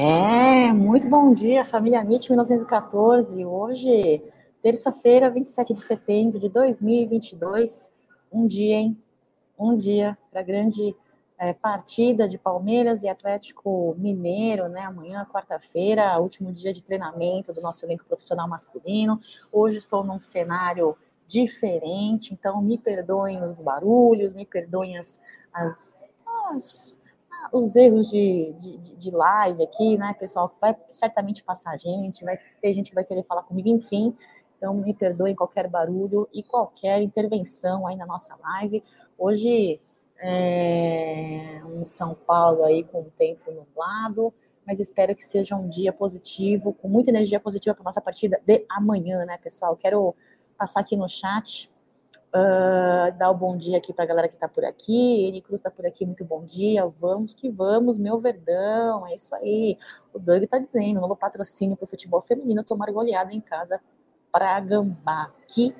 É, muito bom dia, família MIT 1914. Hoje, terça-feira, 27 de setembro de 2022. Um dia, hein? Um dia para a grande é, partida de Palmeiras e Atlético Mineiro, né? Amanhã, quarta-feira, último dia de treinamento do nosso elenco profissional masculino. Hoje estou num cenário diferente, então me perdoem os barulhos, me perdoem as, as, as os erros de, de, de, live aqui, né, pessoal? Vai certamente passar gente, vai ter gente que vai querer falar comigo, enfim. Então, me perdoem qualquer barulho e qualquer intervenção aí na nossa live. Hoje, é um São Paulo aí com o tempo nublado, mas espero que seja um dia positivo, com muita energia positiva para nossa partida de amanhã, né, pessoal? Quero passar aqui no chat Uh, dar o bom dia aqui para a galera que está por aqui. Eni Cruz está por aqui, muito bom dia. Vamos que vamos, meu verdão. É isso aí. O Doug está dizendo: novo patrocínio para o futebol feminino tomar goleada em casa para Gambá. Que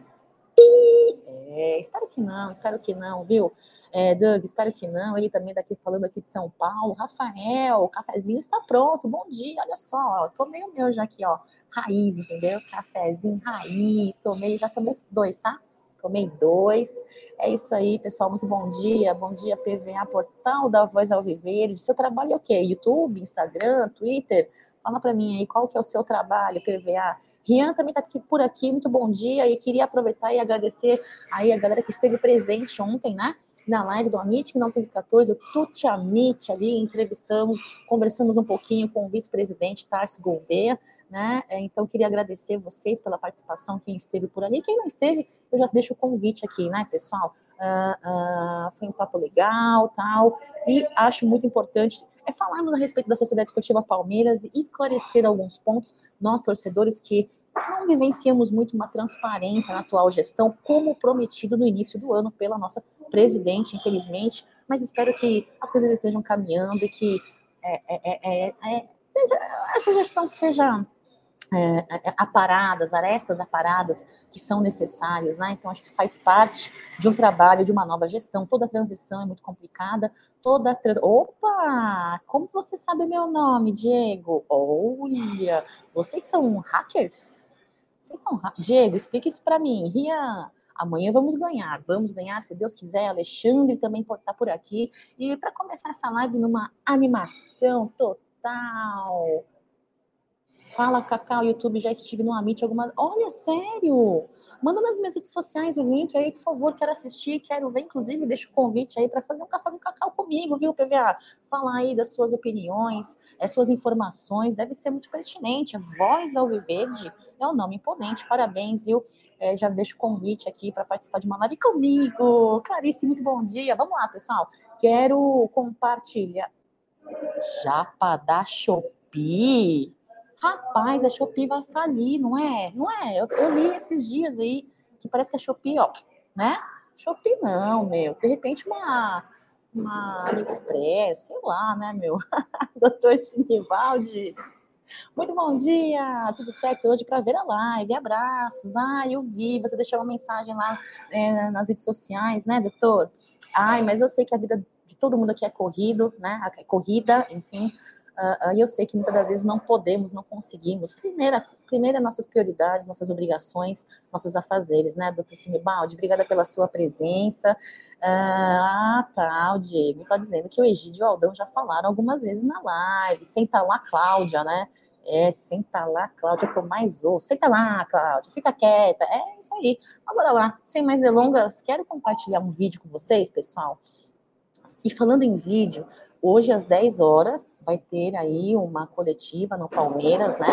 é, espero que não, espero que não, viu? É, Doug, espero que não. Ele também daqui falando aqui de São Paulo. Rafael, o cafezinho está pronto. Bom dia, olha só, tomei o meu já aqui, ó. Raiz, entendeu? Cafezinho raiz. Tomei, já tomei os dois, tá? Tomei dois. É isso aí, pessoal. Muito bom dia. Bom dia, PVA, portal da Voz Alviverde. Seu trabalho é o quê? YouTube, Instagram, Twitter? Fala para mim aí, qual que é o seu trabalho, PVA? Rian também está aqui por aqui, muito bom dia. E queria aproveitar e agradecer aí a galera que esteve presente ontem, né? Na live do Amit 1914, o Tuti Amit ali, entrevistamos, conversamos um pouquinho com o vice-presidente Tarso Gouveia, né? É, então, queria agradecer vocês pela participação, quem esteve por ali. Quem não esteve, eu já deixo o convite aqui, né, pessoal? Uh, uh, foi um papo legal, tal, e acho muito importante é falarmos a respeito da Sociedade Esportiva Palmeiras e esclarecer alguns pontos, nós torcedores que não vivenciamos muito uma transparência na atual gestão, como prometido no início do ano pela nossa presidente, infelizmente, mas espero que as coisas estejam caminhando e que é, é, é, essa gestão seja é, aparadas, arestas aparadas que são necessárias, né? Então, acho que faz parte de um trabalho, de uma nova gestão. Toda transição é muito complicada, toda. Trans... Opa! Como você sabe meu nome, Diego? Olha, vocês são hackers? Vocês são. Diego, explique isso para mim. Rian, amanhã vamos ganhar, vamos ganhar, se Deus quiser. Alexandre também pode estar por aqui. E para começar essa live numa animação total Fala, Cacau, YouTube, já estive no Amit algumas. Olha, sério! Manda nas minhas redes sociais o link aí, por favor, quero assistir, quero ver, inclusive, deixa o convite aí para fazer um café com cacau comigo, viu, PVA? Falar aí das suas opiniões, as suas informações, deve ser muito pertinente. Voz ao Viverde é um nome imponente, parabéns, viu? É, já deixo o convite aqui para participar de uma live comigo. Clarice, muito bom dia. Vamos lá, pessoal. Quero compartilhar. Japa da Shopee Rapaz, a Shopee vai falir, não é? Não é? Eu, eu li esses dias aí que parece que a Shopee, ó, né? Shopee não, meu. De repente uma uma AliExpress, sei lá, né, meu? Doutor Sinivaldi. Muito bom dia, tudo certo hoje para ver a live, abraços. Ah, eu vi, você deixou uma mensagem lá é, nas redes sociais, né, doutor? Ai, mas eu sei que a vida de todo mundo aqui é corrido, né? É corrida, enfim. Uh, e eu sei que muitas das vezes não podemos, não conseguimos. Primeira, primeira nossas prioridades, nossas obrigações, nossos afazeres, né, doutor Sinibaldi? Obrigada pela sua presença. Uh, ah, tá, o Diego está dizendo que o Egídio e o Aldão já falaram algumas vezes na live. Senta lá, Cláudia, né? É, senta lá, Cláudia, que eu mais ouço. Senta lá, Cláudia, fica quieta. É isso aí. Agora lá, sem mais delongas, quero compartilhar um vídeo com vocês, pessoal. E falando em vídeo, Hoje, às 10 horas, vai ter aí uma coletiva no Palmeiras, né?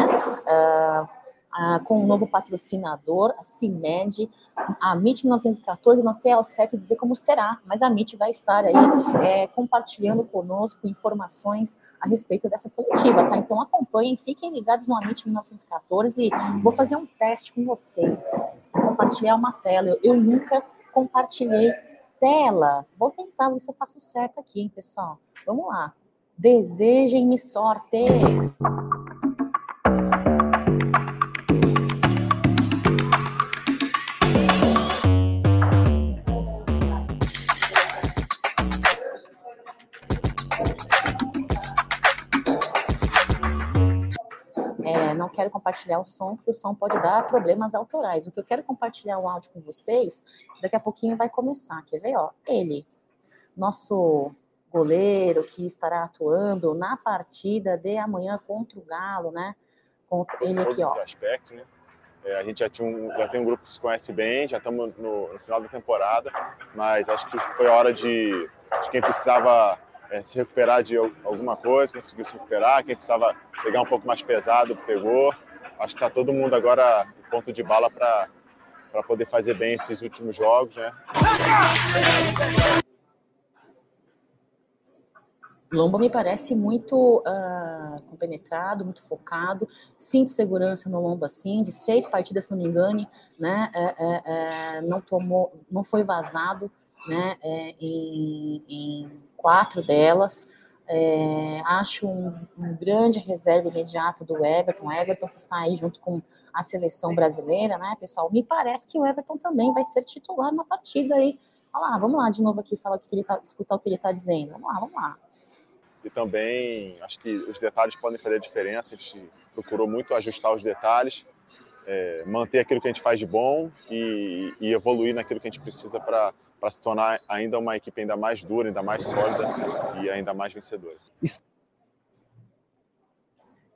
Uh, uh, com um novo patrocinador, a CIMED, a MIT 1914, não sei ao certo dizer como será, mas a MIT vai estar aí é, compartilhando conosco informações a respeito dessa coletiva, tá? Então acompanhem, fiquem ligados no AMIT 1914, vou fazer um teste com vocês, compartilhar uma tela, eu, eu nunca compartilhei tela. Vou tentar ver se eu faço certo aqui, hein, pessoal. Vamos lá. Desejem-me sorte. compartilhar o som, porque o som pode dar problemas autorais. O que eu quero compartilhar o áudio com vocês, daqui a pouquinho vai começar. Quer ver? Ó, ele, nosso goleiro que estará atuando na partida de amanhã contra o Galo, né? Contra ele aqui, ó. Aspecto, né? É, a gente já, tinha um, já tem um grupo que se conhece bem, já estamos no, no, final da temporada, mas acho que foi a hora de, de quem precisava é, se recuperar de alguma coisa, conseguiu se recuperar, quem precisava pegar um pouco mais pesado, pegou. Acho que está todo mundo agora em ponto de bala para poder fazer bem esses últimos jogos, né? Lomba me parece muito uh, compenetrado, muito focado. Sinto segurança no Lomba, sim. De seis partidas, se não me engane, né? É, é, é, não tomou, não foi vazado, né? É, em, em, quatro delas. É, acho um, um, grande reserva imediato do Everton. Everton que está aí junto com a seleção brasileira, né, pessoal? Me parece que o Everton também vai ser titular na partida aí. Olha lá, vamos lá de novo aqui, falar o que ele tá, escutar o que ele está dizendo. Vamos lá, vamos lá e também acho que os detalhes podem fazer a diferença. A gente procurou muito ajustar os detalhes, é, manter aquilo que a gente faz de bom e, e evoluir naquilo que a gente precisa para se tornar ainda uma equipe ainda mais dura, ainda mais sólida e ainda mais vencedora.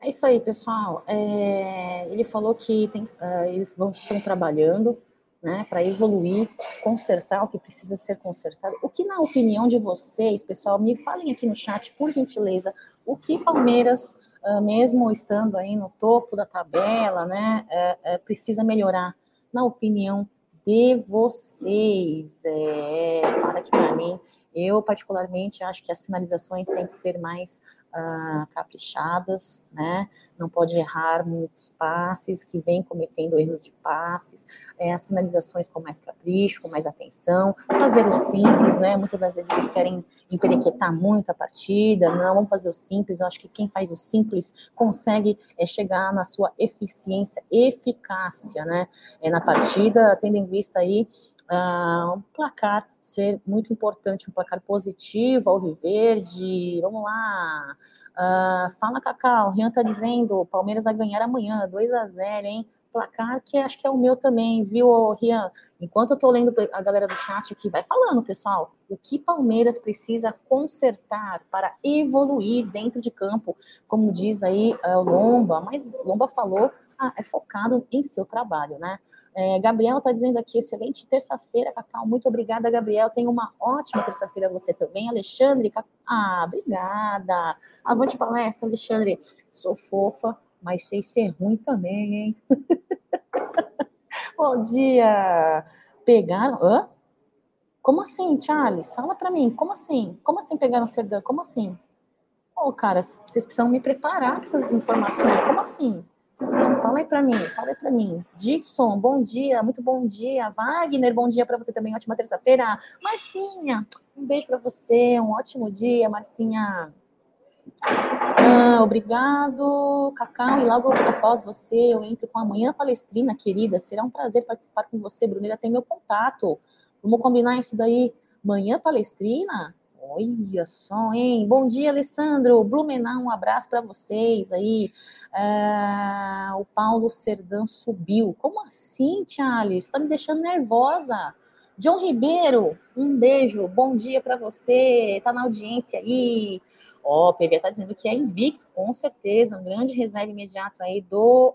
É isso aí, pessoal. É, ele falou que tem, uh, eles vão, estão trabalhando né, para evoluir, consertar o que precisa ser consertado. O que, na opinião de vocês, pessoal, me falem aqui no chat, por gentileza, o que Palmeiras, uh, mesmo estando aí no topo da tabela, né, uh, uh, precisa melhorar, na opinião de vocês? É, fala aqui para mim. Eu, particularmente, acho que as sinalizações têm que ser mais uh, caprichadas, né? Não pode errar muitos passes, que vem cometendo erros de passes, é, as finalizações com mais capricho, com mais atenção, fazer o simples, né? Muitas das vezes eles querem emperequetar muito a partida, não, vamos fazer o simples, eu acho que quem faz o simples consegue é, chegar na sua eficiência, eficácia, né? É, na partida, tendo em vista aí uh, um placar ser muito importante, um placar positivo, ao Viverde. Vamos lá. Uh, fala, Cacau. O Rian tá dizendo: Palmeiras vai ganhar amanhã, 2 a 0 hein? Placar que acho que é o meu também, viu, Rian? Enquanto eu tô lendo a galera do chat aqui, vai falando, pessoal. O que Palmeiras precisa consertar para evoluir dentro de campo, como diz aí uh, o Lomba, mas Lomba falou ah, é focado em seu trabalho, né? É, Gabriel está dizendo aqui, excelente terça-feira, Cacau. Muito obrigada, Gabriel. Tenha uma ótima terça-feira você também. Alexandre, ah, obrigada. Avante palestra, Alexandre. Sou fofa, mas sei ser ruim também, hein? Bom dia. Pegaram. Hã? Como assim, Charles? Fala para mim. Como assim? Como assim pegaram o Serdã? Como assim? Ô, oh, cara, vocês precisam me preparar com essas informações. Como assim? Fala aí para mim, fala aí para mim. Dixon, bom dia, muito bom dia. Wagner, bom dia para você também, ótima terça-feira. Marcinha, um beijo para você, um ótimo dia, Marcinha. Ah, obrigado, Cacau. E logo após você, eu entro com a Manhã Palestrina, querida. Será um prazer participar com você, Brunera. Tem meu contato. Vamos combinar isso daí. Manhã Palestrina? Olha só, hein? Bom dia, Alessandro. Blumenau, um abraço para vocês aí. É, o Paulo Serdan subiu. Como assim, Charles? Está me deixando nervosa. John Ribeiro, um beijo. Bom dia para você. Tá na audiência aí. Ó, oh, o PV tá dizendo que é invicto, com certeza. Um grande reserva imediato aí do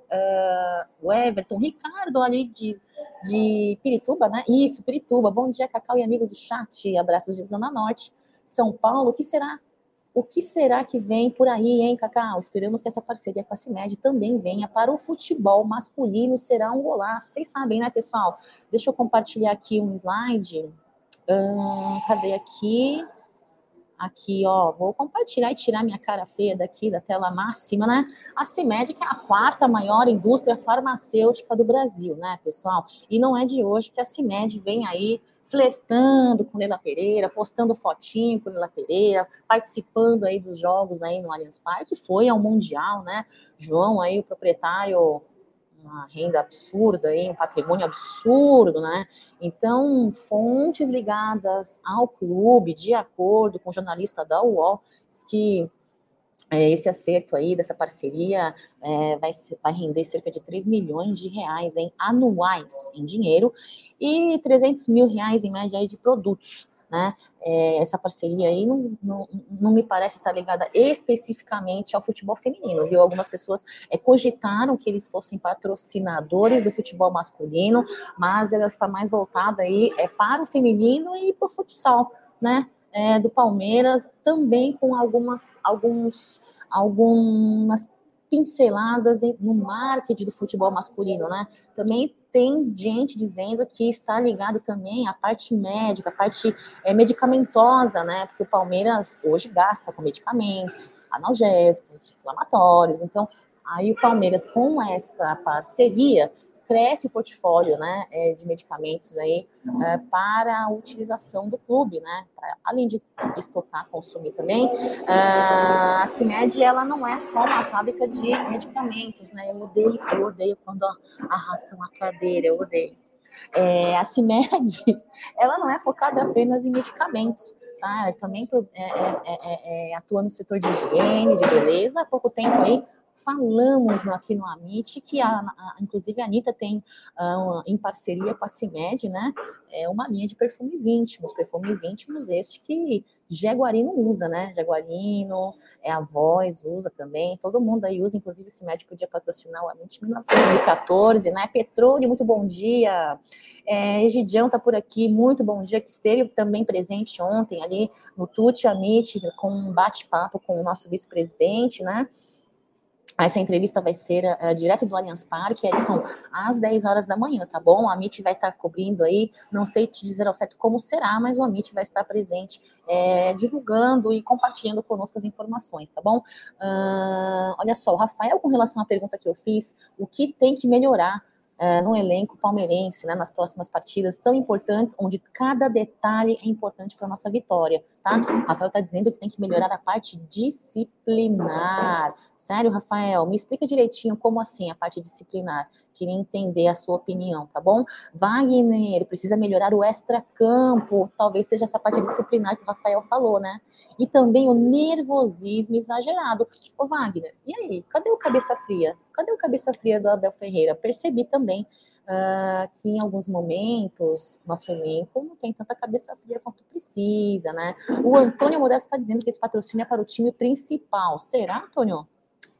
uh, Everton. Ricardo, ali de, de Pirituba, né? Isso, Pirituba. Bom dia, Cacau e amigos do chat. Abraços de Zona Norte. São Paulo, o que será? O que será que vem por aí, hein, Cacau? Esperamos que essa parceria com a CIMED também venha para o futebol masculino, será um golaço. Vocês sabem, né, pessoal? Deixa eu compartilhar aqui um slide. Hum, cadê aqui? Aqui, ó, vou compartilhar e tirar minha cara feia daqui da tela máxima, né? A CIMED, que é a quarta maior indústria farmacêutica do Brasil, né, pessoal? E não é de hoje que a CIMED vem aí flertando com Leila Pereira, postando fotinho com Leila Pereira, participando aí dos jogos aí no Allianz Parque, foi ao Mundial, né? João aí, o proprietário, uma renda absurda aí, um patrimônio absurdo, né? Então, fontes ligadas ao clube, de acordo com o jornalista da UOL, que esse acerto aí dessa parceria é, vai, vai render cerca de 3 milhões de reais em anuais em dinheiro e 300 mil reais em média aí de produtos. Né? É, essa parceria aí não, não, não, me parece estar ligada especificamente ao futebol feminino, viu? Algumas pessoas é, cogitaram que eles fossem patrocinadores do futebol masculino, mas ela está mais voltada aí é, para o feminino e para o futsal, né? É, do Palmeiras, também com algumas, alguns, algumas pinceladas no marketing do futebol masculino, né? Também tem gente dizendo que está ligado também à parte médica, à parte é, medicamentosa, né? Porque o Palmeiras hoje gasta com medicamentos, analgésicos, inflamatórios. Então, aí o Palmeiras, com esta parceria, cresce o portfólio né, é, de medicamentos aí é, para a utilização do clube, né? Pra, além de estocar, consumir também. É, a CIMED, ela não é só uma fábrica de medicamentos, né? Eu odeio, eu odeio quando arrastam a cadeira, eu odeio. É, a CIMED, ela não é focada apenas em medicamentos, tá? Ela também é, é, é, atua no setor de higiene, de beleza. Há pouco tempo aí, falamos aqui no Amit que, a, a, inclusive, a Anitta tem, uh, em parceria com a CIMED, né, é uma linha de perfumes íntimos, perfumes íntimos este que Jaguarino usa, né, Jaguarino, é a Voz usa também, todo mundo aí usa, inclusive, CIMED podia patrocinar o Amit 1914, né, Petróleo, muito bom dia, é, Egidião tá por aqui, muito bom dia, que esteve também presente ontem ali no Tuti Amit, com um bate-papo com o nosso vice-presidente, né, essa entrevista vai ser uh, direto do Allianz Parque, Edson, às 10 horas da manhã, tá bom? A Amit vai estar cobrindo aí, não sei te dizer ao certo como será, mas o Amit vai estar presente, é, divulgando e compartilhando conosco as informações, tá bom? Uh, olha só, o Rafael, com relação à pergunta que eu fiz, o que tem que melhorar uh, no elenco palmeirense, né, nas próximas partidas tão importantes, onde cada detalhe é importante para nossa vitória, tá? Rafael está dizendo que tem que melhorar a parte disciplinar. Sério, Rafael, me explica direitinho como assim a parte disciplinar. Queria entender a sua opinião, tá bom? Wagner, precisa melhorar o extra-campo. Talvez seja essa parte disciplinar que o Rafael falou, né? E também o nervosismo exagerado. Ô, Wagner, e aí? Cadê o cabeça fria? Cadê o cabeça fria do Abel Ferreira? Percebi também uh, que em alguns momentos nosso elenco não tem tanta cabeça fria quanto precisa, né? O Antônio Modesto está dizendo que esse patrocínio é para o time principal. Será, Antônio?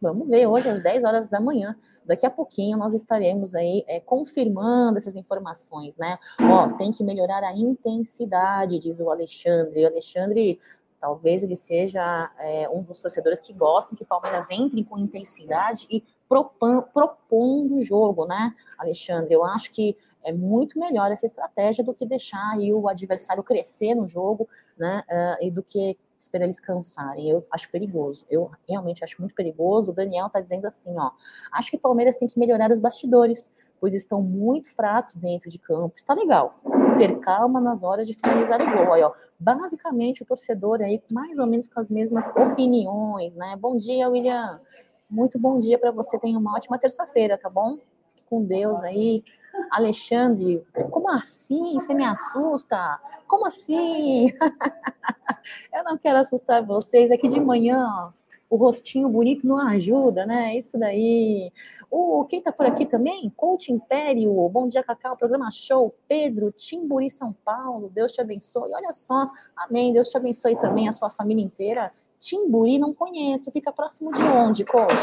Vamos ver hoje às 10 horas da manhã. Daqui a pouquinho nós estaremos aí é, confirmando essas informações, né? Ó, tem que melhorar a intensidade, diz o Alexandre. O Alexandre talvez ele seja é, um dos torcedores que gostam que o Palmeiras entre com intensidade e propondo o jogo, né, Alexandre? Eu acho que é muito melhor essa estratégia do que deixar aí o adversário crescer no jogo, né, uh, e do que esperar eles cansarem. Eu acho perigoso. Eu realmente acho muito perigoso. O Daniel tá dizendo assim, ó, acho que o Palmeiras tem que melhorar os bastidores, pois estão muito fracos dentro de campo. Está legal. Ter calma nas horas de finalizar o gol. Aí, ó, basicamente o torcedor aí mais ou menos com as mesmas opiniões, né? Bom dia, William. Muito bom dia para você. Tenha uma ótima terça-feira, tá bom? Fique com Deus aí. Alexandre, como assim? Você me assusta? Como assim? Eu não quero assustar vocês. Aqui de manhã, o rostinho bonito não ajuda, né? Isso daí. O, quem tá por aqui também? Coach Império, Bom Dia Cacau, programa Show, Pedro, Timburi, São Paulo, Deus te abençoe. Olha só, amém, Deus te abençoe também, a sua família inteira. Timburi não conheço. Fica próximo de onde, coach?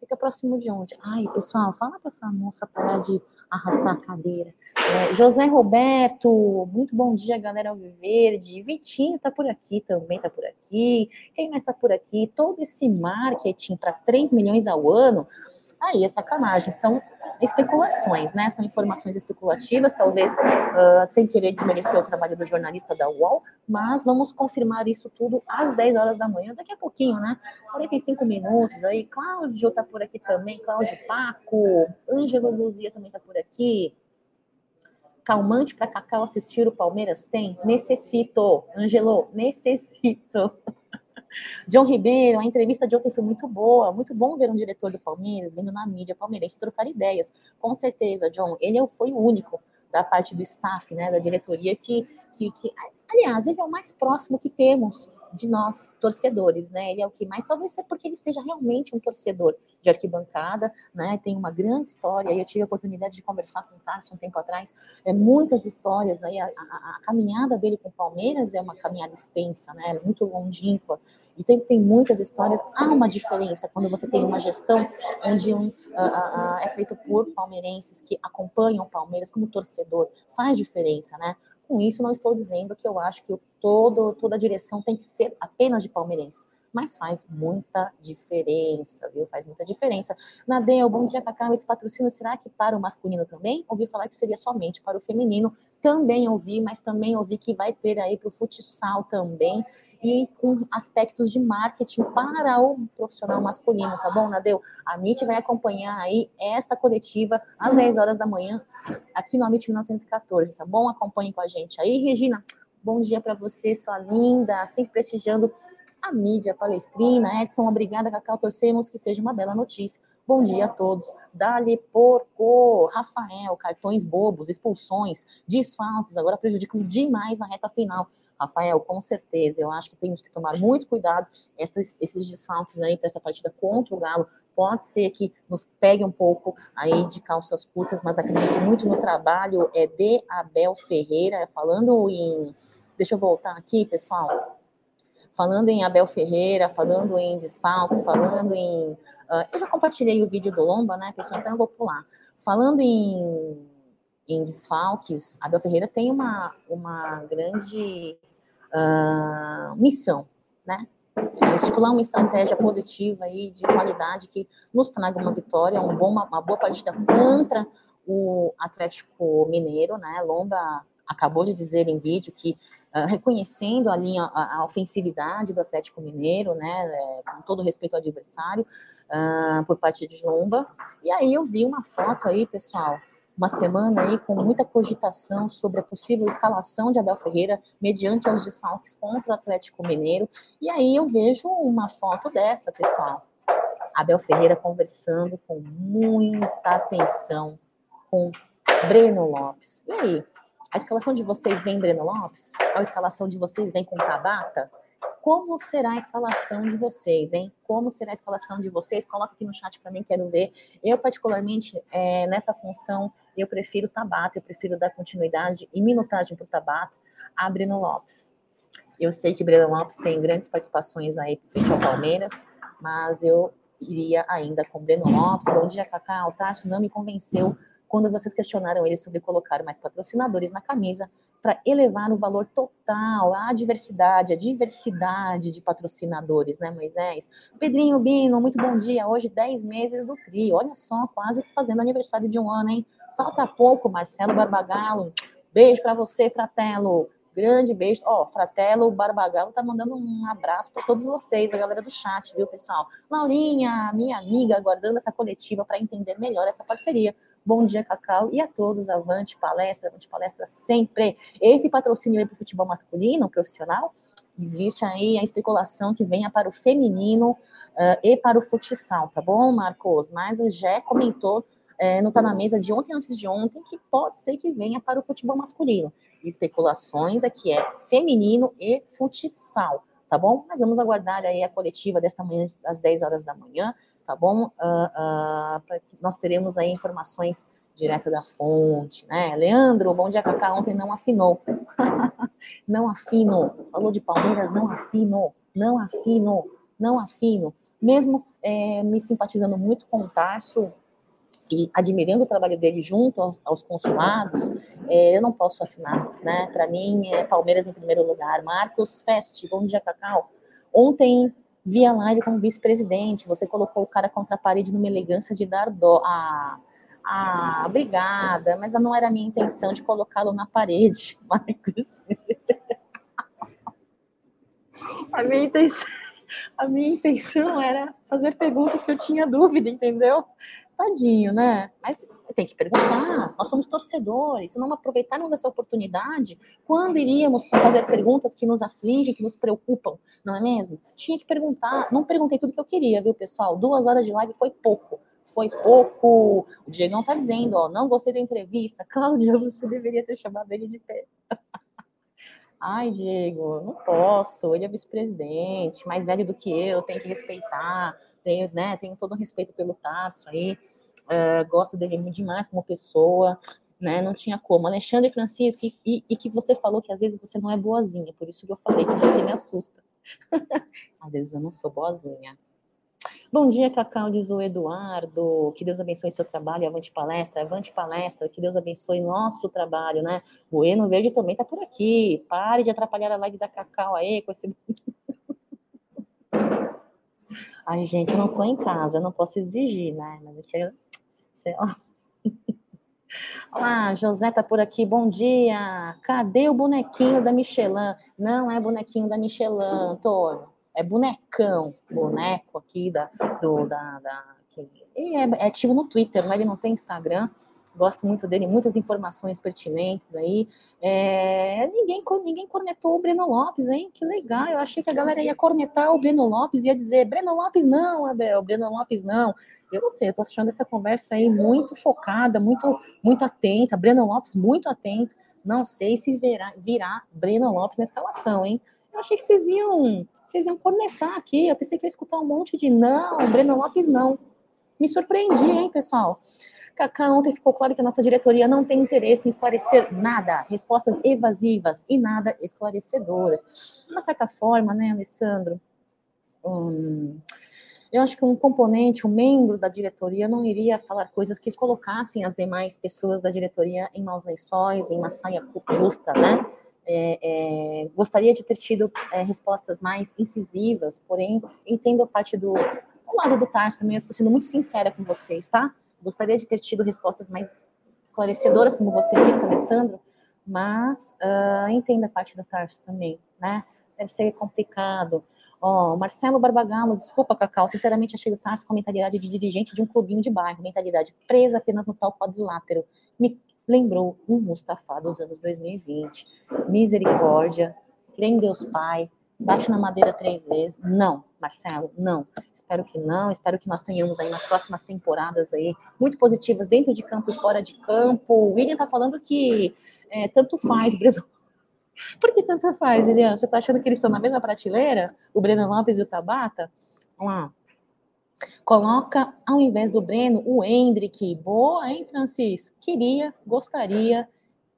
Fica próximo de onde? Ai, pessoal, fala para essa moça parar de arrastar a cadeira. É, José Roberto, muito bom dia, galera Alviverde. Vitinho tá por aqui também, tá por aqui. Quem mais tá por aqui? Todo esse marketing para 3 milhões ao ano aí é sacanagem, são especulações, né? São informações especulativas, talvez uh, sem querer desmerecer o trabalho do jornalista da UOL, mas vamos confirmar isso tudo às 10 horas da manhã, daqui a pouquinho, né? 45 minutos aí. Cláudio tá por aqui também, Cláudio Paco, Ângelo Luzia também tá por aqui. Calmante para Cacau assistir o Palmeiras tem? Necessito. Ângelo, necessito. John Ribeiro, a entrevista de ontem foi muito boa, muito bom ver um diretor do Palmeiras vindo na mídia palmeirense trocar ideias. Com certeza, John, ele foi o único da parte do staff, né, da diretoria que, que, que aliás, ele é o mais próximo que temos de nós torcedores, né? Ele é o que mais, talvez seja porque ele seja realmente um torcedor de arquibancada, né? Tem uma grande história. Eu tive a oportunidade de conversar com o Tarso um tempo atrás. É muitas histórias aí. A, a, a, caminhada dele com o Palmeiras é uma caminhada extensa, né? Muito longínqua. E tem, tem muitas histórias. Há uma diferença quando você tem uma gestão onde um, é feito por palmeirenses que acompanham o Palmeiras como torcedor. Faz diferença, né? Com isso, não estou dizendo que eu acho que todo, toda a direção tem que ser apenas de palmeirense mas faz muita diferença, viu? Faz muita diferença. Nadel, bom dia, Cacau. Esse patrocínio será que para o masculino também? Ouvi falar que seria somente para o feminino. Também ouvi, mas também ouvi que vai ter aí para o futsal também e com aspectos de marketing para o profissional masculino, tá bom, Nadeu? A MIT vai acompanhar aí esta coletiva às 10 horas da manhã aqui no Amit 1914, tá bom? Acompanhe com a gente aí. Regina, bom dia para você, sua linda, sempre prestigiando a mídia palestrina. Edson, obrigada, Cacau. Torcemos que seja uma bela notícia. Bom dia a todos. Dali Porco, Rafael, cartões bobos, expulsões, desfalques, agora prejudicam demais na reta final. Rafael, com certeza, eu acho que temos que tomar muito cuidado. Esses, esses desfalques aí para essa partida contra o Galo, pode ser que nos pegue um pouco aí de calças curtas, mas acredito muito no trabalho é de Abel Ferreira, falando em. Deixa eu voltar aqui, pessoal falando em Abel Ferreira, falando em desfalques, falando em. Uh, eu já compartilhei o vídeo do Lomba, né, pessoal? Então eu vou pular. Falando em, em desfalques, Abel Ferreira tem uma, uma grande uh, missão, né? estipular uma estratégia positiva aí de qualidade que nos traga uma vitória, um bom, uma boa partida contra o Atlético Mineiro, né? Lomba acabou de dizer em vídeo que uh, reconhecendo a linha, a, a, ofensividade do Atlético Mineiro, né, é, com todo respeito ao adversário, uh, por parte de Lomba. E aí eu vi uma foto aí, pessoal, uma semana aí com muita cogitação sobre a possível escalação de Abel Ferreira mediante os desfalques contra o Atlético Mineiro. E aí eu vejo uma foto dessa, pessoal. Abel Ferreira conversando com muita atenção com Breno Lopes. E aí, a escalação de vocês vem Breno Lopes? A escalação de vocês vem com Tabata? Como será a escalação de vocês, hein? Como será a escalação de vocês? Coloca aqui no chat para mim, quero ver. Eu, particularmente, é, nessa função, eu prefiro Tabata, eu prefiro dar continuidade e minutagem para o Tabata a Breno Lopes. Eu sei que Breno Lopes tem grandes participações aí frente ao Palmeiras, mas eu iria ainda com Breno Lopes. Bom dia, Cacá. O Tarso não me convenceu quando vocês questionaram ele sobre colocar mais patrocinadores na camisa para elevar o valor total, a diversidade, a diversidade de patrocinadores, né, Moisés? Pedrinho Bino, muito bom dia. Hoje, 10 meses do trio. Olha só, quase fazendo aniversário de um ano, hein? Falta pouco, Marcelo Barbagalo. Beijo para você, Fratelo. Grande beijo. Ó, oh, Fratelo Barbagalo tá mandando um abraço para todos vocês, a galera do chat, viu, pessoal? Laurinha, minha amiga, aguardando essa coletiva para entender melhor essa parceria. Bom dia, Cacau, e a todos, avante palestra, avante palestra sempre. Esse patrocínio aí para o futebol masculino, profissional, existe aí a especulação que venha para o feminino uh, e para o futsal, tá bom, Marcos? Mas o Gé comentou é, não está na mesa de ontem antes de ontem, que pode ser que venha para o futebol masculino. Especulações aqui é feminino e futsal, tá bom? Mas vamos aguardar aí a coletiva desta manhã, às 10 horas da manhã, tá bom? Uh, uh, nós teremos aí informações direto da fonte, né? Leandro, bom dia, Cacá, ontem não afinou. não afino. Falou de Palmeiras, não afino. Não afino. Não afino. Mesmo é, me simpatizando muito com o Tarso, e admirando o trabalho dele junto aos, aos é, eu não posso afinar, né? Para mim, é Palmeiras em primeiro lugar. Marcos Fest, bom dia, Cacau. Ontem vi a live como vice-presidente, você colocou o cara contra a parede numa elegância de dar dó. Ah, ah, obrigada, mas não era a minha intenção de colocá-lo na parede, Marcos. a minha intenção a minha intenção era fazer perguntas que eu tinha dúvida, entendeu? Tadinho, né? Mas tem que perguntar. Nós somos torcedores. Se não aproveitarmos essa oportunidade, quando iríamos fazer perguntas que nos afligem, que nos preocupam, não é mesmo? Tinha que perguntar. Não perguntei tudo que eu queria, viu, pessoal? Duas horas de live foi pouco. Foi pouco. O Diego não tá dizendo, ó, não gostei da entrevista. Cláudia, você deveria ter chamado ele de pé. Ai, Diego, não posso, ele é vice-presidente, mais velho do que eu, tem que respeitar, tenho, né, tenho todo o respeito pelo Tasso aí, uh, gosto dele muito demais como pessoa, né, não tinha como. Alexandre Francisco, e, e, e, que você falou que às vezes você não é boazinha, por isso que eu falei que você me assusta. às vezes eu não sou boazinha. Bom dia, Cacau, diz o Eduardo. Que Deus abençoe seu trabalho. Avante palestra, avante palestra. Que Deus abençoe nosso trabalho, né? O Eno Verde também tá por aqui. Pare de atrapalhar a live da Cacau aí com esse. Ai, gente, eu não tô em casa, eu não posso exigir, né? Mas aqui, sei lá. Olá, José tá por aqui, bom dia. Cadê o bonequinho da Michelin? Não é bonequinho da Michelin, Antônio é bonecão, boneco aqui da, do, da, da que, é, é, ativo no Twitter, né? ele não tem Instagram, gosto muito dele, muitas informações pertinentes aí. É, ninguém, ninguém cornetou o Breno Lopes, hein? Que legal. Eu achei que a galera ia cornetar o Breno Lopes, ia dizer, Breno Lopes não, Abel, Breno Lopes não. Eu não sei, eu tô achando essa conversa aí muito focada, muito, muito atenta, Breno Lopes muito atento. Não sei se virá, virá Breno Lopes na escalação, hein? Eu achei que vocês iam, vocês iam cornetar aqui. Eu pensei que ia escutar um monte de não, Breno Lopes não. Me surpreendi, hein, pessoal? Cacá, ontem ficou claro que a nossa diretoria não tem interesse em esclarecer nada, respostas evasivas e nada esclarecedoras. De uma certa forma, né, Alessandro? Hum, eu acho que um componente, um membro da diretoria não iria falar coisas que colocassem as demais pessoas da diretoria em maus lençóis, em uma saia justa, né? É, é, gostaria de ter tido é, respostas mais incisivas, porém, entendo a parte do, do lado do Tarso também, eu estou sendo muito sincera com vocês, tá? Gostaria de ter tido respostas mais esclarecedoras, como você disse, Alessandro, mas uh, entendo a parte do Tarso também, né? Deve ser complicado. Ó, oh, Marcelo Barbagallo, desculpa, Cacau, sinceramente achei o Tarso com a mentalidade de dirigente de um clubinho de bairro, mentalidade presa apenas no tal quadrilátero. Me lembrou um Mustafa dos anos 2020. Misericórdia, crê em Deus Pai, bate na madeira três vezes. Não, Marcelo, não. Espero que não. Espero que nós tenhamos aí nas próximas temporadas aí muito positivas dentro de campo e fora de campo. O William tá falando que é, tanto faz, Breno. Por que tanto faz, William? Você tá achando que eles estão na mesma prateleira? O Breno Lopes e o Tabata? Vamos lá. Coloca, ao invés do Breno, o Hendrick. Boa, hein, Francis? Queria, gostaria,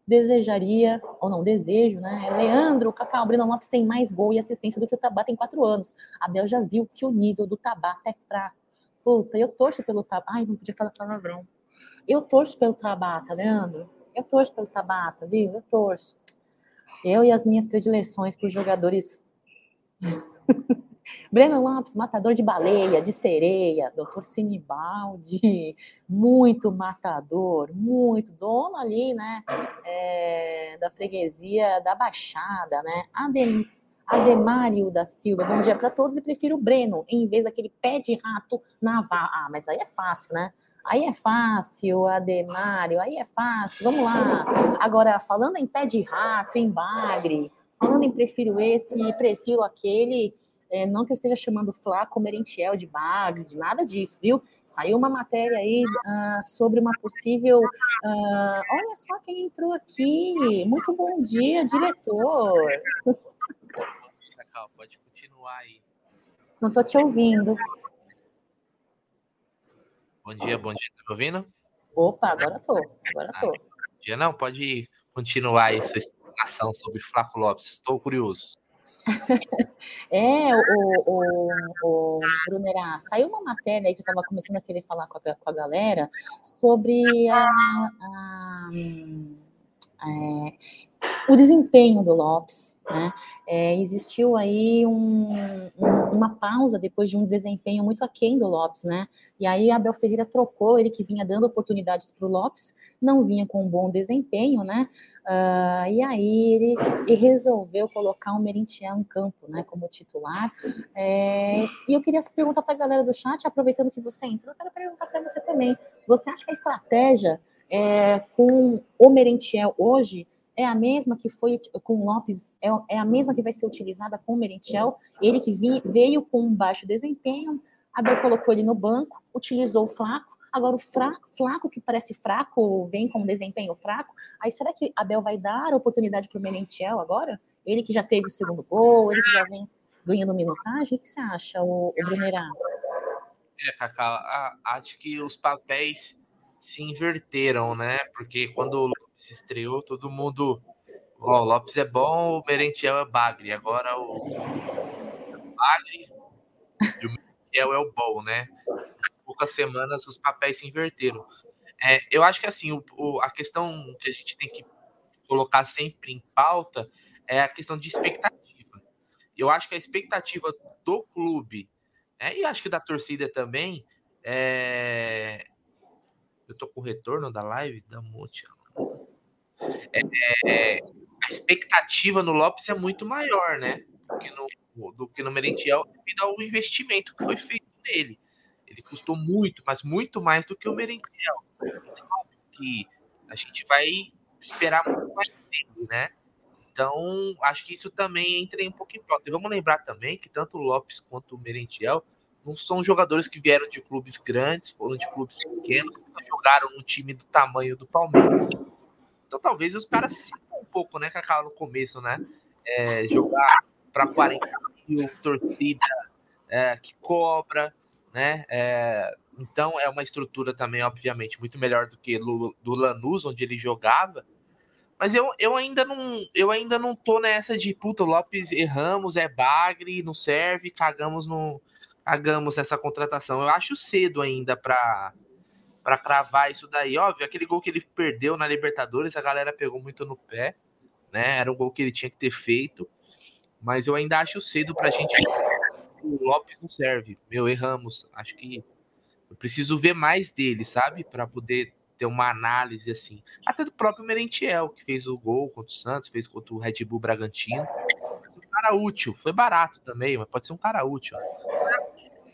desejaria, ou não, desejo, né? Leandro, Cacau, Breno Lopes tem mais gol e assistência do que o Tabata em quatro anos. Abel já viu que o nível do Tabata é fraco. Puta, eu torço pelo Tabata. Ai, não podia falar palavrão. Eu torço pelo Tabata, Leandro. Eu torço pelo Tabata, viu? Eu torço. Eu e as minhas predileções por jogadores Breno Lopes, matador de baleia, de sereia, doutor Sinibaldi, muito matador, muito dono ali, né, é, da freguesia da Baixada, né, Adem, Ademário da Silva, bom dia para todos e prefiro o Breno, em vez daquele pé de rato naval. Ah, mas aí é fácil, né? Aí é fácil, Ademário, aí é fácil, vamos lá. Agora, falando em pé de rato, em bagre, falando em prefiro esse prefiro aquele, é, não que eu esteja chamando Flaco Merentiel de bagre, de nada disso, viu? Saiu uma matéria aí uh, sobre uma possível. Uh, olha só quem entrou aqui. Muito bom dia, diretor. Pode continuar aí. Não estou te ouvindo. Bom dia, bom dia. Tá me ouvindo? Opa, agora tô. Agora tô. Ah, bom dia, não, pode continuar aí sua explicação sobre Flaco Lopes. Estou curioso. é, o, o, o Brunerá, saiu uma matéria aí que eu estava começando a querer falar com a, com a galera sobre a, a, a é, o desempenho do Lopes, né? É, existiu aí um, um, uma pausa depois de um desempenho muito aquém do Lopes, né? E aí Abel Ferreira trocou, ele que vinha dando oportunidades para o Lopes, não vinha com um bom desempenho, né? Uh, e aí ele, ele, resolveu colocar o Merentiel em campo, né? Como titular. É, e eu queria perguntar para a galera do chat, aproveitando que você entrou, eu quero perguntar para você também. Você acha que a estratégia é, com o Merentiel hoje é a mesma que foi com Lopes, é, é a mesma que vai ser utilizada com o Merentiel, ele que vi, veio com um baixo desempenho, Abel colocou ele no banco, utilizou o Flaco, agora o fraco, Flaco, que parece fraco, vem com um desempenho fraco, aí será que Abel vai dar oportunidade para o Merentiel agora? Ele que já teve o segundo gol, ele que já vem ganhando minutagem. O que você acha, o, o Brunerá? É, Cacá, acho que os papéis se inverteram, né? Porque quando o Lopes estreou, todo mundo. Ó, o Lopes é bom, o Merentiel é bagre. Agora o bagre e o Merentiel é o bom, né? Em poucas semanas os papéis se inverteram. É, eu acho que assim, o, o, a questão que a gente tem que colocar sempre em pauta é a questão de expectativa. Eu acho que a expectativa do clube, né, e acho que da torcida também, é... eu tô com o retorno da live, da Monte. É, a expectativa no Lopes é muito maior, né? Do que no, do que no Merentiel, devido ao investimento que foi feito nele. Ele custou muito, mas muito mais do que o Merentiel. Então, que a gente vai esperar muito mais dele, né? Então, acho que isso também entra um pouco em pauta. E vamos lembrar também que tanto o Lopes quanto o Merentiel não são jogadores que vieram de clubes grandes, foram de clubes pequenos, jogaram no time do tamanho do Palmeiras. Então, talvez os caras sintam um pouco, né, Cacau, no começo, né? É, jogar para 40 mil, torcida é, que cobra, né? É, então é uma estrutura também, obviamente, muito melhor do que do Lanús, onde ele jogava. Mas eu, eu ainda não eu ainda não tô nessa de puta, Lopes erramos, é bagre, não serve, cagamos no cagamos essa contratação. Eu acho cedo ainda para para cravar isso daí. Óbvio, aquele gol que ele perdeu na Libertadores, a galera pegou muito no pé, né? Era um gol que ele tinha que ter feito. Mas eu ainda acho cedo pra gente o Lopes não serve. Meu, erramos. Acho que eu preciso ver mais dele, sabe? Para poder ter uma análise assim. Até do próprio Merentiel, que fez o gol contra o Santos, fez contra o Red Bull Bragantino. Um cara útil. Foi barato também, mas pode ser um cara útil.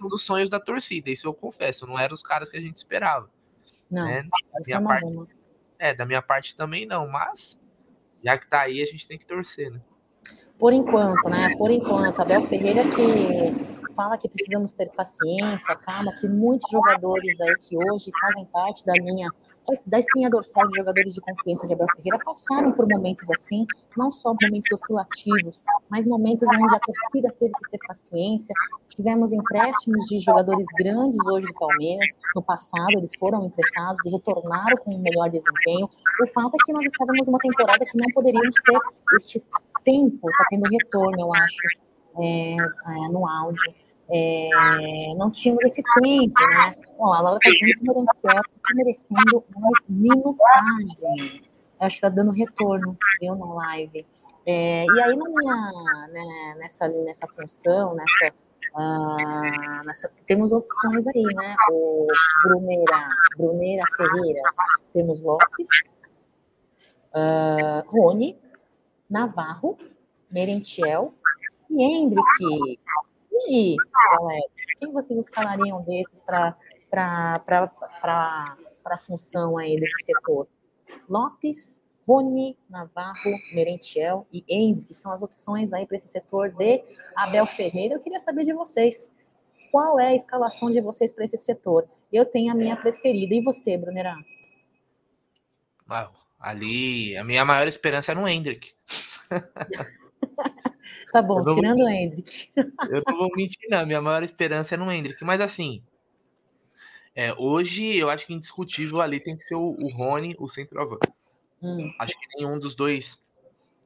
Um dos sonhos da torcida, isso eu confesso. Não eram os caras que a gente esperava. Não, né? da minha parte, é, da minha parte também não, mas já que tá aí, a gente tem que torcer, né? Por enquanto, né? Por enquanto, Abel Ferreira que fala que precisamos ter paciência, calma, que muitos jogadores aí que hoje fazem parte da linha, da espinha dorsal de jogadores de confiança de Abel Ferreira passaram por momentos assim, não só momentos oscilativos, mas momentos onde a torcida teve que ter paciência. Tivemos empréstimos de jogadores grandes hoje do Palmeiras, no passado eles foram emprestados e retornaram com um melhor desempenho. O fato é que nós estávamos numa temporada que não poderíamos ter este tempo, está tendo retorno, eu acho, é, é, no áudio é, não tínhamos esse tempo, né? Bom, a Laura está dizendo que o Merentiel está merecendo mais minutagem. Eu acho que está dando retorno, viu, na live. É, e aí, na minha, né, nessa, nessa função, nessa, uh, nessa, temos opções aí, né? O Bruneira, Bruneira Ferreira, temos Lopes, uh, Rony, Navarro, Merentiel e Hendrick. E aí, galera, quem vocês escalariam desses para a função aí desse setor? Lopes, Rony, Navarro, Merentiel e Hendrick são as opções aí para esse setor de Abel Ferreira. Eu queria saber de vocês. Qual é a escalação de vocês para esse setor? Eu tenho a minha preferida. E você, Brunerá? ali, a minha maior esperança é no Hendrick. Tá bom, tirando o Hendrick. Eu não vou mentir, não. Minha maior esperança é no Hendrick. Mas assim, é, hoje eu acho que indiscutível ali tem que ser o, o Rony, o centroavante. Hum. Acho que nenhum dos dois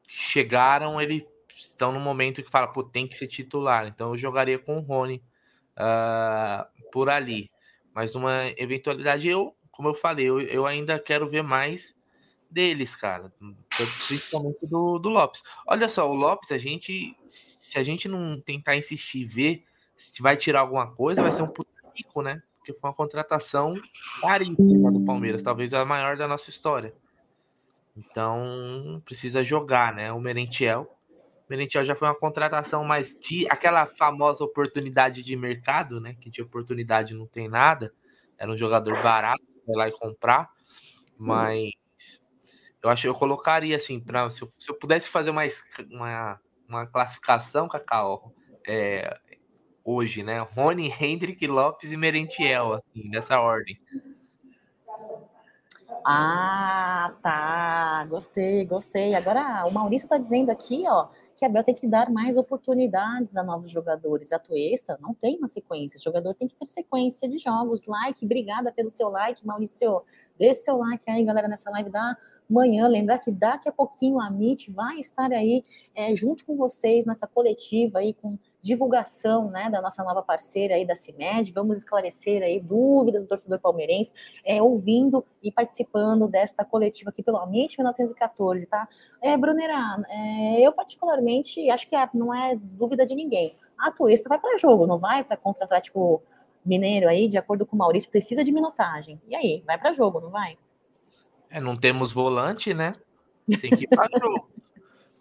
que chegaram, eles estão no momento que fala, pô, tem que ser titular. Então eu jogaria com o Rony uh, por ali. Mas numa eventualidade, eu, como eu falei, eu, eu ainda quero ver mais deles, cara. Principalmente do, do Lopes. Olha só, o Lopes, a gente. Se a gente não tentar insistir ver se vai tirar alguma coisa, vai ser um puto rico, né? Porque foi uma contratação caríssima do Palmeiras, talvez a maior da nossa história. Então, precisa jogar, né? O Merentiel. O Merentiel já foi uma contratação mais de aquela famosa oportunidade de mercado, né? Que de oportunidade não tem nada. Era um jogador barato, vai lá e comprar. Mas eu acho eu colocaria assim, se, eu, se eu pudesse fazer uma, uma, uma classificação, Cacau, é, hoje, né? Rony, Hendrick, Lopes e Merentiel, assim, nessa ordem. Ah, tá. Gostei, gostei. Agora, o Maurício está dizendo aqui, ó, que a Bel tem que dar mais oportunidades a novos jogadores. A Tuesta não tem uma sequência. O jogador tem que ter sequência de jogos. Like, obrigada pelo seu like, Maurício. Deixe seu like aí, galera, nessa live da manhã. Lembrar que daqui a pouquinho a MIT vai estar aí é, junto com vocês nessa coletiva aí com divulgação né, da nossa nova parceira aí da CIMED. Vamos esclarecer aí dúvidas do torcedor palmeirense, é, ouvindo e participando desta coletiva aqui pelo Amit 1914, tá? É, Brunera, é, eu particularmente acho que não é dúvida de ninguém. A Tuesta vai para jogo, não vai para contra Atlético Mineiro aí, de acordo com o Maurício, precisa de minutagem. E aí, vai para jogo, não vai? É, não temos volante, né? Tem que ir para jogo.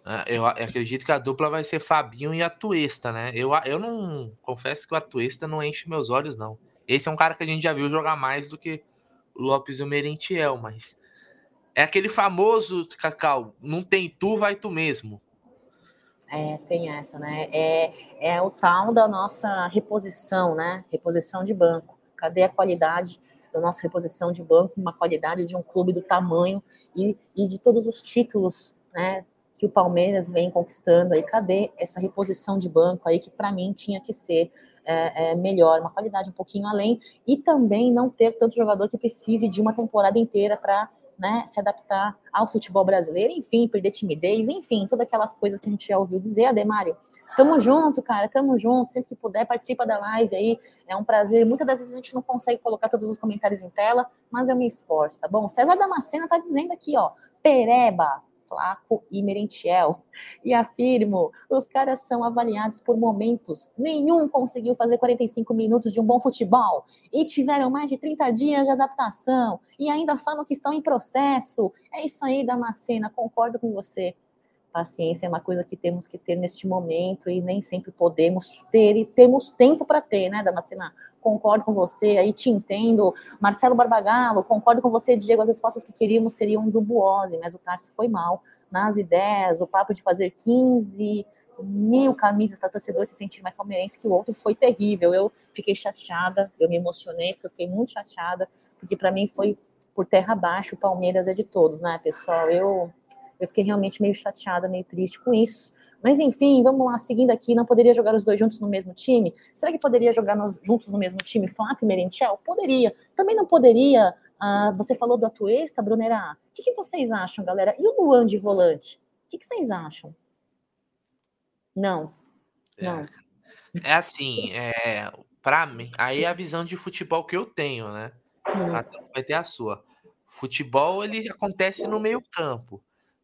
É, eu acredito que a dupla vai ser Fabinho e a Tuesta, né? Eu, eu não confesso que o Atuesta não enche meus olhos, não. Esse é um cara que a gente já viu jogar mais do que o Lopes e o Merentiel, mas é aquele famoso, Cacau, não tem tu, vai tu mesmo. É, tem essa, né? É, é o tal da nossa reposição, né? Reposição de banco. Cadê a qualidade da nossa reposição de banco? Uma qualidade de um clube do tamanho e, e de todos os títulos, né? Que o Palmeiras vem conquistando aí. Cadê essa reposição de banco aí que para mim tinha que ser é, é, melhor, uma qualidade um pouquinho além e também não ter tanto jogador que precise de uma temporada inteira para né, se adaptar ao futebol brasileiro, enfim, perder timidez, enfim, todas aquelas coisas que a gente já ouviu dizer, Ademário. Tamo junto, cara, tamo junto, sempre que puder, participa da live aí, é um prazer. Muitas das vezes a gente não consegue colocar todos os comentários em tela, mas eu me esforço, tá bom? César Damasceno tá dizendo aqui, ó, Pereba, Flaco e Merentiel. E afirmo, os caras são avaliados por momentos. Nenhum conseguiu fazer 45 minutos de um bom futebol e tiveram mais de 30 dias de adaptação e ainda falam que estão em processo. É isso aí, Damascena, concordo com você. Paciência é uma coisa que temos que ter neste momento e nem sempre podemos ter e temos tempo para ter, né, Damascena? Concordo com você, aí te entendo. Marcelo Barbagallo, concordo com você, Diego. As respostas que queríamos seriam do Buose, mas o Tarso foi mal nas ideias. O papo de fazer 15 mil camisas para torcedor se sentir mais palmeirense que o outro foi terrível. Eu fiquei chateada, eu me emocionei, porque eu fiquei muito chateada, porque para mim foi por terra abaixo. O Palmeiras é de todos, né, pessoal? Eu eu fiquei realmente meio chateada, meio triste com isso. Mas enfim, vamos lá, seguindo aqui, não poderia jogar os dois juntos no mesmo time? Será que poderia jogar no, juntos no mesmo time Flávio e Merentiel? Poderia. Também não poderia, uh, você falou do Atuesta, Brunera. O que, que, vocês acham, galera? E o Luan de volante? O que, que vocês acham? Não. É, não. É assim, é, para mim, aí é a visão de futebol que eu tenho, né? Hum. Vai ter a sua. Futebol ele acontece no meio campo.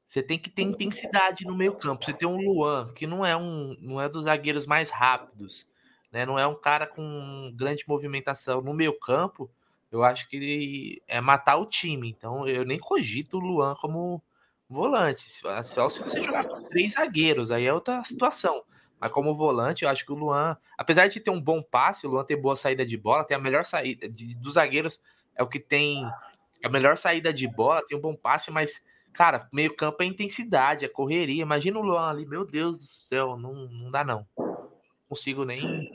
Você tem que ter intensidade no meio campo. Você tem um Luan, que não é um não é dos zagueiros mais rápidos, né? Não é um cara com grande movimentação no meio campo. Eu acho que ele é matar o time. Então eu nem cogito o Luan como volante. Só se você jogar com três zagueiros, aí é outra situação. Mas como volante, eu acho que o Luan, apesar de ter um bom passe, o Luan tem boa saída de bola, tem a melhor saída de, dos zagueiros, é o que tem a melhor saída de bola, tem um bom passe, mas Cara, meio campo é intensidade, é correria. Imagina o Luan ali, meu Deus do céu, não, não dá não. não consigo nem.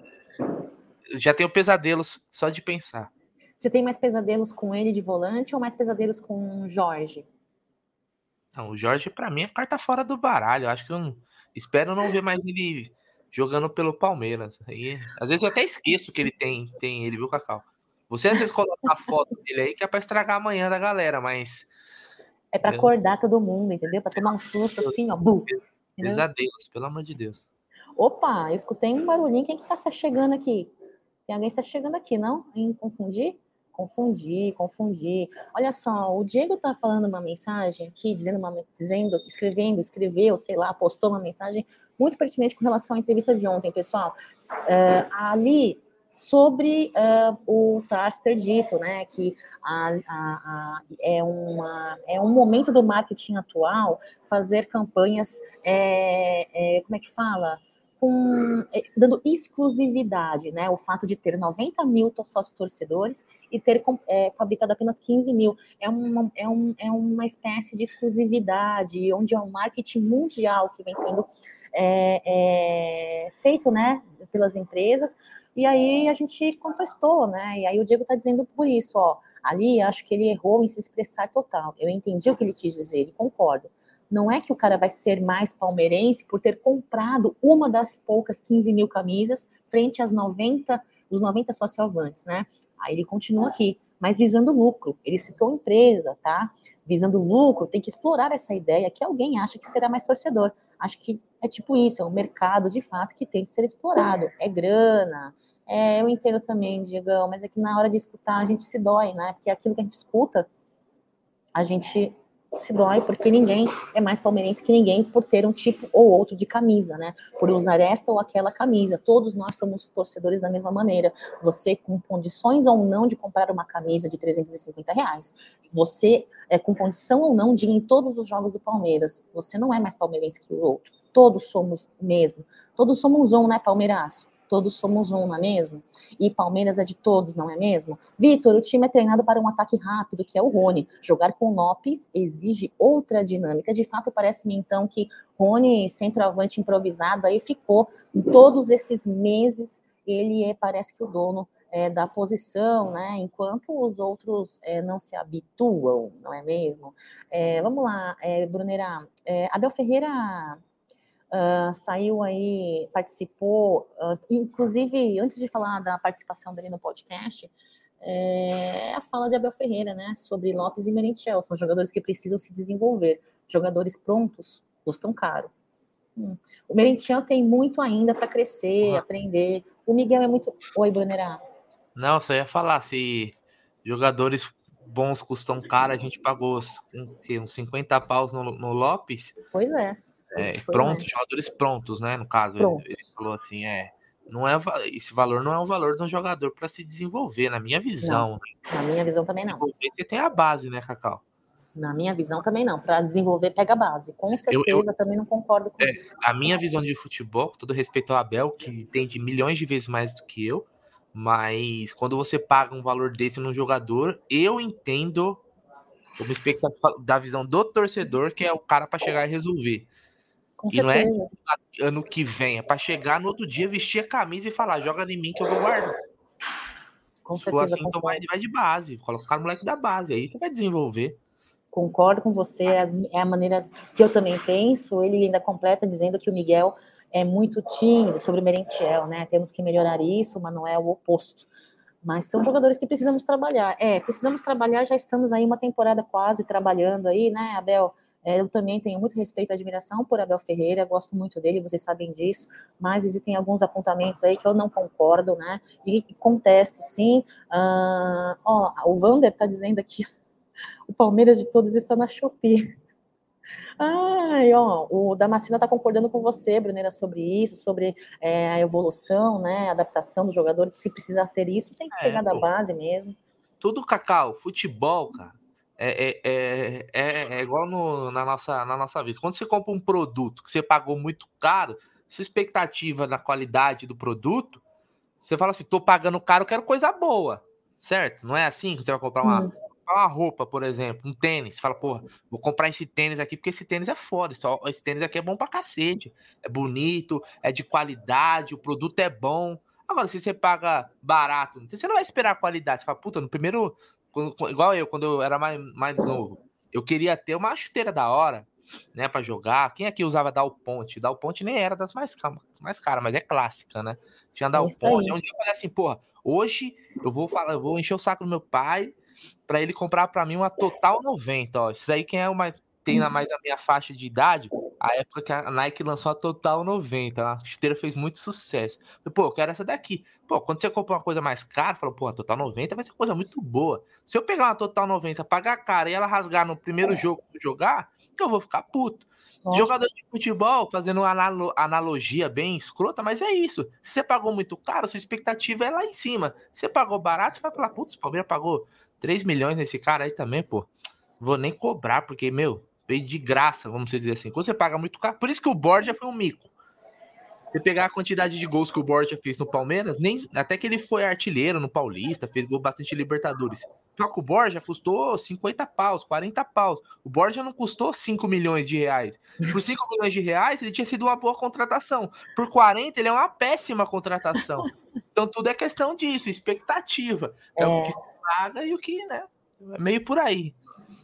Já tenho pesadelos só de pensar. Você tem mais pesadelos com ele de volante ou mais pesadelos com o Jorge? Não, o Jorge para mim é carta fora do baralho. Eu acho que eu não... espero não ver mais ele jogando pelo Palmeiras. Aí, às vezes eu até esqueço que ele tem, tem ele, viu, Cacau? Você às vezes coloca a foto dele aí que é para estragar a manhã da galera, mas é para acordar todo mundo, entendeu? Para tomar um susto assim, ó. Bu, Pesadelos, pelo amor de Deus. Opa, eu escutei um barulhinho. Quem que tá chegando aqui? Tem alguém está chegando aqui, não? Em confundir? Confundir, confundir. Olha só, o Diego tá falando uma mensagem aqui, dizendo, uma, dizendo, escrevendo, escreveu, sei lá, postou uma mensagem muito pertinente com relação à entrevista de ontem, pessoal. Uh, ali sobre uh, o Taster dito, né, que a, a, a, é, uma, é um momento do marketing atual fazer campanhas, é, é, como é que fala? Com, é, dando exclusividade, né? O fato de ter 90 mil sócios torcedores e ter é, fabricado apenas 15 mil. É uma, é, um, é uma espécie de exclusividade, onde é um marketing mundial que vem sendo é, é, feito, né, pelas empresas, e aí a gente contestou, né, e aí o Diego está dizendo por isso, ó, ali acho que ele errou em se expressar total, eu entendi o que ele quis dizer, e concordo, não é que o cara vai ser mais palmeirense por ter comprado uma das poucas 15 mil camisas frente às 90, os 90 socioavantes, né? Aí ele continua aqui mas visando lucro. Ele citou empresa, tá? Visando lucro, tem que explorar essa ideia que alguém acha que será mais torcedor. Acho que é tipo isso, é um mercado de fato que tem que ser explorado. É grana. É, eu entendo também, Diegão, mas é que na hora de escutar a gente se dói, né? Porque aquilo que a gente escuta, a gente se dói porque ninguém é mais palmeirense que ninguém por ter um tipo ou outro de camisa, né? Por usar esta ou aquela camisa. Todos nós somos torcedores da mesma maneira. Você com condições ou não de comprar uma camisa de 350 reais. Você é com condição ou não de ir em todos os jogos do Palmeiras. Você não é mais palmeirense que o outro. Todos somos mesmo. Todos somos um, né, palmeiraço? Todos somos um, não é mesmo? E Palmeiras é de todos, não é mesmo? Vitor, o time é treinado para um ataque rápido, que é o Rony. Jogar com Lopes exige outra dinâmica. De fato, parece-me então que Rony, centroavante improvisado, aí ficou todos esses meses. Ele é, parece que o dono é, da posição, né? Enquanto os outros é, não se habituam, não é mesmo? É, vamos lá, é, Brunera. É, Abel Ferreira Uh, saiu aí, participou, uh, inclusive, antes de falar da participação dele no podcast, é a fala de Abel Ferreira, né, sobre Lopes e Merentiel, são jogadores que precisam se desenvolver, jogadores prontos custam caro. Hum. O Merentiel tem muito ainda para crescer, aprender, o Miguel é muito... Oi, Brunerá. Não, só ia falar, se jogadores bons custam caro, a gente pagou uns, uns 50 paus no, no Lopes. Pois é. É, prontos, é. jogadores prontos, né? No caso, ele, ele, falou assim: é, não é esse valor não é o valor de um jogador para se desenvolver, na minha visão. Né? Na minha visão também não. Você tem a base, né, Cacau? Na minha visão também não. Para desenvolver, pega a base. Com certeza eu, eu, também não concordo com é, isso. A minha visão de futebol, com todo respeito ao Abel, que entende milhões de vezes mais do que eu, mas quando você paga um valor desse num jogador, eu entendo uma expectativa da visão do torcedor, que é o cara para chegar e resolver. Com e certeza. não é ano que vem, é para chegar no outro dia, vestir a camisa e falar: joga em mim que eu vou guardar. Com Se certeza, for assim, então vai, vai de base, colocar o moleque da base, aí você vai desenvolver. Concordo com você, é, é a maneira que eu também penso. Ele ainda completa dizendo que o Miguel é muito tímido sobre o Merentiel, né? Temos que melhorar isso, mas não é o oposto. Mas são jogadores que precisamos trabalhar. É, precisamos trabalhar, já estamos aí uma temporada quase trabalhando aí, né, Abel? É, eu também tenho muito respeito e admiração por Abel Ferreira, gosto muito dele, vocês sabem disso, mas existem alguns apontamentos aí que eu não concordo, né? E contesto, sim. Ah, ó, o Vander está dizendo aqui, o Palmeiras de todos está na Shopee. Ai, ó, o Damasceno está concordando com você, Brunera, sobre isso, sobre é, a evolução, né, a adaptação do jogador, que se precisar ter isso, tem que é, pegar da base mesmo. Tudo cacau, futebol, cara é, é, é, é, igual no, na, nossa, na nossa vida. Quando você compra um produto que você pagou muito caro, sua expectativa na qualidade do produto, você fala assim: tô pagando caro, quero coisa boa, certo? Não é assim que você vai comprar uma, uma roupa, por exemplo, um tênis. Você fala, porra, vou comprar esse tênis aqui porque esse tênis é foda. Só, esse tênis aqui é bom pra cacete. É bonito, é de qualidade, o produto é bom. Agora, se você paga barato, você não vai esperar a qualidade. Você fala, puta, no primeiro, igual eu, quando eu era mais, mais novo, eu queria ter uma chuteira da hora, né, para jogar. Quem aqui usava Dal Ponte? Dal Ponte nem era das mais, mais caras, mas é clássica, né? Tinha Dal Ponte. Um dia eu falei assim, porra, hoje eu vou falar, eu vou encher o saco do meu pai para ele comprar para mim uma Total 90, ó. Isso aí quem é uma tem na mais a minha faixa de idade, a época que a Nike lançou a Total 90, a chuteira fez muito sucesso. Pô, eu quero essa daqui. Pô, quando você compra uma coisa mais cara, fala, pô, a Total 90 vai ser coisa muito boa. Se eu pegar uma Total 90, pagar cara e ela rasgar no primeiro jogo que eu jogar, eu vou ficar puto. Nossa. Jogador de futebol, fazendo uma analogia bem escrota, mas é isso. Se você pagou muito caro, sua expectativa é lá em cima. Se você pagou barato, você vai falar, putz, o Palmeiras pagou 3 milhões nesse cara aí também, pô. Vou nem cobrar, porque, meu, veio de graça, vamos dizer assim. Quando você paga muito caro, por isso que o board já foi um mico. Você pegar a quantidade de gols que o Borja fez no Palmeiras, nem até que ele foi artilheiro no Paulista, fez gol bastante Libertadores. Só que o Borja custou 50 paus, 40 paus. O Borja não custou 5 milhões de reais. Por 5 milhões de reais, ele tinha sido uma boa contratação. Por 40, ele é uma péssima contratação. Então tudo é questão disso, expectativa. É, é. o que se paga e o que, né? É meio por aí.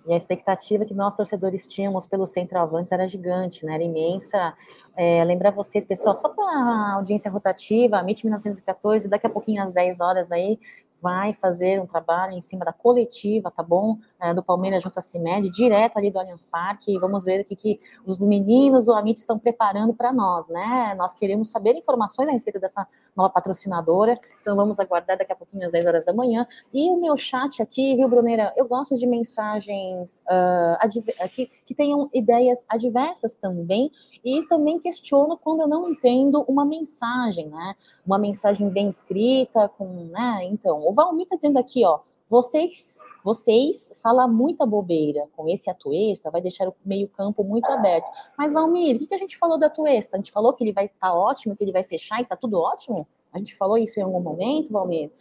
E a expectativa que nós, torcedores, tínhamos pelo centroavantes era gigante, né? Era imensa. É, lembrar vocês, pessoal, só pela audiência rotativa, a MIT 1914, daqui a pouquinho às 10 horas aí, vai fazer um trabalho em cima da coletiva, tá bom? É, do Palmeiras junto à CIMED, direto ali do Allianz Parque, e vamos ver o que, que os meninos do Amit estão preparando para nós, né? Nós queremos saber informações a respeito dessa nova patrocinadora, então vamos aguardar daqui a pouquinho às 10 horas da manhã. E o meu chat aqui, viu, Bruneira? Eu gosto de mensagens uh, que, que tenham ideias adversas também, e também questiono quando eu não entendo uma mensagem, né? Uma mensagem bem escrita, com, né? Então, o Valmir está dizendo aqui, ó, vocês, vocês falam muita bobeira com esse atuesta, vai deixar o meio-campo muito aberto. Mas, Valmir, o que, a gente falou do atuesta? A gente falou que ele vai estar tá ótimo, que ele vai fechar e tá tudo ótimo? A gente falou isso em algum momento, Valmir?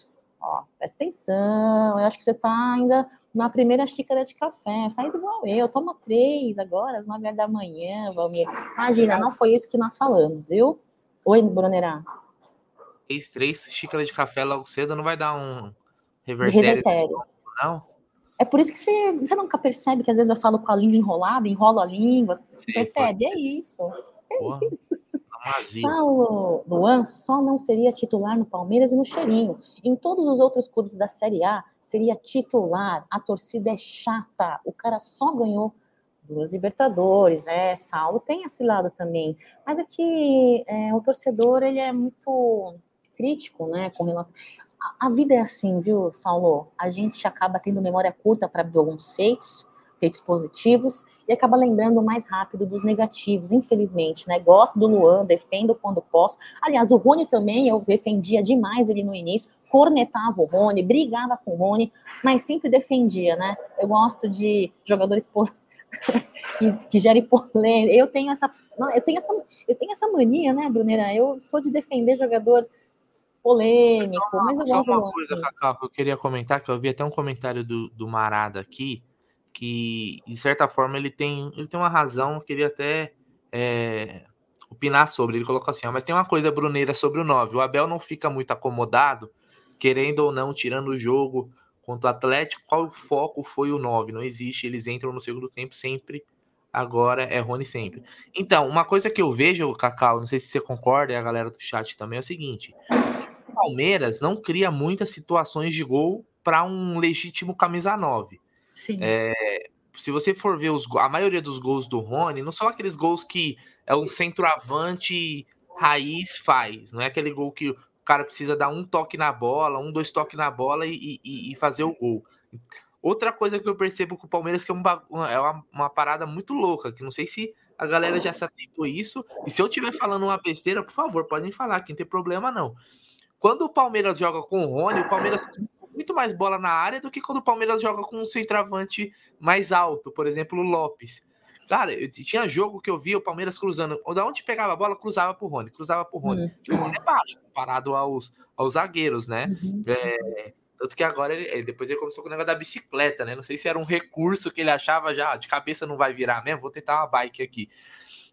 Ó, presta atenção, eu acho que você tá ainda na primeira xícara de café. Faz igual eu, toma três agora, às nove da manhã, Valmir. Imagina, não foi isso que nós falamos, viu? Oi, Brunerá três, três xícaras de café logo cedo não vai dar um revertério, revertério. não? É por isso que você, você nunca percebe que às vezes eu falo com a língua enrolada, enrolo a língua. Sim, percebe? É isso. É Porra, isso. Saulo Luan só não seria titular no Palmeiras e no Cheirinho. Em todos os outros clubes da Série A, seria titular. A torcida é chata. O cara só ganhou duas Libertadores. É, Saulo tem esse lado também. Mas é que é, o torcedor, ele é muito crítico, né, com relação. A, vida é assim, viu, Saulo? A gente acaba tendo memória curta para alguns feitos, feitos positivos, e acaba lembrando mais rápido dos negativos, infelizmente, né? Gosto do Luan, defendo quando posso. Aliás, o Rony também, eu defendia demais ele no início, cornetava o Rony, brigava com o Rony, mas sempre defendia, né? Eu gosto de jogadores que, que gerem polêmica. Eu tenho essa, eu tenho essa, eu tenho essa mania, né, Brunera? Eu sou de defender jogador polêmico, mas eu só gosto uma coisa, assim. Cacau, que eu queria comentar, que eu vi até um comentário do, do Marada aqui, que de certa forma ele tem, ele tem uma razão, eu queria até é, opinar sobre. Ele colocou assim: ó, mas tem uma coisa, Bruneira, sobre o 9. O Abel não fica muito acomodado, querendo ou não, tirando o jogo contra o Atlético. Qual o foco foi o 9? Não existe, eles entram no segundo tempo sempre. Agora é Rony sempre. Então, uma coisa que eu vejo, Cacau, não sei se você concorda, e a galera do chat também, é o seguinte: Palmeiras não cria muitas situações de gol para um legítimo camisa 9. Sim. É, se você for ver os, a maioria dos gols do Rony, não são aqueles gols que é um centroavante raiz faz. Não é aquele gol que o cara precisa dar um toque na bola, um, dois toques na bola e, e, e fazer o gol. Outra coisa que eu percebo com o Palmeiras que é, um, é uma, uma, parada muito louca, que não sei se a galera já se atentou isso. E se eu estiver falando uma besteira, por favor, podem falar, que não tem problema não. Quando o Palmeiras joga com o Rony, o Palmeiras tem muito mais bola na área do que quando o Palmeiras joga com um centroavante mais alto, por exemplo, o Lopes. Cara, eu tinha jogo que eu via o Palmeiras cruzando. Da onde pegava a bola, cruzava pro Rony, cruzava pro Rony. Uhum. O Rony é baixo, comparado aos, aos zagueiros, né? Uhum. É, tanto que agora ele, depois ele começou com o negócio da bicicleta, né? Não sei se era um recurso que ele achava já, de cabeça não vai virar mesmo, vou tentar uma bike aqui.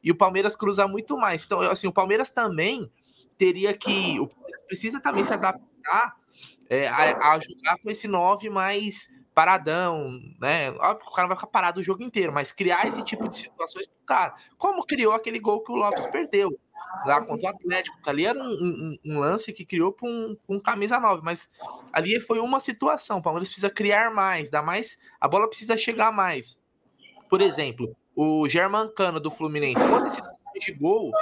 E o Palmeiras cruza muito mais. Então, assim, o Palmeiras também teria que. O precisa também se adaptar é, a, a, jogar com esse 9 mais paradão, né? Óbvio que o cara vai ficar parado o jogo inteiro, mas criar esse tipo de situações pro cara. Como criou aquele gol que o Lopes perdeu lá contra o Atlético. Ali era um, um, um lance que criou com um, um, camisa 9, mas ali foi uma situação. O Palmeiras precisa criar mais, dar mais. A bola precisa chegar mais. Por exemplo, o Germancano do Fluminense, quantas situações de gols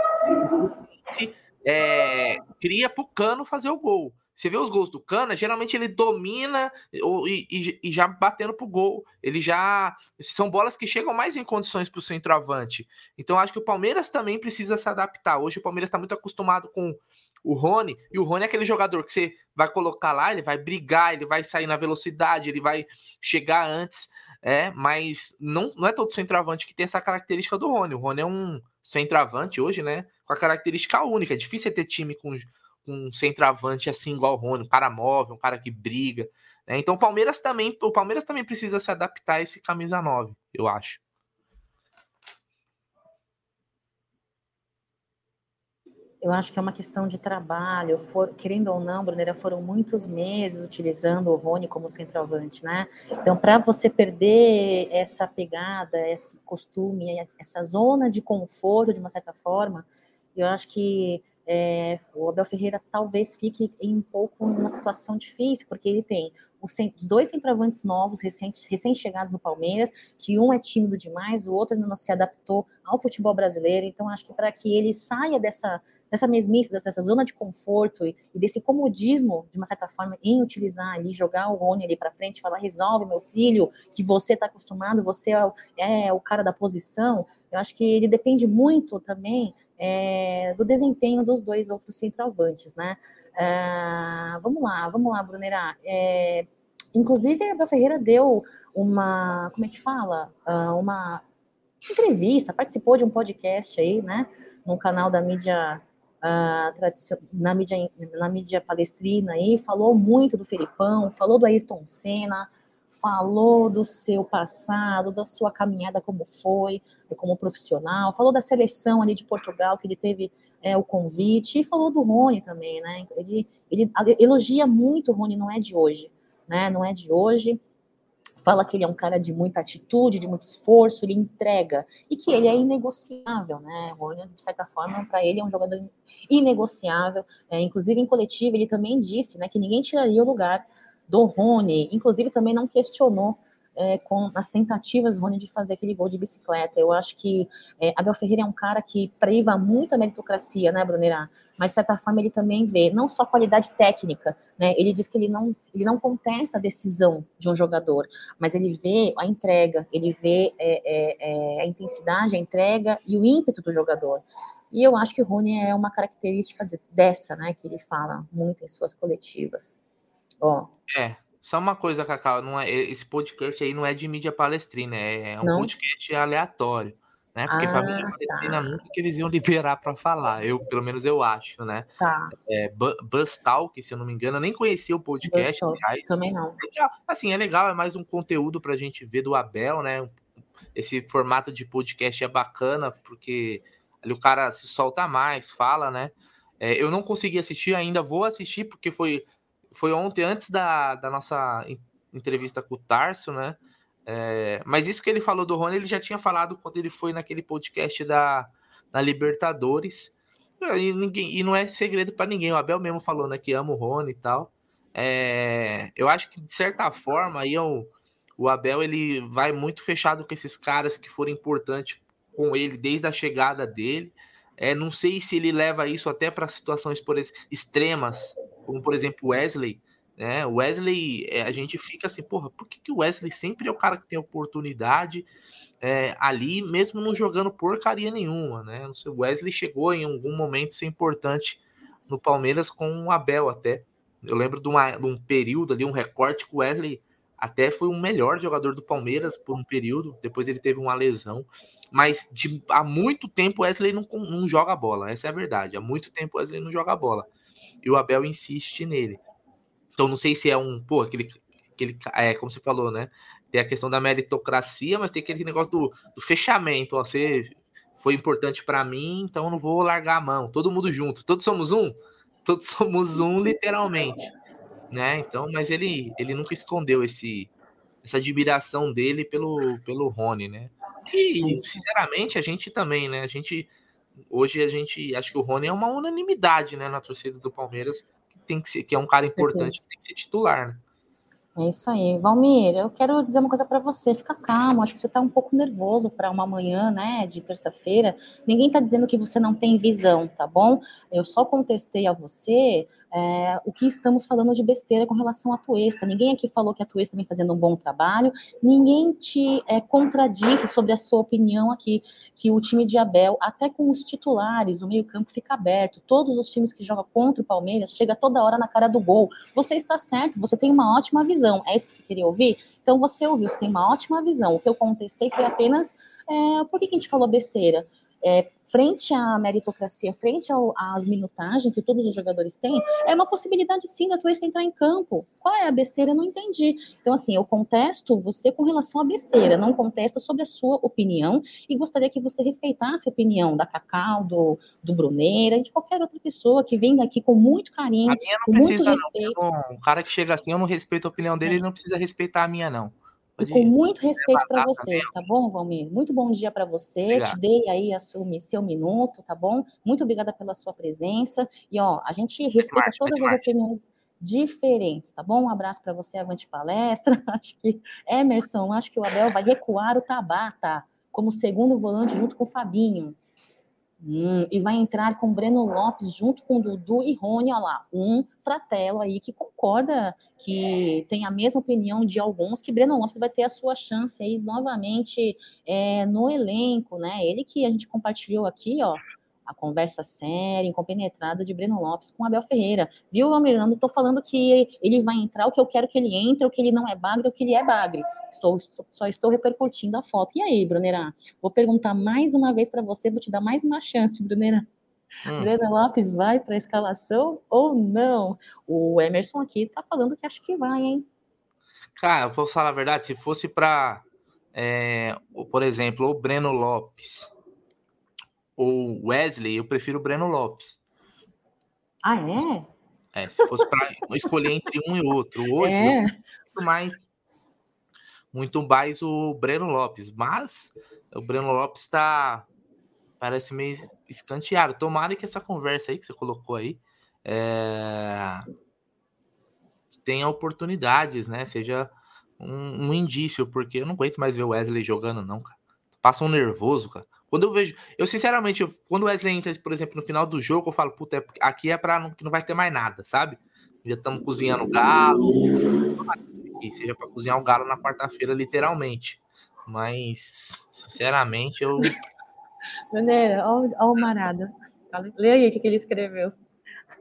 se é, cria pro Cano fazer o gol. Você vê os gols do Cana, geralmente ele domina e, e, e, já batendo pro gol. Ele já. São bolas que chegam mais em condições pro centroavante. Então acho que o Palmeiras também precisa se adaptar. Hoje o Palmeiras está muito acostumado com o Rony, e o Rony é aquele jogador que você vai colocar lá, ele vai brigar, ele vai sair na velocidade, ele vai chegar antes. É, mas não, não é todo centroavante que tem essa característica do Rony. O Rony é um centroavante hoje, né? Com a característica única. É difícil ter time com, com um centroavante assim igual o Rony, um cara móvel, um cara que briga. Né? Então o Palmeiras também, o Palmeiras também precisa se adaptar a esse camisa 9, eu acho. Eu acho que é uma questão de trabalho. For, querendo ou não, Brunera, foram muitos meses utilizando o Rony como centroavante, né? Então, para você perder essa pegada, esse costume, essa zona de conforto, de uma certa forma, eu acho que é, o Abel Ferreira talvez fique em um pouco numa situação difícil, porque ele tem os, dois centroavantes novos, recém-chegados no Palmeiras, que um é tímido demais, o outro ainda não se adaptou ao futebol brasileiro. Então, acho que para que ele saia dessa, dessa mesmice, dessa zona de conforto e, e, desse comodismo, de uma certa forma, em utilizar ali, jogar o Rony ali para frente, falar: resolve, meu filho, que você está acostumado, você é o, é o cara da posição. Eu acho que ele depende muito também é, do desempenho dos dois outros centroavantes, né? É, vamos lá, vamos lá, Brunera. É, inclusive, a Abel Ferreira deu uma, como é que fala? Uh, uma entrevista, participou de um podcast aí, né? No canal da mídia uh, na mídia na mídia palestrina aí, falou muito do Felipão, falou do Ayrton Senna, falou do seu passado, da sua caminhada como foi, como profissional, falou da seleção ali de Portugal, que ele teve é, o convite, e falou do Rony também, né? Ele, ele elogia muito o Rony, não é de hoje, né? Não é de hoje. Fala que ele é um cara de muita atitude, de muito esforço, ele entrega e que ele é inegociável, né? Rony, de certa forma, para ele é um jogador inegociável. É, inclusive, em coletivo, ele também disse né, que ninguém tiraria o lugar do Rony, inclusive também não questionou é, com as tentativas do Rony de fazer aquele gol de bicicleta. Eu acho que é, Abel Ferreira é um cara que priva muito a meritocracia, né, Brunera? Mas, de certa forma, ele também vê não só qualidade técnica, né? Ele diz que ele não, ele não contesta a decisão de um jogador, mas ele vê a entrega, ele vê é, é, é a intensidade, a entrega e o ímpeto do jogador. E eu acho que o Rony é uma característica dessa, né, que ele fala muito em suas coletivas. Ó. É, só uma coisa, Cacau, não é, esse podcast aí não é de mídia palestrina, é, é um não? podcast aleatório, né? Porque ah, para mídia palestrina tá. nunca que eles iam liberar para falar, eu pelo menos eu acho, né? Tá. É, Buzz Talk, se eu não me engano, eu nem conhecia o podcast, aliás. Também não. Assim, é legal, é mais um conteúdo pra gente ver do Abel, né? Esse formato de podcast é bacana, porque ali o cara se solta mais, fala, né? É, eu não consegui assistir ainda, vou assistir, porque foi foi ontem, antes da, da nossa entrevista com o Tarso, né? É, mas isso que ele falou do Rony, ele já tinha falado quando ele foi naquele podcast da, da Libertadores. E, ninguém, e não é segredo para ninguém. O Abel mesmo falou, né? Que ama o Rony e tal. É, eu acho que, de certa forma, aí o, o Abel ele vai muito fechado com esses caras que foram importantes com ele desde a chegada dele. É, não sei se ele leva isso até para situações por extremas, como por exemplo Wesley. Né? Wesley, é, a gente fica assim, porra, por que, que o Wesley sempre é o cara que tem oportunidade é, ali, mesmo não jogando porcaria nenhuma, né? Não sei, o Wesley chegou em algum momento ser importante no Palmeiras com o Abel até. Eu lembro de, uma, de um período ali, um recorte que o Wesley até foi o melhor jogador do Palmeiras por um período, depois ele teve uma lesão. Mas de, há muito tempo o Wesley não, não joga bola, essa é a verdade. Há muito tempo o Wesley não joga bola. E o Abel insiste nele. Então não sei se é um, pô, aquele, aquele é, como você falou, né? Tem a questão da meritocracia, mas tem aquele negócio do, do fechamento. Ó, você foi importante para mim, então eu não vou largar a mão. Todo mundo junto. Todos somos um? Todos somos um, literalmente. Né? Então, mas ele, ele nunca escondeu esse, essa admiração dele pelo, pelo Rony, né? E, sinceramente, a gente também, né? A gente. Hoje a gente. Acho que o Rony é uma unanimidade, né? Na torcida do Palmeiras, que, tem que, ser, que é um cara importante, tem que ser titular, né? É isso aí. Valmir, eu quero dizer uma coisa para você. Fica calmo, acho que você está um pouco nervoso para uma manhã, né, de terça-feira. Ninguém está dizendo que você não tem visão, tá bom? Eu só contestei a você é, o que estamos falando de besteira com relação à Tuesta. Ninguém aqui falou que a Tuesta vem fazendo um bom trabalho, ninguém te é, contradisse sobre a sua opinião aqui, que o time de Abel, até com os titulares, o meio-campo fica aberto. Todos os times que jogam contra o Palmeiras chega toda hora na cara do gol. Você está certo, você tem uma ótima visão. É isso que você queria ouvir? Então você ouviu, você tem uma ótima visão. O que eu contestei foi apenas é, por que, que a gente falou besteira? É, frente à meritocracia, frente ao, às minutagens que todos os jogadores têm, é uma possibilidade sim da Twist entrar em campo. Qual é a besteira? Eu não entendi. Então, assim, eu contesto você com relação à besteira, não contesto sobre a sua opinião e gostaria que você respeitasse a opinião da Cacau, do, do Bruneira e de qualquer outra pessoa que venha aqui com muito carinho, a minha não precisa, muito respeito. Não. Um cara que chega assim, eu não respeito a opinião dele, é. ele não precisa respeitar a minha, não. E com muito respeito para vocês, tá bom, Valmir? Muito bom dia para você. Obrigado. Te dei aí a seu minuto, tá bom? Muito obrigada pela sua presença. E ó, a gente respeita todas as opiniões diferentes, tá bom? Um abraço para você, avante palestra. Acho que Emerson, acho que o Abel vai recuar o Tabata como segundo volante junto com o Fabinho. Hum, e vai entrar com Breno Lopes junto com Dudu e Rony, olha lá, um fratelo aí que concorda, que tem a mesma opinião de alguns, que Breno Lopes vai ter a sua chance aí novamente é, no elenco, né? Ele que a gente compartilhou aqui, ó, a conversa séria, incompenetrada de Breno Lopes com Abel Ferreira. Viu, Almir? Não estou falando que ele vai entrar, o que eu quero que ele entre, o que ele não é bagre, o que ele é bagre. Estou, só estou repercutindo a foto. E aí, Brunera? Vou perguntar mais uma vez para você, vou te dar mais uma chance, Brunera. Hum. Breno Lopes vai para a escalação ou não? O Emerson aqui está falando que acho que vai, hein? Cara, eu posso falar a verdade, se fosse para, é, por exemplo, o Breno Lopes ou Wesley, eu prefiro o Breno Lopes. Ah, é? É, se fosse para escolher entre um e outro. Hoje, é. muito mais muito mais o Breno Lopes, mas o Breno Lopes está parece meio escanteado. Tomara que essa conversa aí que você colocou aí é, tenha oportunidades, né? Seja um, um, indício, porque eu não aguento mais ver o Wesley jogando, não, cara. Passa um nervoso, cara. Quando eu vejo. Eu, sinceramente, eu, quando o Wesley entra, por exemplo, no final do jogo, eu falo, puta, é, aqui é pra não, que não vai ter mais nada, sabe? Já estamos cozinhando galo. Seja para cozinhar um galo na quarta-feira, literalmente. Mas, sinceramente, eu. Bruneira, olha o Marada. Lê aí o que, que ele escreveu.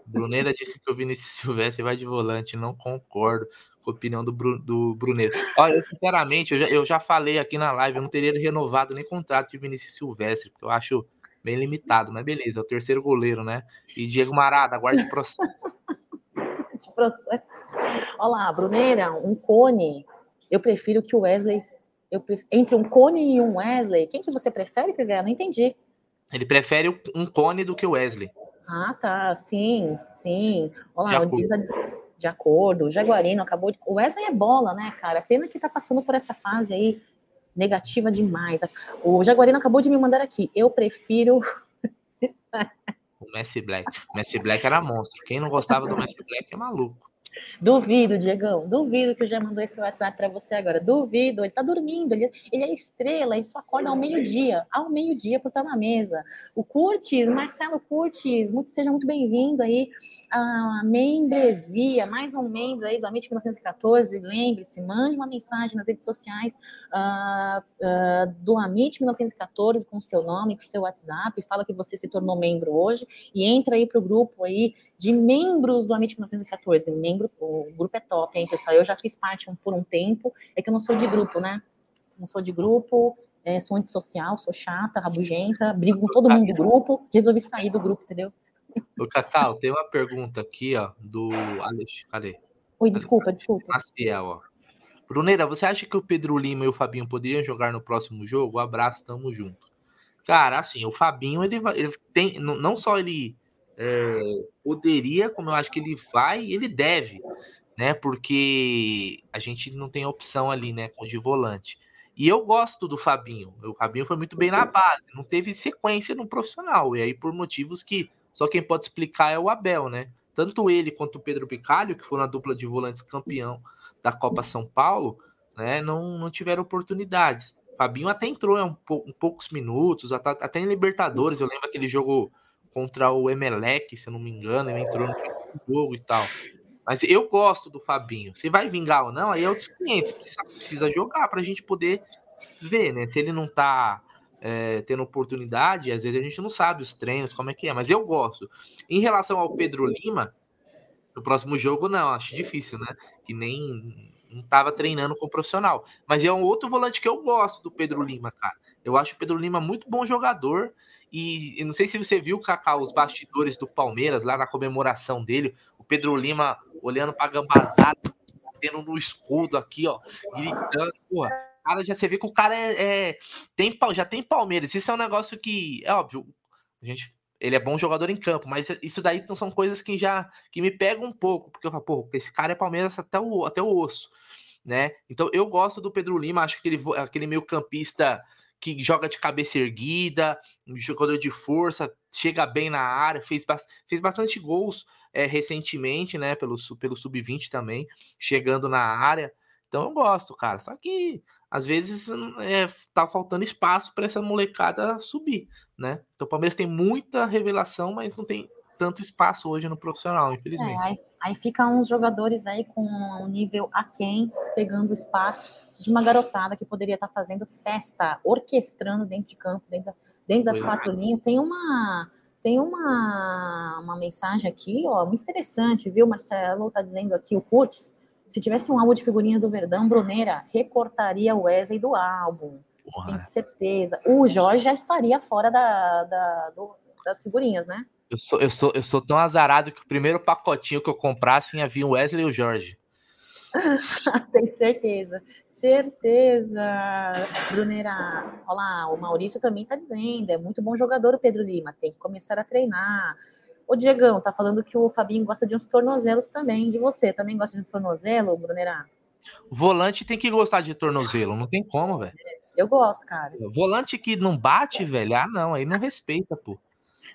Bruneira disse que o Vinícius Silvestre vai de volante. Não concordo opinião do, Bru, do Bruneiro. Olha, eu, sinceramente, eu já, eu já falei aqui na live, eu não teria renovado nem contrato de Vinícius Silvestre, porque eu acho bem limitado, mas beleza, é o terceiro goleiro, né? E Diego Marada, aguarde processo. de processo. Olha lá, Bruneira, um cone. Eu prefiro que o Wesley. Eu prefiro, entre um cone e um Wesley, quem que você prefere, PVA? Não entendi. Ele prefere um cone do que o Wesley. Ah, tá. Sim, sim. Olha lá, o de acordo. O Jaguarino acabou de. O Wesley é bola, né, cara? Pena que tá passando por essa fase aí negativa demais. O Jaguarino acabou de me mandar aqui. Eu prefiro. o Messi Black. Messi Black era monstro. Quem não gostava do Messi Black é maluco. Duvido, Diegão, duvido que o já mandou esse WhatsApp para você agora. Duvido, ele tá dormindo, ele, ele é estrela, ele só acorda ao meio-dia, ao meio-dia por estar na mesa. O Curtis, Marcelo Curtis, muito, seja muito bem-vindo aí. A membresia, mais um membro aí do Amit 1914, lembre-se, mande uma mensagem nas redes sociais uh, uh, do Amit 1914 com seu nome, com seu WhatsApp, fala que você se tornou membro hoje. E entra aí para o grupo aí de membros do Amit 1914, membro, o grupo é top, hein, pessoal, eu já fiz parte um, por um tempo, é que eu não sou de grupo, né, não sou de grupo, é, sou antissocial, sou chata, rabugenta, brigo com todo mundo do grupo, resolvi sair do grupo, entendeu? O Cacau, tem uma pergunta aqui, ó, do Alex. Cadê? Oi, desculpa, desculpa. Maciel, ó. Bruneira, você acha que o Pedro Lima e o Fabinho poderiam jogar no próximo jogo? abraço, tamo junto. Cara, assim, o Fabinho, ele, ele tem. Não só ele é, poderia, como eu acho que ele vai, ele deve, né? Porque a gente não tem opção ali, né, de volante. E eu gosto do Fabinho. O Fabinho foi muito bem na base, não teve sequência no profissional. E aí, por motivos que só quem pode explicar é o Abel, né? Tanto ele quanto o Pedro Picalho, que foram a dupla de volantes campeão da Copa São Paulo, né, não, não tiveram oportunidades. Fabinho até entrou em, um, poucos minutos, até, até, em Libertadores, eu lembro aquele jogo contra o Emelec, se eu não me engano, ele entrou no jogo e tal. Mas eu gosto do Fabinho. Se vai vingar ou não, aí é outros clientes. Precisa, precisa jogar para a gente poder ver, né? Se ele não tá é, tendo oportunidade, às vezes a gente não sabe os treinos, como é que é. Mas eu gosto. Em relação ao Pedro Lima, no próximo jogo, não. Acho difícil, né? Que nem não estava treinando com o profissional. Mas é um outro volante que eu gosto do Pedro Lima, cara. Eu acho o Pedro Lima muito bom jogador. E eu não sei se você viu, Cacau, os bastidores do Palmeiras, lá na comemoração dele, o Pedro Lima olhando para a gambazada, tendo no escudo aqui, ó, gritando, porra. Cara, já você vê que o cara é, é, tem, já tem Palmeiras. Isso é um negócio que, é óbvio, a gente, ele é bom jogador em campo, mas isso daí são coisas que já que me pegam um pouco, porque eu falo, pô, esse cara é Palmeiras até o, até o osso, né? Então eu gosto do Pedro Lima, acho que ele aquele meio campista que joga de cabeça erguida, um jogador de força, chega bem na área, fez, fez bastante gols é, recentemente, né? Pelo, pelo Sub-20 também, chegando na área. Então eu gosto, cara. Só que às vezes é, tá faltando espaço para essa molecada subir, né? Então o Palmeiras tem muita revelação, mas não tem tanto espaço hoje no profissional, infelizmente. É, aí, aí fica uns jogadores aí com um nível aquém, pegando espaço de uma garotada que poderia estar fazendo festa, orquestrando dentro de campo, dentro, dentro das pois quatro é. linhas. Tem uma tem uma, uma mensagem aqui, ó, muito interessante, viu, Marcelo? Tá dizendo aqui o Curtis. Se tivesse um álbum de figurinhas do Verdão, Bruneira recortaria o Wesley do álbum. Porra. Tenho certeza. O Jorge já estaria fora da, da do, das figurinhas, né? Eu sou, eu, sou, eu sou tão azarado que o primeiro pacotinho que eu comprasse ia vir o Wesley e o Jorge. Tenho certeza certeza, Brunera. Olha lá, o Maurício também está dizendo, é muito bom jogador o Pedro Lima, tem que começar a treinar. O Diegão tá falando que o Fabinho gosta de uns tornozelos também. De você, também gosta de uns tornozelos, Brunera? Volante tem que gostar de tornozelo, não tem como, velho. Eu gosto, cara. Volante que não bate, velho, ah, não, aí não respeita, pô.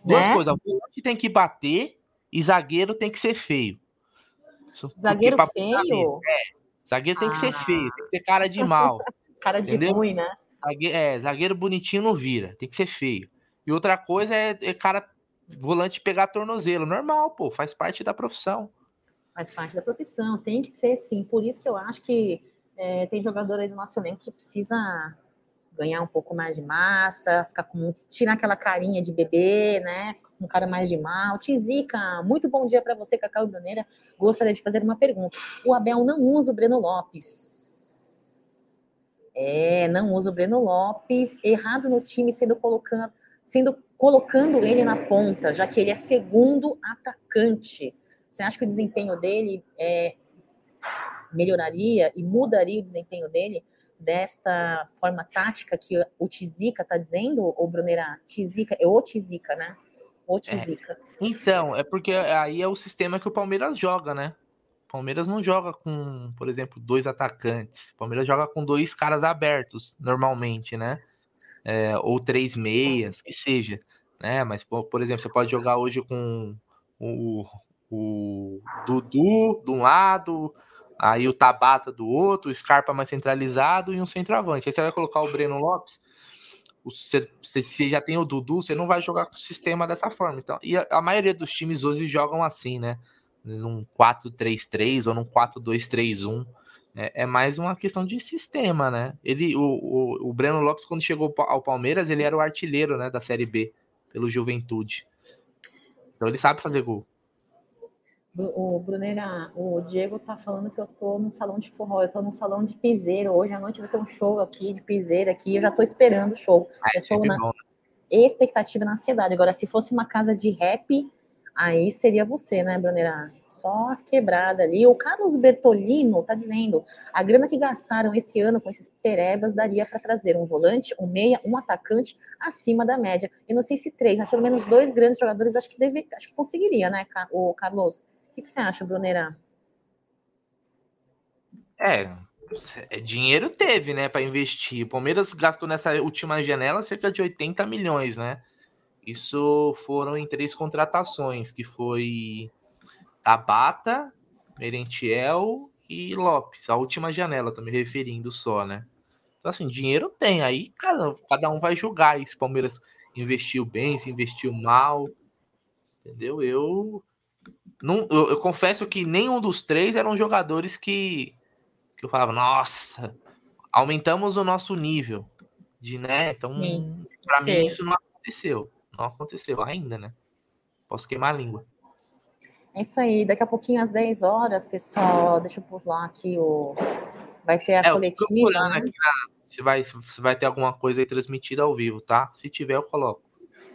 Duas né? coisas, volante tem que bater e zagueiro tem que ser feio. Zagueiro feio? É, Zagueiro tem que ser feio, tem que ter cara de mal. cara de entendeu? ruim, né? Zagueiro, é, zagueiro bonitinho não vira, tem que ser feio. E outra coisa é, é cara volante pegar tornozelo. Normal, pô, faz parte da profissão. Faz parte da profissão, tem que ser sim. Por isso que eu acho que é, tem jogador aí do nosso elenco que precisa ganhar um pouco mais de massa, ficar com tirar aquela carinha de bebê, né? Ficar com cara mais de mal. Tizica, muito bom dia para você, Cacau Bruneira. Gostaria de fazer uma pergunta. O Abel não usa o Breno Lopes. É, não usa o Breno Lopes. Errado no time, sendo colocando, sendo colocando ele na ponta, já que ele é segundo atacante. Você acha que o desempenho dele é, melhoraria e mudaria o desempenho dele desta forma tática que o Tizica está dizendo, ou Brunera? Tizica, é o Tizica, né? O. Tizica. É. Então, é porque aí é o sistema que o Palmeiras joga, né? O Palmeiras não joga com, por exemplo, dois atacantes. O Palmeiras joga com dois caras abertos, normalmente, né? É, ou três meias, que seja. Né? Mas, por exemplo, você pode jogar hoje com o, o Dudu de um lado, Aí o Tabata do outro, o Scarpa mais centralizado e um centroavante. Aí você vai colocar o Breno Lopes. Você, você já tem o Dudu, você não vai jogar com o sistema dessa forma. Então, e a, a maioria dos times hoje jogam assim, né? Num 4-3-3 ou num 4-2-3-1. É, é, mais uma questão de sistema, né? Ele, o, o, o Breno Lopes, quando chegou ao Palmeiras, ele era o artilheiro né, da Série B, pelo Juventude. Então ele sabe fazer gol. O Brunera, o Diego tá falando que eu tô num salão de forró, eu tô num salão de piseiro. Hoje à noite vai ter um show aqui de piseiro aqui, eu já tô esperando o show. Ah, eu estou na bom. expectativa, na ansiedade. Agora, se fosse uma casa de rap, aí seria você, né, Brunera? Só as quebradas ali. O Carlos Bertolino tá dizendo: a grana que gastaram esse ano com esses perebas daria para trazer um volante, um meia, um atacante acima da média. Eu não sei se três, mas pelo menos dois grandes jogadores acho que deve, acho que conseguiria, né, o Carlos? Que, que você acha, Brunerá? É, é, dinheiro teve, né, para investir. O Palmeiras gastou nessa última janela cerca de 80 milhões, né? Isso foram em três contratações, que foi Tabata, Merentiel e Lopes. A última janela, tô me referindo só, né? Então, assim, dinheiro tem. Aí cada, cada um vai julgar se o Palmeiras investiu bem, se investiu mal. Entendeu? Eu não, eu, eu, confesso que nenhum dos três eram jogadores que, que eu falava, nossa, aumentamos o nosso nível de, né? Então, para mim, isso não aconteceu. Não aconteceu ainda, né? Posso queimar a língua. É isso aí. Daqui a pouquinho, às 10 horas, pessoal, deixa eu pular aqui o. Vai ter a é, coletiva. Né? Aqui na... se, vai, se vai ter alguma coisa aí transmitida ao vivo, tá? Se tiver, eu coloco.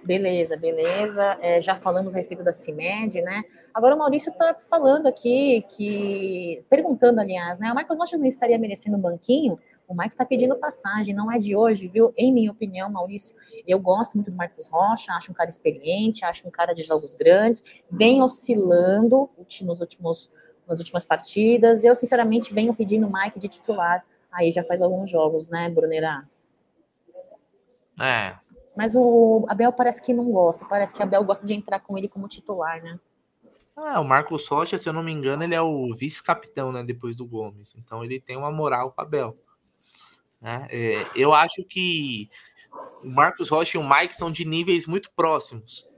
Beleza, beleza. É, já falamos a respeito da CIMED, né? Agora o Maurício está falando aqui que. perguntando, aliás, né? O Michael Rocha não estaria merecendo um banquinho? O Mike está pedindo passagem, não é de hoje, viu? Em minha opinião, Maurício, eu gosto muito do Marcos Rocha, acho um cara experiente, acho um cara de jogos grandes, vem oscilando nos últimos, nas últimas partidas. Eu, sinceramente, venho pedindo o Mike de titular aí já faz alguns jogos, né, Brunera? É, mas o Abel parece que não gosta. Parece que Abel gosta de entrar com ele como titular, né? Ah, o Marcos Rocha, se eu não me engano, ele é o vice-capitão, né? Depois do Gomes. Então ele tem uma moral com Abel. Né? É, eu acho que o Marcos Rocha e o Mike são de níveis muito próximos.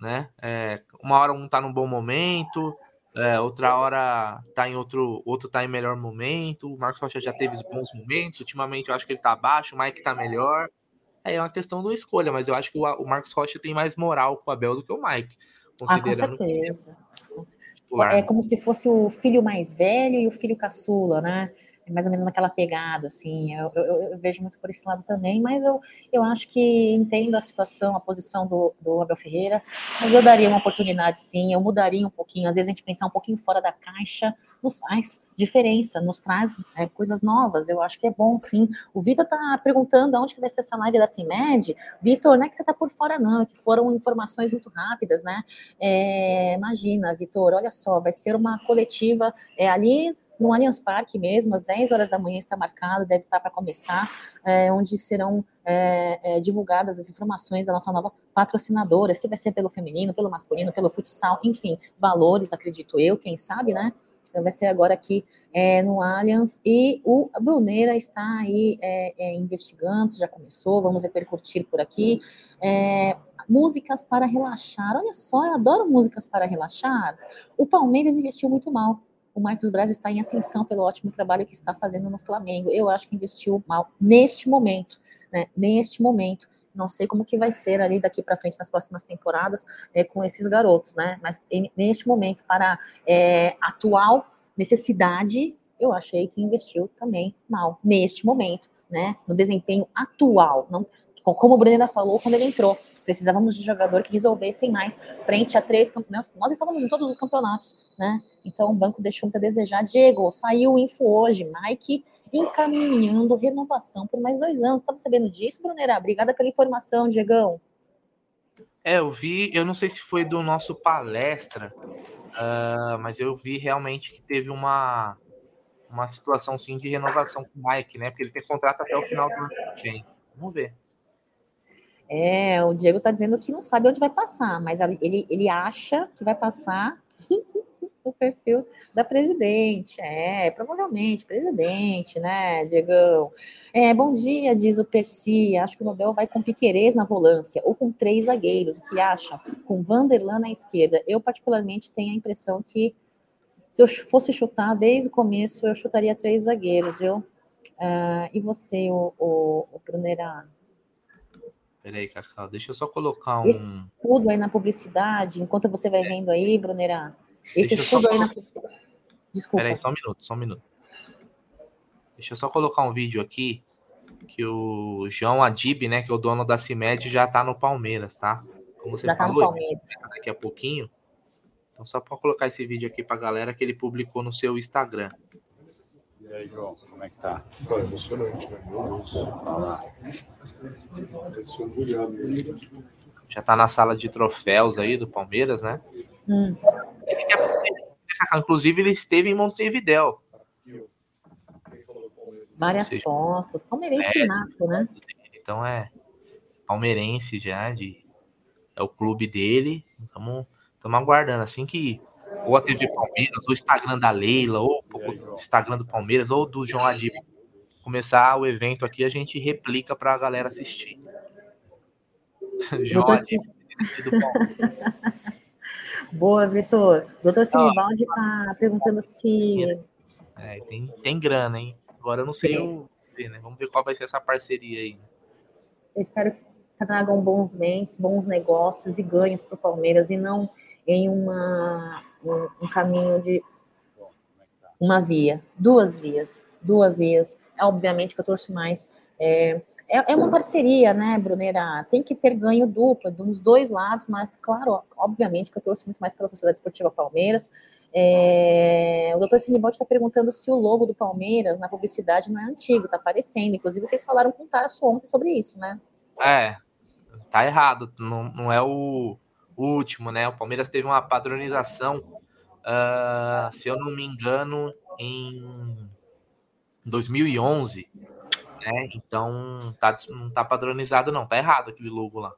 Né? É, uma hora um tá num bom momento, é, outra hora tá em outro, outro tá em melhor momento. O Marcos Rocha já teve bons momentos. Ultimamente eu acho que ele tá abaixo, o Mike tá melhor. É uma questão da escolha, mas eu acho que o, o Marcos Rocha tem mais moral com o Abel do que o Mike. Considerando ah, com certeza. É, é como se fosse o filho mais velho e o filho caçula, né? É mais ou menos naquela pegada, assim. Eu, eu, eu, vejo muito por esse lado também, mas eu, eu acho que entendo a situação, a posição do, do Abel Ferreira, mas eu daria uma oportunidade, sim. Eu mudaria um pouquinho. Às vezes a gente pensar um pouquinho fora da caixa nos faz diferença, nos traz é, coisas novas. Eu acho que é bom, sim. O Vitor tá perguntando aonde que vai ser essa live da CIMED. Vitor, não é que você tá por fora, não, é que foram informações muito rápidas, né? É, imagina, Vitor, olha só, vai ser uma coletiva é, ali no Allianz Parque mesmo, às 10 horas da manhã está marcado, deve estar para começar, é, onde serão é, é, divulgadas as informações da nossa nova patrocinadora, se vai ser pelo feminino, pelo masculino, pelo futsal, enfim, valores, acredito eu, quem sabe, né? Vai ser agora aqui é, no Allianz, e o Bruneira está aí é, é, investigando, já começou, vamos repercutir por aqui. músicas para relaxar, olha só, eu adoro músicas para relaxar. O Palmeiras investiu muito mal o Marcos Braz está em ascensão pelo ótimo trabalho que está fazendo no Flamengo. Eu acho que investiu mal neste momento, né? Neste momento. Não sei como que vai ser ali daqui para frente nas próximas temporadas é, com esses garotos, né? Mas neste momento, para é, atual necessidade, eu achei que investiu também mal neste momento, né? No desempenho atual, não como o Brenda falou quando ele entrou. Precisávamos de jogador que resolvessem mais frente a três campeonatos. Nós estávamos em todos os campeonatos, né? Então o banco deixou muito a desejar. Diego, saiu o info hoje. Mike encaminhando renovação por mais dois anos. Estava sabendo disso, Brunera? Obrigada pela informação, Diegão. É, eu vi, eu não sei se foi do nosso palestra, uh, mas eu vi realmente que teve uma, uma situação sim de renovação com o Mike, né? Porque ele tem contrato até o final do ano que vem. Vamos ver. É, o Diego está dizendo que não sabe onde vai passar, mas ele, ele acha que vai passar o perfil da presidente. É, provavelmente, presidente, né, Diegão? É, bom dia, diz o Percy. Acho que o Nobel vai com Piquerez na volância, ou com três zagueiros. O que acha? Com Vanderlan na esquerda. Eu, particularmente, tenho a impressão que se eu fosse chutar desde o começo, eu chutaria três zagueiros, viu? Uh, e você, o, o, o? Peraí, Cacau, deixa eu só colocar um. Esse escudo aí na publicidade, enquanto você vai é. vendo aí, Brunera. Esse escudo aí na. Desculpa. Peraí, só um minuto, só um minuto. Deixa eu só colocar um vídeo aqui que o João Adib, né, que é o dono da CIMED, já tá no Palmeiras, tá? Como você já falou, tá no Palmeiras. daqui a pouquinho. Então, só para colocar esse vídeo aqui pra galera que ele publicou no seu Instagram. E aí, João, como é que tá? Pô, emocionante, velho. Meu Deus. lá. Já tá na sala de troféus aí do Palmeiras, né? Hum. Inclusive, ele esteve em Montevidéu. Várias seja, fotos. Palmeirense é, nato, né? Então é palmeirense já, de, é o clube dele. Estamos aguardando. Assim que ou a TV Palmeiras, ou o Instagram da Leila, ou o Instagram do Palmeiras, ou do João Adib. Começar o evento aqui, a gente replica para a galera assistir. João Adib do Boa, Vitor. Doutor Sinibaldi está perguntando se. É, tem, tem grana, hein? Agora eu não sei o. Né? Vamos ver qual vai ser essa parceria aí. Eu espero que tragam bons ventos, bons negócios e ganhos para o Palmeiras e não em uma, um, um caminho de uma via, duas vias, duas vias. É, obviamente que eu torço mais. É, é, é, uma parceria, né, Brunera? Tem que ter ganho duplo dos dois lados, mas, claro, obviamente que eu torço muito mais pela Sociedade Esportiva Palmeiras. É, o doutor Sinibote está perguntando se o logo do Palmeiras na publicidade não é antigo, está aparecendo. Inclusive, vocês falaram com o Tarso ontem sobre isso, né? É, tá errado. Não, não é o último, né? O Palmeiras teve uma padronização, uh, se eu não me engano, em 2011 né? Então tá, não tá padronizado, não. Tá errado aquele logo lá.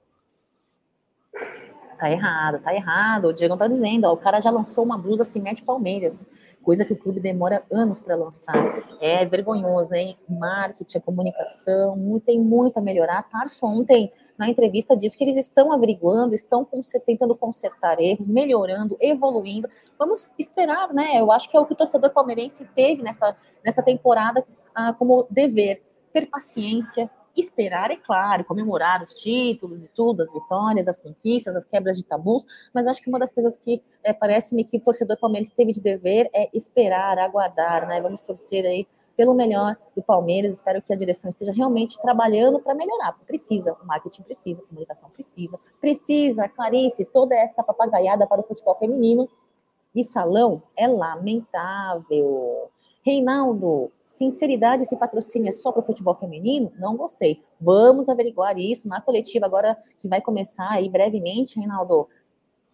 Tá errado, tá errado. O Diego tá dizendo, ó, o cara já lançou uma blusa Cimete Palmeiras, coisa que o clube demora anos para lançar. É vergonhoso, hein? Marketing, comunicação, tem muito a melhorar. Tarso ontem, na entrevista, disse que eles estão averiguando, estão tentando consertar erros, melhorando, evoluindo. Vamos esperar, né? Eu acho que é o que o torcedor palmeirense teve nessa, nessa temporada ah, como dever ter paciência, esperar, é claro, comemorar os títulos e tudo, as vitórias, as conquistas, as quebras de tabus, mas acho que uma das coisas que é, parece-me que o torcedor palmeirense teve de dever é esperar, aguardar, né? Vamos torcer aí pelo melhor do Palmeiras. Espero que a direção esteja realmente trabalhando para melhorar, porque precisa, o marketing precisa, a comunicação precisa, precisa, Clarice, toda essa papagaiada para o futebol feminino. E salão é lamentável. Reinaldo, sinceridade, esse patrocínio é só para o futebol feminino? Não gostei. Vamos averiguar isso na coletiva agora que vai começar aí brevemente, Reinaldo.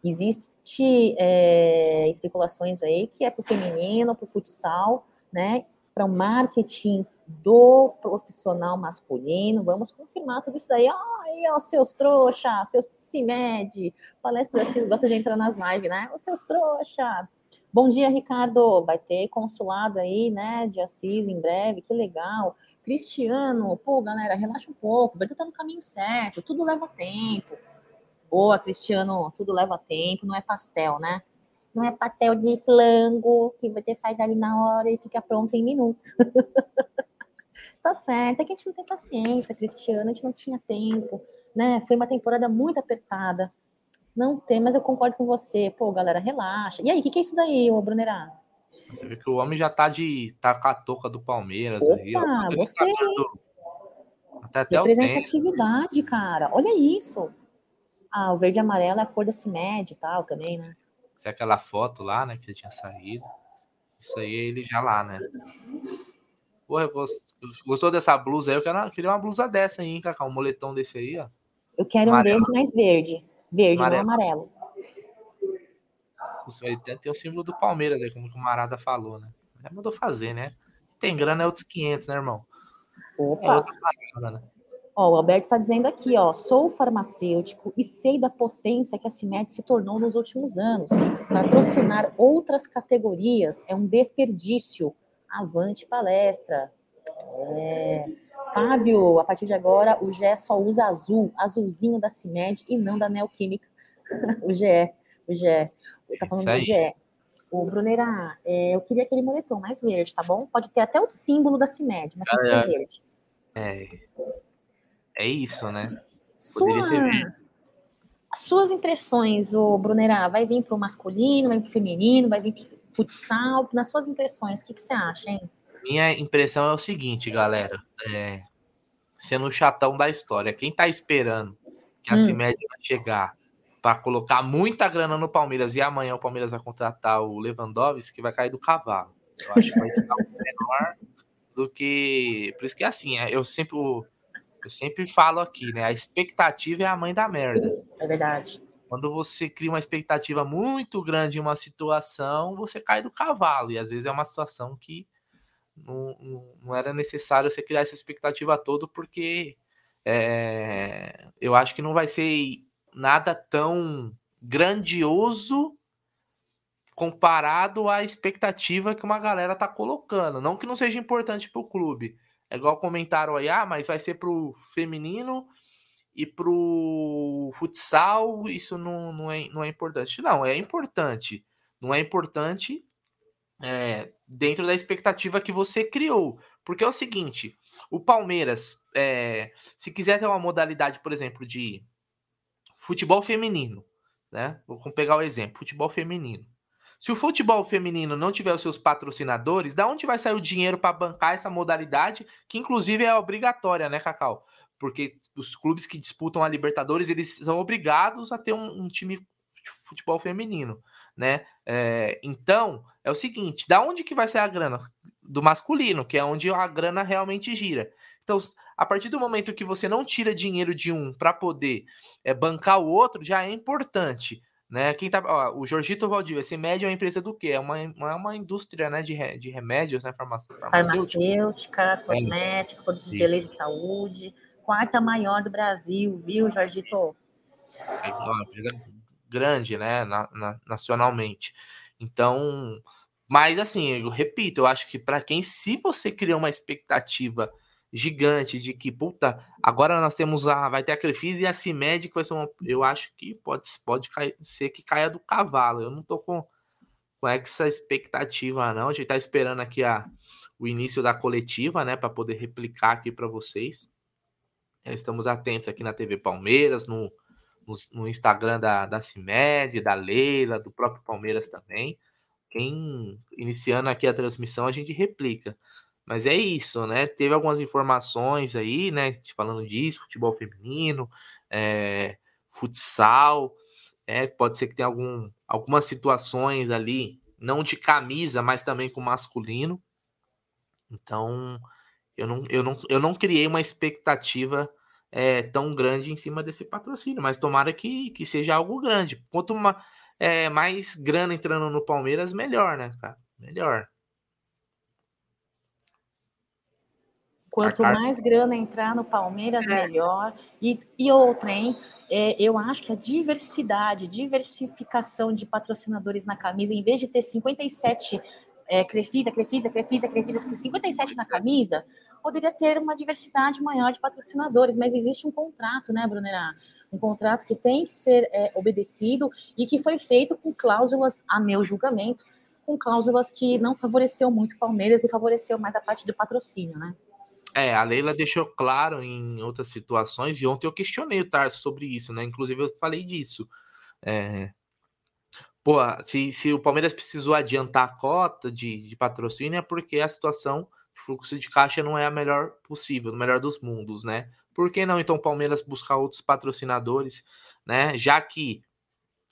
Existe é, especulações aí que é para o feminino, para o futsal, né? Para o marketing do profissional masculino. Vamos confirmar tudo isso daí. Aí, ó, seus trouxa, seus CIMED, palestra vocês gostam de entrar nas lives, né? Os seus trouxa, Bom dia, Ricardo. Vai ter consulado aí, né, de Assis em breve, que legal. Cristiano, pô, galera, relaxa um pouco, vai estar no caminho certo, tudo leva tempo. Boa, Cristiano, tudo leva tempo, não é pastel, né? Não é pastel de flango que você faz ali na hora e fica pronto em minutos. tá certo, é que a gente não tem paciência, Cristiano, a gente não tinha tempo, né? Foi uma temporada muito apertada. Não tem, mas eu concordo com você. Pô, galera, relaxa. E aí, o que, que, é isso daí, ô Brunerá? Você vê que o homem já tá de. tá com a touca do Palmeiras Opa, aí. Ó. gostei. Até, até Representatividade, cara. Olha isso. Ah, o verde e amarelo é a cor da CIMED e tal também, né? É aquela foto lá, né, que tinha saído. Isso aí é ele já lá, né? Porra, gostou dessa blusa aí? Eu, quero, eu queria uma blusa dessa aí, hein, Cacá? Um moletom desse aí, ó. Eu quero amarelo. um desse mais verde. Verde, amarelo. não amarelo. Ele tem o símbolo do Palmeiras, né, como o Marada falou, né? Já mandou fazer, né? Tem grana é outros 500, né, irmão? Opa. É outra parada, né? Ó, o Alberto está dizendo aqui, ó, sou farmacêutico e sei da potência que a CIMED se tornou nos últimos anos. Patrocinar outras categorias é um desperdício. Avante palestra. É. Fábio, a partir de agora, o GE só usa azul, azulzinho da CIMED e não da Neoquímica. o GE, o GE. Tá falando do GE. O Bruneira, é, eu queria aquele moletom mais verde, tá bom? Pode ter até o símbolo da CIMED, mas tem que ser é. verde. É. É isso, né? Sua... Suas impressões, o Brunerá, vai vir para o masculino, vai vir para o feminino, vai vir para futsal? Nas suas impressões, o que, que você acha, hein? Minha impressão é o seguinte, galera. É, sendo o chatão da história, quem tá esperando que a hum. CIMED vai chegar para colocar muita grana no Palmeiras e amanhã o Palmeiras vai contratar o Lewandowski, que vai cair do cavalo. Eu acho que vai ser algo menor do que. Por isso que é assim, é, eu sempre, eu sempre falo aqui, né? A expectativa é a mãe da merda. É verdade. Quando você cria uma expectativa muito grande em uma situação, você cai do cavalo. E às vezes é uma situação que não, não, era necessário você criar essa expectativa toda, porque é, eu acho que não vai ser nada tão grandioso comparado à expectativa que uma galera tá colocando. Não que não seja importante para o clube. É igual comentaram aí, ah, mas vai ser para o feminino e pro futsal isso não, não, é, não é importante. Não, é importante. Não é importante é, dentro da expectativa que você criou. Porque é o seguinte: o Palmeiras, é, se quiser ter uma modalidade, por exemplo, de futebol feminino, né? Vamos pegar o exemplo: futebol feminino. Se o futebol feminino não tiver os seus patrocinadores, da onde vai sair o dinheiro para bancar essa modalidade, que inclusive é obrigatória, né, Cacau? Porque os clubes que disputam a Libertadores, eles são obrigados a ter um, um time de futebol feminino, né? É, então, é o seguinte, da onde que vai ser a grana? Do masculino, que é onde a grana realmente gira. Então, a partir do momento que você não tira dinheiro de um para poder é, bancar o outro, já é importante. Né? Quem tá, ó, o Jorgito Valdivia, esse médio é uma empresa do quê? É uma, é uma indústria né, de, de remédios, né? Farmacêutica, farmacêutica cosmética, é. produtos de beleza e saúde. Quarta maior do Brasil, viu, Jorgito? É uma empresa grande, né? Na, na, nacionalmente. Então, mas assim, eu repito, eu acho que para quem, se você cria uma expectativa gigante de que, puta, agora nós temos a. Vai ter a Crefisa e a CIMED, que vai ser uma. Eu acho que pode, pode ser que caia do cavalo. Eu não tô com, com essa expectativa, não. A gente tá esperando aqui a, o início da coletiva, né, para poder replicar aqui para vocês. Estamos atentos aqui na TV Palmeiras, no, no, no Instagram da, da CIMED, da Leila, do próprio Palmeiras também. Quem iniciando aqui a transmissão, a gente replica. Mas é isso, né? Teve algumas informações aí, né? Falando disso, futebol feminino, é, futsal, é, pode ser que tenha algum, algumas situações ali, não de camisa, mas também com masculino. Então, eu não, eu não, eu não criei uma expectativa é, tão grande em cima desse patrocínio, mas tomara que, que seja algo grande. Quanto uma, é, mais grana entrando no Palmeiras, melhor, né, cara? Melhor. Quanto mais grana entrar no Palmeiras, é. melhor. E, e outra, hein? É, eu acho que a diversidade, diversificação de patrocinadores na camisa, em vez de ter 57 é, Crefisa, Crefisa, Crefisa, Crefisa, 57 na camisa, poderia ter uma diversidade maior de patrocinadores, mas existe um contrato, né, Brunera? Um contrato que tem que ser é, obedecido e que foi feito com cláusulas, a meu julgamento, com cláusulas que não favoreceu muito o Palmeiras e favoreceu mais a parte do patrocínio, né? É, a Leila deixou claro em outras situações, e ontem eu questionei o Tarso sobre isso, né? Inclusive eu falei disso. É... Pô, se, se o Palmeiras precisou adiantar a cota de, de patrocínio é porque a situação de fluxo de caixa não é a melhor possível, o melhor dos mundos, né? Por que não então o Palmeiras buscar outros patrocinadores, né? Já que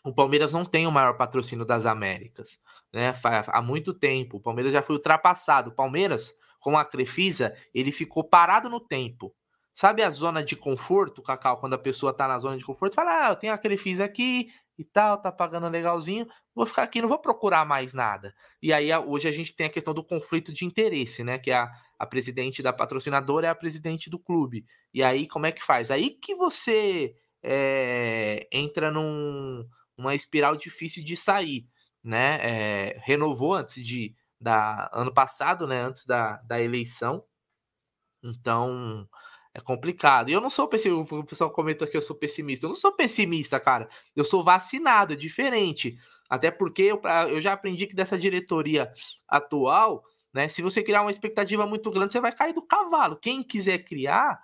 o Palmeiras não tem o maior patrocínio das Américas, né? Há muito tempo, o Palmeiras já foi ultrapassado. O Palmeiras com a Crefisa, ele ficou parado no tempo. Sabe a zona de conforto, Cacau, quando a pessoa tá na zona de conforto, fala, ah, eu tenho a Crefisa aqui e tal, tá pagando legalzinho, vou ficar aqui, não vou procurar mais nada. E aí, hoje a gente tem a questão do conflito de interesse, né, que é a, a presidente da patrocinadora é a presidente do clube. E aí, como é que faz? Aí que você é, entra num, numa espiral difícil de sair, né, é, renovou antes de da ano passado, né, antes da, da eleição. Então, é complicado. E eu não sou pessimista, o pessoal comenta que eu sou pessimista. Eu não sou pessimista, cara. Eu sou vacinado, é diferente. Até porque eu, eu já aprendi que dessa diretoria atual, né, se você criar uma expectativa muito grande, você vai cair do cavalo. Quem quiser criar,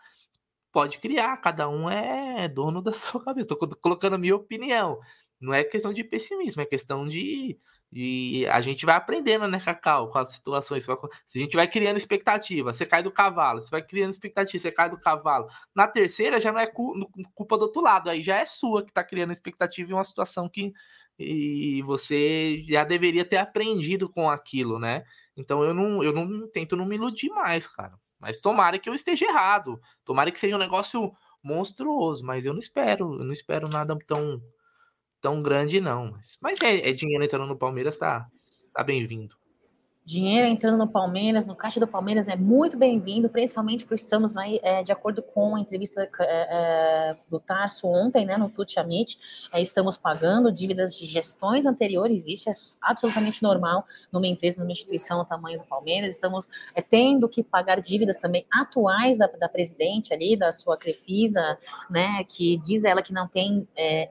pode criar. Cada um é dono da sua cabeça. Estou colocando a minha opinião. Não é questão de pessimismo, é questão de e a gente vai aprendendo, né, Cacau, com as situações. Se a gente vai criando expectativa, você cai do cavalo. Você vai criando expectativa, você cai do cavalo. Na terceira já não é culpa do outro lado, aí já é sua que está criando expectativa em uma situação que e você já deveria ter aprendido com aquilo, né? Então eu não, eu não tento não me iludir mais, cara. Mas tomara que eu esteja errado. Tomara que seja um negócio monstruoso, mas eu não espero, eu não espero nada tão tão grande, não. Mas, mas é, é dinheiro entrando no Palmeiras, tá, tá bem-vindo. Dinheiro entrando no Palmeiras, no caixa do Palmeiras é muito bem-vindo, principalmente porque estamos aí, é, de acordo com a entrevista é, é, do Tarso ontem, né, no Tuti Amit, é, estamos pagando dívidas de gestões anteriores, isso é absolutamente normal numa empresa, numa instituição do tamanho do Palmeiras, estamos é, tendo que pagar dívidas também atuais da, da presidente ali, da sua Crefisa, né, que diz ela que não tem, é,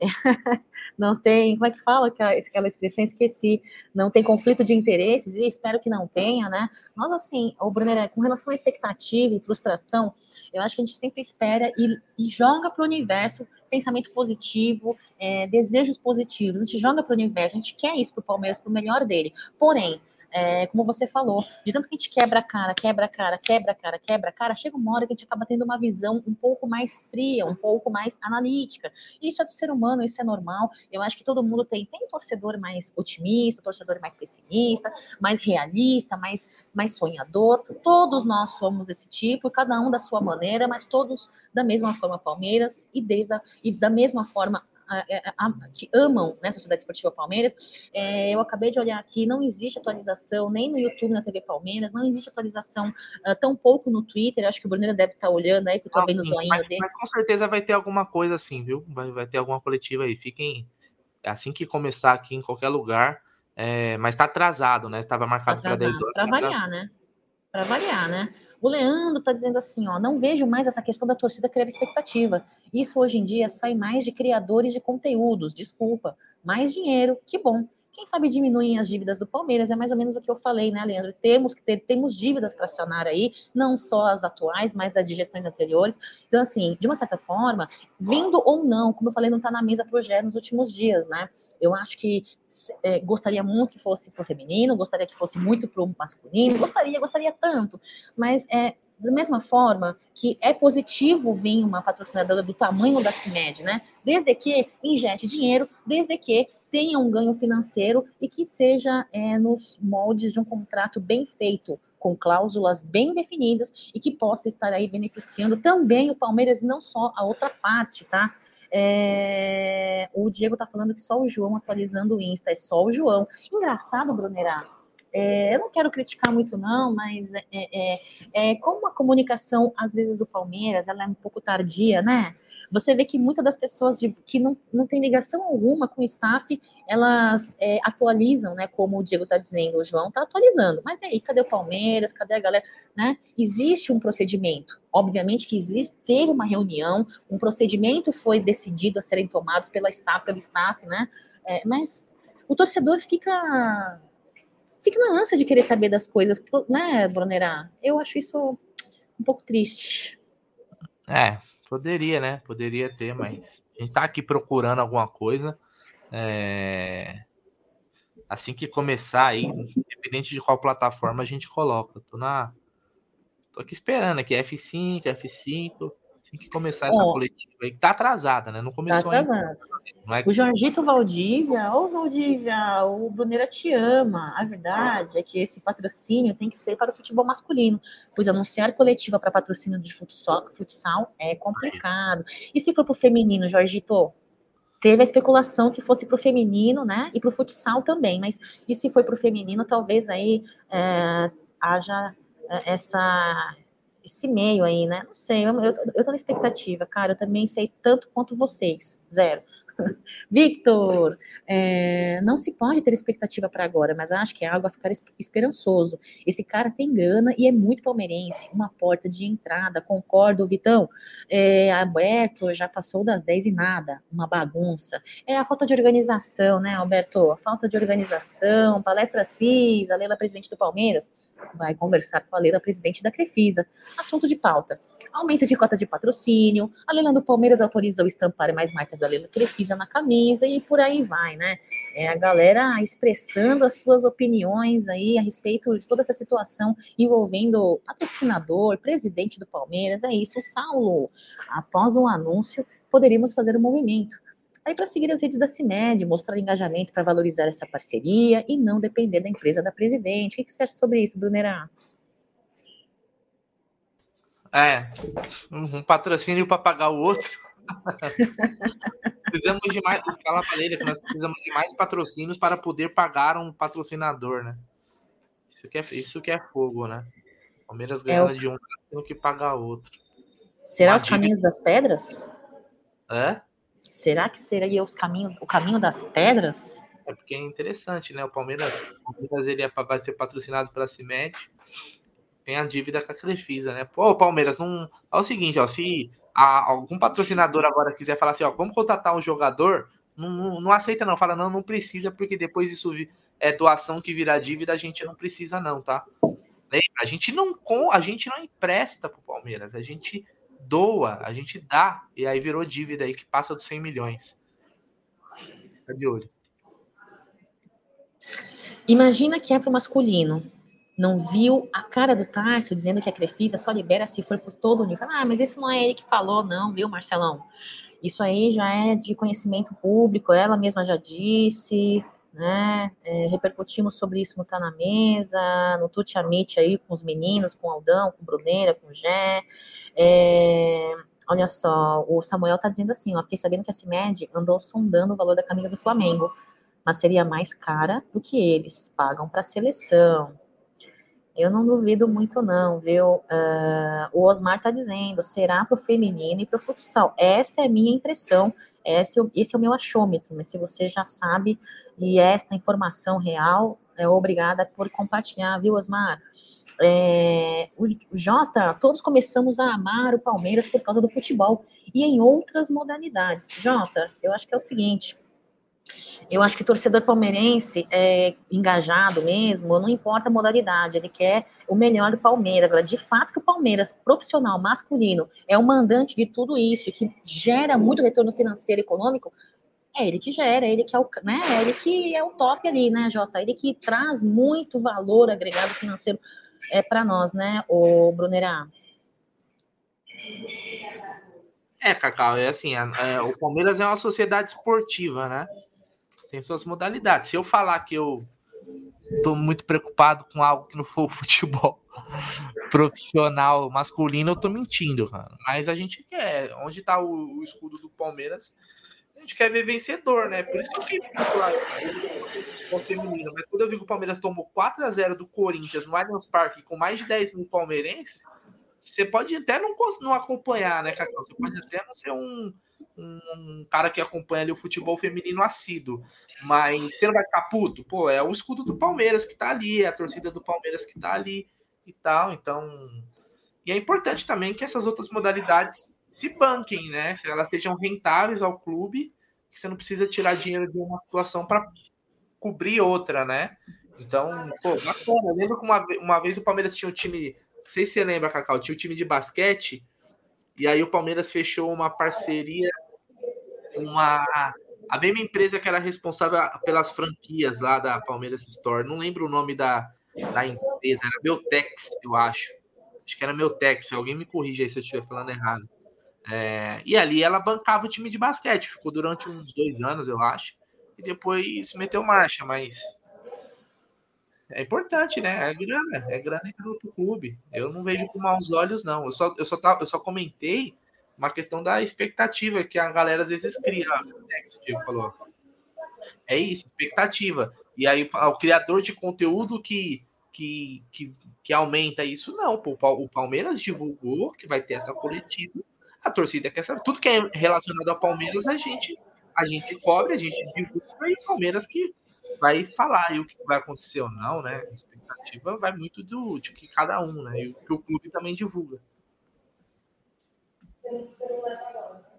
não tem, como é que fala aquela expressão, esqueci, não tem conflito conflito de interesses, e espero que não tenha, né? Nós, assim, o Brunner, com relação à expectativa e frustração, eu acho que a gente sempre espera e, e joga para o universo pensamento positivo, é, desejos positivos. A gente joga para o universo, a gente quer isso para o Palmeiras, para o melhor dele. Porém, é, como você falou, de tanto que a gente quebra a cara, quebra a cara, quebra a cara, quebra a cara, chega uma hora que a gente acaba tendo uma visão um pouco mais fria, um pouco mais analítica. Isso é do ser humano, isso é normal. Eu acho que todo mundo tem, tem torcedor mais otimista, torcedor mais pessimista, mais realista, mais, mais sonhador. Todos nós somos desse tipo, cada um da sua maneira, mas todos da mesma forma Palmeiras e desde a, e da mesma forma que amam né, a Sociedade Esportiva Palmeiras. É, eu acabei de olhar aqui, não existe atualização nem no YouTube, na TV Palmeiras, não existe atualização uh, tão pouco no Twitter. Acho que o Bruneira deve estar tá olhando aí, que eu estou ah, vendo o zoinho mas, dele. Mas com certeza vai ter alguma coisa assim, viu? Vai, vai ter alguma coletiva aí. Fiquem. Assim que começar aqui em qualquer lugar, é, mas está atrasado, né? Estava marcado para 10 horas. Para variar, né? Para variar, né? O Leandro está dizendo assim, ó, não vejo mais essa questão da torcida criar expectativa. Isso hoje em dia sai mais de criadores de conteúdos, desculpa. Mais dinheiro, que bom. Quem sabe diminuem as dívidas do Palmeiras, é mais ou menos o que eu falei, né, Leandro? Temos que ter, temos dívidas para acionar aí, não só as atuais, mas as de gestões anteriores. Então, assim, de uma certa forma, vindo ou não, como eu falei, não está na mesa projeto nos últimos dias, né? Eu acho que é, gostaria muito que fosse para o feminino, gostaria que fosse muito para o masculino, gostaria, gostaria tanto, mas é da mesma forma que é positivo vir uma patrocinadora do tamanho da CIMED, né? Desde que injete dinheiro, desde que tenha um ganho financeiro e que seja é, nos moldes de um contrato bem feito, com cláusulas bem definidas e que possa estar aí beneficiando também o Palmeiras e não só a outra parte, tá? É, o Diego tá falando que só o João atualizando o Insta, é só o João. Engraçado, Brunerá. É, eu não quero criticar muito, não, mas é, é, é, como a comunicação, às vezes, do Palmeiras, ela é um pouco tardia, né? Você vê que muitas das pessoas de, que não, não tem ligação alguma com o staff, elas é, atualizam, né? Como o Diego está dizendo, o João está atualizando. Mas aí, cadê o Palmeiras? Cadê a galera? Né? Existe um procedimento. Obviamente que existe, teve uma reunião, um procedimento foi decidido a serem tomados pela staff, pelo staff, né? É, mas o torcedor fica fica na ânsia de querer saber das coisas, né, Brunerá? Eu acho isso um pouco triste. É, Poderia, né? Poderia ter, mas a gente tá aqui procurando alguma coisa. É... Assim que começar aí, independente de qual plataforma a gente coloca. Tô na. Tô aqui esperando aqui, F5, F5. Assim que começar essa coletiva aí, que tá atrasada, né? Não tá começou tá atrasada. Ainda. É... O Jorgito Valdívia, ô Valdívia, o Bruneira te ama. A verdade é que esse patrocínio tem que ser para o futebol masculino, pois anunciar coletiva para patrocínio de futsal, futsal é complicado. E se for para o feminino, Jorgito? Teve a especulação que fosse para o feminino, né? E para o futsal também, mas e se foi para o feminino, talvez aí é, haja é, essa esse meio aí, né? Não sei, eu, eu, eu tô na expectativa, cara. Eu também sei tanto quanto vocês. Zero. Victor, é, não se pode ter expectativa para agora, mas acho que é algo a ficar esperançoso. Esse cara tem grana e é muito palmeirense, uma porta de entrada, concordo, Vitão. É, Alberto já passou das 10 e nada, uma bagunça. É a falta de organização, né, Alberto? A falta de organização, palestra CIS, a Leila, presidente do Palmeiras, vai conversar com a Leila, presidente da Crefisa. Assunto de pauta. Aumento de cota de patrocínio, a Leila do Palmeiras autorizou estampar mais marcas da Leila Crefisa na camisa e por aí vai, né? É a galera expressando as suas opiniões aí a respeito de toda essa situação envolvendo patrocinador, presidente do Palmeiras. É isso, Saulo. Após um anúncio, poderíamos fazer um movimento Aí para seguir as redes da CIMED, mostrar engajamento para valorizar essa parceria e não depender da empresa da presidente. O que você acha sobre isso, Brunerá? É, um patrocínio para pagar o outro. precisamos de mais. Fala para ele que nós precisamos de mais patrocínios para poder pagar um patrocinador, né? Isso que é, isso que é fogo, né? Palmeiras ganhando é o... de um, tendo que pagar outro. Será Uma os dívida... caminhos das pedras? É? Será que seria os caminhos, o caminho das pedras? É porque é interessante, né? O Palmeiras, o Palmeiras ele é, vai ser patrocinado pela CIMED, tem a dívida com a Crefisa, né? Pô, Palmeiras, não. É o seguinte, ó, se algum patrocinador agora quiser falar assim, ó, vamos contratar um jogador, não, não, não, aceita não, fala não, não precisa, porque depois isso é doação que vira dívida, a gente não precisa não, tá? A gente não a gente não empresta pro Palmeiras, a gente doa, a gente dá, e aí virou dívida aí que passa dos 100 milhões. Tá de olho. Imagina que é pro masculino não viu a cara do Tarso dizendo que a Crefisa só libera se for por todo o nível. Ah, mas isso não é ele que falou, não, viu, Marcelão? Isso aí já é de conhecimento público, ela mesma já disse, né? É, repercutimos sobre isso no Tá na Mesa, no Tuti Amit aí com os meninos, com o Aldão, com o Bruneira, com o Gé. É, olha só, o Samuel tá dizendo assim, ó, fiquei sabendo que a CIMED andou sondando o valor da camisa do Flamengo, mas seria mais cara do que eles pagam para a seleção. Eu não duvido muito, não, viu? Uh, o Osmar está dizendo, será para o feminino e para o futsal. Essa é a minha impressão, esse, esse é o meu achômetro, mas se você já sabe e esta informação real, é obrigada por compartilhar, viu, Osmar? É, o Jota, todos começamos a amar o Palmeiras por causa do futebol e em outras modalidades. Jota, eu acho que é o seguinte: eu acho que o torcedor palmeirense é engajado mesmo, não importa a modalidade, ele quer o melhor do Palmeiras. Agora, de fato que o Palmeiras, profissional, masculino, é o mandante de tudo isso, que gera muito retorno financeiro e econômico, é ele que gera, é ele que é o, né, é ele que é o top ali, né, Jota? Ele que traz muito valor agregado financeiro é, para nós, né, o Brunerá? É, Cacau, é assim, é, o Palmeiras é uma sociedade esportiva, né? tem suas modalidades. Se eu falar que eu tô muito preocupado com algo que não for o futebol profissional masculino, eu tô mentindo, cara. Mas a gente quer, onde tá o, o escudo do Palmeiras, gente quer ver vencedor, né? Por isso que eu fiquei claro com o feminino. Mas quando eu vi que o Palmeiras tomou 4 a 0 do Corinthians no Allianz Parque com mais de 10 mil palmeirenses, você pode até não, não acompanhar, né, Cacau? Você pode até não ser um, um cara que acompanha ali o futebol feminino assíduo. Mas você não vai ficar puto? Pô, é o escudo do Palmeiras que tá ali, é a torcida do Palmeiras que tá ali e tal. Então. E é importante também que essas outras modalidades se banquem, né? Se elas sejam rentáveis ao clube, que você não precisa tirar dinheiro de uma situação para cobrir outra, né? Então, pô, bacana. Eu lembro que uma, uma vez o Palmeiras tinha um time. Não sei se você lembra, Cacau, tinha um time de basquete e aí o Palmeiras fechou uma parceria uma a mesma empresa que era responsável pelas franquias lá da Palmeiras Store. Não lembro o nome da, da empresa, era Beltex, eu acho. Acho que era Beltex, alguém me corrija aí se eu estiver falando errado. É, e ali ela bancava o time de basquete, ficou durante uns dois anos, eu acho, e depois meteu marcha, mas é importante, né? É grana, é grana para o clube. Eu não vejo com maus olhos, não. Eu só, eu só, eu só comentei uma questão da expectativa que a galera às vezes cria. Né, que o Diego falou. É isso, expectativa. E aí o criador de conteúdo que, que, que, que aumenta isso, não. o Palmeiras divulgou que vai ter essa coletiva. A torcida quer saber. Tudo que é relacionado ao Palmeiras, a gente, a gente cobre, a gente divulga, e o Palmeiras que vai falar e o que vai acontecer ou não, né? A expectativa vai muito do de que cada um, né? E o que o clube também divulga.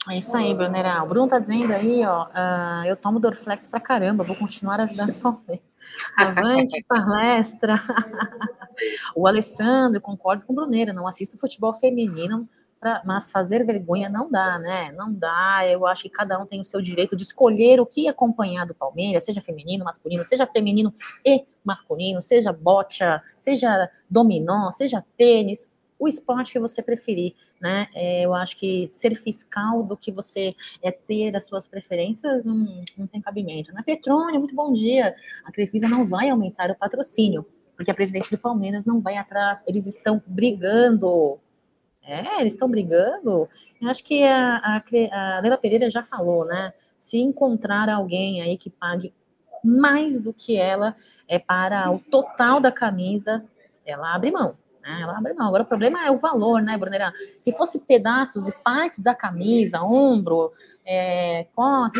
É isso aí, Brunerá. O Bruno tá dizendo aí, ó, uh, eu tomo Dorflex pra caramba, vou continuar ajudando o Palmeiras. Avante, palestra. o Alessandro, concordo com o Bruneira, não assisto futebol feminino, pra, mas fazer vergonha não dá, né? Não dá. Eu acho que cada um tem o seu direito de escolher o que acompanhar do Palmeiras, seja feminino, masculino, seja feminino e masculino, seja bocha, seja dominó, seja tênis, o esporte que você preferir, né? É, eu acho que ser fiscal do que você é ter as suas preferências não, não tem cabimento. Na Petrônio, muito bom dia. A Crefisa não vai aumentar o patrocínio, porque a presidente do Palmeiras não vai atrás. Eles estão brigando É, eles estão brigando. Eu acho que a, a, a Leila Pereira já falou, né? Se encontrar alguém aí que pague mais do que ela é para o total da camisa, ela abre mão. Né? Ela abre mão. Agora o problema é o valor, né, Brunera? Se fosse pedaços e partes da camisa, ombro, é,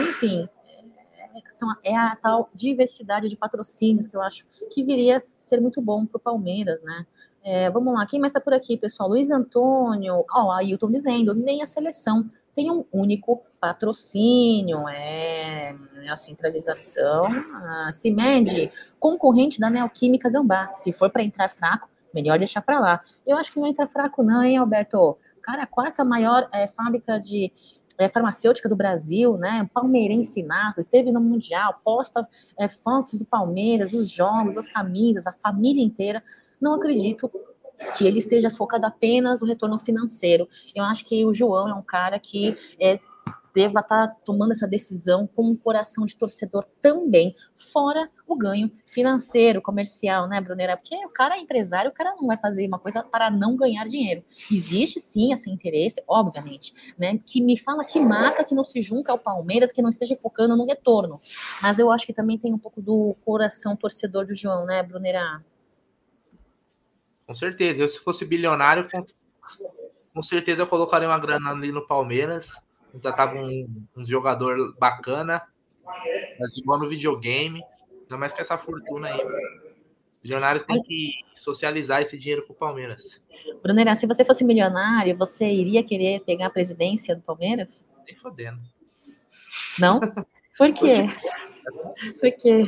enfim, é, são, é a tal diversidade de patrocínios que eu acho que viria ser muito bom para o Palmeiras, né? É, vamos lá, quem mais está por aqui, pessoal? Luiz Antônio, ó, estão dizendo, nem a seleção tem um único patrocínio, é a centralização. A CIMED, concorrente da Neoquímica Gambá. Se for para entrar fraco, melhor deixar para lá. Eu acho que não entra fraco, não, hein, Alberto? Cara, a quarta maior é, fábrica de é, farmacêutica do Brasil, né? Palmeirense nato, esteve no Mundial, posta é, fotos do Palmeiras, os jogos, as camisas, a família inteira. Não acredito que ele esteja focado apenas no retorno financeiro. Eu acho que o João é um cara que é, deva estar tá tomando essa decisão com um coração de torcedor também, fora o ganho financeiro, comercial, né, Brunera? Porque o cara é empresário, o cara não vai fazer uma coisa para não ganhar dinheiro. Existe sim esse interesse, obviamente, né? Que me fala que mata, que não se junta ao Palmeiras, que não esteja focando no retorno. Mas eu acho que também tem um pouco do coração torcedor do João, né, Brunera? Com certeza. Eu, se fosse bilionário, com, com certeza eu colocaria uma grana ali no Palmeiras. Contratava um, um jogador bacana, mas igual no videogame. Ainda mais que essa fortuna aí. Os bilionários têm que socializar esse dinheiro com o Palmeiras. Brunera, se você fosse milionário, você iria querer pegar a presidência do Palmeiras? Nem fodendo. Não? Por quê? Por quê?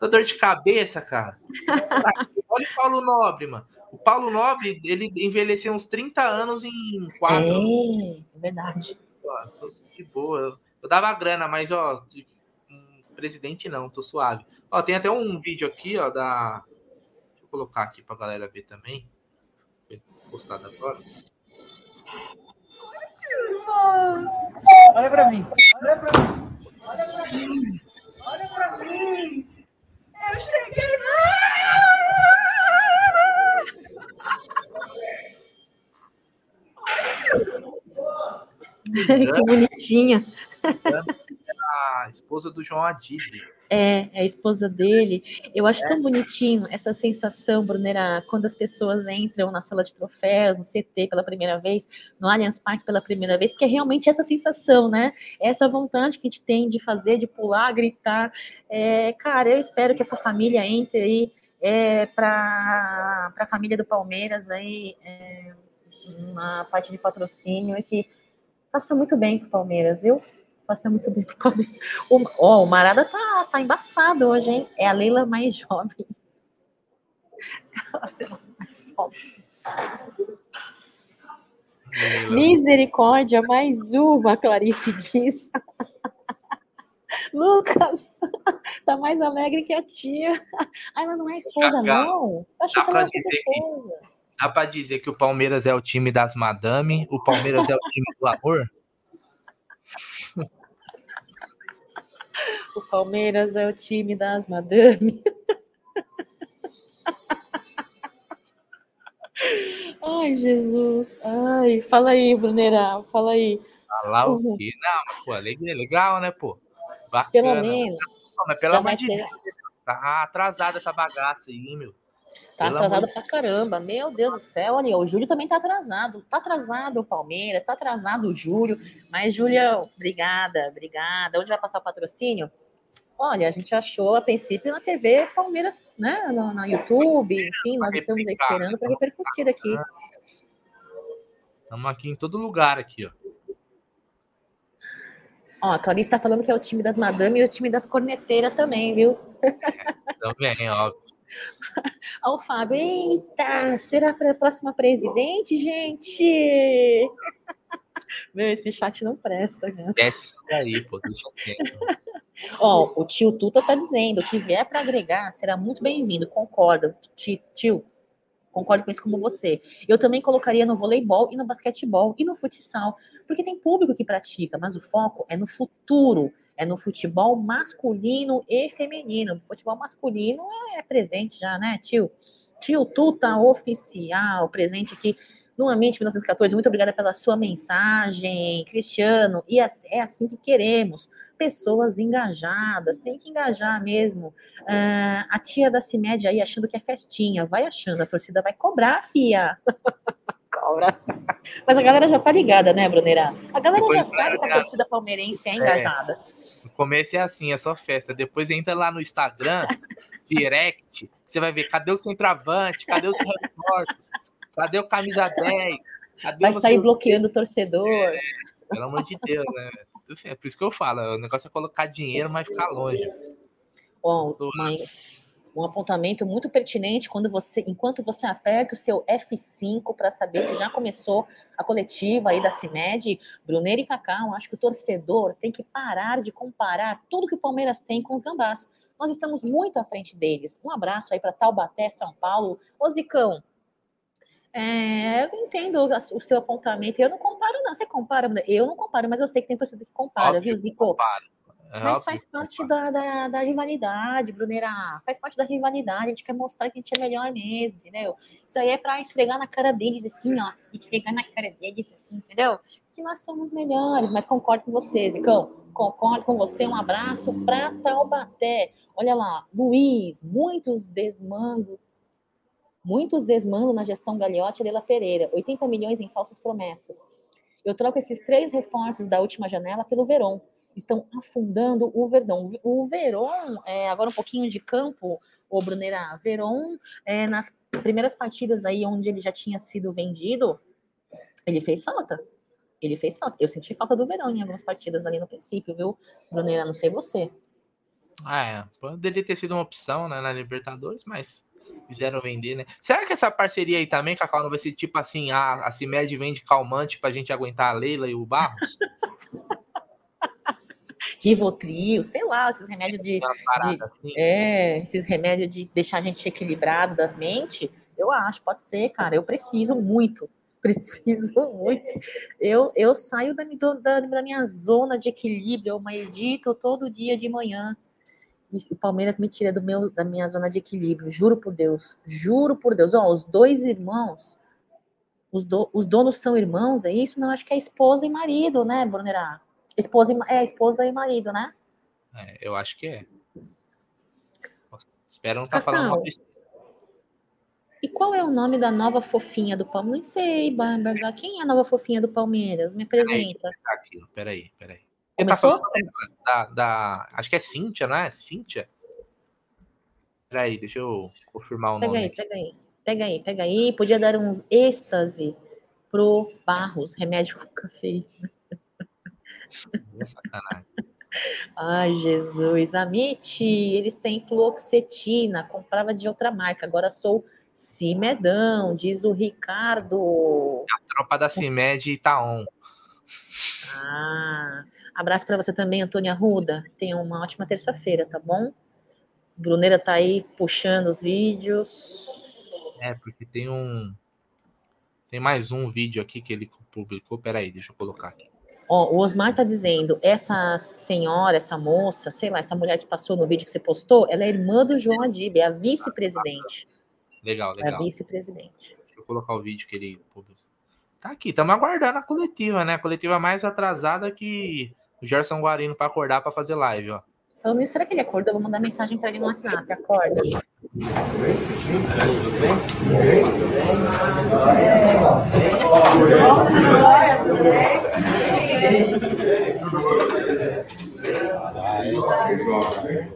Tô dor de cabeça, cara. Olha o Paulo Nobre, mano. O Paulo Nobre, ele envelheceu uns 30 anos em quatro. É, é verdade. Tô de boa. Eu dava grana, mas, ó, presidente não, tô suave. Ó, tem até um vídeo aqui, ó, da. Deixa eu colocar aqui pra galera ver também. Foi postado agora. Olha pra mim. Olha pra mim. Olha pra mim. Olha pra mim. Eu cheguei lá. Que bonitinha. A esposa do João Adib. É, é a esposa dele. Eu acho é. tão bonitinho essa sensação, Brunera, quando as pessoas entram na sala de troféus, no CT pela primeira vez, no Allianz Parque pela primeira vez, porque é realmente essa sensação, né? Essa vontade que a gente tem de fazer, de pular, gritar. É, cara, eu espero que essa família entre aí é, para a família do Palmeiras aí é, uma parte de patrocínio e que faça muito bem para o Palmeiras, viu? Faça muito bem para o Palmeiras. O, oh, o Marada tá, tá embaçado hoje, hein? É a Leila mais jovem. Misericórdia, mais uma, Clarice diz. Lucas, tá mais alegre que a tia. Ah, ela não é esposa, não? Eu achei que ela era esposa. Dá pra dizer que o Palmeiras é o time das madame, o Palmeiras é o time do amor? o Palmeiras é o time das madame. Ai, Jesus. Ai, fala aí, Brunera, fala aí. Falar o quê? Não, pô, alegria, legal, né, pô? Bacana. Pelo menos. Não, mas pelo amor de Deus, tá atrasada essa bagaça aí, meu. Tá Pelo atrasado amor... pra caramba. Meu Deus do céu, olha, o Júlio também tá atrasado. Tá atrasado o Palmeiras, tá atrasado o Júlio. Mas, Júlia, obrigada, obrigada. Onde vai passar o patrocínio? Olha, a gente achou a princípio na TV Palmeiras, né? No, no YouTube, enfim, nós estamos esperando para repercutir aqui. Estamos aqui em todo lugar aqui, ó. Ó, a Clarice tá falando que é o time das madame e o time das corneteiras também, viu? Também, óbvio. Ó, o Fábio, eita, será para a próxima presidente, gente? Meu, esse chat não presta, né? Desce isso daí, pô, deixa. Ó, o tio Tuta tá dizendo que vier para agregar será muito bem-vindo, concordo, tio. Concordo com isso como você. Eu também colocaria no voleibol e no basquetebol e no futsal, porque tem público que pratica, mas o foco é no futuro, é no futebol masculino e feminino. O futebol masculino é presente já, né, tio? Tio Tuta oficial, presente aqui Nuamente, 1914, muito obrigada pela sua mensagem, Cristiano. E é assim que queremos. Pessoas engajadas, tem que engajar mesmo. Uh, a tia da CIMED aí achando que é festinha, vai achando, a torcida vai cobrar, fia. Cobra. Mas a galera já tá ligada, né, Brunera? A galera Depois, já sabe que a torcida palmeirense é, é engajada. No começo é assim, é só festa. Depois entra lá no Instagram, direct, você vai ver cadê o centroavante, cadê os reforços, cadê o camisa 10? Cadê vai sair bloqueando o torcedor. É, pelo amor de Deus, né? É por isso que eu falo, o negócio é colocar dinheiro, mas ficar longe. Bom, mãe, um apontamento muito pertinente quando você, enquanto você aperta o seu F5 para saber se já começou a coletiva aí da CIMED, Bruneiro e Cacau, acho que o torcedor tem que parar de comparar tudo que o Palmeiras tem com os gambás. Nós estamos muito à frente deles. Um abraço aí para Taubaté, São Paulo. Ô Zicão, é, eu entendo o seu apontamento. Eu não comparo, não. Você compara? Eu não comparo, mas eu sei que tem torcedor que compara, Óbvio viu, Zico? Comparo. É Mas faz parte da, da, da, rivalidade, Brunera. Faz parte da rivalidade. A gente quer mostrar que a gente é melhor mesmo, entendeu? Isso aí é pra esfregar na cara deles, assim, ó. Esfregar na cara deles, assim, entendeu? Que nós somos melhores. Mas concordo com você, Zicão. Concordo com você. Um abraço pra Taubaté. Olha lá, Luiz, muitos desmando. Muitos desmando na gestão Gagliotti e Leila Pereira. 80 milhões em falsas promessas. Eu troco esses três reforços da última janela pelo Verón estão afundando o Verdão. O Verón, é, agora um pouquinho de campo, o Brunerá, Verón, é, nas primeiras partidas aí onde ele já tinha sido vendido, ele fez falta. Ele fez falta. Eu senti falta do Verão em algumas partidas ali no princípio, viu, Brunerá? Não sei você. Ah, é. Poderia ter sido uma opção né, na Libertadores, mas quiseram vender, né? Será que essa parceria aí também, Cacau, não vai ser tipo assim, a, a CIMED vende calmante pra gente aguentar a Leila e o Barros? Rivotril, sei lá, esses remédios de, de assim. é, esses remédios de deixar a gente equilibrado das mentes, eu acho, pode ser, cara, eu preciso muito, preciso muito. Eu, eu saio da, da, da minha zona de equilíbrio, eu medito todo dia de manhã. O Palmeiras me tira do meu, da minha zona de equilíbrio, juro por Deus, juro por Deus. Ó, os dois irmãos, os, do, os donos são irmãos, é isso? Não, acho que é esposa e marido, né, Brunerá? Esposa e, é, esposa e marido, né? É, eu acho que é. Espero não estar tá falando uma besteira. E qual é o nome da nova fofinha do Palmeiras? Não sei, Bamberga. Quem é a nova fofinha do Palmeiras? Me apresenta. Peraí, peraí, peraí. Tá Começou? Tá da, da, acho que é Cíntia, não é? Cíntia? Peraí, deixa eu confirmar o pega nome. Aí, pega aí, pega aí, pega aí. Podia dar uns êxtase pro Barros, remédio com cafeína. É sacanagem. Ai, Jesus. Amit, eles têm fluoxetina, comprava de outra marca, agora sou Cimedão, diz o Ricardo. A tropa da Cimed tá on. Ah, abraço para você também, Antônia Ruda. Tenha uma ótima terça-feira, tá bom? Bruneira tá aí puxando os vídeos. É, porque tem um. Tem mais um vídeo aqui que ele publicou. Peraí, deixa eu colocar aqui. Ó, o Osmar tá dizendo, essa senhora, essa moça, sei lá, essa mulher que passou no vídeo que você postou, ela é irmã do João Adib, é a vice-presidente. Legal, legal. É a vice-presidente. Deixa eu colocar o vídeo que ele publicou. Tá aqui, estamos aguardando a coletiva, né? A coletiva mais atrasada que o Gerson Guarino para acordar para fazer live, ó. Falando será que ele acordou? Eu vou mandar mensagem para ele no WhatsApp. Acorda. Bem,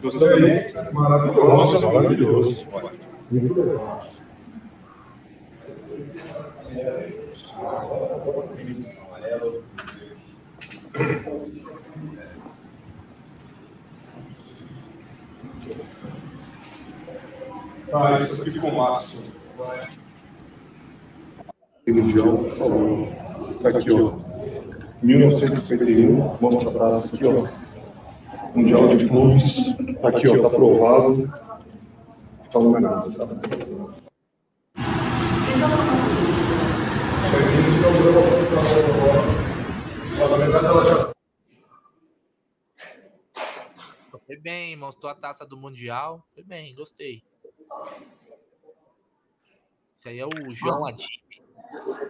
gostei. Maravilhoso, maravilhoso. Ah, isso aqui ficou massa. Mundial falou. Tá aqui, ó. 1951, vamos abraço aqui, ó. Mundial de Clubes. Tá aqui, ó. Tá aprovado. Falou é tá? bem, mostrou a taça do Mundial. Foi bem, gostei. Esse aí é o João Ah.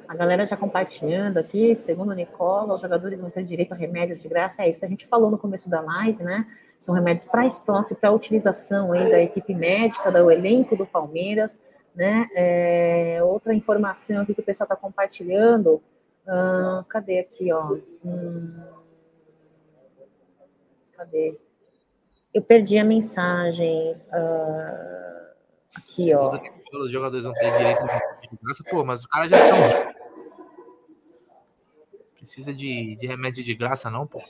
A galera já compartilhando aqui, segundo o Nicola, os jogadores vão ter direito a remédios de graça. É isso, a gente falou no começo da live, né? São remédios para estoque, para utilização aí da equipe médica, do elenco do Palmeiras, né? É, outra informação aqui que o pessoal está compartilhando. Ah, cadê aqui, ó? Hum, cadê? Eu perdi a mensagem. ah, aqui, ó. Os jogadores vão ter direito de graça. Pô, mas os caras já são. Precisa de, de remédio de graça, não, pô.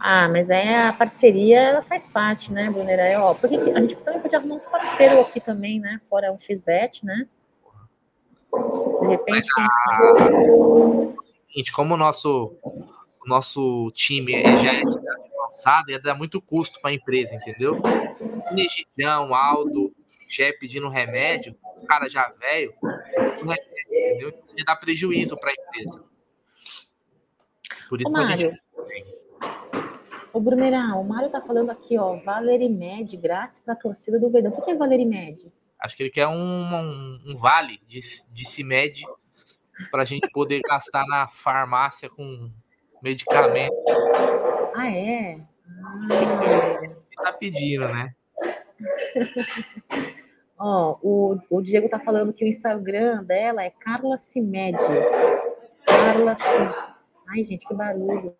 Ah, mas aí a parceria, ela faz parte, né, Brunera? É, ó, porque a gente também pode arrumar uns parceiros aqui também, né? Fora um XBET, né? De repente, sabe. Seguinte, como o nosso, o nosso time é, já é avançada, ia dar muito custo para a empresa, entendeu? Negidião, Aldo, já pedindo remédio, os caras já velho, remédio, entendeu? Então, Ia dar prejuízo para a empresa. Por Ô, isso que a gente Mário. Ô, Brunerão, o Mário tá falando aqui, ó, Valerimed grátis pra torcida do Verdão. O que que é Valerimed? Acho que ele quer um, um, um vale de, de CIMED para a gente poder gastar na farmácia com medicamentos. Ah, é? Ah. Ele tá pedindo, né? Ó, o, o Diego tá falando que o Instagram dela é Carla Cimed. Carla Cimed. Ai, gente, que barulho.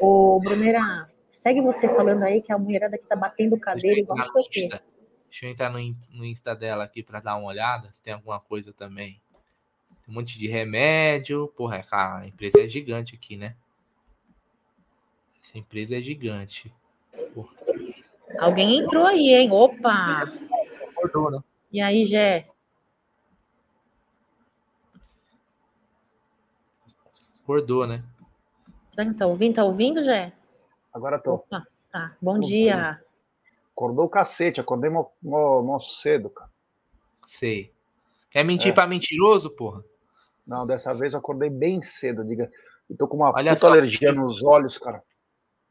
Ô, Brunera, segue você falando aí que a mulherada que tá batendo cadeira igual não sei o quê. Deixa eu entrar no, no Insta dela aqui para dar uma olhada, se tem alguma coisa também. Tem um monte de remédio. Porra, a empresa é gigante aqui, né? Essa empresa é gigante. Alguém entrou aí, hein? Opa! Acordou, né? E aí, Gé? Acordou, né? Será que tá ouvindo? Tá ouvindo, Gé? Agora tô. Opa, tá. Bom dia. Acordou o cacete, acordei mó, mó, mó cedo, cara. Sei. Quer mentir É. pra mentiroso, porra? Não, dessa vez eu acordei bem cedo, diga. Eu tô com uma Olha puta só. alergia nos olhos, cara.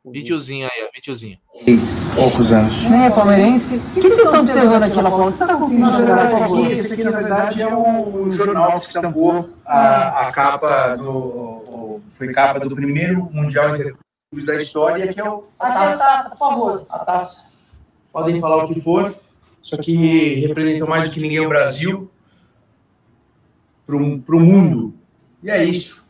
Videozinho aí, ó. Videozinho. Seis poucos anos. Nem é palmeirense. O que, que vocês estão observando aqui? O que você está conseguindo Na verdade, aqui? esse aqui, na verdade, é um jornal que estampou a, a capa do. o- foi capa do primeiro Mundial Interclubes da história, que é o, a taça. por favor. A taça. Podem falar o que for, isso aqui representa mais do que ninguém o Brasil para o mundo. E é isso.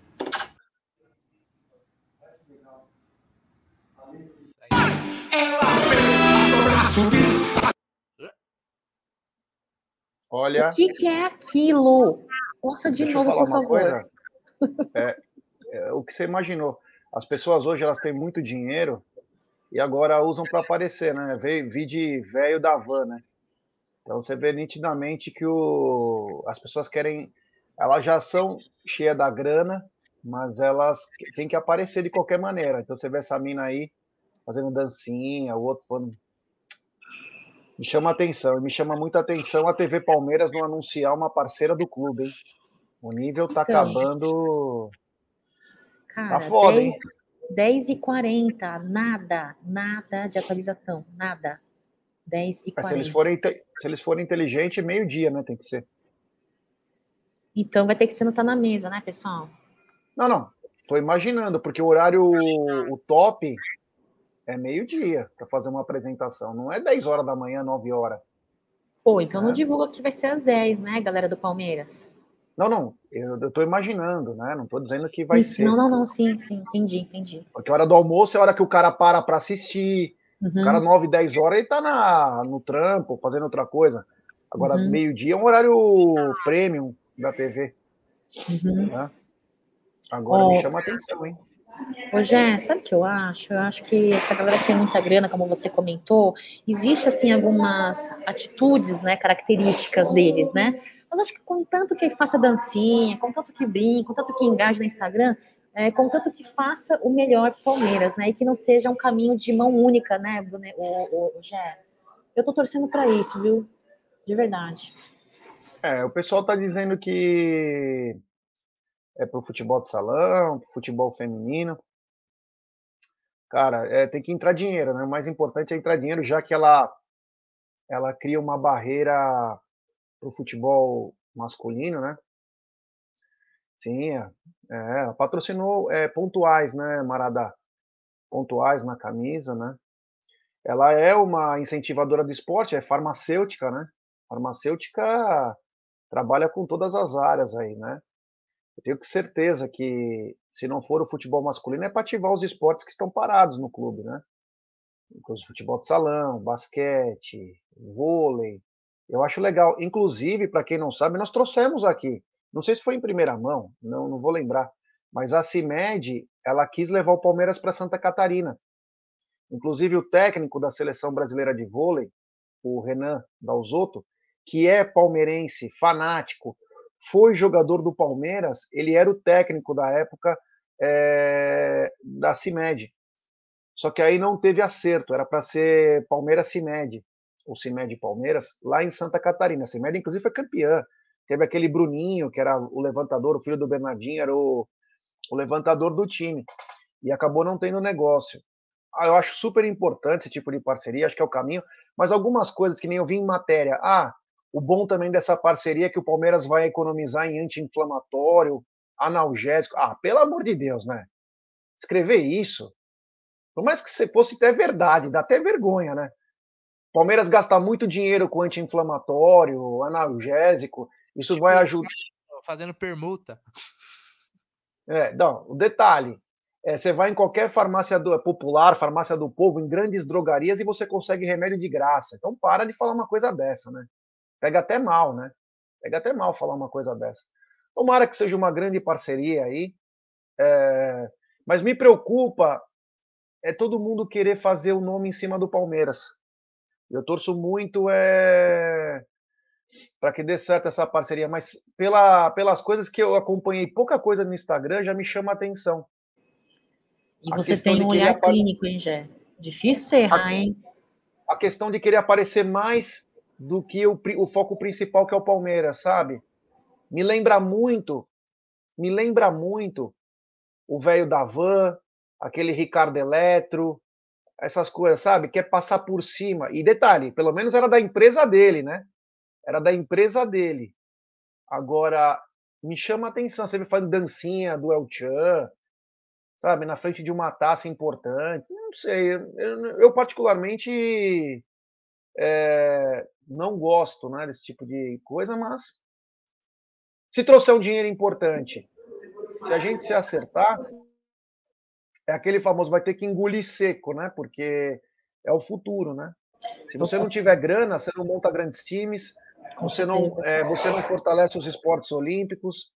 Olha, O que, que é aquilo? Posta de novo, por favor. É, é, o que você imaginou. As pessoas hoje elas têm muito dinheiro e agora usam para aparecer, né? Vi, vi de velho da van, né? Então você vê nitidamente que o, as pessoas querem. Elas já são cheias da grana, mas elas têm que aparecer de qualquer maneira. Então você vê essa mina aí fazendo dancinha, o outro falando. Me chama atenção, e me chama muita atenção a TV Palmeiras não anunciar uma parceira do clube, hein? O nível tá Então. acabando. Cara, Tá foda, 10, hein? 10 e 40, nada, nada de atualização, nada. 10 e Mas se eles 40. forem, se eles forem inteligentes, meio-dia, né? Tem que ser. Então vai ter que ser no Tá na Mesa, né, pessoal? Não, não. Tô imaginando, porque o horário o top é meio-dia para fazer uma apresentação. Não é 10 horas da manhã, 9 horas. Pô, então não É. divulga que vai ser às 10, né, galera do Palmeiras? Não, não. Eu, tô imaginando, né? Não tô dizendo que vai Sim, ser. Não, não, não, sim, sim, entendi, entendi. Porque a hora do almoço é a hora que o cara para para assistir. Uhum. O cara 9, 10 horas ele tá na, no trampo, fazendo outra coisa. Agora, Uhum. meio-dia é um horário premium da TV. Uhum. Agora Ó. me chama a atenção, hein? Ô, Jé, sabe o que eu acho? Eu acho que essa galera que tem muita grana, como você comentou, existe, assim, algumas atitudes, né, características deles, né? Mas acho que contanto que faça dancinha, contanto que brinque, contanto que engaje no Instagram, é, contanto que faça o melhor Palmeiras, né? E que não seja um caminho de mão única, né, Brune, o, o, o Jé? Eu tô torcendo pra isso, viu? De verdade. É, o pessoal tá dizendo que é pro futebol de salão, pro futebol feminino. Cara, é, tem que entrar dinheiro, né? O mais importante é entrar dinheiro, já que ela, ela cria uma barreira para o futebol masculino, né? Sim, é, é, patrocinou é, pontuais, né, Marada? Pontuais na camisa, né? Ela é uma incentivadora do esporte, é farmacêutica, né? Farmacêutica trabalha com todas as áreas aí, né? Eu tenho certeza que se não for o futebol masculino é para ativar os esportes que estão parados no clube, né? O futebol de salão, basquete, vôlei. Eu acho legal. Inclusive, para quem não sabe, nós trouxemos aqui. Não sei se foi em primeira mão, não, não vou lembrar. Mas a CIMED, ela quis levar o Palmeiras para Santa Catarina. Inclusive o técnico da seleção brasileira de vôlei, o Renan Dalzotto, que é palmeirense, fanático, foi jogador do Palmeiras, ele era o técnico da época é, da CIMED. Só que aí não teve acerto, era para ser Palmeiras CIMED, ou CIMED Palmeiras, lá em Santa Catarina. A CIMED, inclusive, foi campeã. Teve aquele Bruninho, que era o levantador, o filho do Bernardinho, era o, o levantador do time. E acabou não tendo negócio. Ah, eu acho super importante esse tipo de parceria, acho que é o caminho, mas algumas coisas que nem eu vi em matéria. Ah, o bom também dessa parceria é que o Palmeiras vai economizar em anti-inflamatório, analgésico. Ah, pelo amor de Deus, né? Escrever isso, por mais que você fosse até verdade, dá até vergonha, né? Palmeiras gasta muito dinheiro com anti-inflamatório, analgésico, isso tipo, vai ajudar. Fazendo permuta. É, não, o detalhe, é, você vai em qualquer farmácia do, popular, farmácia do povo, em grandes drogarias e você consegue remédio de graça. Então para de falar uma coisa dessa, né? Pega até mal, né? Pega até mal falar uma coisa dessa. Tomara que seja uma grande parceria aí. É... Mas me preocupa é todo mundo querer fazer o nome em cima do Palmeiras. Eu torço muito é... para que dê certo essa parceria, mas pela, pelas coisas que eu acompanhei, pouca coisa no Instagram já me chama a atenção. E você tem um olhar clínico, hein, Gé? Difícil errar, a, hein? A questão de querer aparecer mais do que o, o foco principal que é o Palmeiras, sabe? Me lembra muito, me lembra muito o velho da van, aquele Ricardo Eletro, essas coisas, sabe? Quer passar por cima. E detalhe, pelo menos era da empresa dele, né? Era da empresa dele. Agora, me chama a atenção, você me fazendo dancinha do El Chan, sabe? Na frente de uma taça importante. Não sei, eu, eu particularmente é, não gosto né, desse tipo de coisa, mas se trouxer um dinheiro importante, se a gente se acertar, é aquele famoso vai ter que engolir seco, né? Porque é o futuro, né? Se você não tiver grana, você não monta grandes times, você não, é, você não fortalece os esportes olímpicos,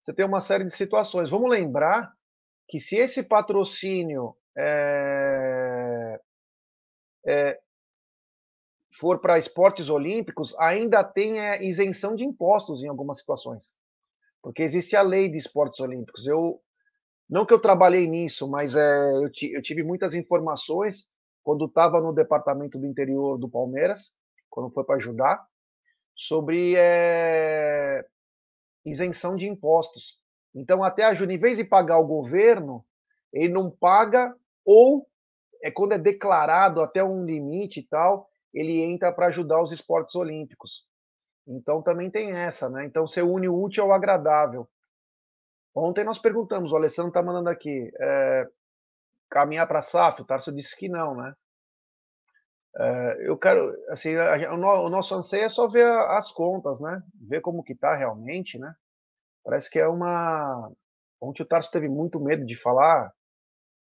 você tem uma série de situações. Vamos lembrar que se esse patrocínio é, é, for para esportes olímpicos, ainda tem é, isenção de impostos em algumas situações. Porque existe a lei de esportes olímpicos. Eu não que eu trabalhei nisso, mas é, eu, eu tive muitas informações quando estava no departamento do interior do Palmeiras, quando foi para ajudar, sobre é, isenção de impostos. Então, até a em vez de pagar o governo, ele não paga, ou é quando é declarado até um limite e tal, ele entra para ajudar os esportes olímpicos. Então também tem essa, né? Então você une o útil ao agradável. Ontem nós perguntamos, o Alessandro está mandando aqui, é, caminhar para SAF, o Tarso disse que não, né? É, eu quero, assim, a, o, nosso anseio é só ver as contas, né? Ver como que está realmente, né? Parece que é uma... Ontem o Tarso teve muito medo de falar,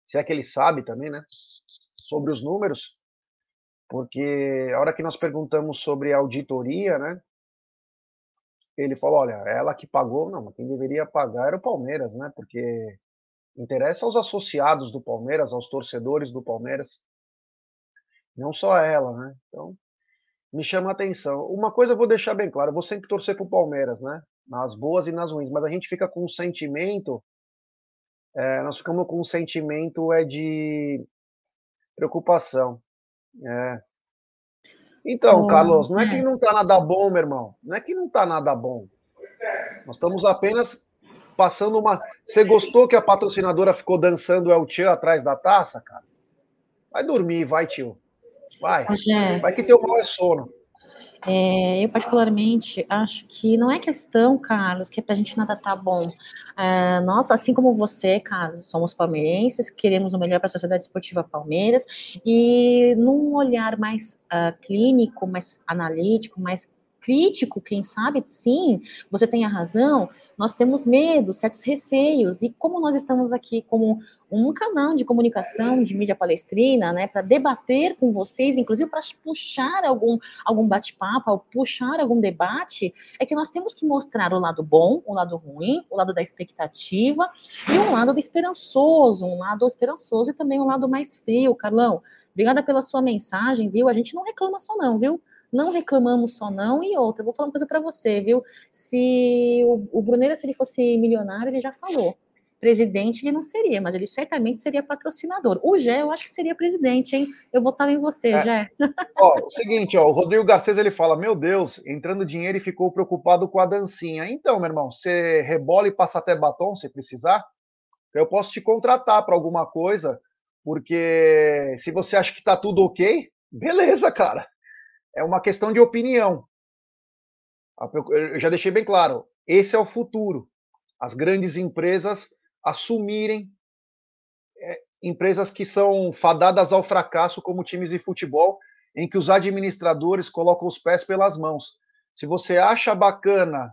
se é que ele sabe também, né? Sobre os números, porque a hora que nós perguntamos sobre auditoria, né? Ele falou, olha, ela que pagou, não, quem deveria pagar era o Palmeiras, né? Porque interessa aos associados do Palmeiras, aos torcedores do Palmeiras, não só ela, né? Então, me chama a atenção. Uma coisa eu vou deixar bem claro, eu vou sempre torcer para o Palmeiras, né? Nas boas e nas ruins, mas a gente fica com um sentimento, é, nós ficamos com um sentimento é de preocupação. É. Então, Carlos, não é que é. não está nada bom, meu irmão. Não é que não está nada bom. Nós estamos apenas passando uma. Você gostou que a patrocinadora ficou dançando El Tchan atrás da taça, cara? Vai dormir, vai, tio. Vai. Rogério. Vai que teu mal é sono. É, eu, particularmente, acho que não é questão, Carlos, que é pra gente nada tá bom. É, nós, assim como você, Carlos, somos palmeirenses, queremos o melhor para a Sociedade Esportiva Palmeiras, e num olhar mais ah, clínico, mais analítico, mais crítico, quem sabe, sim, você tem a razão, nós temos medo, certos receios, e como nós estamos aqui como um canal de comunicação, de mídia palestrina, né, para debater com vocês, inclusive para puxar algum, algum bate-papo, puxar algum debate, é que nós temos que mostrar o lado bom, o lado ruim, o lado da expectativa e um lado esperançoso, um lado esperançoso e também um lado mais frio, Carlão. Obrigada pela sua mensagem, viu? A gente não reclama só não, viu? Não reclamamos só não. E outra, vou falar uma coisa para você, viu? Se o, o Bruneira, se ele fosse milionário, ele já falou. Presidente ele não seria, mas ele certamente seria patrocinador. O Gé, eu acho que seria presidente, hein? Eu votava em você, É. Gé. Ó, o seguinte, ó, o Rodrigo Garcês ele fala: Meu Deus, entrando dinheiro e ficou preocupado com a dancinha. Então, meu irmão, você rebola e passa até batom se precisar. Eu posso te contratar para alguma coisa, porque se você acha que tá tudo ok, beleza, cara. É uma questão de opinião. Eu já deixei bem claro: esse é o futuro. As grandes empresas assumirem é, empresas que são fadadas ao fracasso, como times de futebol, em que os administradores colocam os pés pelas mãos. Se você acha bacana,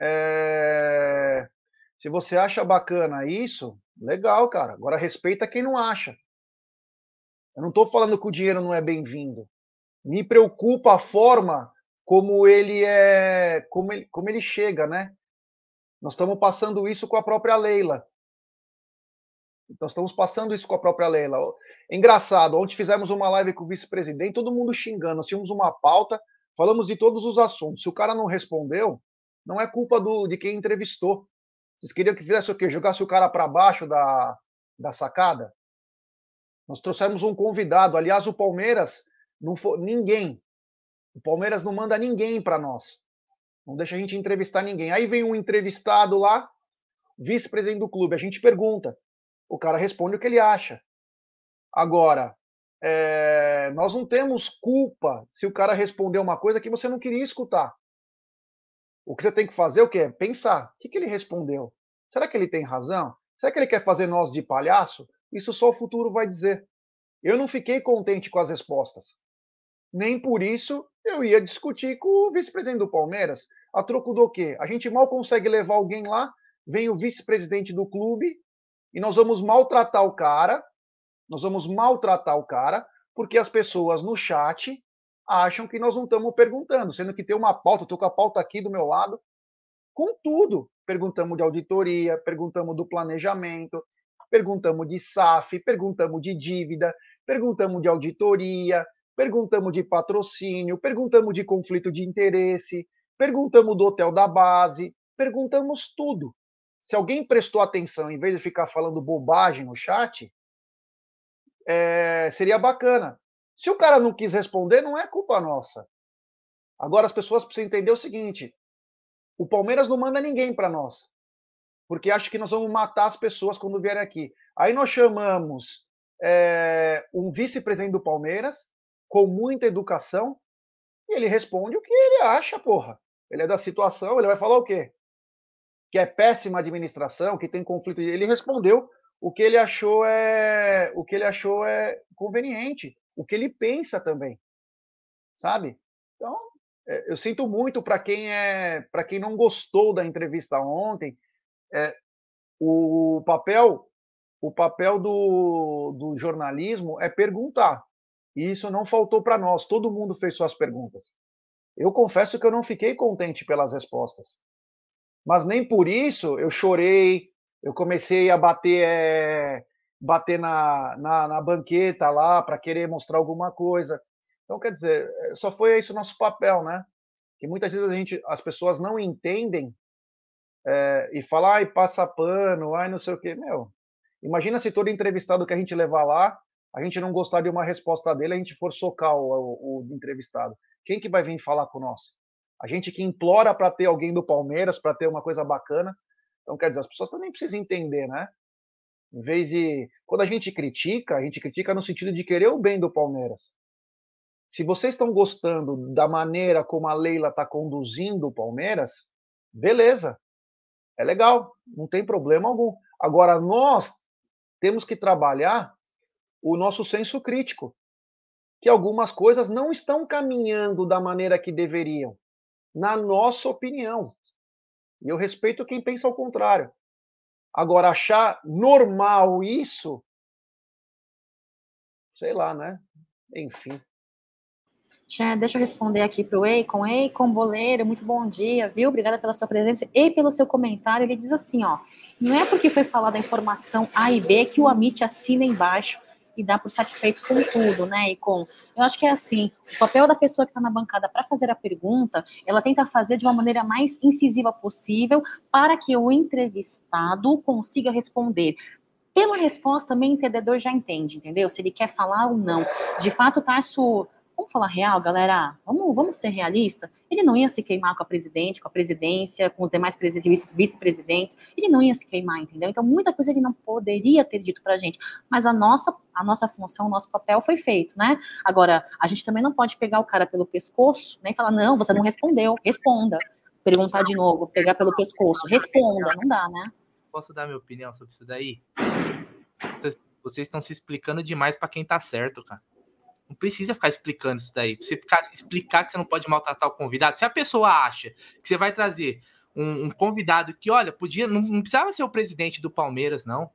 é, se você acha bacana isso, legal, cara. Agora respeita quem não acha. Eu não estou falando que o dinheiro não é bem-vindo. Me preocupa a forma como ele é, como ele, como ele chega, né? Nós estamos passando isso com a própria Leila. Nós estamos passando isso com a própria Leila. Engraçado, ontem fizemos uma live com o vice-presidente, todo mundo xingando. Nós tínhamos uma pauta, falamos de todos os assuntos. Se o cara não respondeu, não é culpa do, de quem entrevistou. Vocês queriam que fizesse o quê? Jogasse o cara para baixo da, da sacada? Nós trouxemos um convidado. Aliás, o Palmeiras não foi ninguém. O Palmeiras não manda ninguém para nós. Não deixa a gente entrevistar ninguém. Aí vem um entrevistado lá, vice-presidente do clube. A gente pergunta. O cara responde o que ele acha. Agora, é, nós não temos culpa se o cara responder uma coisa que você não queria escutar. O que você tem que fazer é o quê? Pensar. O que, que ele respondeu? Será que ele tem razão? Será que ele quer fazer nós de palhaço? Isso só o futuro vai dizer. Eu não fiquei contente com as respostas. Nem por isso eu ia discutir com o vice-presidente do Palmeiras. A troco do quê? A gente mal consegue levar alguém lá, vem o vice-presidente do clube e nós vamos maltratar o cara. Nós vamos maltratar o cara porque as pessoas no chat acham que nós não estamos perguntando, sendo que tem uma pauta, estou com a pauta aqui do meu lado, com tudo. Perguntamos de auditoria, perguntamos do planejamento, perguntamos de SAF, perguntamos de dívida, perguntamos de auditoria, perguntamos de patrocínio, perguntamos de conflito de interesse, perguntamos do hotel da base, perguntamos tudo. Se alguém prestou atenção, em vez de ficar falando bobagem no chat, é, seria bacana. Se o cara não quis responder, não é culpa nossa. Agora as pessoas precisam entender o seguinte: o Palmeiras não manda ninguém para nós, porque acha que nós vamos matar as pessoas quando vierem aqui. Aí nós chamamos é, um vice-presidente do Palmeiras com muita educação e ele responde o que ele acha, porra. Ele é da situação, ele vai falar o quê? Que é péssima administração, que tem conflito. Ele respondeu o que ele achou é o que ele achou é conveniente, o que ele pensa também, sabe? Então é, eu sinto muito para quem é para quem não gostou da entrevista ontem. É, o papel o papel do, do jornalismo é perguntar. E isso não faltou para nós. Todo mundo fez suas perguntas. Eu confesso que eu não fiquei contente pelas respostas. Mas nem por isso eu chorei, eu comecei a bater, é, bater na, na, na banqueta lá para querer mostrar alguma coisa. Então, quer dizer, só foi esse o nosso papel, né? Que muitas vezes a gente, as pessoas não entendem é, e falam, ai, passa pano, ai, não sei o quê. Meu, imagina se todo entrevistado que a gente levar lá, a gente não gostar de uma resposta dele, a gente for socar o, o, o entrevistado. Quem que vai vir falar com nós? A gente que implora para ter alguém do Palmeiras, para ter uma coisa bacana. Então, quer dizer, as pessoas também precisam entender, né? Em vez de. Quando a gente critica, a gente critica no sentido de querer o bem do Palmeiras. Se vocês estão gostando da maneira como a Leila está conduzindo o Palmeiras, beleza. É legal, não tem problema algum. Agora, nós temos que trabalhar o nosso senso crítico, que algumas coisas não estão caminhando da maneira que deveriam, na nossa opinião. E eu respeito quem pensa ao contrário. Agora, achar normal isso, sei lá, né? Enfim. Deixa eu responder aqui para o Eikon. Eikon Boleiro, muito bom dia, viu? Obrigada pela sua presença e pelo seu comentário. Ele diz assim, ó, não é porque foi falada a informação A e B que o Amit assina embaixo e dá por satisfeito com tudo, né, Eikon? Eu acho que é assim, o papel da pessoa que está na bancada para fazer a pergunta, ela tenta fazer de uma maneira mais incisiva possível para que o entrevistado consiga responder pela resposta, também o entendedor já entende, entendeu? Se ele quer falar ou não. De fato, Tarso vamos falar real, galera, vamos, vamos ser realistas. Ele não ia se queimar com a presidente, com a presidência, com os demais vice-presidentes, ele não ia se queimar, entendeu? Então, muita coisa ele não poderia ter dito pra gente, mas a nossa, a nossa função, o nosso papel foi feito, né? Agora, a gente também não pode pegar o cara pelo pescoço, né, e falar, não, você não respondeu, responda. Perguntar de novo, pegar pelo pescoço, responda, não dá, né? Posso dar minha opinião sobre isso daí? Vocês estão se explicando demais para quem tá certo, cara. Não precisa ficar explicando isso daí. Você ficar, explicar que você não pode maltratar o convidado. Se a pessoa acha que você vai trazer um, um convidado que, olha, podia. Não, não, precisava ser o presidente do Palmeiras, não.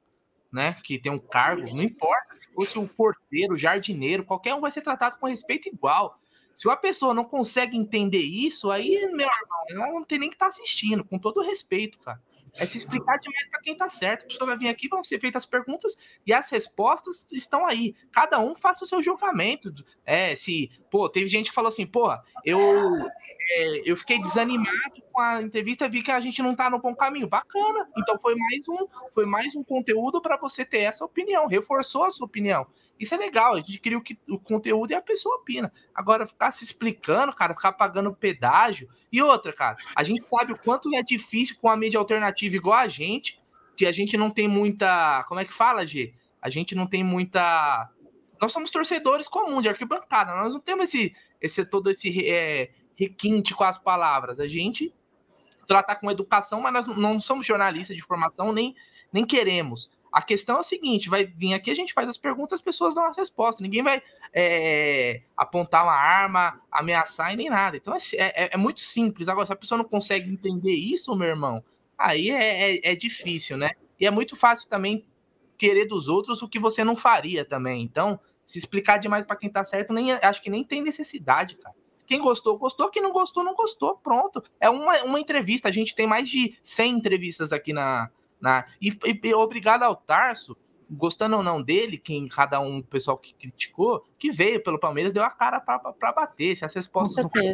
Né? Que tem um cargo, não importa. Se fosse um porteiro, jardineiro, qualquer um vai ser tratado com respeito igual. Se uma pessoa não consegue entender isso, aí, meu irmão, ela não tem nem que estar tá assistindo, com todo respeito, cara. É se explicar demais para quem tá certo. A pessoa vai vir aqui, vão ser feitas as perguntas e as respostas estão aí. Cada um faça o seu julgamento. É, se, pô, teve gente que falou assim, porra, eu, é, eu fiquei desanimado com a entrevista, vi que a gente não tá no bom caminho. Bacana. Então foi mais um, foi mais um conteúdo para você ter essa opinião, reforçou a sua opinião. Isso é legal, a gente cria o, que, o conteúdo e a pessoa opina. Agora, ficar se explicando, cara, ficar pagando pedágio. E outra, cara, a gente sabe o quanto é difícil com a mídia alternativa igual a gente, que a gente não tem muita. Como é que fala, G? A gente não tem muita. Nós somos torcedores comuns de arquibancada, nós não temos esse, esse todo esse é, requinte com as palavras. A gente trata com educação, mas nós não somos jornalistas de formação, nem, nem queremos. A questão é o seguinte: vai vir aqui, a gente faz as perguntas, as pessoas dão as respostas. Ninguém vai é, apontar uma arma, ameaçar e nem nada. Então é, é, é, muito simples. Agora, se a pessoa não consegue entender isso, meu irmão, aí é, é, é difícil, né? E é muito fácil também querer dos outros o que você não faria também. Então, se explicar demais para quem tá certo, nem, acho que nem tem necessidade, cara. Quem gostou, gostou. Quem não gostou, não gostou. Pronto. É uma, uma entrevista. A gente tem mais de 100 entrevistas aqui na, né? E, e, e obrigado ao Tarso, gostando ou não dele, quem cada um, o pessoal que criticou, que veio pelo Palmeiras, deu a cara para bater. Se as respostas não foram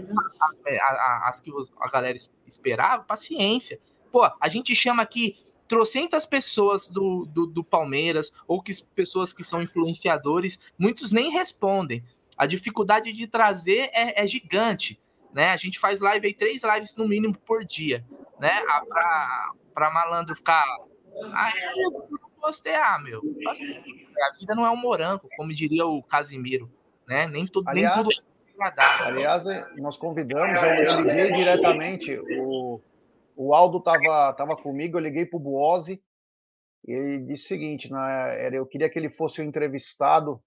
as que a galera esperava, paciência. Pô, a gente chama aqui trocentas pessoas do, do, do, Palmeiras, ou que pessoas que são influenciadores, muitos nem respondem. A dificuldade de trazer é, é gigante. Né? A gente faz live aí, três lives no mínimo por dia. Né? A, pra malandro ficar. Ah, eu gostei, ah, meu. A vida não é um morango, como diria o Casimiro, né? Nem tudo, aliás, nem tudo é Aliás, nós convidamos, eu, eu liguei diretamente, o, o Aldo estava tava comigo, eu liguei para o Buozzi, e ele disse o seguinte, né, eu queria que ele fosse o entrevistado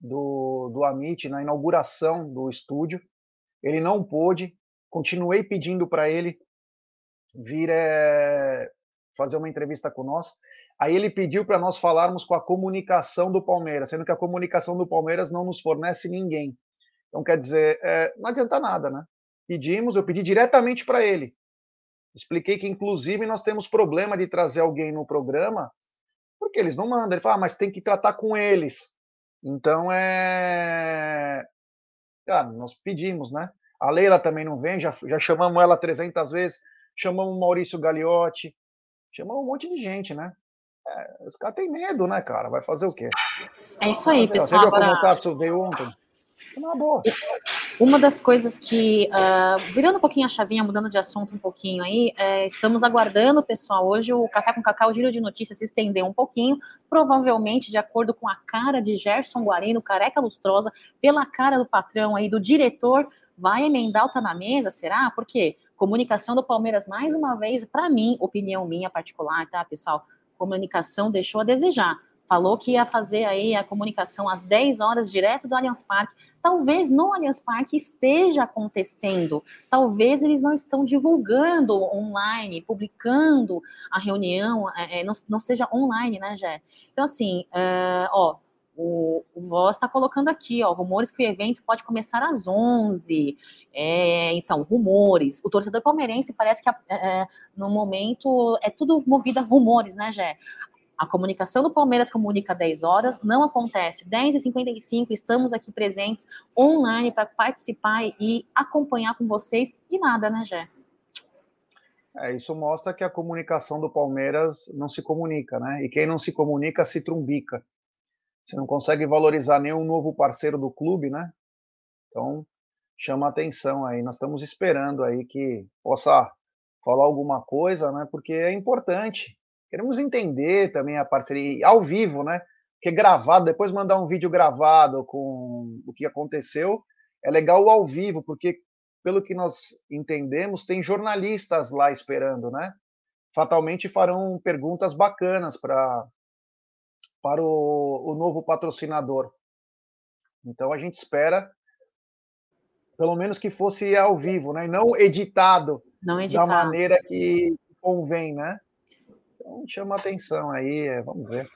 do, do Amit na inauguração do estúdio, ele não pôde, continuei pedindo para ele, vir é, fazer uma entrevista com nós. Aí ele pediu para nós falarmos com a comunicação do Palmeiras, sendo que a comunicação do Palmeiras não nos fornece ninguém. Então, quer dizer, é, não adianta nada, né? Pedimos, eu pedi diretamente para ele. Expliquei que, inclusive, nós temos problema de trazer alguém no programa, porque eles não mandam. Ele fala, ah, mas tem que tratar com eles. Então, é. Cara, nós pedimos, né? A Leila também não vem, já, já chamamos ela 300 vezes chamamos o Maurício Gagliotti, chamamos um monte de gente, né? É, os caras têm medo, né, cara? Vai fazer o quê? É isso aí, pessoal. Você viu como o Tarso veio ontem? Uma boa. Uma das coisas que, uh, virando um pouquinho a chavinha, mudando de assunto um pouquinho aí, é, estamos aguardando, pessoal, hoje o Café com Cacau, o giro de notícias se estendeu um pouquinho, provavelmente de acordo com a cara de Gerson Guarino, careca lustrosa, pela cara do patrão aí, do diretor, vai emendar o Tá na Mesa, será? Porque comunicação do Palmeiras, mais uma vez, para mim, opinião minha particular, tá, pessoal? Comunicação deixou a desejar falou que ia fazer aí a comunicação às 10 horas direto do Allianz Parque. Talvez no Allianz Parque esteja acontecendo, talvez eles não estão divulgando online, publicando a reunião, é, é não, não seja online, né, Jé? Então, assim, é, ó, o, o Voz está colocando aqui, ó, rumores que o evento pode começar às 11. É, então, rumores. O torcedor palmeirense parece que é, no momento é tudo movido a rumores, né, Jé? A comunicação do Palmeiras comunica 10 horas, não acontece. 10h55, estamos aqui presentes online para participar e acompanhar com vocês e nada, né, Gé? É, isso mostra que a comunicação do Palmeiras não se comunica, né? E quem não se comunica se trumbica. Você não consegue valorizar nenhum novo parceiro do clube, né? Então, chama atenção aí. Nós estamos esperando aí que possa falar alguma coisa, né? Porque é importante. Queremos entender também a parceria ao vivo, né? Porque gravado, depois mandar um vídeo gravado com o que aconteceu, é legal ao vivo, porque pelo que nós entendemos, tem jornalistas lá esperando, né? Fatalmente farão perguntas bacanas para para o, o novo patrocinador. Então a gente espera, pelo menos que fosse ao vivo, né? Não editado, não editado. da maneira que convém, né? Então chama atenção aí, é, vamos ver.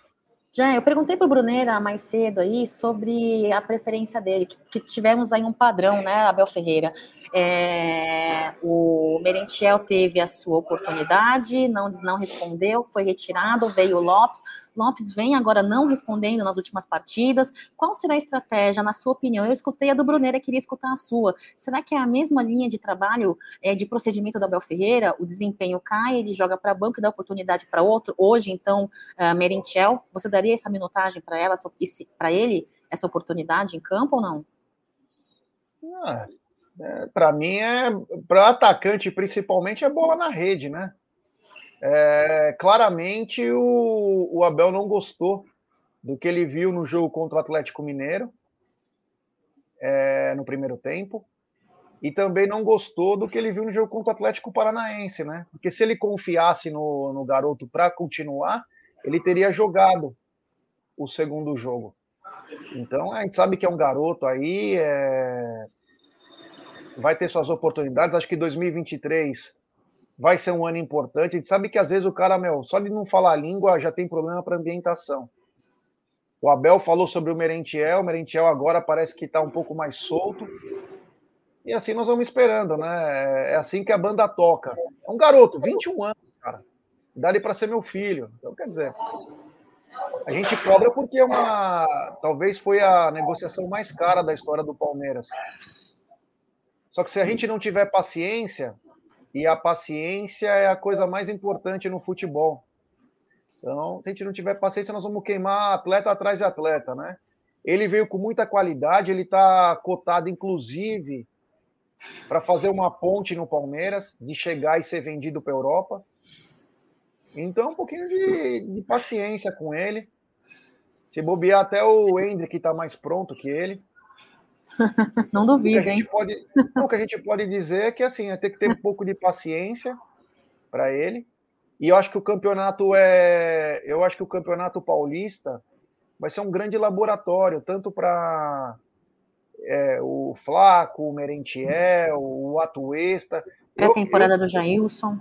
Já, eu perguntei para o Bruneira mais cedo aí sobre a preferência dele, que, que tivemos aí um padrão, né, Abel Ferreira. É, o Merentiel teve a sua oportunidade, não, não respondeu, foi retirado, veio o Lopes. Lopes vem agora não respondendo nas últimas partidas. Qual será a estratégia, na sua opinião? Eu escutei a do Bruneira, queria escutar a sua. Será que é a mesma linha de trabalho, é, de procedimento do Abel Ferreira? O desempenho cai, ele joga para banco e dá oportunidade para outro. Hoje, então, uh, Merentiel, você daria essa minutagem para ela, para ele, essa oportunidade em campo ou não? Ah, é, para mim é para atacante principalmente é bola na rede, né? É, claramente o, o, Abel não gostou do que ele viu no jogo contra o Atlético Mineiro é, no primeiro tempo e também não gostou do que ele viu no jogo contra o Atlético Paranaense, né? Porque se ele confiasse no, no garoto para continuar, ele teria jogado o segundo jogo. Então a gente sabe que é um garoto aí, é... vai ter suas oportunidades. Acho que 2023 vai ser um ano importante. A gente sabe que às vezes o cara, meu, só de não falar a língua já tem problema para ambientação. O Abel falou sobre o Merentiel, o Merentiel agora parece que está um pouco mais solto. E assim nós vamos esperando, né? É assim que a banda toca. É um garoto, 21 anos, cara. Dá ele para ser meu filho. Então, quer dizer, a gente cobra porque é uma. Talvez foi a negociação mais cara da história do Palmeiras. Só que se a gente não tiver paciência, e a paciência é a coisa mais importante no futebol. Então, se a gente não tiver paciência, nós vamos queimar atleta atrás de atleta, né? Ele veio com muita qualidade, ele está cotado, inclusive, para fazer uma ponte no Palmeiras, de chegar e ser vendido para a Europa. Então, um pouquinho de, de, paciência com ele. Se bobear, até o Hendrick está mais pronto que ele. Não duvido, hein? Pode, o que a gente pode dizer é que assim, é ter que ter um pouco de paciência para ele. E eu acho que o campeonato é. Eu acho que o campeonato paulista vai ser um grande laboratório, tanto para é, o Flaco, o Merentiel, o Atuesta. É a temporada eu, do Jailson.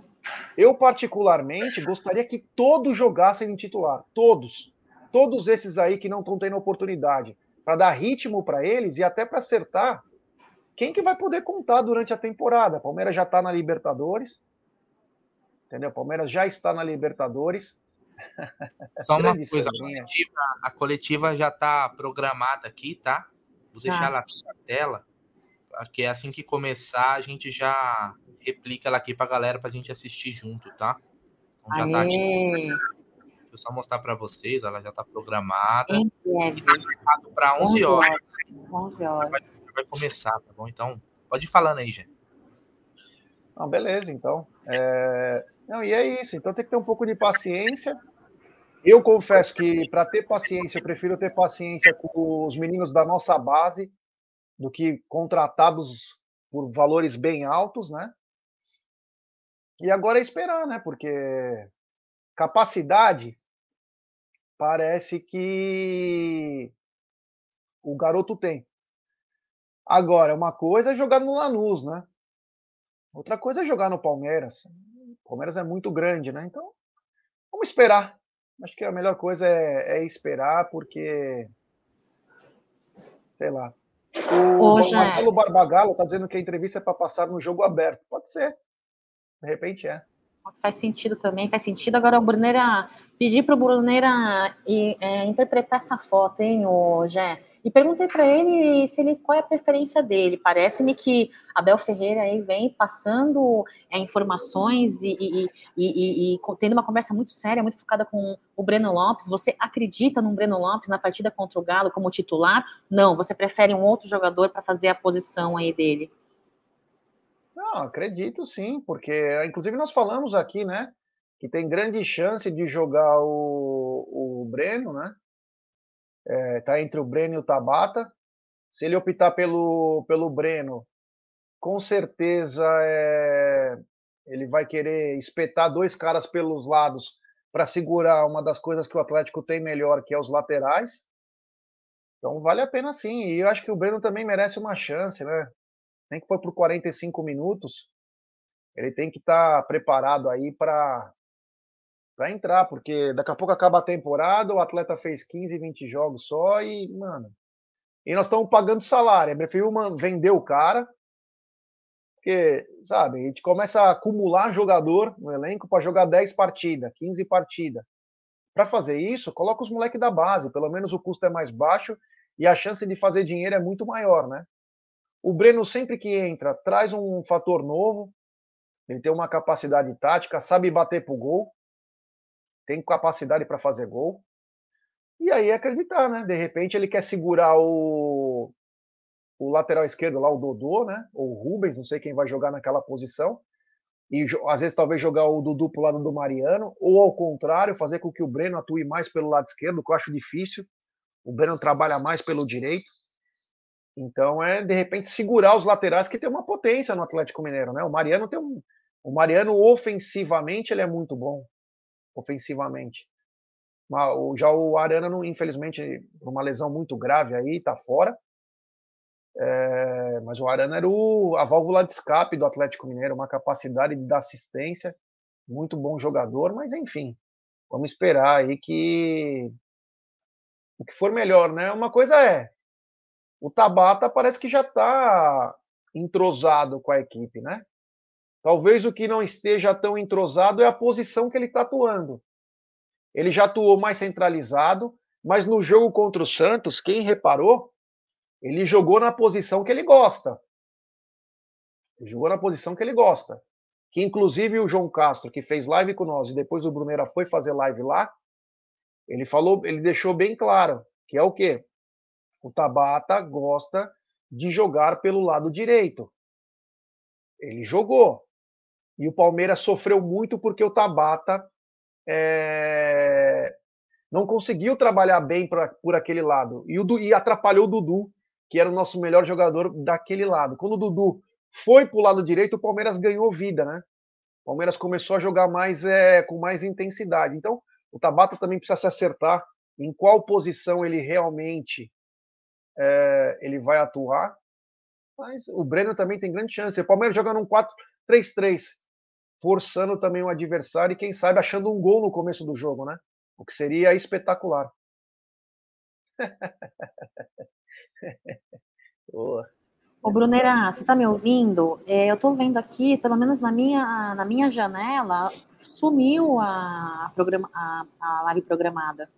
Eu, particularmente, gostaria que todos jogassem em titular. Todos. Todos esses aí que não estão tendo oportunidade para dar ritmo para eles e até para acertar quem que vai poder contar durante a temporada. Palmeiras já está na Libertadores, entendeu? Palmeiras já está na Libertadores. Só uma coisa, a coletiva, a coletiva já está programada aqui, tá? Vou deixar ela na tela, que é assim que começar a gente já replica ela aqui para a galera para a gente assistir junto, tá? Então já tá eu só mostrar para vocês, ela já está programada. Em breve. Está para 11 11 horas. horas. 11 horas. Vai, vai começar, tá bom? Então, pode ir falando aí, gente. Não, beleza, então. É, Não, e é isso. Então tem que ter um pouco de paciência. Eu confesso que para ter paciência, eu prefiro ter paciência com os meninos da nossa base do que contratados por valores bem altos, né? E agora é esperar, né? Porque capacidade parece que o garoto tem. Agora, uma coisa é jogar no Lanús, né? Outra coisa é jogar no Palmeiras. O Palmeiras é muito grande, né? Então, vamos esperar. Acho que a melhor coisa é, é esperar, porque. Sei lá. O, Ô. Marcelo Barbagallo tá dizendo que a entrevista é para passar no jogo aberto. Pode ser. De repente é. Faz sentido também, faz sentido. Agora o Bruneira, pedir para o Bruneira é, interpretar essa foto, hein, o Jé? E perguntei para ele se ele qual é a preferência dele. Parece-me que Abel Ferreira aí vem passando é, informações e, e- e- e- tendo uma conversa muito séria, muito focada com o Breno Lopes. Você acredita no Breno Lopes na partida contra o Galo como titular? Não, você prefere um outro jogador para fazer a posição aí dele? Não, acredito sim, porque inclusive nós falamos aqui, né, que tem grande chance de jogar o, o Breno, né? É, tá entre o Breno e o Tabata. Se ele optar pelo, pelo Breno, com certeza é, ele vai querer espetar dois caras pelos lados para segurar uma das coisas que o Atlético tem melhor, que é os laterais. Então vale a pena sim. E eu acho que o Breno também merece uma chance, né? Nem que for por 45 minutos, ele tem que estar preparado aí para para entrar, porque daqui a pouco acaba a temporada, o atleta fez 15, 20 jogos só e, mano, e nós estamos pagando salário. É man- vender o cara, porque, sabe, a gente começa a acumular jogador no elenco para jogar 10 partidas, 15 partidas. Para fazer isso, coloca os moleques da base, pelo menos o custo é mais baixo e a chance de fazer dinheiro é muito maior, né? O Breno, sempre que entra, traz um fator novo. Ele tem uma capacidade tática, sabe bater pro gol, tem capacidade para fazer gol. E aí é acreditar, né? De repente ele quer segurar o, o lateral esquerdo lá, o Dodô, né? Ou o Rubens, não sei quem vai jogar naquela posição. E às vezes talvez jogar o Dudu pro lado do Mariano, ou ao contrário, fazer com que o Breno atue mais pelo lado esquerdo, que eu acho difícil. O Breno trabalha mais pelo direito. Então é de repente segurar os laterais que tem uma potência no Atlético Mineiro, né? O Mariano tem um, o Mariano ofensivamente ele é muito bom, ofensivamente. Já o Arana, infelizmente, por uma lesão muito grave aí, tá fora. É, mas o Arana era o, a válvula de escape do Atlético Mineiro, uma capacidade de dar assistência, muito bom jogador, mas enfim, vamos esperar aí que o que for melhor, né? Uma coisa é, o Tabata parece que já está entrosado com a equipe, né? Talvez o que não esteja tão entrosado é a posição que ele está atuando. Ele já atuou mais centralizado, mas no jogo contra o Santos, quem reparou, ele jogou na posição que ele gosta. Ele jogou na posição que ele gosta. Que inclusive o João Castro, que fez live com nós e depois o Bruneira foi fazer live lá, ele falou, ele deixou bem claro que é o quê? O Tabata gosta de jogar pelo lado direito. Ele jogou. E o Palmeiras sofreu muito porque o Tabata é, não conseguiu trabalhar bem pra, por aquele lado. E, o, e atrapalhou o Dudu, que era o nosso melhor jogador daquele lado. Quando o Dudu foi para o lado direito, o Palmeiras ganhou vida, né? O Palmeiras começou a jogar mais é, com mais intensidade. Então, o Tabata também precisa se acertar em qual posição ele realmente é, ele vai atuar. Mas o Breno também tem grande chance. O Palmeiras joga num 4-3-3, forçando também o adversário e, quem sabe, achando um gol no começo do jogo, né? O que seria espetacular. Boa. Ô, Brunera, você tá me ouvindo? É, eu tô vendo aqui, pelo menos na minha, na minha janela, sumiu a, programa, a, a live programada.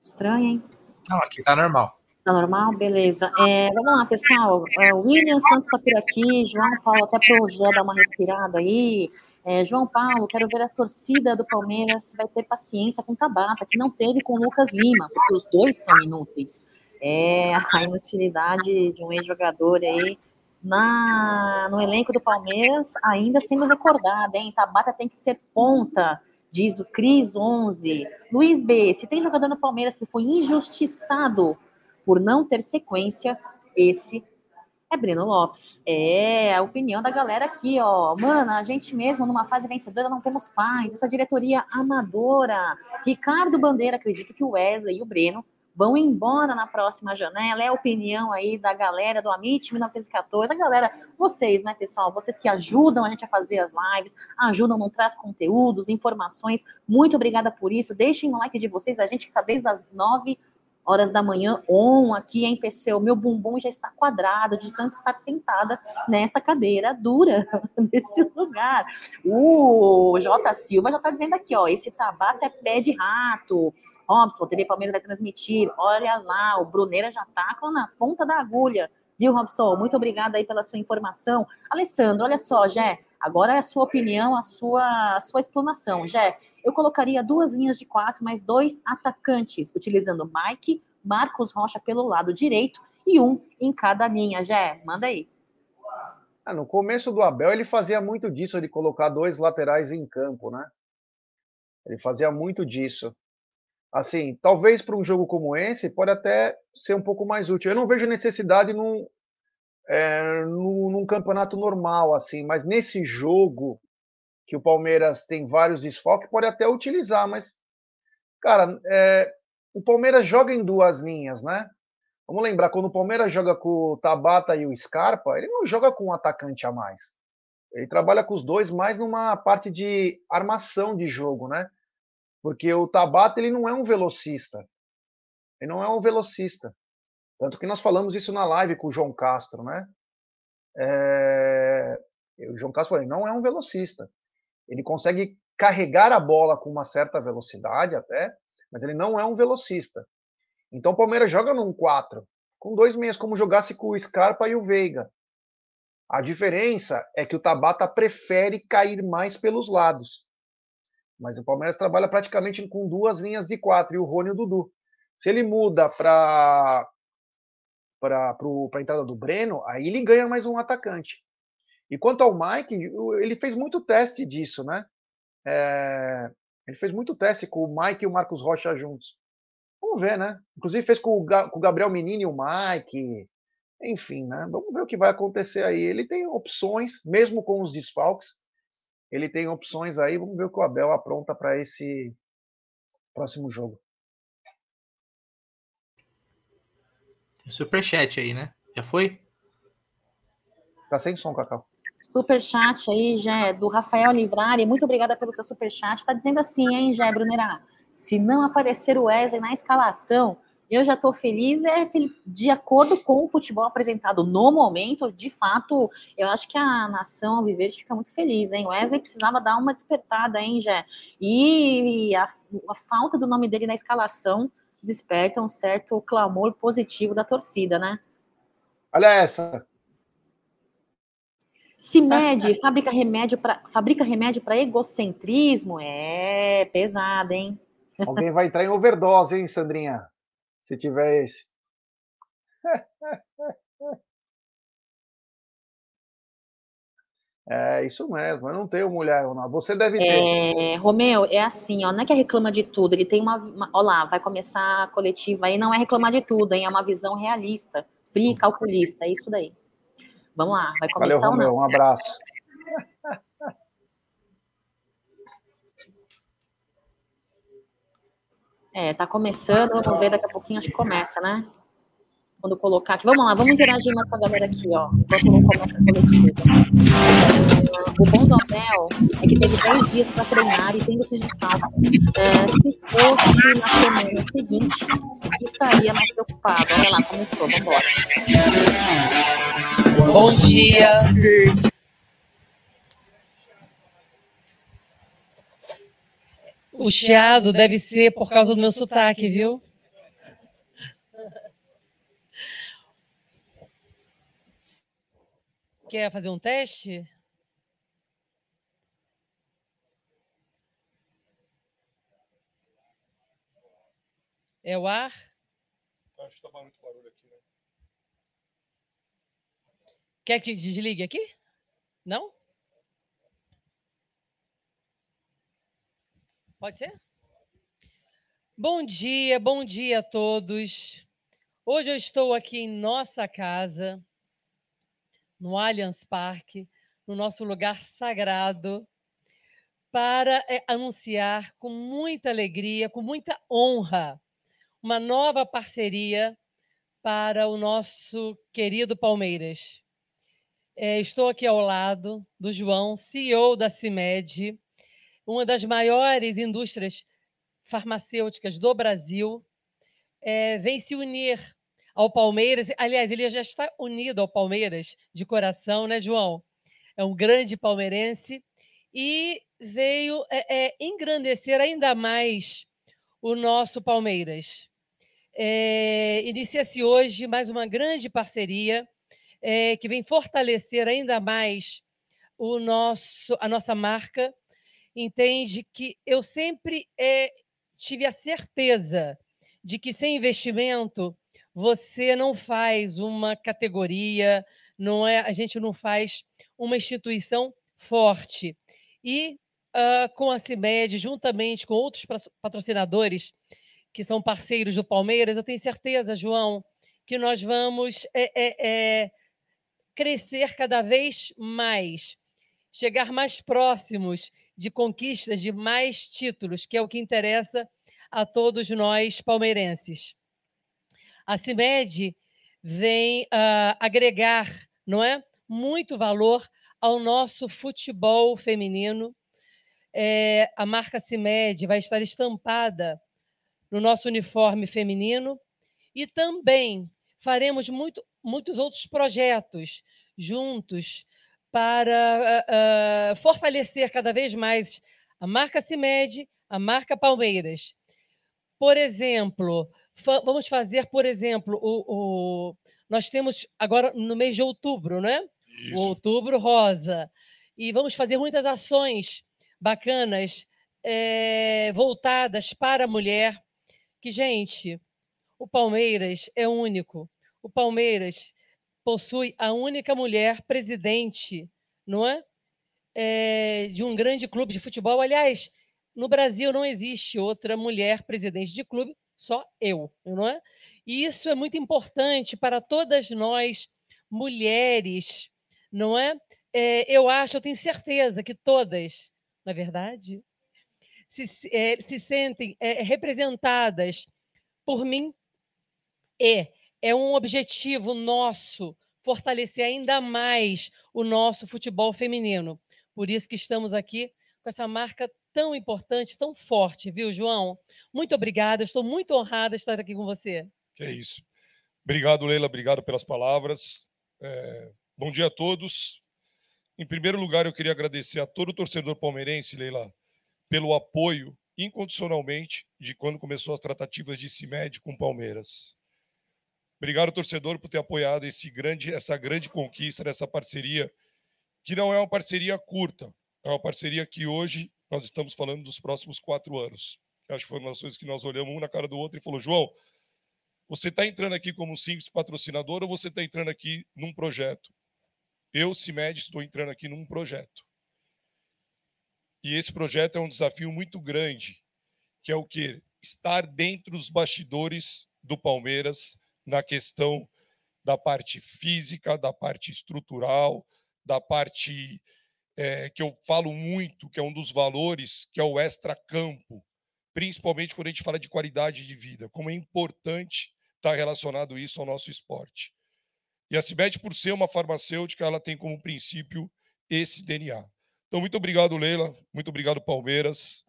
Estranho, hein? Não, aqui tá normal. Tá normal? Beleza. É, vamos lá, pessoal. É, William Santos está por aqui, João Paulo, até para o Jé dar uma respirada aí. É, João Paulo, quero ver a torcida do Palmeiras se vai ter paciência com Tabata, que não teve com o Lucas Lima, porque os dois são inúteis. É a inutilidade de um ex-jogador aí na, no elenco do Palmeiras ainda sendo recordada, hein? Tabata tem que ser ponta, diz o Cris 11. Luiz B, se tem jogador no Palmeiras que foi injustiçado por não ter sequência, esse é Breno Lopes. É a opinião da galera aqui, ó. Mano, a gente mesmo numa fase vencedora não temos paz. Essa diretoria amadora. Ricardo Bandeira, acredito que o Wesley e o Breno vão embora na próxima janela. É a opinião aí da galera do Amit 1914. A galera, vocês, né, pessoal? Vocês que ajudam a gente a fazer as lives, ajudam, não traz conteúdos, informações. Muito obrigada por isso. Deixem o like de vocês. A gente está desde as nove horas da manhã, on aqui em o meu bumbum já está quadrado de tanto estar sentada nesta cadeira dura nesse lugar. O J Silva já está dizendo aqui, ó, esse Tabata é pé de rato. Robson, TV Palmeiras vai transmitir. Olha lá, o Bruneira já está na ponta da agulha. Viu, Robson? Muito obrigada aí pela sua informação. Alessandro, olha só, Jé, Agora é a sua opinião, a sua, a sua explanação. Jé, eu colocaria duas linhas de quatro, mais dois atacantes, utilizando Mike, Marcos Rocha pelo lado direito e um em cada linha. Jé, manda aí. Ah, no começo do Abel, ele fazia muito disso, de colocar dois laterais em campo, né? Ele fazia muito disso. Assim, talvez para um jogo como esse, pode até ser um pouco mais útil. Eu não vejo necessidade num, é, no, num campeonato normal, assim, mas nesse jogo que o Palmeiras tem vários desfoques, pode até utilizar, mas, cara, é, o Palmeiras joga em duas linhas, né? Vamos lembrar, quando o Palmeiras joga com o Tabata e o Scarpa, ele não joga com um atacante a mais. Ele trabalha com os dois mais numa parte de armação de jogo, né? Porque o Tabata ele não é um velocista. Ele não é um velocista. Tanto que nós falamos isso na live com o João Castro, né? É... O João Castro falou, não é um velocista. Ele consegue carregar a bola com uma certa velocidade até, mas ele não é um velocista. Então o Palmeiras joga num 4, com dois meias, como jogasse com o Scarpa e o Veiga. A diferença é que o Tabata prefere cair mais pelos lados. Mas o Palmeiras trabalha praticamente com duas linhas de quatro, e o Rony e o Dudu. Se ele muda para para a entrada do Breno, aí ele ganha mais um atacante. E quanto ao Mike, ele fez muito teste disso, né? É, ele fez muito teste com o Mike e o Marcos Rocha juntos. Vamos ver, né? Inclusive fez com o, com o Gabriel Menino e o Mike. Enfim, né? Vamos ver o que vai acontecer aí. Ele tem opções, mesmo com os desfalques, ele tem opções aí. Vamos ver o que o Abel apronta para esse próximo jogo. Superchat aí, né? Já foi? Tá sem som, Cacau. Superchat aí, Jé, do Rafael Livrari. Muito obrigada pelo seu superchat. Tá dizendo assim, hein, Jé, Brunerá? Se não aparecer o Wesley na escalação, eu já estou feliz, é de acordo com o futebol apresentado no momento, de fato, eu acho que a nação Alviverde fica muito feliz, hein? O Wesley precisava dar uma despertada, hein, Jé? E a, a falta do nome dele na escalação desperta um certo clamor positivo da torcida, né? Olha essa. Se mede, fabrica remédio para fabrica remédio para egocentrismo, é pesado, hein? Alguém vai entrar em overdose, hein, Sandrinha? Se tiver esse. É isso mesmo, eu não tenho mulher, não. Você deve ter. É, Romeu, é assim, ó, não é que é reclama de tudo, ele tem uma, uma. Ó lá, vai começar a coletiva aí, não é reclamar de tudo, hein? É uma visão realista, fria e calculista, é isso daí. Vamos lá, vai começar Valeu, Romeu, um abraço. É, tá começando, vamos ver daqui a pouquinho, acho que começa, né? quando colocar aqui. Vamos lá, vamos interagir mais com a galera aqui, ó. Enquanto não começa a coletiva. O bom do Abel é que teve 10 dias para treinar e tem esses desfalques. É, se fosse na semana seguinte, estaria mais preocupado. Olha lá, começou, vamos embora. Bom dia. O chiado deve ser por causa do meu sotaque, viu? Quer fazer um teste? É o ar? Tá, acho que está muito barulho aqui, né? Quer que desligue aqui? Não? Pode ser? Bom dia, bom dia a todos. Hoje eu estou aqui em nossa casa, no Allianz Parque, no nosso lugar sagrado, para é, anunciar com muita alegria, com muita honra, uma nova parceria para o nosso querido Palmeiras. É, estou aqui ao lado do João, CEO da CIMED, uma das maiores indústrias farmacêuticas do Brasil, é, vem se unir ao Palmeiras. Aliás, ele já está unido ao Palmeiras de coração, né, João? É um grande palmeirense e veio é, é, engrandecer ainda mais o nosso Palmeiras. É, Inicia-se hoje mais uma grande parceria é, que vem fortalecer ainda mais o nosso, a nossa marca. Entende que eu sempre é, tive a certeza de que sem investimento você não faz uma categoria, não é, a gente não faz uma instituição forte. E uh, com a CIMED, juntamente com outros patrocinadores que são parceiros do Palmeiras, eu tenho certeza, João, que nós vamos é, é, é, crescer cada vez mais, chegar mais próximos de conquistas de mais títulos, que é o que interessa a todos nós palmeirenses. A CIMED vem uh, agregar, não é, muito valor ao nosso futebol feminino. É, a marca CIMED vai estar estampada no nosso uniforme feminino e também faremos muito, muitos outros projetos juntos para uh, fortalecer cada vez mais a marca CIMED, a marca Palmeiras. Por exemplo, fa vamos fazer, por exemplo, o, o, nós temos agora no mês de outubro, né? Isso. O outubro rosa. E vamos fazer muitas ações bacanas é, voltadas para a mulher. Que, gente, o Palmeiras é único. O Palmeiras possui a única mulher presidente, não é? é? de um grande clube de futebol. Aliás, no Brasil não existe outra mulher presidente de clube, só eu, não é? E isso é muito importante para todas nós, mulheres, não é? é eu acho, eu tenho certeza que todas, na verdade, se, é, se sentem é, representadas por mim e é um objetivo nosso fortalecer ainda mais o nosso futebol feminino. Por isso que estamos aqui com essa marca tão importante, tão forte, viu, João? Muito obrigada, estou muito honrada de estar aqui com você. Que é isso. Obrigado, Leila, obrigado pelas palavras. É... Bom dia a todos. Em primeiro lugar, eu queria agradecer a todo o torcedor palmeirense, Leila, pelo apoio incondicionalmente de quando começou as tratativas de CIMED com Palmeiras. Obrigado, torcedor, por ter apoiado esse grande, essa grande conquista dessa parceria, que não é uma parceria curta, é uma parceria que hoje nós estamos falando dos próximos quatro anos. acho que foram as coisas que nós olhamos um na cara do outro e falou: João, você está entrando aqui como simples patrocinador ou você está entrando aqui num projeto? Eu, CIMED, estou entrando aqui num projeto. E esse projeto é um desafio muito grande, que é o que? Estar dentro dos bastidores do Palmeiras, na questão da parte física, da parte estrutural, da parte é, que eu falo muito, que é um dos valores, que é o extra-campo, principalmente quando a gente fala de qualidade de vida, como é importante estar relacionado isso ao nosso esporte. E a Cibete, por ser uma farmacêutica, ela tem como princípio esse DNA. Então, muito obrigado, Leila. Muito obrigado, Palmeiras.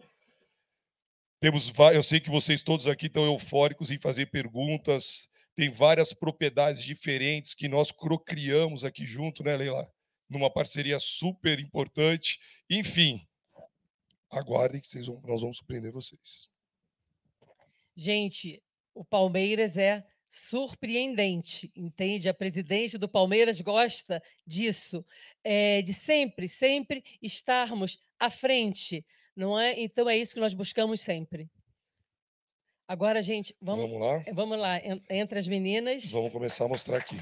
Temos, eu sei que vocês todos aqui estão eufóricos em fazer perguntas, tem várias propriedades diferentes que nós criamos aqui junto, né, Leila? Numa parceria super importante. Enfim, aguardem que vão, nós vamos surpreender vocês. Gente, o Palmeiras é surpreendente, entende? A presidente do Palmeiras gosta disso, é, de sempre, sempre estarmos à frente, não é? Então é isso que nós buscamos sempre. Agora, gente, vamos, Vamos lá? vamos lá, en- entre as meninas. Vamos começar a mostrar aqui.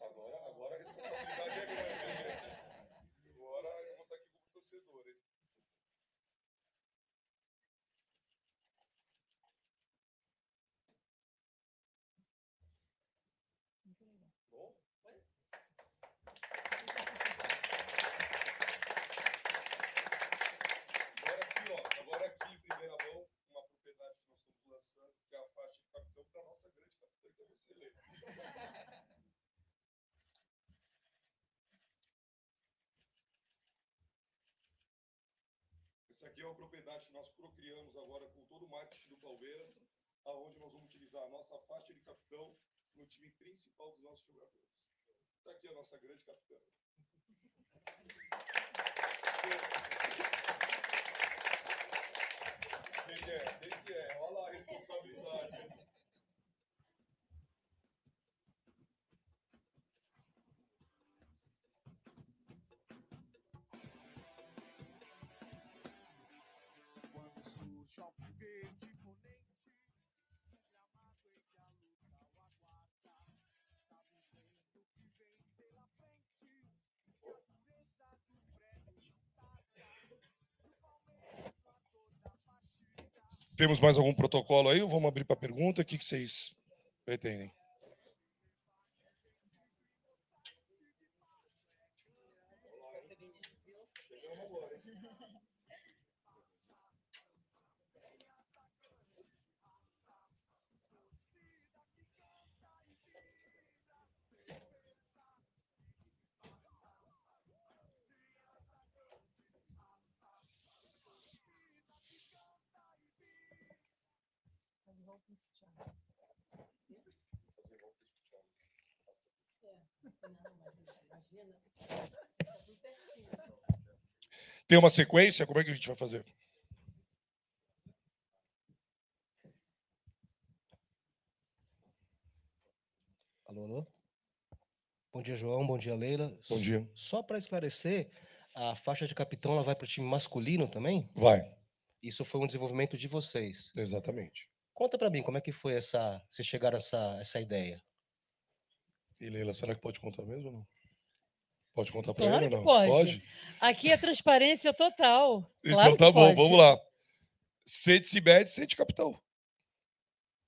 Agora, agora a responsabilidade é grande, hein, gente? Agora eu vou estar aqui como torcedor, hein? Bom? Agora aqui, ó, agora aqui em primeira mão, uma propriedade que nós estamos lançando, que é a faixa de capitão para a nossa grande capitã, que é você, Helena. Aqui é uma propriedade que nós procriamos agora com todo o marketing do Palmeiras, aonde nós vamos utilizar a nossa faixa de capitão no time principal dos nossos jogadores. Está aqui a nossa grande capitã. Quem que é? Quem que é? Olha lá a responsabilidade. Temos mais algum protocolo aí? Vamos abrir para pergunta. O que, que vocês pretendem? Tem uma sequência? Como é que a gente vai fazer? Alô, alô? Bom dia, João. Bom dia, Leila. Bom dia. Só para esclarecer, a faixa de capitão ela vai para o time masculino também? Vai. Isso foi um desenvolvimento de vocês. Exatamente. Conta para mim como é que foi essa, vocês chegaram a essa, essa ideia. E Leila, será que pode contar mesmo ou não? Pode contar para Claro ele que ou não? pode. Aqui é transparência total. Então Claro que tá bom, pode. vamos lá. Sede Cibed, sede capitão.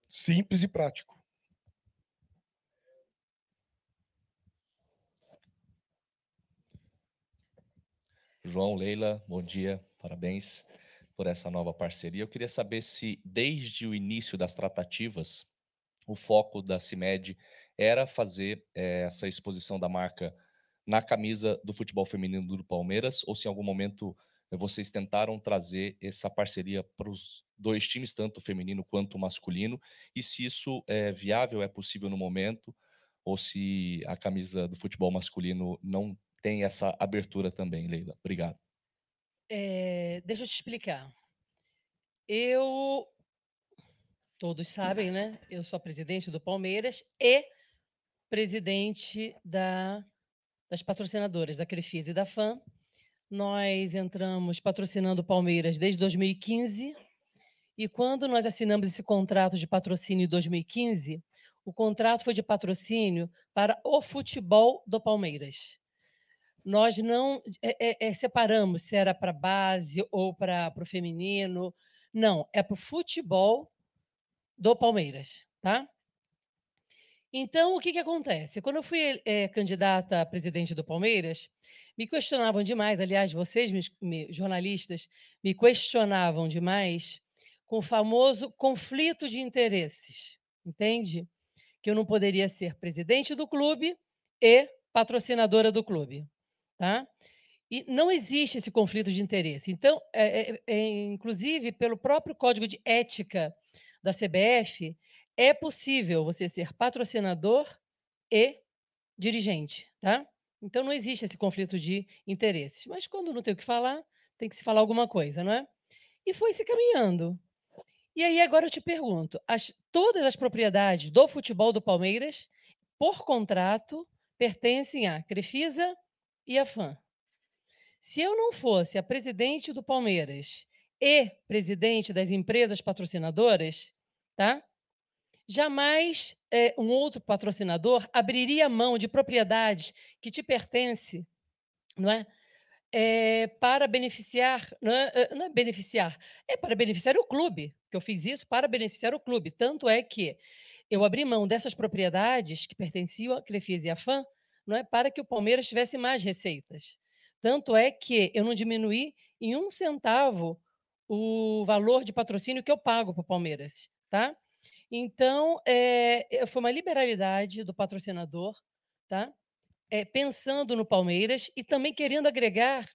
Simples e prático. João, Leila, bom dia, parabéns por essa nova parceria. Eu queria saber se, desde o início das tratativas, o foco da CIMED era fazer eh, essa exposição da marca na camisa do futebol feminino do Palmeiras, ou se em algum momento eh, vocês tentaram trazer essa parceria para os dois times, tanto o feminino quanto o masculino, e se isso é viável, é possível no momento, ou se a camisa do futebol masculino não tem essa abertura também, Leila. Obrigado. É, deixa eu te explicar. Eu, todos sabem, né? Eu sou presidente do Palmeiras e presidente da, das patrocinadoras, da Crefisa e da FAM. Nós entramos patrocinando o Palmeiras desde 2015 e quando nós assinamos esse contrato de patrocínio em 2015, o contrato foi de patrocínio para o futebol do Palmeiras nós não é, é, é, separamos se era para base ou para o feminino. Não, é para o futebol do Palmeiras, tá? Então, o que, que acontece? Quando eu fui é, candidata a presidente do Palmeiras, me questionavam demais, aliás, vocês, me, me, jornalistas, me questionavam demais com o famoso conflito de interesses, entende? Que eu não poderia ser presidente do clube e patrocinadora do clube, tá? E não existe esse conflito de interesse. Então, é, é, é, inclusive, pelo próprio código de ética da CBF, é possível você ser patrocinador e dirigente, tá? Então, não existe esse conflito de interesses. Mas quando não tem o que falar, tem que se falar alguma coisa, não é? E foi se caminhando. E aí, agora eu te pergunto: as, todas as propriedades do futebol do Palmeiras, por contrato, pertencem à Crefisa e à FAM. Se eu não fosse a presidente do Palmeiras e presidente das empresas patrocinadoras, tá? Jamais eh, um outro patrocinador abriria mão de propriedades que te pertence, não é? Eh, para beneficiar, não é, eh, não é beneficiar, é para beneficiar o clube, que eu fiz isso para beneficiar o clube. Tanto é que eu abri mão dessas propriedades que pertenciam à Crefisa e à FAM, não é, para que o Palmeiras tivesse mais receitas. Tanto é que eu não diminuí em um centavo o valor de patrocínio que eu pago para o Palmeiras, tá? Então, é, foi uma liberalidade do patrocinador, tá? É, pensando no Palmeiras e também querendo agregar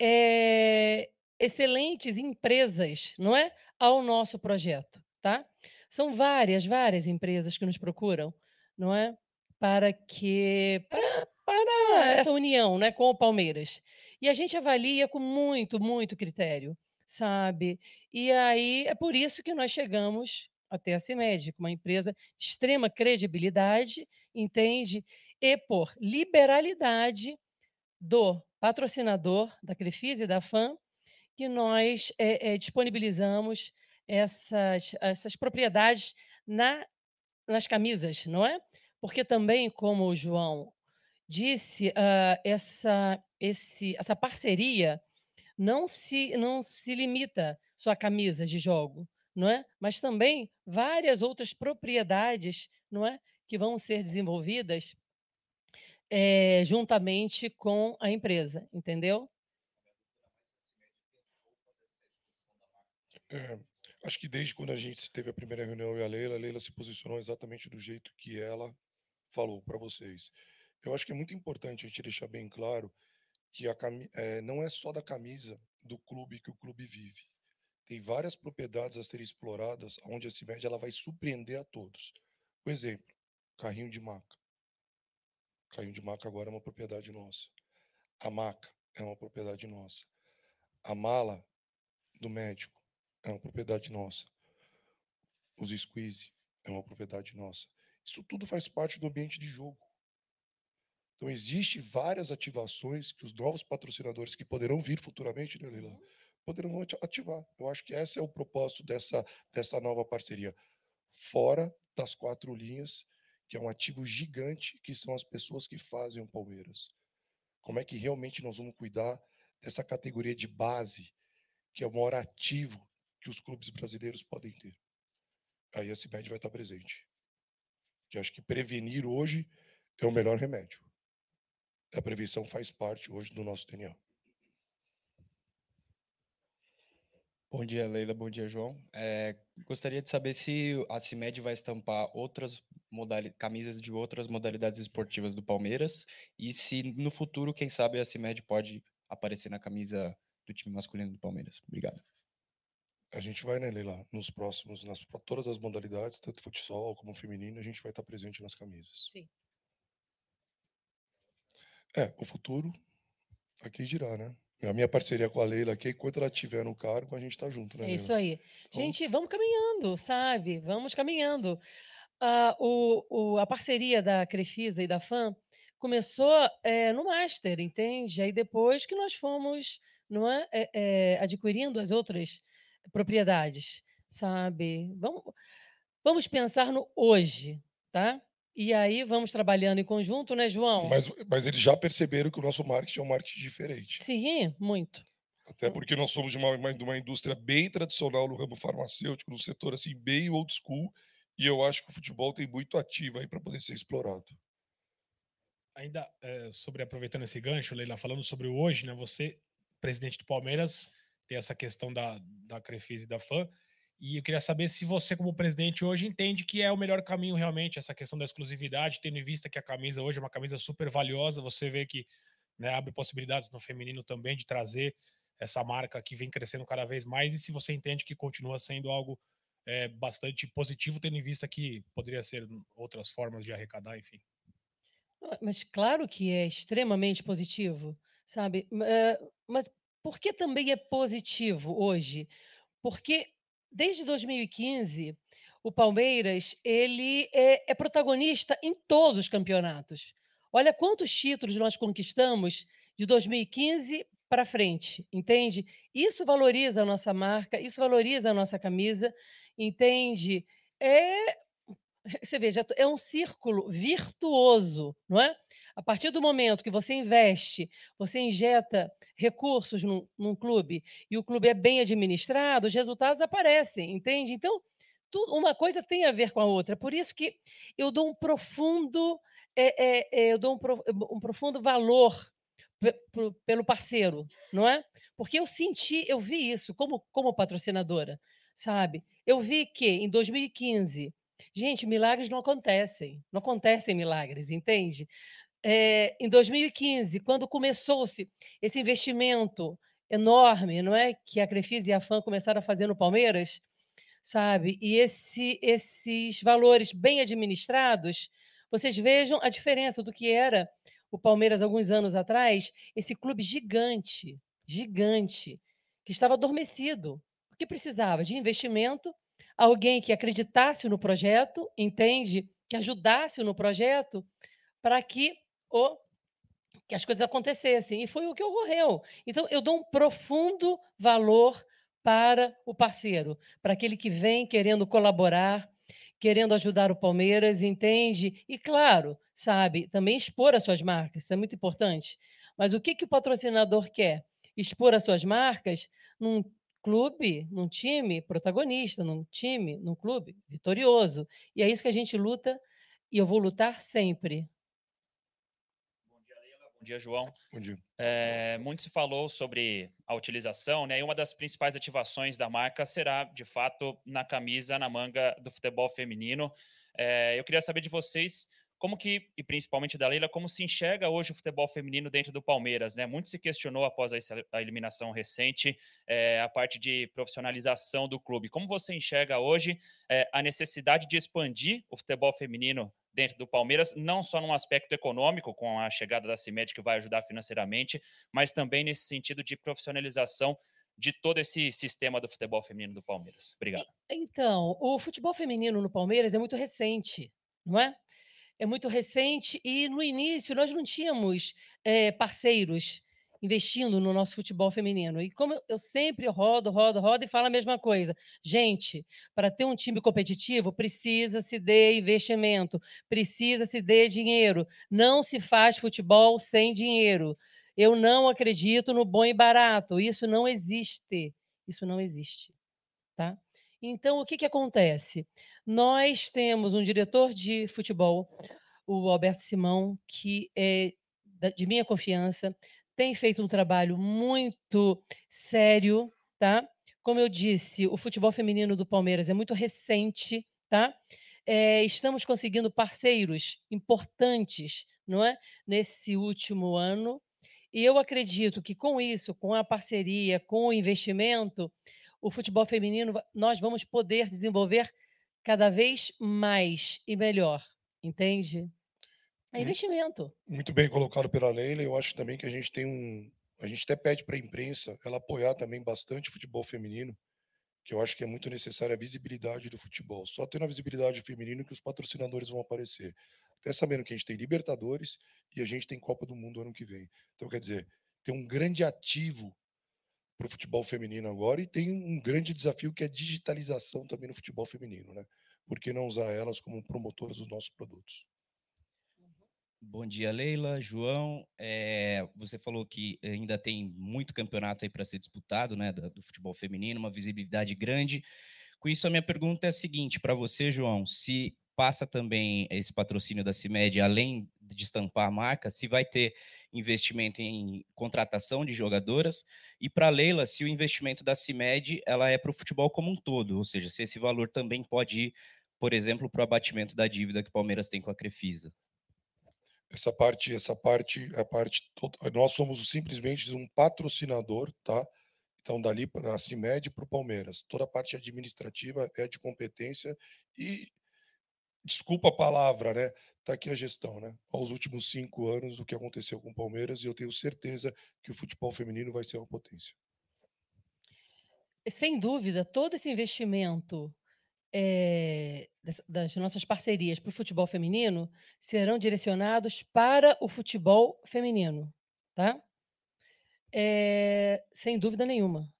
é, excelentes empresas, não é, ao nosso projeto, tá? São várias, várias empresas que nos procuram, não é, para que para, para essa união, né, com o Palmeiras. E a gente avalia com muito, muito critério, sabe? E aí é por isso que nós chegamos até a CIMED, uma empresa de extrema credibilidade, entende? E por liberalidade do patrocinador da Crefisa e da FAM, que nós é, é, disponibilizamos essas, essas propriedades na, nas camisas, não é? Porque também, como o João disse, uh, essa, esse, essa parceria não se, não se limita só a de jogo, não é? Mas também várias outras propriedades, não é, que vão ser desenvolvidas é, juntamente com a empresa, entendeu? É, acho que desde quando a gente teve a primeira reunião e a Leila, a Leila se posicionou exatamente do jeito que ela falou para vocês. Eu acho que é muito importante a gente deixar bem claro que a é, não é só da camisa do clube que o clube vive. Tem várias propriedades a serem exploradas, onde a CIMED ela vai surpreender a todos. Por exemplo, carrinho de maca. Carrinho de maca agora é uma propriedade nossa. A maca é uma propriedade nossa. A mala do médico é uma propriedade nossa. Os squeeze é uma propriedade nossa. Isso tudo faz parte do ambiente de jogo. Então, existe várias ativações que os novos patrocinadores que poderão vir futuramente, né, Leila, poderão ativar. Eu acho que esse é o propósito dessa, dessa nova parceria. Fora das quatro linhas, que é um ativo gigante, que são as pessoas que fazem o Palmeiras. Como é que realmente nós vamos cuidar dessa categoria de base, que é o maior ativo que os clubes brasileiros podem ter? Aí a CIMED vai estar presente. Que acho que prevenir hoje é o melhor remédio. A prevenção faz parte hoje do nosso DNA. Bom dia, Leila. Bom dia, João. É, gostaria de saber se a CIMED vai estampar outras camisas de outras modalidades esportivas do Palmeiras e se no futuro, quem sabe, a CIMED pode aparecer na camisa do time masculino do Palmeiras. Obrigado. A gente vai, né, Leila, nos próximos, nas para todas as modalidades, tanto futsal como feminino, a gente vai estar presente nas camisas. Sim. É, o futuro aqui dirá, né? A minha parceria com a Leila aqui, enquanto ela estiver no cargo, a gente tá junto, né, É Leila? isso aí. Então, Gente, vamos caminhando, sabe? Vamos caminhando. Ah, o, o- a parceria da Crefisa e da FAM começou eh, no Master, entende? Aí depois que nós fomos não é, eh, eh, adquirindo as outras propriedades, sabe? Vamos, vamos pensar no hoje, tá? E aí vamos trabalhando em conjunto, né, João? mas, mas eles já perceberam que o nosso marketing é um marketing diferente. Sim, muito. Até porque nós somos de uma, uma- de uma indústria bem tradicional no ramo farmacêutico, no setor assim, bem old school, e eu acho que o futebol tem muito ativo aí para poder ser explorado. Ainda eh, sobre aproveitando esse gancho, Leila, falando sobre o hoje, né? Você, presidente do Palmeiras, tem essa questão da, da Crefisa e da FAM. E eu queria saber se você, como presidente, hoje entende que é o melhor caminho realmente essa questão da exclusividade, tendo em vista que a camisa hoje é uma camisa super valiosa, você vê que né, abre possibilidades no feminino também de trazer essa marca que vem crescendo cada vez mais, e se você entende que continua sendo algo é, bastante positivo, tendo em vista que poderia ser outras formas de arrecadar, enfim. Ah, Mas claro que é extremamente positivo, sabe? Mas por que também é positivo hoje? Porque desde 2015 o Palmeiras ele é, é protagonista em todos os campeonatos. Olha quantos títulos nós conquistamos de 2015 para frente, entende? Isso valoriza a nossa marca, isso valoriza a nossa camisa, entende? É você veja, é um círculo virtuoso, não é? A partir do momento que você investe, você injeta recursos num, num clube e o clube é bem administrado, os resultados aparecem, entende? Então, tudo, uma coisa tem a ver com a outra. Por isso que eu dou um profundo, é, é, é, eu dou um, um profundo valor pelo parceiro, não é? Porque eu senti, eu vi isso como, como patrocinadora, sabe? Eu vi que em 2015 Gente, milagres não acontecem, não acontecem milagres, entende? Eh, em 2015, quando começou-se esse investimento enorme, não é, que a Crefisa e a FAM começaram a fazer no Palmeiras, sabe? E esse, esses valores bem administrados, vocês vejam a diferença do que era o Palmeiras alguns anos atrás, esse clube gigante, gigante, que estava adormecido, o que precisava de investimento alguém que acreditasse no projeto, entende? Que ajudasse no projeto para que o que as coisas acontecessem. E foi o que ocorreu. Então, eu dou um profundo valor para o parceiro, para aquele que vem querendo colaborar, querendo ajudar o Palmeiras, entende? E, claro, sabe, também expor as suas marcas, isso é muito importante. Mas o que, que o patrocinador quer? Expor as suas marcas num clube, num time protagonista, num time, num clube vitorioso. E é isso que a gente luta e eu vou lutar sempre. Bom dia, João. Bom dia. É, muito se falou sobre a utilização, né? E uma das principais ativações da marca será, de fato, na camisa, na manga do futebol feminino. É, eu queria saber de vocês como que, e principalmente da Leila, como se enxerga hoje o futebol feminino dentro do Palmeiras, né? Muito se questionou após a eliminação recente é, a parte de profissionalização do clube. Como você enxerga hoje é, a necessidade de expandir o futebol feminino dentro do Palmeiras, não só num aspecto econômico, com a chegada da CIMED que vai ajudar financeiramente, mas também nesse sentido de profissionalização de todo esse sistema do futebol feminino do Palmeiras. Obrigado. Então, o futebol feminino no Palmeiras é muito recente, não é? É muito recente e no início nós não tínhamos eh, parceiros investindo no nosso futebol feminino. E como eu- sempre rodo, rodo, rodo e falo a mesma coisa. Gente, para ter um time competitivo, precisa-se de investimento, precisa-se de dinheiro. Não se faz futebol sem dinheiro. Eu não acredito no bom e barato. Isso não existe. Isso não existe tá? Então, o que, que acontece? Nós temos um diretor de futebol, o Alberto Simão, que é de minha confiança, tem feito um trabalho muito sério, tá? Como eu disse, o futebol feminino do Palmeiras é muito recente, tá? Eh, estamos conseguindo parceiros importantes, não é? Nesse último ano. E eu acredito que com isso, com a parceria, com o investimento, o futebol feminino, nós vamos poder desenvolver cada vez mais e melhor, entende? É Hum. investimento. Muito bem colocado pela Leila. Eu acho também que a gente tem um. A gente até pede para a imprensa ela apoiar também bastante o futebol feminino, que eu acho que é muito necessária a visibilidade do futebol. Só tendo a visibilidade feminina que os patrocinadores vão aparecer. Até sabendo que a gente tem Libertadores e a gente tem Copa do Mundo ano que vem. Então, quer dizer, tem um grande ativo para o futebol feminino agora e tem um grande desafio que é a digitalização também no futebol feminino, né? Por que não usar elas como promotoras dos nossos produtos? Bom dia, Leila, João. Eh, você falou que ainda tem muito campeonato aí para ser disputado, né, da- do, futebol feminino, uma visibilidade grande. Com isso, a minha pergunta é a seguinte para você, João: se passa também esse patrocínio da CIMED, além de estampar a marca, se vai ter investimento em contratação de jogadoras e para Leila, se o investimento da CIMED ela é para o futebol como um todo, ou seja, se esse valor também pode ir, por exemplo, para o abatimento da dívida que o Palmeiras tem com a Crefisa. Essa parte, essa parte, a parte, nós somos simplesmente um patrocinador, tá? Então, dali para a CIMED para o Palmeiras. Toda a parte administrativa é de competência e, desculpa a palavra, né? Está aqui a gestão, né? Aos últimos cinco anos, o que aconteceu com o Palmeiras, e eu tenho certeza que o futebol feminino vai ser uma potência. Sem dúvida, todo esse investimento eh, das, nossas parcerias para o futebol feminino serão direcionados para o futebol feminino, tá? Eh, sem dúvida nenhuma.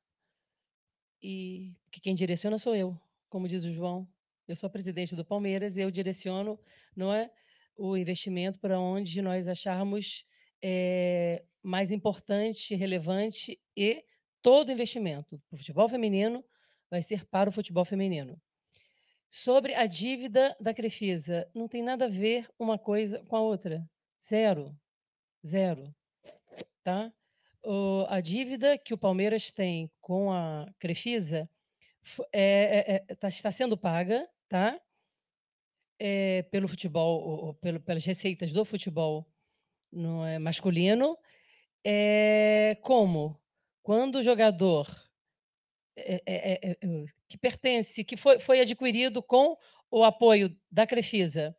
E que quem direciona sou eu, como diz o João. Eu sou a presidente do Palmeiras e eu direciono, não é, o investimento para onde nós acharmos eh, mais importante, relevante e todo investimento para o futebol feminino vai ser para o futebol feminino. Sobre a dívida da Crefisa, não tem nada a ver uma coisa com a outra. Zero. Zero. Tá? O- a dívida que o Palmeiras tem com a Crefisa é- é- é- tá- está sendo paga, tá? É, pelo futebol, o- o- pelo- pelas receitas do futebol não é, masculino. É, como? Quando o jogador é, que pertence, que foi, foi adquirido com o apoio da Crefisa,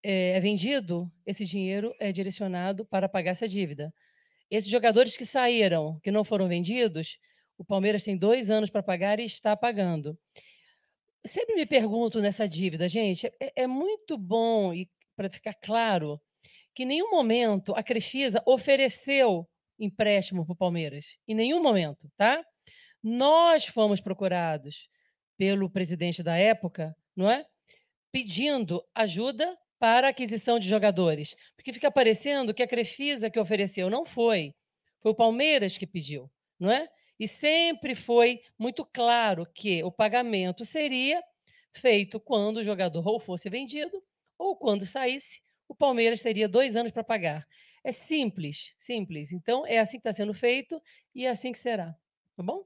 é, é vendido, esse dinheiro é direcionado para pagar essa dívida. Esses jogadores que saíram, que não foram vendidos, o Palmeiras tem dois anos para pagar e está pagando. Sempre me pergunto nessa dívida, gente, é, é muito bom, e para ficar claro, que em nenhum momento a Crefisa ofereceu empréstimo para o Palmeiras. Em nenhum momento, tá? Nós fomos procurados pelo presidente da época, não é? Pedindo ajuda para aquisição de jogadores. Porque fica parecendo que a Crefisa que ofereceu não foi. Foi o Palmeiras que pediu, não é? E sempre foi muito claro que o pagamento seria feito quando o jogador ou fosse vendido ou quando saísse, o Palmeiras teria dois anos para pagar. É simples, simples. Então, é assim que está sendo feito e é assim que será. Tá bom?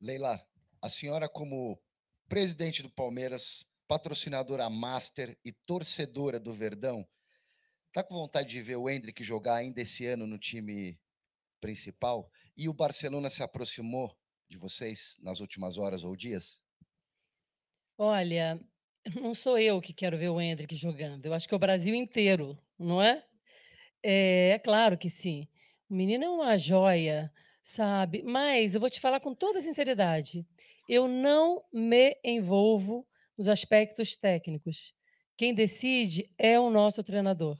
Leila, a senhora, como presidente do Palmeiras, patrocinadora Master e torcedora do Verdão, tá com vontade de ver o Hendrick jogar ainda esse ano no time principal? E o Barcelona se aproximou de vocês nas últimas horas ou dias? Olha, não sou eu que quero ver o Endrick jogando. Eu acho que é o Brasil inteiro, não é? É, é claro que sim. O menino é uma joia, sabe? Mas eu vou te falar com toda sinceridade. Eu não me envolvo nos aspectos técnicos. Quem decide é o nosso treinador.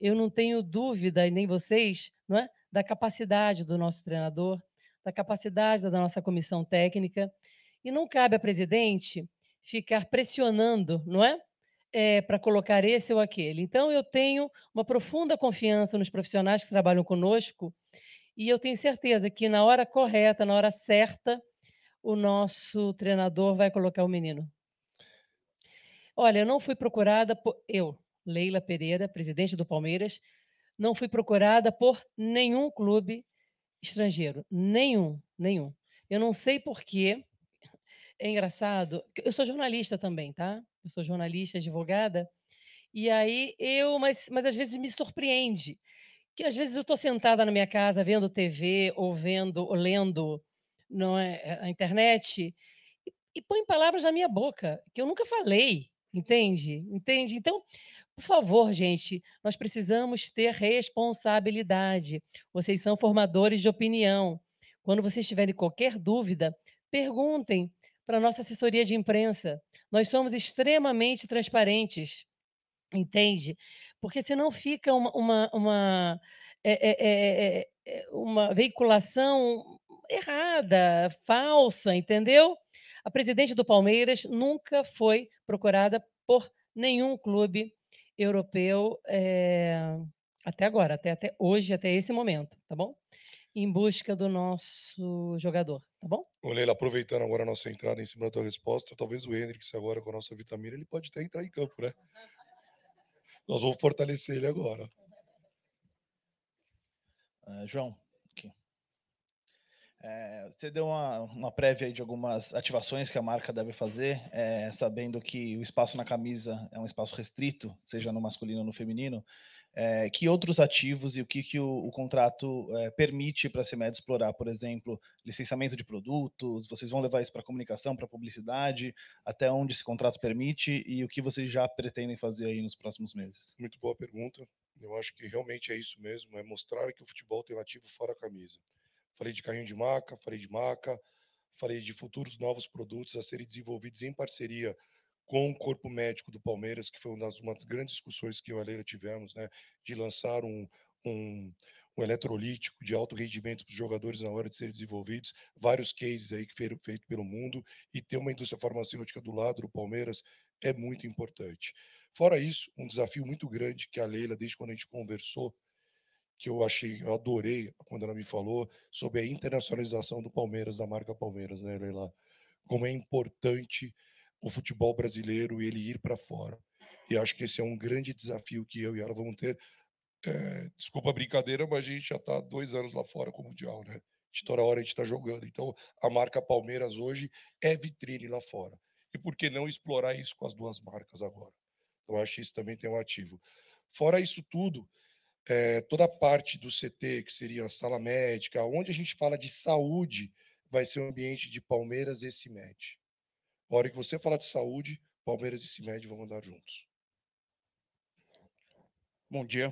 Eu não tenho dúvida, e nem vocês, não é? da capacidade do nosso treinador, da capacidade da nossa comissão técnica. E não cabe a presidente ficar pressionando, não é? para colocar esse ou aquele. Então, eu tenho uma profunda confiança nos profissionais que trabalham conosco e eu tenho certeza que na hora correta, na hora certa, o nosso treinador vai colocar o menino. Olha, eu não fui procurada por. Eu, Leila Pereira, presidente do Palmeiras, não fui procurada por nenhum clube estrangeiro. Nenhum, nenhum. Eu não sei por quê. É engraçado. Eu sou jornalista também, tá? Eu sou jornalista, advogada. E aí eu, mas, mas às vezes me surpreende que às vezes eu estou sentada na minha casa vendo TV ou vendo, ou lendo não é, a internet e, e põe palavras na minha boca que eu nunca falei, entende? Entende? Então, por favor, gente, nós precisamos ter responsabilidade. Vocês são formadores de opinião. Quando vocês tiverem qualquer dúvida, perguntem para a nossa assessoria de imprensa. Nós somos extremamente transparentes, entende? Porque senão fica uma, uma, uma, é, é, é, uma veiculação errada, falsa, entendeu? A presidente do Palmeiras nunca foi procurada por nenhum clube europeu é, até agora, até, até hoje, até esse momento, tá bom? Em busca do nosso jogador, tá bom? Ô, Leila, aproveitando agora a nossa entrada em cima da tua resposta, talvez o Hendrix agora com a nossa vitamina, ele pode até entrar em campo, né? Nós vamos fortalecer ele agora. Ah, João, aqui. É, você deu uma, uma prévia de algumas ativações que a marca deve fazer, é, sabendo que o espaço na camisa é um espaço restrito, seja no masculino ou no feminino. É, que outros ativos e o que, que o, o contrato é, permite para a CEMED explorar? Por exemplo, licenciamento de produtos, vocês vão levar isso para comunicação, para publicidade, até onde esse contrato permite e o que vocês já pretendem fazer aí nos próximos meses? Muito boa pergunta. Eu acho que realmente é isso mesmo, é mostrar que o futebol tem um ativo fora a camisa. Falei de carrinho de maca, falei de maca, falei de futuros novos produtos a serem desenvolvidos em parceria com o corpo médico do Palmeiras, que foi uma das, uma das grandes discussões que eu e a Leila tivemos, né, de lançar um, um, um eletrolítico de alto rendimento para os jogadores na hora de serem desenvolvidos, vários cases aí que foram feitos pelo mundo, e ter uma indústria farmacêutica do lado do Palmeiras é muito importante. Fora isso, um desafio muito grande que a Leila, desde quando a gente conversou, que eu achei, eu adorei quando ela me falou sobre a internacionalização do Palmeiras, da marca Palmeiras, né, Leila? Como é importante o futebol brasileiro ele ir para fora. E acho que esse é um grande desafio que eu e ela vamos ter. É, desculpa a brincadeira, mas a gente já está dois anos lá fora com o Mundial, né? De toda hora a gente está jogando. Então, a marca Palmeiras hoje é vitrine lá fora. E por que não explorar isso com as duas marcas agora? Então, acho que isso também tem um ativo. Fora isso tudo, é, toda a parte do CT, que seria a sala médica, onde a gente fala de saúde, vai ser um ambiente de Palmeiras e CIMED. A hora que você falar de saúde, Palmeiras e CIMED vão andar juntos. Bom dia.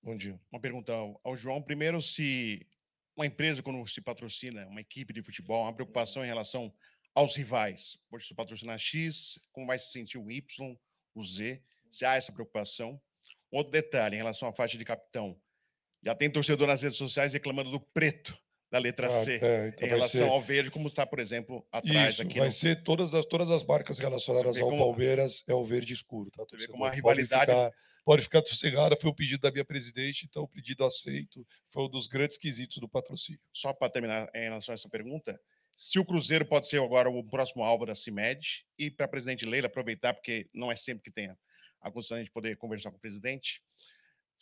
Bom dia. Uma pergunta ao, João. Primeiro, se uma empresa, quando se patrocina uma equipe de futebol, uma preocupação em relação aos rivais. Hoje, se patrocinar X, como vai se sentir o Y, o Z? Se há essa preocupação. Outro detalhe em relação à faixa de capitão. Já tem torcedor nas redes sociais reclamando do preto da letra Ah, C é, então em relação ser- ao verde, como está, por exemplo, atrás Isso, aqui. vai no- ser todas as, todas as marcas relacionadas ao como- Palmeiras é o verde escuro, tá? Você vê como a Pode rivalidade- ficar- Pode ficar sossegada, foi o pedido da minha presidente, então o pedido aceito foi um dos grandes quesitos do patrocínio. Só para terminar em relação a essa pergunta, se o Cruzeiro pode ser agora o próximo alvo da CIMED, e para a presidente Leila aproveitar, porque não é sempre que tem a condição de poder conversar com o presidente.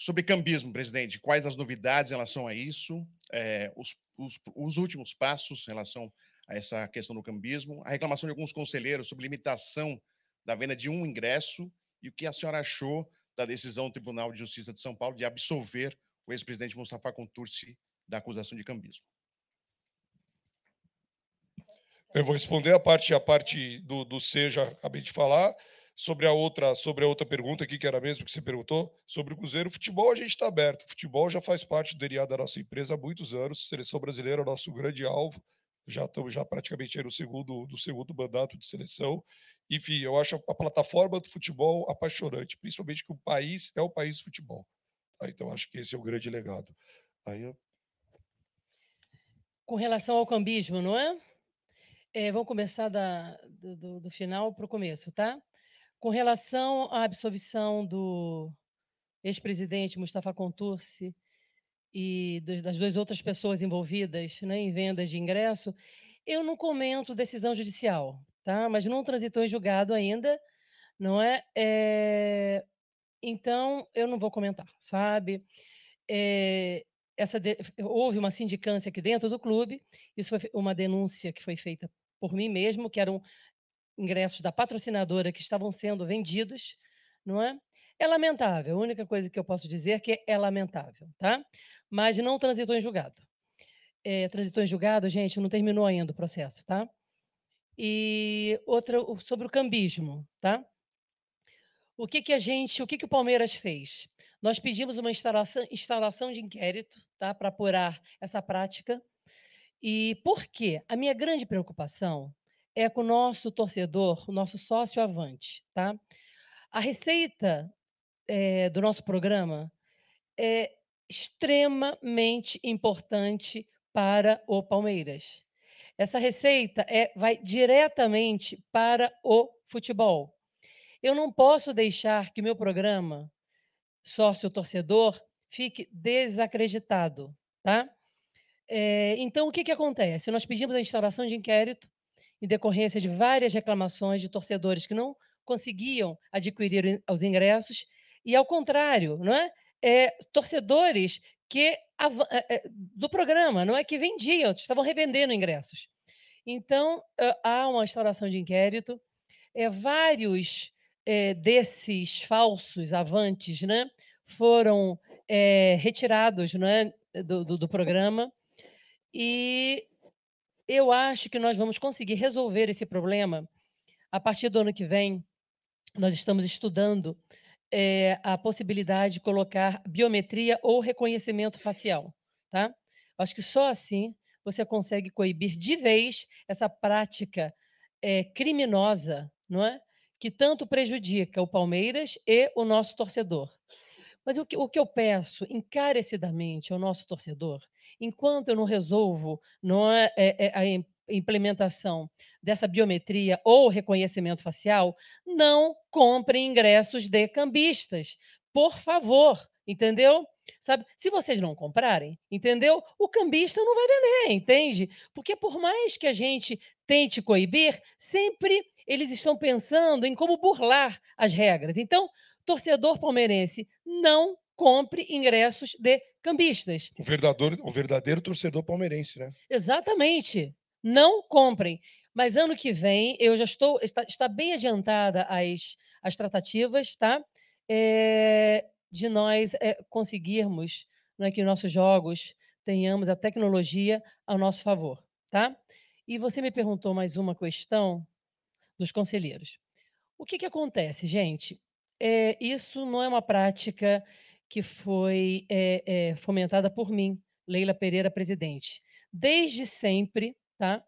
Sobre cambismo, presidente, quais as novidades em relação a isso, eh, os, os- os últimos passos em relação a essa questão do cambismo, a reclamação de alguns conselheiros sobre limitação da venda de um ingresso e o que a senhora achou da decisão do Tribunal de Justiça de São Paulo de absolver o ex-presidente Mustafa Contursi da acusação de cambismo. Eu vou responder a parte a parte do, do C, já acabei de falar. Sobre a outra sobre a outra pergunta aqui, que era mesmo que você perguntou, sobre o Cruzeiro. Futebol a gente está aberto. Futebol já faz parte do DNA da nossa empresa há muitos anos. Seleção brasileira é o nosso grande alvo. Já estamos já praticamente no segundo, do segundo mandato de seleção. Enfim, eu acho a plataforma do futebol apaixonante, principalmente que o país é o país do futebol. tá? Então, acho que esse é o grande legado. Aí eu Com relação ao cambismo, não é? Eh, vamos começar da, do- do final para o começo, tá? Com relação à absolvição do ex-presidente Mustafa Contursi e das duas outras pessoas envolvidas né, em vendas de ingresso, eu não comento decisão judicial, tá? Mas não transitou em julgado ainda, não é? Eh, então, eu não vou comentar, sabe? Eh, essa de- houve uma sindicância aqui dentro do clube, isso foi uma denúncia que foi feita por mim mesmo, que eram ingressos da patrocinadora que estavam sendo vendidos, não é? É lamentável, a única coisa que eu posso dizer é que é lamentável, tá? Mas não transitou em julgado. Eh, transitou em julgado, gente, não terminou ainda o processo, tá? E outra sobre o cambismo, tá? O que que a gente, o que que o Palmeiras fez? Nós pedimos uma instalação, instalação de inquérito, tá, para apurar essa prática. E por quê? A minha grande preocupação é com o nosso torcedor, o nosso sócio avante, tá? A receita eh, do nosso programa é extremamente importante para o Palmeiras. Essa receita é, vai diretamente para o futebol. Eu não posso deixar que o meu programa, sócio torcedor, fique desacreditado, tá? Eh, então, o que, que acontece? Nós pedimos a instauração de inquérito em decorrência de várias reclamações de torcedores que não conseguiam adquirir os ingressos E ao contrário, não é? É, torcedores que é, é, do programa, não é que vendiam, estavam revendendo ingressos. Então, há uma instauração de inquérito, é, vários eh, desses falsos avantes né, foram eh, retirados né, do, do- do programa e eu acho que nós vamos conseguir resolver esse problema a partir do ano que vem. Nós estamos estudando eh, a possibilidade de colocar biometria ou reconhecimento facial, tá? Acho que só assim você consegue coibir de vez essa prática eh, criminosa, não é? Que tanto prejudica o Palmeiras e o nosso torcedor. Mas o que, o que eu peço encarecidamente ao nosso torcedor, enquanto eu não resolvo não é, é- é a im- implementação dessa biometria ou reconhecimento facial, não comprem ingressos de cambistas, por favor, entendeu? Sabe, se vocês não comprarem, entendeu? O cambista não vai vender, entende? Porque por mais que a gente tente coibir, sempre eles estão pensando em como burlar as regras. Então, torcedor palmeirense, não compre ingressos de cambistas. O verdadeiro, o verdadeiro torcedor palmeirense, né? Exatamente. Não comprem. Mas ano que vem eu já estou está, está bem adiantada as, as tratativas, tá? Eh, de nós eh, conseguirmos né, que nossos jogos tenhamos a tecnologia ao nosso favor, tá? E você me perguntou mais uma questão dos conselheiros. O que, que acontece, gente? Eh, isso não é uma prática que foi eh, eh, fomentada por mim, Leila Pereira, presidente. Desde sempre, tá?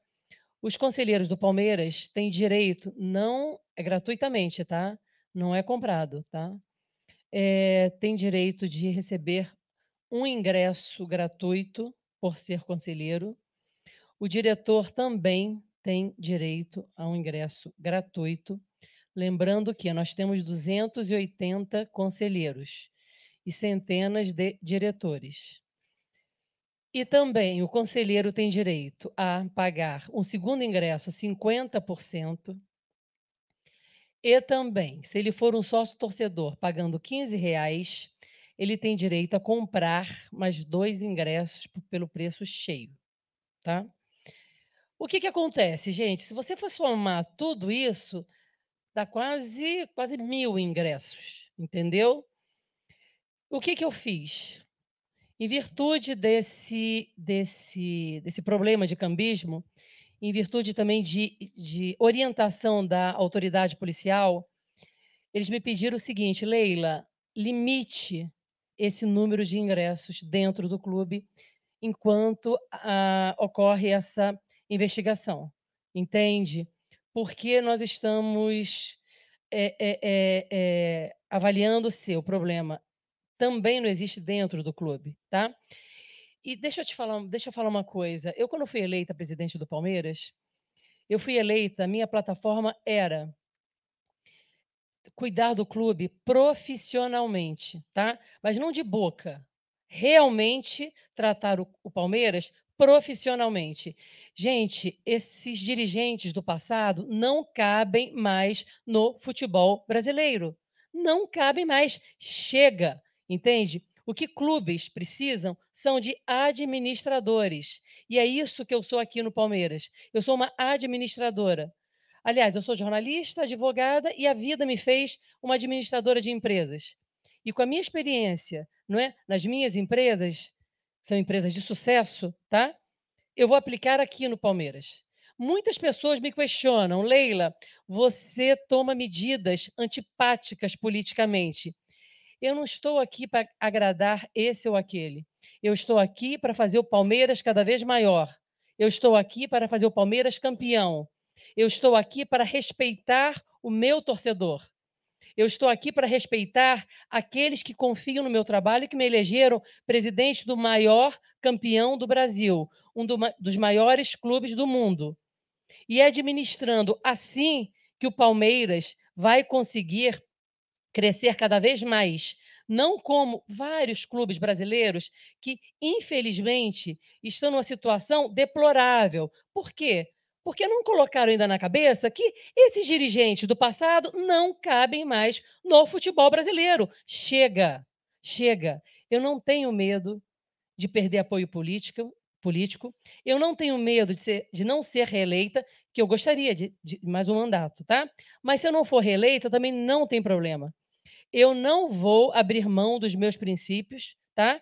Os conselheiros do Palmeiras têm direito, não é gratuitamente, tá? Não é comprado, tá? Eh, tem direito de receber um ingresso gratuito por ser conselheiro. O diretor também tem direito a um ingresso gratuito. Lembrando que nós temos 280 conselheiros e centenas de diretores. E também o conselheiro tem direito a pagar um segundo ingresso 50%. E também, se ele for um sócio torcedor pagando 15 reais, ele tem direito a comprar mais dois ingressos pelo preço cheio, tá? O que que acontece, gente? Se você for somar tudo isso, dá quase quase mil ingressos, entendeu? O que que eu fiz? Em virtude desse desse desse problema de cambismo, em virtude também de de orientação da autoridade policial, eles me pediram o seguinte: "Leila, limite esse número de ingressos dentro do clube enquanto, ah, ocorre essa investigação", entende? Porque nós estamos, eh eh eh, avaliando se o problema também não existe dentro do clube, tá? E deixa eu te falar deixa eu falar uma coisa, eu quando fui eleita presidente do Palmeiras, eu fui eleita, minha plataforma era cuidar do clube profissionalmente, tá? Mas não de boca. Realmente tratar o, o Palmeiras profissionalmente. Gente, esses dirigentes do passado não cabem mais no futebol brasileiro. Não cabem mais. Chega, entende? O que clubes precisam são de administradores. E é isso que eu sou aqui no Palmeiras. Eu sou uma administradora. Aliás, eu sou jornalista, advogada e a vida me fez uma administradora de empresas. E com a minha experiência, não é, nas minhas empresas, são empresas de sucesso, tá? Eu vou aplicar aqui no Palmeiras. Muitas pessoas me questionam, Leila, você toma medidas antipáticas politicamente. Eu não estou aqui para agradar esse ou aquele. Eu estou aqui para fazer o Palmeiras cada vez maior. Eu estou aqui para fazer o Palmeiras campeão. Eu estou aqui para respeitar o meu torcedor. Eu estou aqui para respeitar aqueles que confiam no meu trabalho e que me elegeram presidente do maior campeão do Brasil, um do dos maiores clubes do mundo. E é administrando assim que o Palmeiras vai conseguir crescer cada vez mais. Não como vários clubes brasileiros que, infelizmente, estão numa situação deplorável. Por quê? Porque não colocaram ainda na cabeça que esses dirigentes do passado não cabem mais no futebol brasileiro. Chega, chega. Eu não tenho medo de perder apoio político, político. Eu não tenho medo de, ser, de não ser reeleita, que eu gostaria de, de mais um mandato, tá? Mas se eu não for reeleita, também não tem problema. Eu não vou abrir mão dos meus princípios, tá?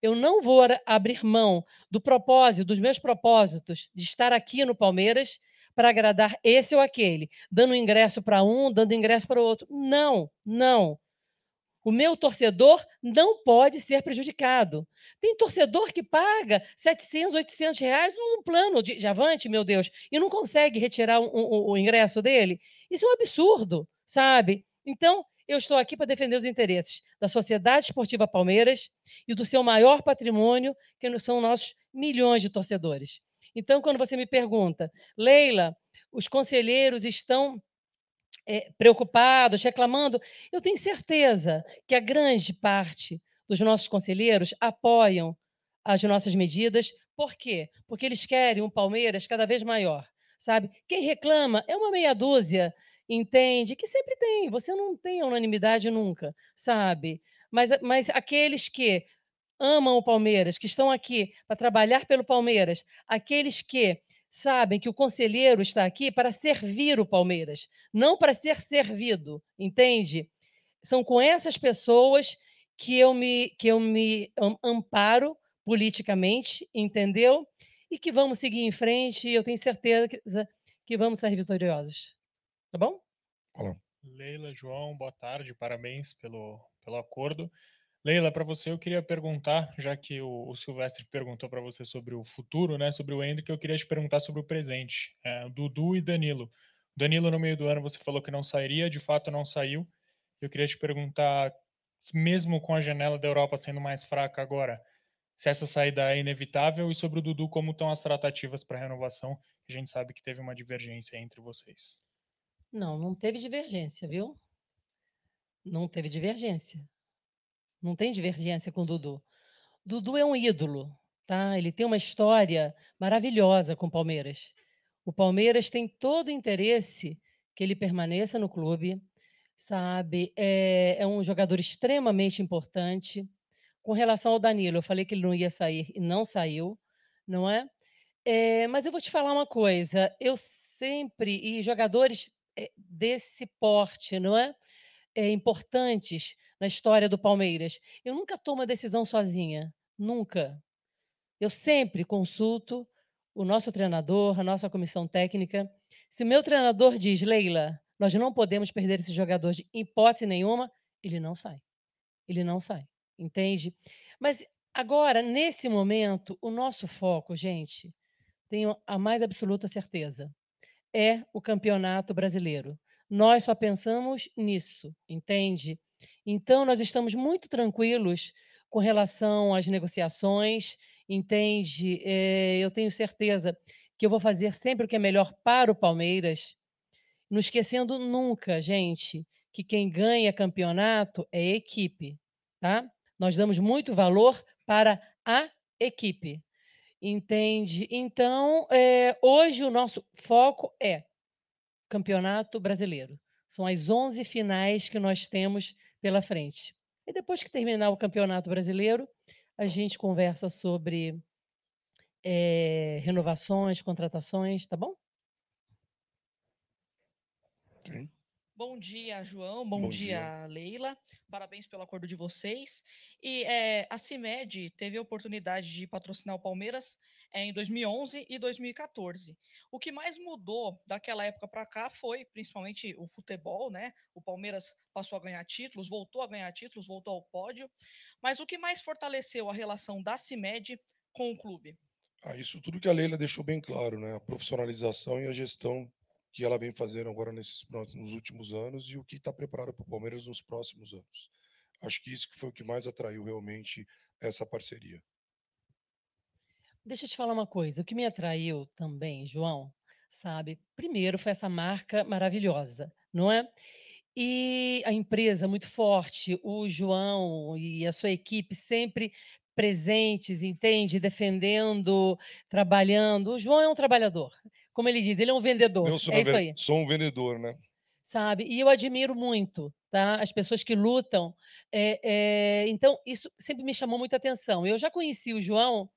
Eu não vou abrir mão do propósito, dos meus propósitos de estar aqui no Palmeiras para agradar esse ou aquele, dando ingresso para um, dando ingresso para o outro. Não, não. O meu torcedor não pode ser prejudicado. Tem torcedor que paga 700, 800 reais num plano de, de avante, meu Deus, e não consegue retirar o, o- o ingresso dele. Isso é um absurdo, sabe? Então, eu estou aqui para defender os interesses da Sociedade Esportiva Palmeiras e do seu maior patrimônio, que são nossos milhões de torcedores. Então, quando você me pergunta, Leila, os conselheiros estão eh, preocupados, reclamando, eu tenho certeza que a grande parte dos nossos conselheiros apoiam as nossas medidas. Por quê? Porque eles querem um Palmeiras cada vez maior, sabe? Quem reclama é uma meia dúzia, entende? Que sempre tem, você não tem unanimidade nunca, sabe? Mas, mas aqueles que amam o Palmeiras, que estão aqui para trabalhar pelo Palmeiras, aqueles que sabem que o conselheiro está aqui para servir o Palmeiras, não para ser servido, entende? São com essas pessoas que eu me, que eu me am- amparo politicamente, entendeu? E que vamos seguir em frente, e eu tenho certeza que, vamos sair vitoriosos. Tá bom? Leila, João, boa tarde, parabéns pelo, pelo acordo. Leila, para você eu queria perguntar, já que o, o Silvestre perguntou para você sobre o futuro, né, sobre o Hendrick, eu queria te perguntar sobre o presente, é, Dudu e Danilo. Danilo, no meio do ano, você falou que não sairia, de fato não saiu. Eu queria te perguntar, mesmo com a janela da Europa sendo mais fraca agora, se essa saída é inevitável e sobre o Dudu, como estão as tratativas para renovação, a gente sabe que teve uma divergência entre vocês. Não, não teve divergência, viu? Não teve divergência. Não tem divergência com o Dudu. Dudu é um ídolo, tá? Ele tem uma história maravilhosa com o Palmeiras. O Palmeiras tem todo o interesse que ele permaneça no clube, sabe? É, é um jogador extremamente importante. Com relação ao Danilo, eu falei que ele não ia sair e não saiu, não é? É, mas eu vou te falar uma coisa. Eu sempre e jogadores desse porte, não é? É, importantes na história do Palmeiras. Eu nunca tomo a decisão sozinha, nunca. Eu sempre consulto o nosso treinador, a nossa comissão técnica. Se o meu treinador diz, Leila, nós não podemos perder esse jogador de hipótese nenhuma, ele não sai. Ele não sai, entende? Mas agora, nesse momento, o nosso foco, gente, tenho a mais absoluta certeza, é o campeonato brasileiro. Nós só pensamos nisso, entende? Então, nós estamos muito tranquilos com relação às negociações, entende? Eh, eu tenho certeza que eu vou fazer sempre o que é melhor para o Palmeiras, não esquecendo nunca, gente, que quem ganha campeonato é equipe, tá? Nós damos muito valor para a equipe, entende? Então, eh, hoje o nosso foco é Campeonato Brasileiro. São as 11 finais que nós temos pela frente. E depois que terminar o Campeonato Brasileiro, a gente conversa sobre eh, renovações, contratações, tá bom? Bom dia, João. Bom, Bom dia, Leila. Parabéns pelo acordo de vocês. E eh, a CIMED teve a oportunidade de patrocinar o Palmeiras eh, em 2011 e 2014. O que mais mudou daquela época para cá foi principalmente o futebol, né? O Palmeiras passou a ganhar títulos, voltou a ganhar títulos, voltou ao pódio. Mas o que mais fortaleceu a relação da CIMED com o clube? Ah, isso tudo que a Leila deixou bem claro, né? A profissionalização e a gestão que ela vem fazendo agora nesses nos últimos anos e o que está preparado para o Palmeiras nos próximos anos. Acho que isso que foi o que mais atraiu realmente essa parceria. Deixa eu te falar uma coisa. O que me atraiu também, João, sabe? Primeiro foi essa marca maravilhosa, não é? E a empresa muito forte, o João e a sua equipe sempre presentes, entende? Defendendo, trabalhando. O João é um trabalhador. Como ele diz, ele é um vendedor. Eu sou, é isso aí. sou um vendedor, né? sabe? E eu admiro muito, tá? As pessoas que lutam. É, é, então, isso sempre me chamou muita atenção. Eu já conheci o João,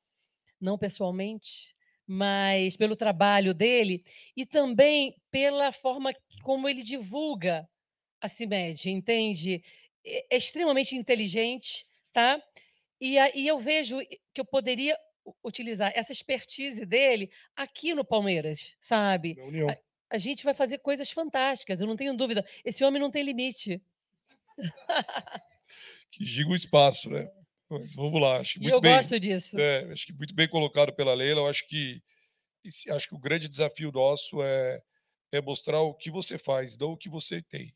não pessoalmente, mas pelo trabalho dele e também pela forma como ele divulga a CIMED, entende? É, é extremamente inteligente, tá? E aí eu vejo que eu poderia utilizar essa expertise dele aqui no Palmeiras, sabe? A, a gente vai fazer coisas fantásticas, eu não tenho dúvida. Esse homem não tem limite. Que diga o espaço, né? Mas vamos lá. Acho muito eu bem, gosto disso. é, acho que muito bem colocado pela Leila. Eu acho que acho que o grande desafio nosso é, é mostrar o que você faz, não o que você tem.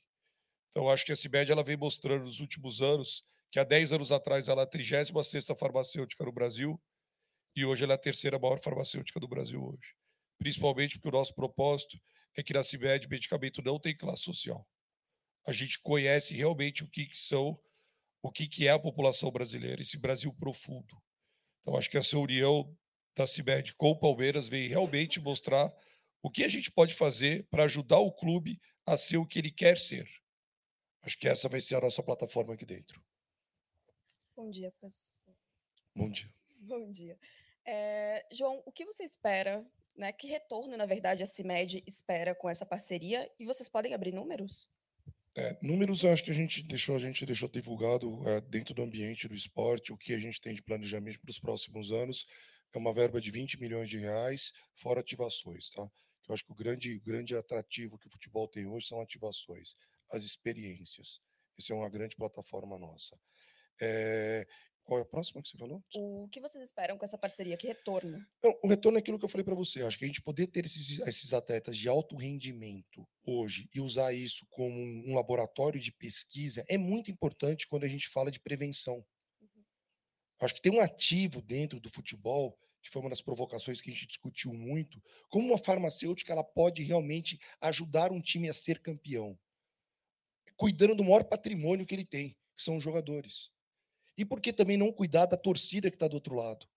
Então, acho que a CIMED ela vem mostrando nos últimos anos que há 10 anos atrás ela é a 36ª farmacêutica no Brasil e hoje ela é a terceira maior farmacêutica do Brasil hoje. Principalmente porque o nosso propósito é que na CIMED medicamento não tem classe social. A gente conhece realmente o que, que são, o que, que é a população brasileira, esse Brasil profundo. Então, acho que essa união da CIMED com o Palmeiras vem realmente mostrar o que a gente pode fazer para ajudar o clube a ser o que ele quer ser. Acho que essa vai ser a nossa plataforma aqui dentro. Bom dia, professor. Bom dia. Bom dia. Eh, João, o que você espera, né? Que retorno, na verdade, a CIMED espera com essa parceria? E vocês podem abrir números? É, números, acho que a gente deixou, a gente deixou divulgado é, dentro do ambiente do esporte, o que a gente tem de planejamento para os próximos anos. É uma verba de 20 milhões de reais, fora ativações, tá? Eu acho que o grande, grande atrativo que o futebol tem hoje são ativações, as experiências. Essa é uma grande plataforma nossa. É, qual é a próxima que você falou? O que vocês esperam com essa parceria? Que retorno? Não, o retorno é aquilo que eu falei para você. Acho que a gente poder ter esses, esses atletas de alto rendimento hoje e usar isso como um, laboratório de pesquisa é muito importante quando a gente fala de prevenção. Acho que tem um ativo dentro do futebol, que foi uma das provocações que a gente discutiu muito, como uma farmacêutica ela pode realmente ajudar um time a ser campeão, cuidando do maior patrimônio que ele tem, que são os jogadores. E por que também não cuidar da torcida que está do outro lado?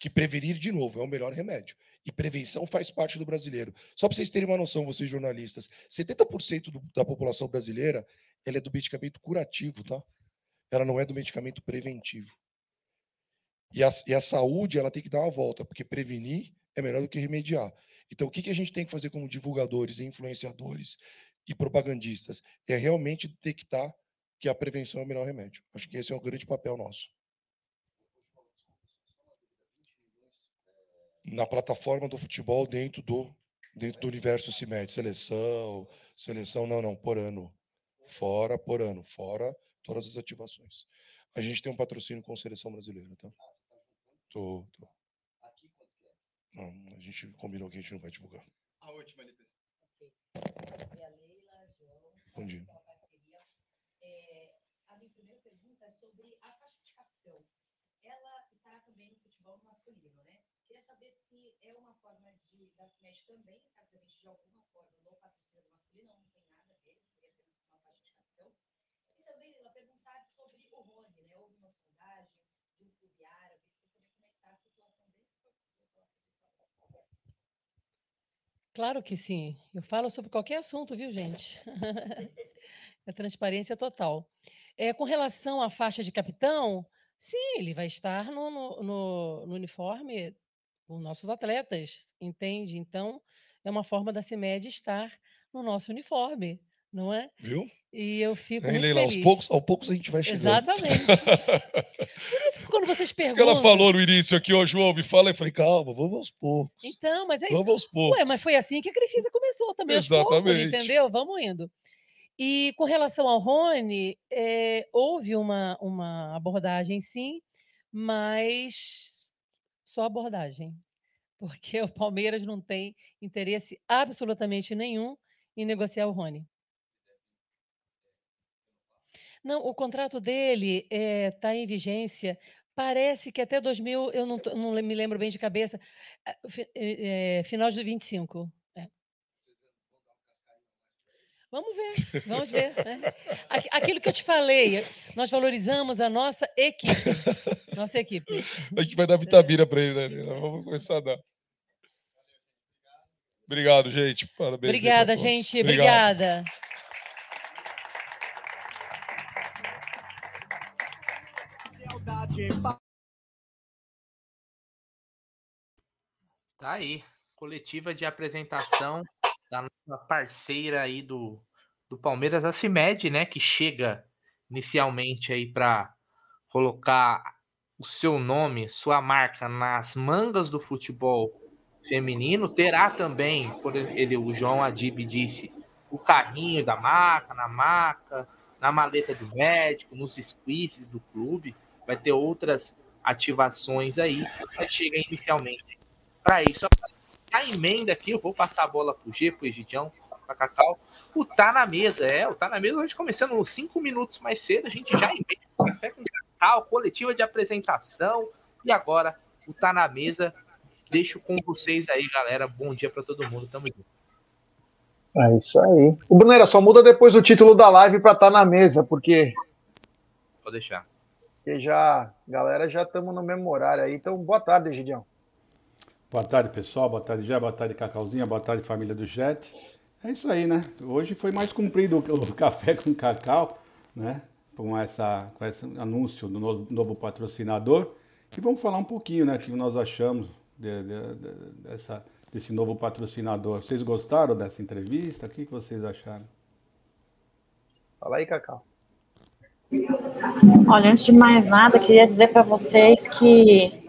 Que prevenir, de novo, é o melhor remédio. E prevenção faz parte do brasileiro. Só para vocês terem uma noção, vocês jornalistas, 70% do- da população brasileira ela é do medicamento curativo, tá? Ela não é do medicamento preventivo. E a, e a saúde ela tem que dar uma volta, porque prevenir é melhor do que remediar. Então, o que, que a gente tem que fazer como divulgadores, influenciadores e propagandistas? É realmente detectar que a prevenção é o melhor remédio. Acho que esse é o grande papel nosso. Na plataforma do futebol dentro do dentro do universo CIMED, seleção, seleção não, não, por ano. Fora por ano, fora todas as ativações. A gente tem um patrocínio com a seleção brasileira, tá? Tô, tô. Não, a gente combinou que a gente não vai divulgar. A última, LP. Bom dia. É, a minha primeira pergunta é sobre a faixa de capitão. Ela estará também no né? Queria saber se é uma forma de da CIMED também estar presente de alguma forma no patrocínio masculino, não tem nada a ver, seria apenas uma faixa de capitão. E também ela perguntar sobre o Rony, né? Houve uma sondagem de um clube árabe, queria saber como é que está a situação desse profissional. Claro que sim. Eu falo sobre qualquer assunto, viu, gente? É transparência total. É, com relação à faixa de capitão, sim, ele vai estar no, no, no- no uniforme com nossos atletas, entende? Então, é uma forma da CIMED estar no nosso uniforme, não é? Viu? E eu fico Hein, muito Leila, aos feliz. poucos, aos poucos a gente vai chegando. Exatamente. Por isso que quando vocês Isso que ela perguntam... falou no início aqui, ó, João, me fala, eu falei, calma, vamos aos poucos. Então, mas é isso. Vamos aos poucos. Ué, mas foi assim que a Crefisa começou também, aos poucos, Exatamente. entendeu? Vamos indo. E com relação ao Rony, eh, houve uma, uma abordagem, sim, mas só abordagem, porque o Palmeiras não tem interesse absolutamente nenhum em negociar o Rony. Não, o contrato dele está em vigência. Parece que até 2000, eu não, não me lembro bem de cabeça, eh, eh, final de 25. Vamos ver, vamos ver. né? Aqui- Aquilo que eu te falei, nós valorizamos a nossa equipe. Nossa equipe. A gente vai dar vitamina para ele, né? Vamos começar a dar. Obrigado, gente. Parabéns. Obrigada, gente. Obrigado. Obrigada. Tá aí. Coletiva de apresentação da nossa parceira aí do, do Palmeiras, a CIMED, né? Que chega inicialmente aí para colocar o seu nome, sua marca nas mangas do futebol feminino. Terá também, por ele, o João Adib disse, o carrinho da marca, na maca, na maleta do médico, nos squeezes do clube. Vai ter outras ativações aí, mas chega inicialmente para isso. A emenda aqui, eu vou passar a bola pro G, pro Egidião, pra Cacau. O Tá na Mesa, é, o Tá na Mesa, a gente começando cinco minutos mais cedo, a gente já emenda o café com Cacau, coletiva de apresentação, e agora o Tá na Mesa. Deixo com vocês aí, galera. Bom dia para todo mundo, tamo junto. É isso aí. O Brunera, só muda depois o título da live para estar na mesa, porque, Vou deixar. porque já, galera, já estamos no mesmo horário aí. Então, boa tarde, Egidião. Boa tarde, pessoal. Boa tarde, Jé. Boa tarde, Cacauzinha. Boa tarde, família do Jet. É isso aí, né? Hoje foi mais cumprido o o café com cacau, né? Com, essa, com esse anúncio do novo, novo patrocinador. E vamos falar um pouquinho, né? O que nós achamos de- de- de- dessa, desse novo patrocinador. Vocês gostaram dessa entrevista? O que, que vocês acharam? Fala aí, Cacau. Olha, antes de mais nada, queria dizer para vocês que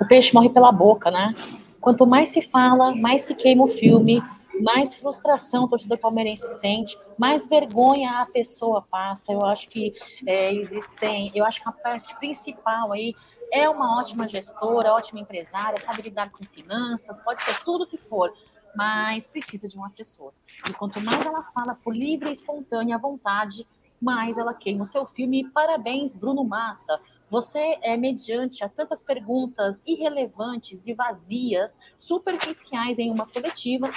o peixe morre pela boca, né? Quanto mais se fala, mais se queima o filme, mais frustração o torcedor palmeirense sente, mais vergonha a pessoa passa. Eu acho que é, existem, eu acho que a parte principal aí é uma ótima gestora, ótima empresária, sabe lidar com finanças, pode ser tudo que for, mas precisa de um assessor. E quanto mais ela fala por livre e espontânea vontade, mais ela queima o seu filme. Parabéns, Bruno Massa. Você é mediante a tantas perguntas irrelevantes e vazias, superficiais em uma coletiva.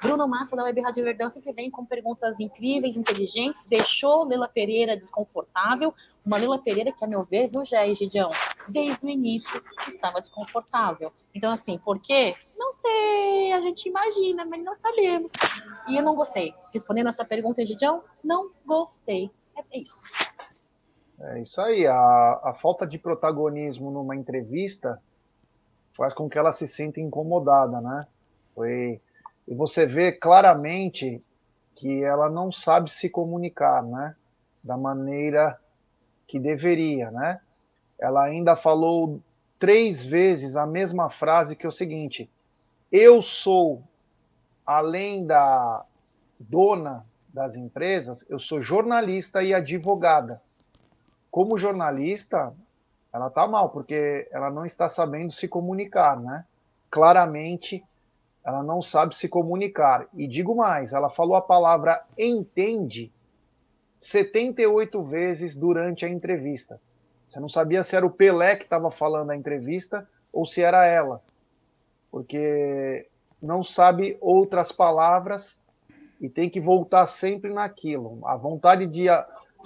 Bruno Massa da Web Rádio Verdão sempre vem com perguntas incríveis, inteligentes, deixou Lela Pereira desconfortável. Uma Lela Pereira que, a meu ver, viu, Jair Gidião, desde o início estava desconfortável. Então, assim, por quê? Não sei, a gente imagina, mas não sabemos. E eu não gostei. Respondendo a sua pergunta, Gidião, não gostei. É isso. É isso aí. A, a falta de protagonismo numa entrevista faz com que ela se sinta incomodada, né? Foi, e você vê claramente que ela não sabe se comunicar, né? Da maneira que deveria, né? Ela ainda falou três vezes a mesma frase que é o seguinte: eu sou, além da dona das empresas, eu sou jornalista e advogada. Como jornalista, ela tá mal, porque ela não está sabendo se comunicar, né? Claramente, ela não sabe se comunicar. E digo mais, ela falou a palavra entende 78 vezes durante a entrevista. Você não sabia se era o Pelé que estava falando a entrevista ou se era ela. Porque não sabe outras palavras e tem que voltar sempre naquilo. A vontade de,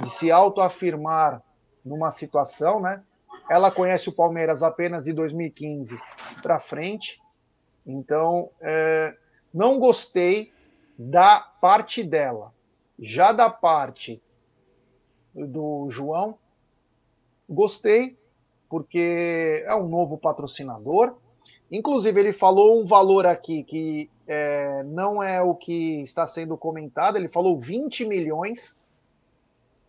de se autoafirmar numa situação, né? Ela conhece o Palmeiras apenas de 2015 para frente, então é, não gostei da parte dela. Já da parte do João, gostei, porque é um novo patrocinador. Inclusive, ele falou um valor aqui que é, não é o que está sendo comentado. Ele falou 20 milhões.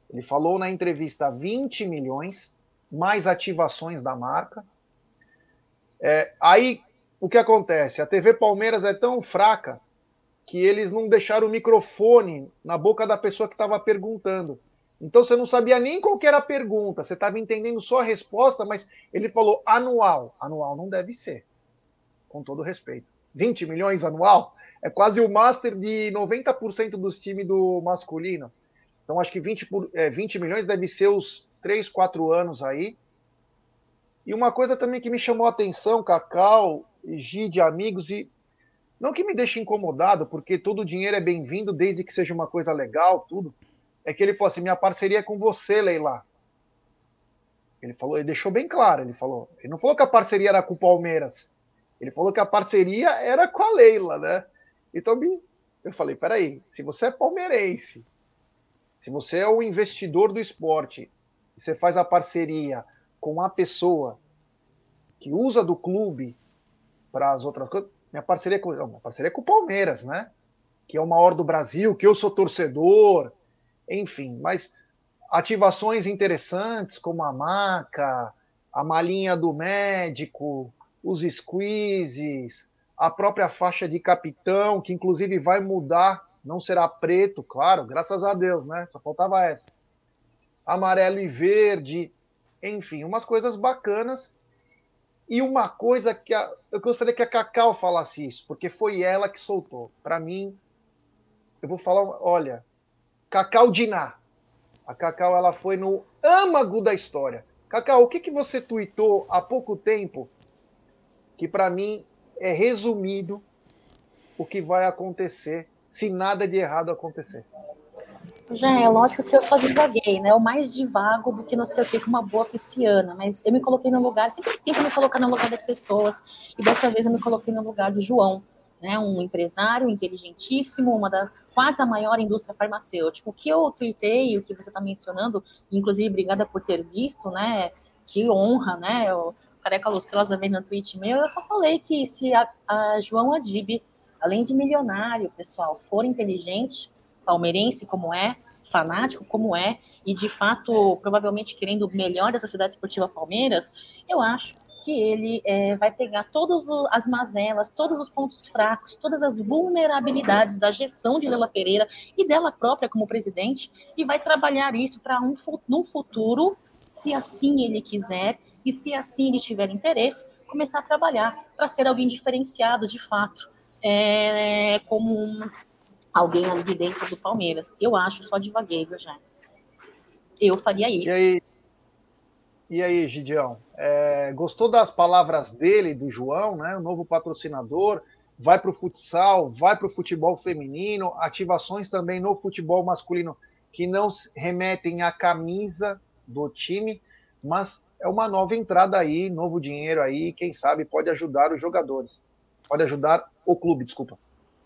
Ele falou na entrevista 20 milhões, mais ativações da marca. É, aí, o que acontece? A TV Palmeiras é tão fraca que eles não deixaram o microfone na boca da pessoa que estava perguntando. Então você não sabia nem qual era a pergunta, você estava entendendo só a resposta, mas ele falou anual. Anual não deve ser, com todo respeito. 20 milhões anual é quase o master de 90% dos times do masculino. Então acho que 20, por, é, 20 milhões deve ser os 3, 4 anos aí. E uma coisa também que me chamou a atenção, Cacau, Gide, amigos, e não que me deixe incomodado, porque todo dinheiro é bem-vindo, desde que seja uma coisa legal, tudo. É que ele falou assim: minha parceria é com você, Leila. Ele falou, ele deixou bem claro, ele falou. Ele não falou que a parceria era com o Palmeiras. Ele falou que a parceria era com a Leila, né? Então eu falei, peraí, se você é palmeirense, se você é o investidor do esporte, você faz a parceria com a pessoa que usa do clube para as outras coisas, minha parceria com, minha parceria é com o Palmeiras, né? Que é o maior do Brasil, que eu sou torcedor, enfim, mas ativações interessantes como a maca, a malinha do médico, os squeezes, a própria faixa de capitão, que inclusive vai mudar, não será preto, claro, graças a Deus, né? Só faltava essa. Amarelo e verde, enfim, umas coisas bacanas. E uma coisa que a- eu gostaria que a Cacau falasse isso, porque foi ela que soltou. Para mim, eu vou falar, olha, Cacau Diná. A Cacau ela foi no âmago da história. Cacau, o que, que você tuitou há pouco tempo que para mim é resumido o que vai acontecer se nada de errado acontecer? Já é lógico que eu só divaguei, né? O mais divago do que não sei o que, com uma boa pisciana. Mas eu me coloquei no lugar, sempre tento me colocar no lugar das pessoas. E desta vez eu me coloquei no lugar do João, né? Um empresário inteligentíssimo, uma das quarta maior indústria farmacêutica. O que eu tuitei, o que você está mencionando, inclusive, obrigada por ter visto, né? Que honra, né? Careca Lustrosa vendo no tweet meu, eu só falei que se a, a João Adib, além de milionário, pessoal, for inteligente, palmeirense como é, fanático como é, e de fato, provavelmente querendo o melhor da Sociedade Esportiva Palmeiras, eu acho que ele é, vai pegar todas as mazelas, todos os pontos fracos, todas as vulnerabilidades da gestão de Lela Pereira e dela própria como presidente, e vai trabalhar isso para um, num futuro, se assim ele quiser, e se assim ele tiver interesse, começar a trabalhar para ser alguém diferenciado de fato, é, como um, alguém ali de dentro do Palmeiras. Eu acho, só devaguei, viu, já. Eu faria isso. E aí, e aí Gidião? É, gostou das palavras dele, do João, né? O novo patrocinador, vai para o futsal, vai para o futebol feminino, ativações também no futebol masculino que não remetem à camisa do time, mas é uma nova entrada aí, novo dinheiro aí, quem sabe pode ajudar os jogadores. Pode ajudar o clube, desculpa.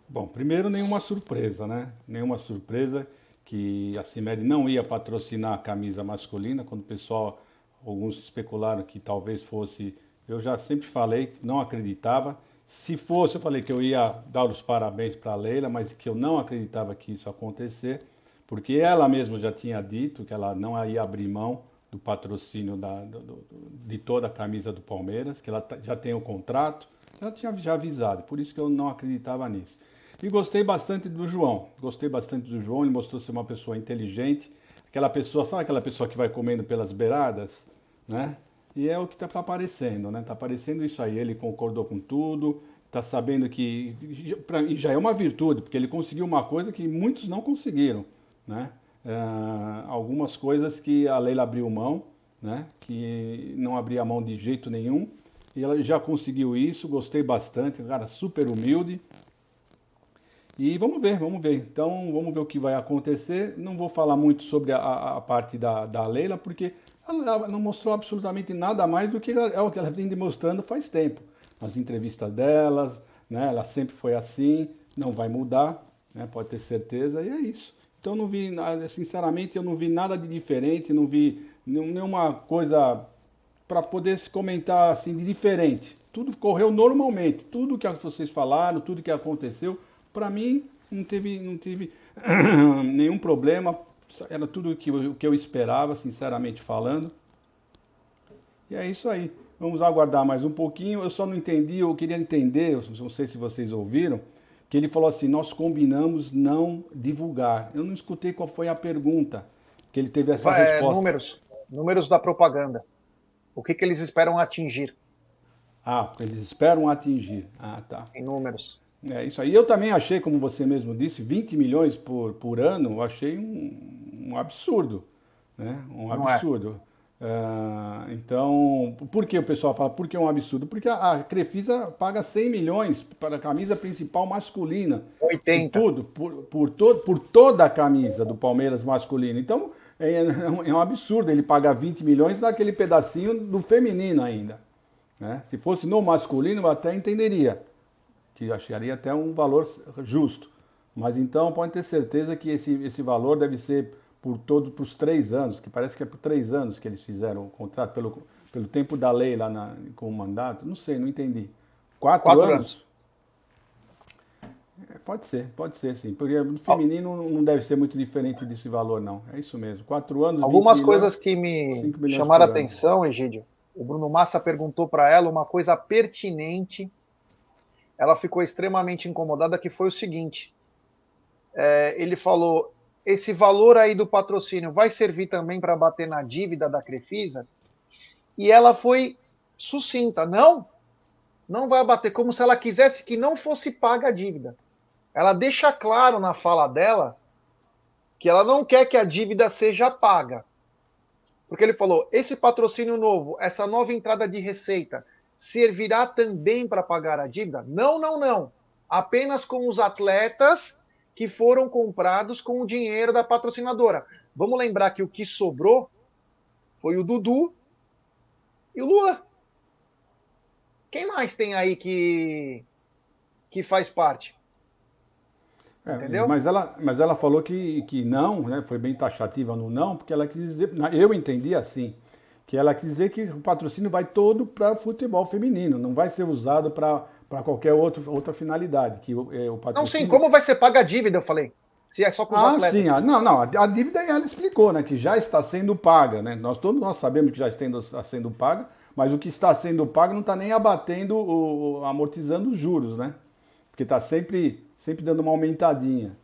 Bom, primeiro, nenhuma surpresa, né? Nenhuma surpresa que a CIMED não ia patrocinar a camisa masculina, quando o pessoal, alguns especularam que talvez fosse. Eu já sempre falei não acreditava. Se fosse, eu falei que eu ia dar os parabéns para a Leila, mas que eu não acreditava que isso acontecer, porque ela mesma já tinha dito que ela não ia abrir mão do patrocínio da, do- do- de toda a camisa do Palmeiras, que ela tá- já tem o contrato, ela tinha já avisado, por isso que eu não acreditava nisso. E gostei bastante do João, gostei bastante do João, ele mostrou ser uma pessoa inteligente, aquela pessoa, sabe aquela pessoa que vai comendo pelas beiradas, né? E é o que está aparecendo, né? Está aparecendo isso aí. Ele concordou com tudo, está sabendo que. pra- já é uma virtude, porque ele conseguiu uma coisa que muitos não conseguiram, né? Ah, algumas coisas que a Leila abriu mão, né? Que não abria mão de jeito nenhum. E ela já conseguiu isso, gostei bastante, cara super humilde. E vamos ver, vamos ver. Então, vamos ver o que vai acontecer. Não vou falar muito sobre a, a- a parte da, da Leila, porque ela não mostrou absolutamente nada mais do que ela- é o que ela vem demonstrando faz tempo. As entrevistas delas, né? Ela sempre foi assim, não vai mudar, né? Pode ter certeza, e é isso. Então, não vi, sinceramente, eu não vi nada de diferente, não vi nenhum- nenhuma coisa para poder se comentar assim de diferente. Tudo correu normalmente, tudo que vocês falaram, tudo que aconteceu, para mim não teve, não teve nenhum problema. Era tudo o que, o que eu esperava, sinceramente falando. E é isso aí. Vamos aguardar mais um pouquinho. Eu só não entendi, eu queria entender, eu não sei se vocês ouviram, que ele falou assim: nós combinamos não divulgar. Eu não escutei qual foi a pergunta que ele teve essa é, resposta. números, números da propaganda. O que, que eles esperam atingir Ah, eles esperam atingir. Ah, tá. em números? É isso aí. Eu também achei, como você mesmo disse, 20 milhões por, por ano, eu achei um, um absurdo. Né? Um é. absurdo. Ah, então, por que o pessoal fala por que é um absurdo? Porque a, a Crefisa paga 100 milhões para a camisa principal masculina. 80. Por tudo, por, por, todo, por toda a camisa do Palmeiras masculino. Então, é, é um- é um absurdo ele pagar 20 milhões naquele pedacinho do feminino ainda. Né? Se fosse no masculino, eu até entenderia, que acharia até um valor justo. Mas então pode ter certeza que esse, esse valor deve ser por todo para os três anos, que parece que é por três anos que eles fizeram o contrato, pelo, pelo tempo da lei lá na, com o mandato. Não sei, não entendi. Quatro, Quatro anos? anos. É, pode ser, pode ser sim. Porque no feminino não deve ser muito diferente desse valor, não. É isso mesmo. Quatro anos. 20 Algumas milhões, coisas que me 5 milhões chamaram a atenção, Egídio. O Bruno Massa perguntou para ela uma coisa pertinente. Ela ficou extremamente incomodada, que foi o seguinte. É, ele falou: esse valor aí do patrocínio vai servir também para bater na dívida da Crefisa? E ela foi sucinta: não, não vai bater, como se ela quisesse que não fosse paga a dívida. Ela deixa claro na fala dela que ela não quer que a dívida seja paga. Porque ele falou: esse patrocínio novo, essa nova entrada de receita, servirá também para pagar a dívida? Não, não, não. Apenas com os atletas que foram comprados com o dinheiro da patrocinadora. Vamos lembrar que o que sobrou foi o Dudu e o Luan. Quem mais tem aí que, que faz parte? É, Entendeu? Mas ela, mas ela falou que, que não, né? Foi bem taxativa no não, porque ela quis dizer. Eu entendi assim, que ela quis dizer que o patrocínio vai todo para futebol feminino, não vai ser usado para qualquer outro, outra finalidade. Que o, é, o Não, patrocínio... sim, como vai ser paga a dívida, eu falei. Se é só com os Ah, atletas. sim, ah, não, não, a dívida ela explicou, né, que já está sendo paga, né? Nós todos nós sabemos que já está sendo, paga, mas o que está sendo pago não está nem abatendo, o, amortizando os juros, né? Porque está sempre, sempre dando uma aumentadinha,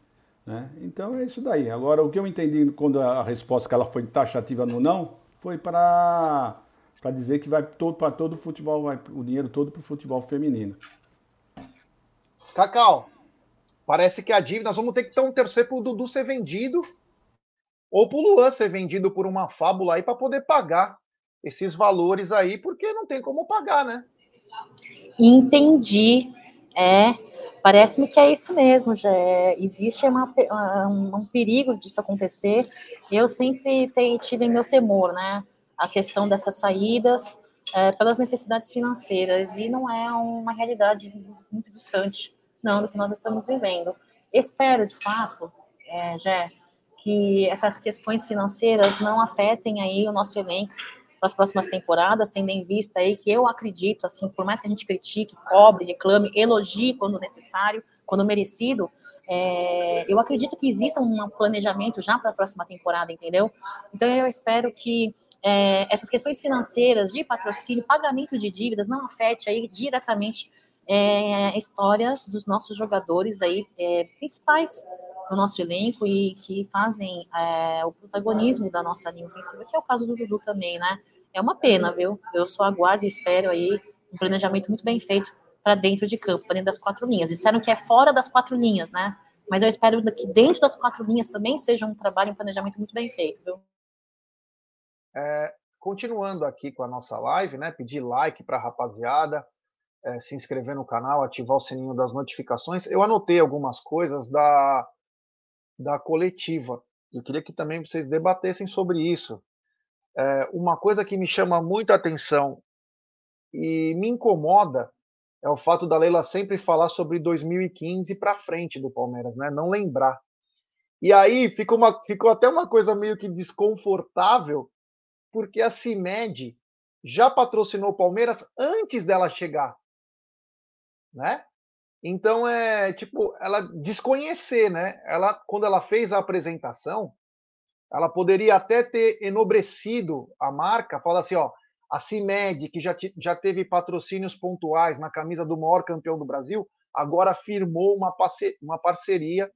né? Então é isso daí. Agora, o que eu entendi quando a a resposta que ela foi taxativa no não, foi para para dizer que vai todo para todo o futebol, vai o dinheiro todo para o futebol feminino. Cacau, parece que a dívida, nós vamos ter que então torcer pro Dudu ser vendido ou pro Luan ser vendido por uma fábula aí para poder pagar esses valores aí, porque não tem como pagar, né? Entendi. É, parece-me que é isso mesmo. Já é- existe uma um, um perigo disso acontecer. Eu sempre te- tive meu temor, né? A questão dessas saídas é, pelas necessidades financeiras e não é uma realidade muito distante, não, do que nós estamos vivendo. Espero, de fato, é, Jé, que essas questões financeiras não afetem aí o nosso elenco para as próximas temporadas, tendo em vista aí que eu acredito, assim, por mais que a gente critique, cobre, reclame, elogie quando necessário, quando merecido, é, eu acredito que exista um planejamento já para a próxima temporada, entendeu? Então eu espero que é, essas questões financeiras de patrocínio, pagamento de dívidas, não afete aí diretamente é, histórias dos nossos jogadores aí é, principais no nosso elenco e que fazem é, o protagonismo da nossa linha ofensiva, que é o caso do Dudu também, né? É uma pena, viu? Eu só aguardo e espero aí um planejamento muito bem feito para dentro de campo, para dentro das quatro linhas. Disseram que é fora das quatro linhas, né? Mas eu espero que dentro das quatro linhas também seja um trabalho, um planejamento muito bem feito, viu? É, continuando aqui com a nossa live, né? Pedir like para a rapaziada, é, se inscrever no canal, ativar o sininho das notificações. Eu anotei algumas coisas da, da coletiva. Eu queria que também vocês debatessem sobre isso. É, uma coisa que me chama muita atenção e me incomoda é o fato da Leila sempre falar sobre 2015 para frente do Palmeiras, né? Não lembrar. E aí ficou, uma, ficou até uma coisa meio que desconfortável, porque a CIMED já patrocinou o Palmeiras antes dela chegar, né? Então é tipo ela desconhecer, né? Ela quando ela fez a apresentação, ela poderia até ter enobrecido a marca, falar assim, ó, a CIMED, que já, já teve patrocínios pontuais na camisa do maior campeão do Brasil, agora firmou uma, uma parceria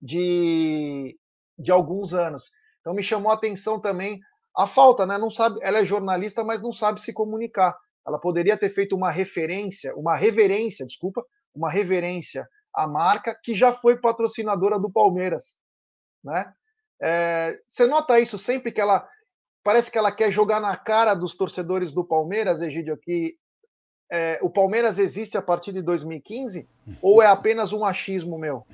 de, de alguns anos. Então me chamou a atenção também a falta, né? Não sabe, ela é jornalista, mas não sabe se comunicar. Ela poderia ter feito uma referência, uma reverência, desculpa, uma reverência à marca que já foi patrocinadora do Palmeiras, né? É, você nota isso sempre que ela parece que ela quer jogar na cara dos torcedores do Palmeiras, Egídio, que é, o Palmeiras existe a partir de 2015 ou é apenas um achismo meu?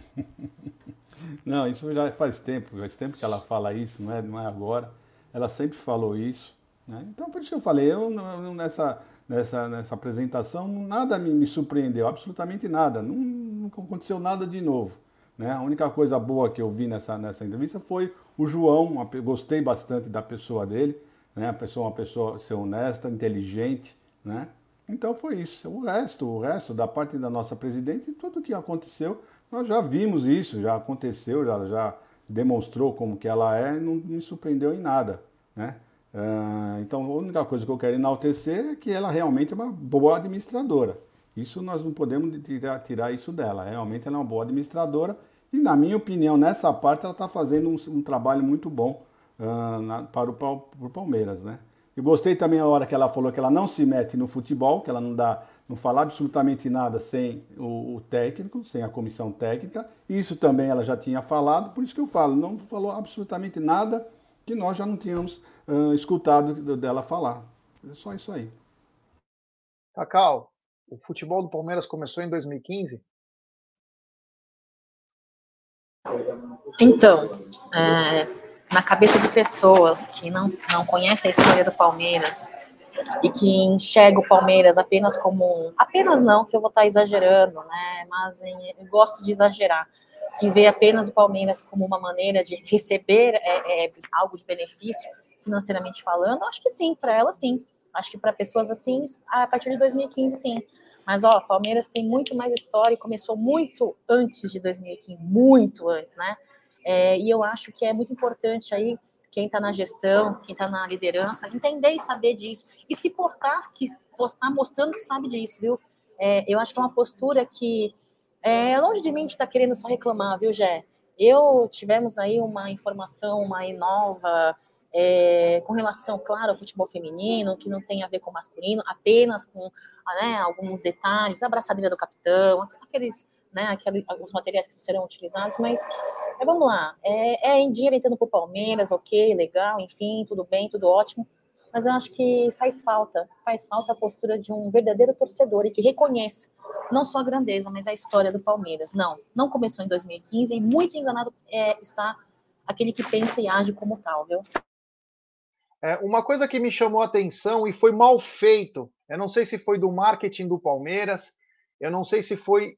Não, isso já faz tempo, faz tempo que ela fala isso, não é, não é agora. Ela sempre falou isso. Né? Então, por isso que eu falei, eu nessa, nessa, nessa apresentação, nada me, me surpreendeu, absolutamente nada. Não, não aconteceu nada de novo. Né? A única coisa boa que eu vi nessa, nessa entrevista foi o João, gostei bastante da pessoa dele, né? A pessoa, uma pessoa ser honesta, inteligente, né? Então foi isso. O resto, o resto da parte da nossa presidente, tudo que aconteceu, nós já vimos isso, já aconteceu, já, já demonstrou como que ela é, não me surpreendeu em nada, né? Ah, então a única coisa que eu quero enaltecer é que ela realmente é uma boa administradora. Isso nós não podemos tirar, tirar isso dela. Realmente ela é uma boa administradora e, na minha opinião, nessa parte ela está fazendo um, um, trabalho muito bom uh, na, para, o, para o Palmeiras, né? E gostei também a hora que ela falou que ela não se mete no futebol, que ela não dá, não fala absolutamente nada sem o, o técnico, sem a comissão técnica. Isso também ela já tinha falado, por isso que eu falo, não falou absolutamente nada que nós já não tínhamos uh, escutado dela falar. É só isso aí. Cacau, o futebol do Palmeiras começou em 2015? Então, é, na cabeça de pessoas que não, não conhecem a história do Palmeiras e que enxergam o Palmeiras apenas como um, apenas não, que eu vou estar exagerando, né? Mas em, eu gosto de exagerar, que vê apenas o Palmeiras como uma maneira de receber é, é, algo de benefício financeiramente falando, acho que sim, para ela sim. Acho que para pessoas assim, a partir de 2015, sim. Mas, ó, Palmeiras tem muito mais história e começou muito antes de 2015, muito antes, né? É, e eu acho que é muito importante aí quem está na gestão, quem está na liderança, entender e saber disso. E se portar, que postar mostrando que sabe disso, viu? É, eu acho que é uma postura que é longe de mim de estar tá querendo só reclamar, viu, Jé? Eu tivemos aí uma informação, uma nova é, com relação, claro, ao futebol feminino, que não tem a ver com o masculino, apenas com né, alguns detalhes, a abraçadeira do capitão, aqueles, né, aqueles, alguns materiais que serão utilizados, mas é, vamos lá, é, é em dinheiro entrando para o Palmeiras, ok, legal, enfim, tudo bem, tudo ótimo, mas eu acho que faz falta, faz falta a postura de um verdadeiro torcedor e que reconheça não só a grandeza, mas a história do Palmeiras. Não, não começou em 2015 e muito enganado é, está aquele que pensa e age como tal, viu? É, uma coisa que me chamou a atenção e foi mal feito, eu não sei se foi do marketing do Palmeiras, eu não sei se foi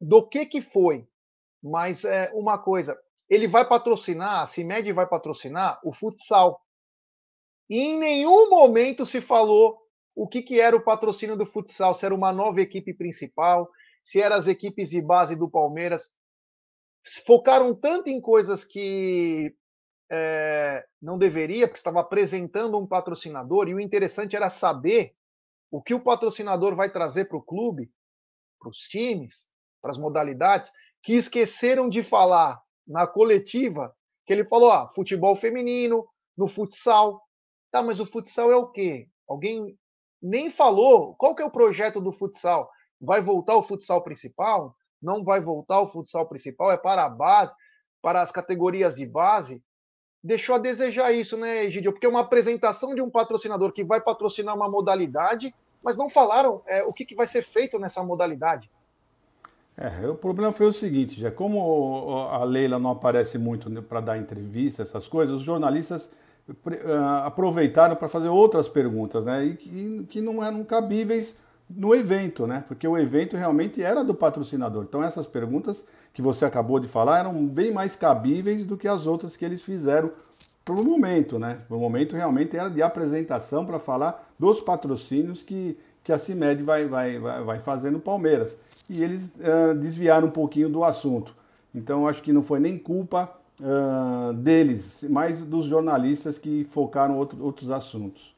do que que foi, mas é uma coisa, ele vai patrocinar, a CIMED vai patrocinar o futsal. E em nenhum momento se falou o que, que era o patrocínio do futsal, se era uma nova equipe principal, se eram as equipes de base do Palmeiras. Focaram tanto em coisas que é, não deveria, porque estava apresentando um patrocinador, e o interessante era saber o que o patrocinador vai trazer para o clube, para os times, para as modalidades, que esqueceram de falar na coletiva, que ele falou, ah, futebol feminino, no futsal. Tá, mas o futsal é o quê? Alguém nem falou qual que é o projeto do futsal. Vai voltar o futsal principal? Não vai voltar o futsal principal? É para a base, para as categorias de base? Deixou a desejar isso, né, Egidio? Porque é uma apresentação de um patrocinador que vai patrocinar uma modalidade, mas não falaram é, o que, que vai ser feito nessa modalidade. É, o problema foi o seguinte, já como a Leila não aparece muito para dar entrevista, essas coisas, os jornalistas uh, aproveitaram para fazer outras perguntas, né, e que, que não eram cabíveis no evento, né? Porque o evento realmente era do patrocinador. Então essas perguntas que você acabou de falar eram bem mais cabíveis do que as outras que eles fizeram para o momento, né? O momento realmente era de apresentação para falar dos patrocínios que, que a CIMED vai, vai, vai, vai fazer no Palmeiras. E eles uh, desviaram um pouquinho do assunto. Então acho que não foi nem culpa uh, deles, mas dos jornalistas que focaram outro, outros assuntos.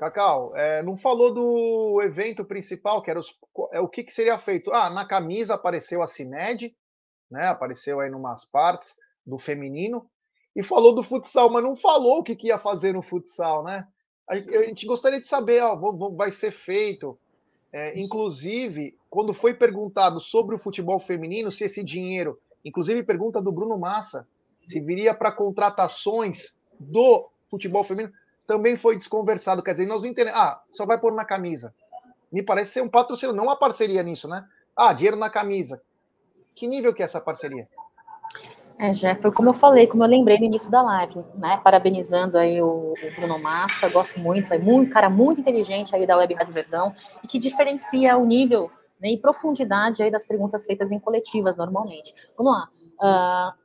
Cacau, é, não falou do evento principal, que era os, é, o que, que, seria feito. Ah, na camisa apareceu a CIMED, né? Apareceu aí numas partes do feminino, e falou do futsal, mas não falou o que, que ia fazer no futsal, né? A, a gente gostaria de saber, ó, vai ser feito. É, inclusive, quando foi perguntado sobre o futebol feminino, se esse dinheiro, inclusive pergunta do Bruno Massa, se viria para contratações do futebol feminino também foi desconversado. Quer dizer, nós não entendemos. Ah, só vai pôr na camisa. Me parece ser um patrocínio, não uma parceria nisso, né? Ah, dinheiro na camisa. Que nível que é essa parceria? É, já foi como eu falei, como eu lembrei no início da live, né? Parabenizando aí o, o Bruno Massa, gosto muito, é muito cara muito inteligente aí da Web Rádio Verdão e que diferencia o nível né, e profundidade aí das perguntas feitas em coletivas normalmente. Vamos lá. Uh,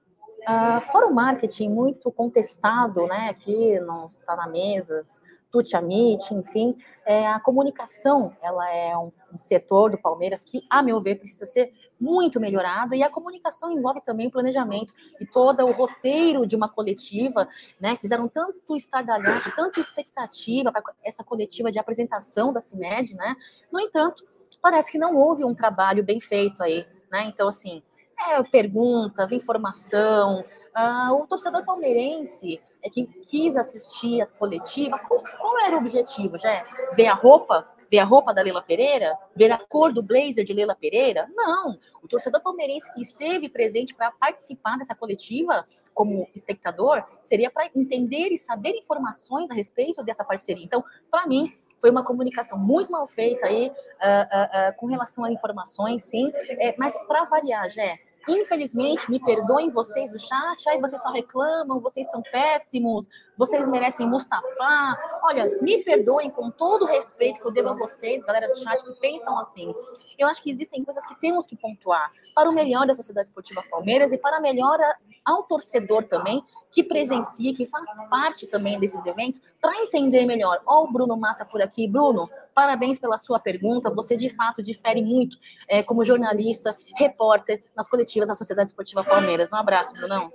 Uh, fora o marketing muito contestado, né, aqui não está na mesas, Tuti Amit, enfim, é, a comunicação, ela é um, um, setor do Palmeiras que, a meu ver, precisa ser muito melhorado, e a comunicação envolve também o planejamento e todo o roteiro de uma coletiva, né, fizeram tanto estardalhaço, tanto expectativa para essa coletiva de apresentação da CIMED, né, no entanto, parece que não houve um trabalho bem feito aí, né, então, assim, é, perguntas, informação. Ah, o torcedor palmeirense é que quis assistir a coletiva. Qual, qual era o objetivo, já? Ver a roupa? Ver a roupa da Leila Pereira? Ver a cor do blazer de Leila Pereira? Não. O torcedor palmeirense que esteve presente para participar dessa coletiva como espectador seria para entender e saber informações a respeito dessa parceria. Então, para mim, foi uma comunicação muito mal feita aí uh, uh, uh, com relação a informações, sim. É, mas para variar, Jé, Infelizmente, me perdoem vocês do chat, aí vocês só reclamam, vocês são péssimos, vocês merecem Mustafa. Olha, me perdoem com todo o respeito que eu devo a vocês, galera do chat, que pensam assim. Eu acho que existem coisas que temos que pontuar para o melhor da Sociedade Esportiva Palmeiras e para a melhor ao torcedor também, que presencia, que faz parte também desses eventos, para entender melhor. Ó, o Bruno Massa por aqui. Bruno, parabéns pela sua pergunta. Você, de fato, difere muito é, como jornalista, repórter nas coletivas da Sociedade Esportiva Palmeiras. Um abraço, Brunão.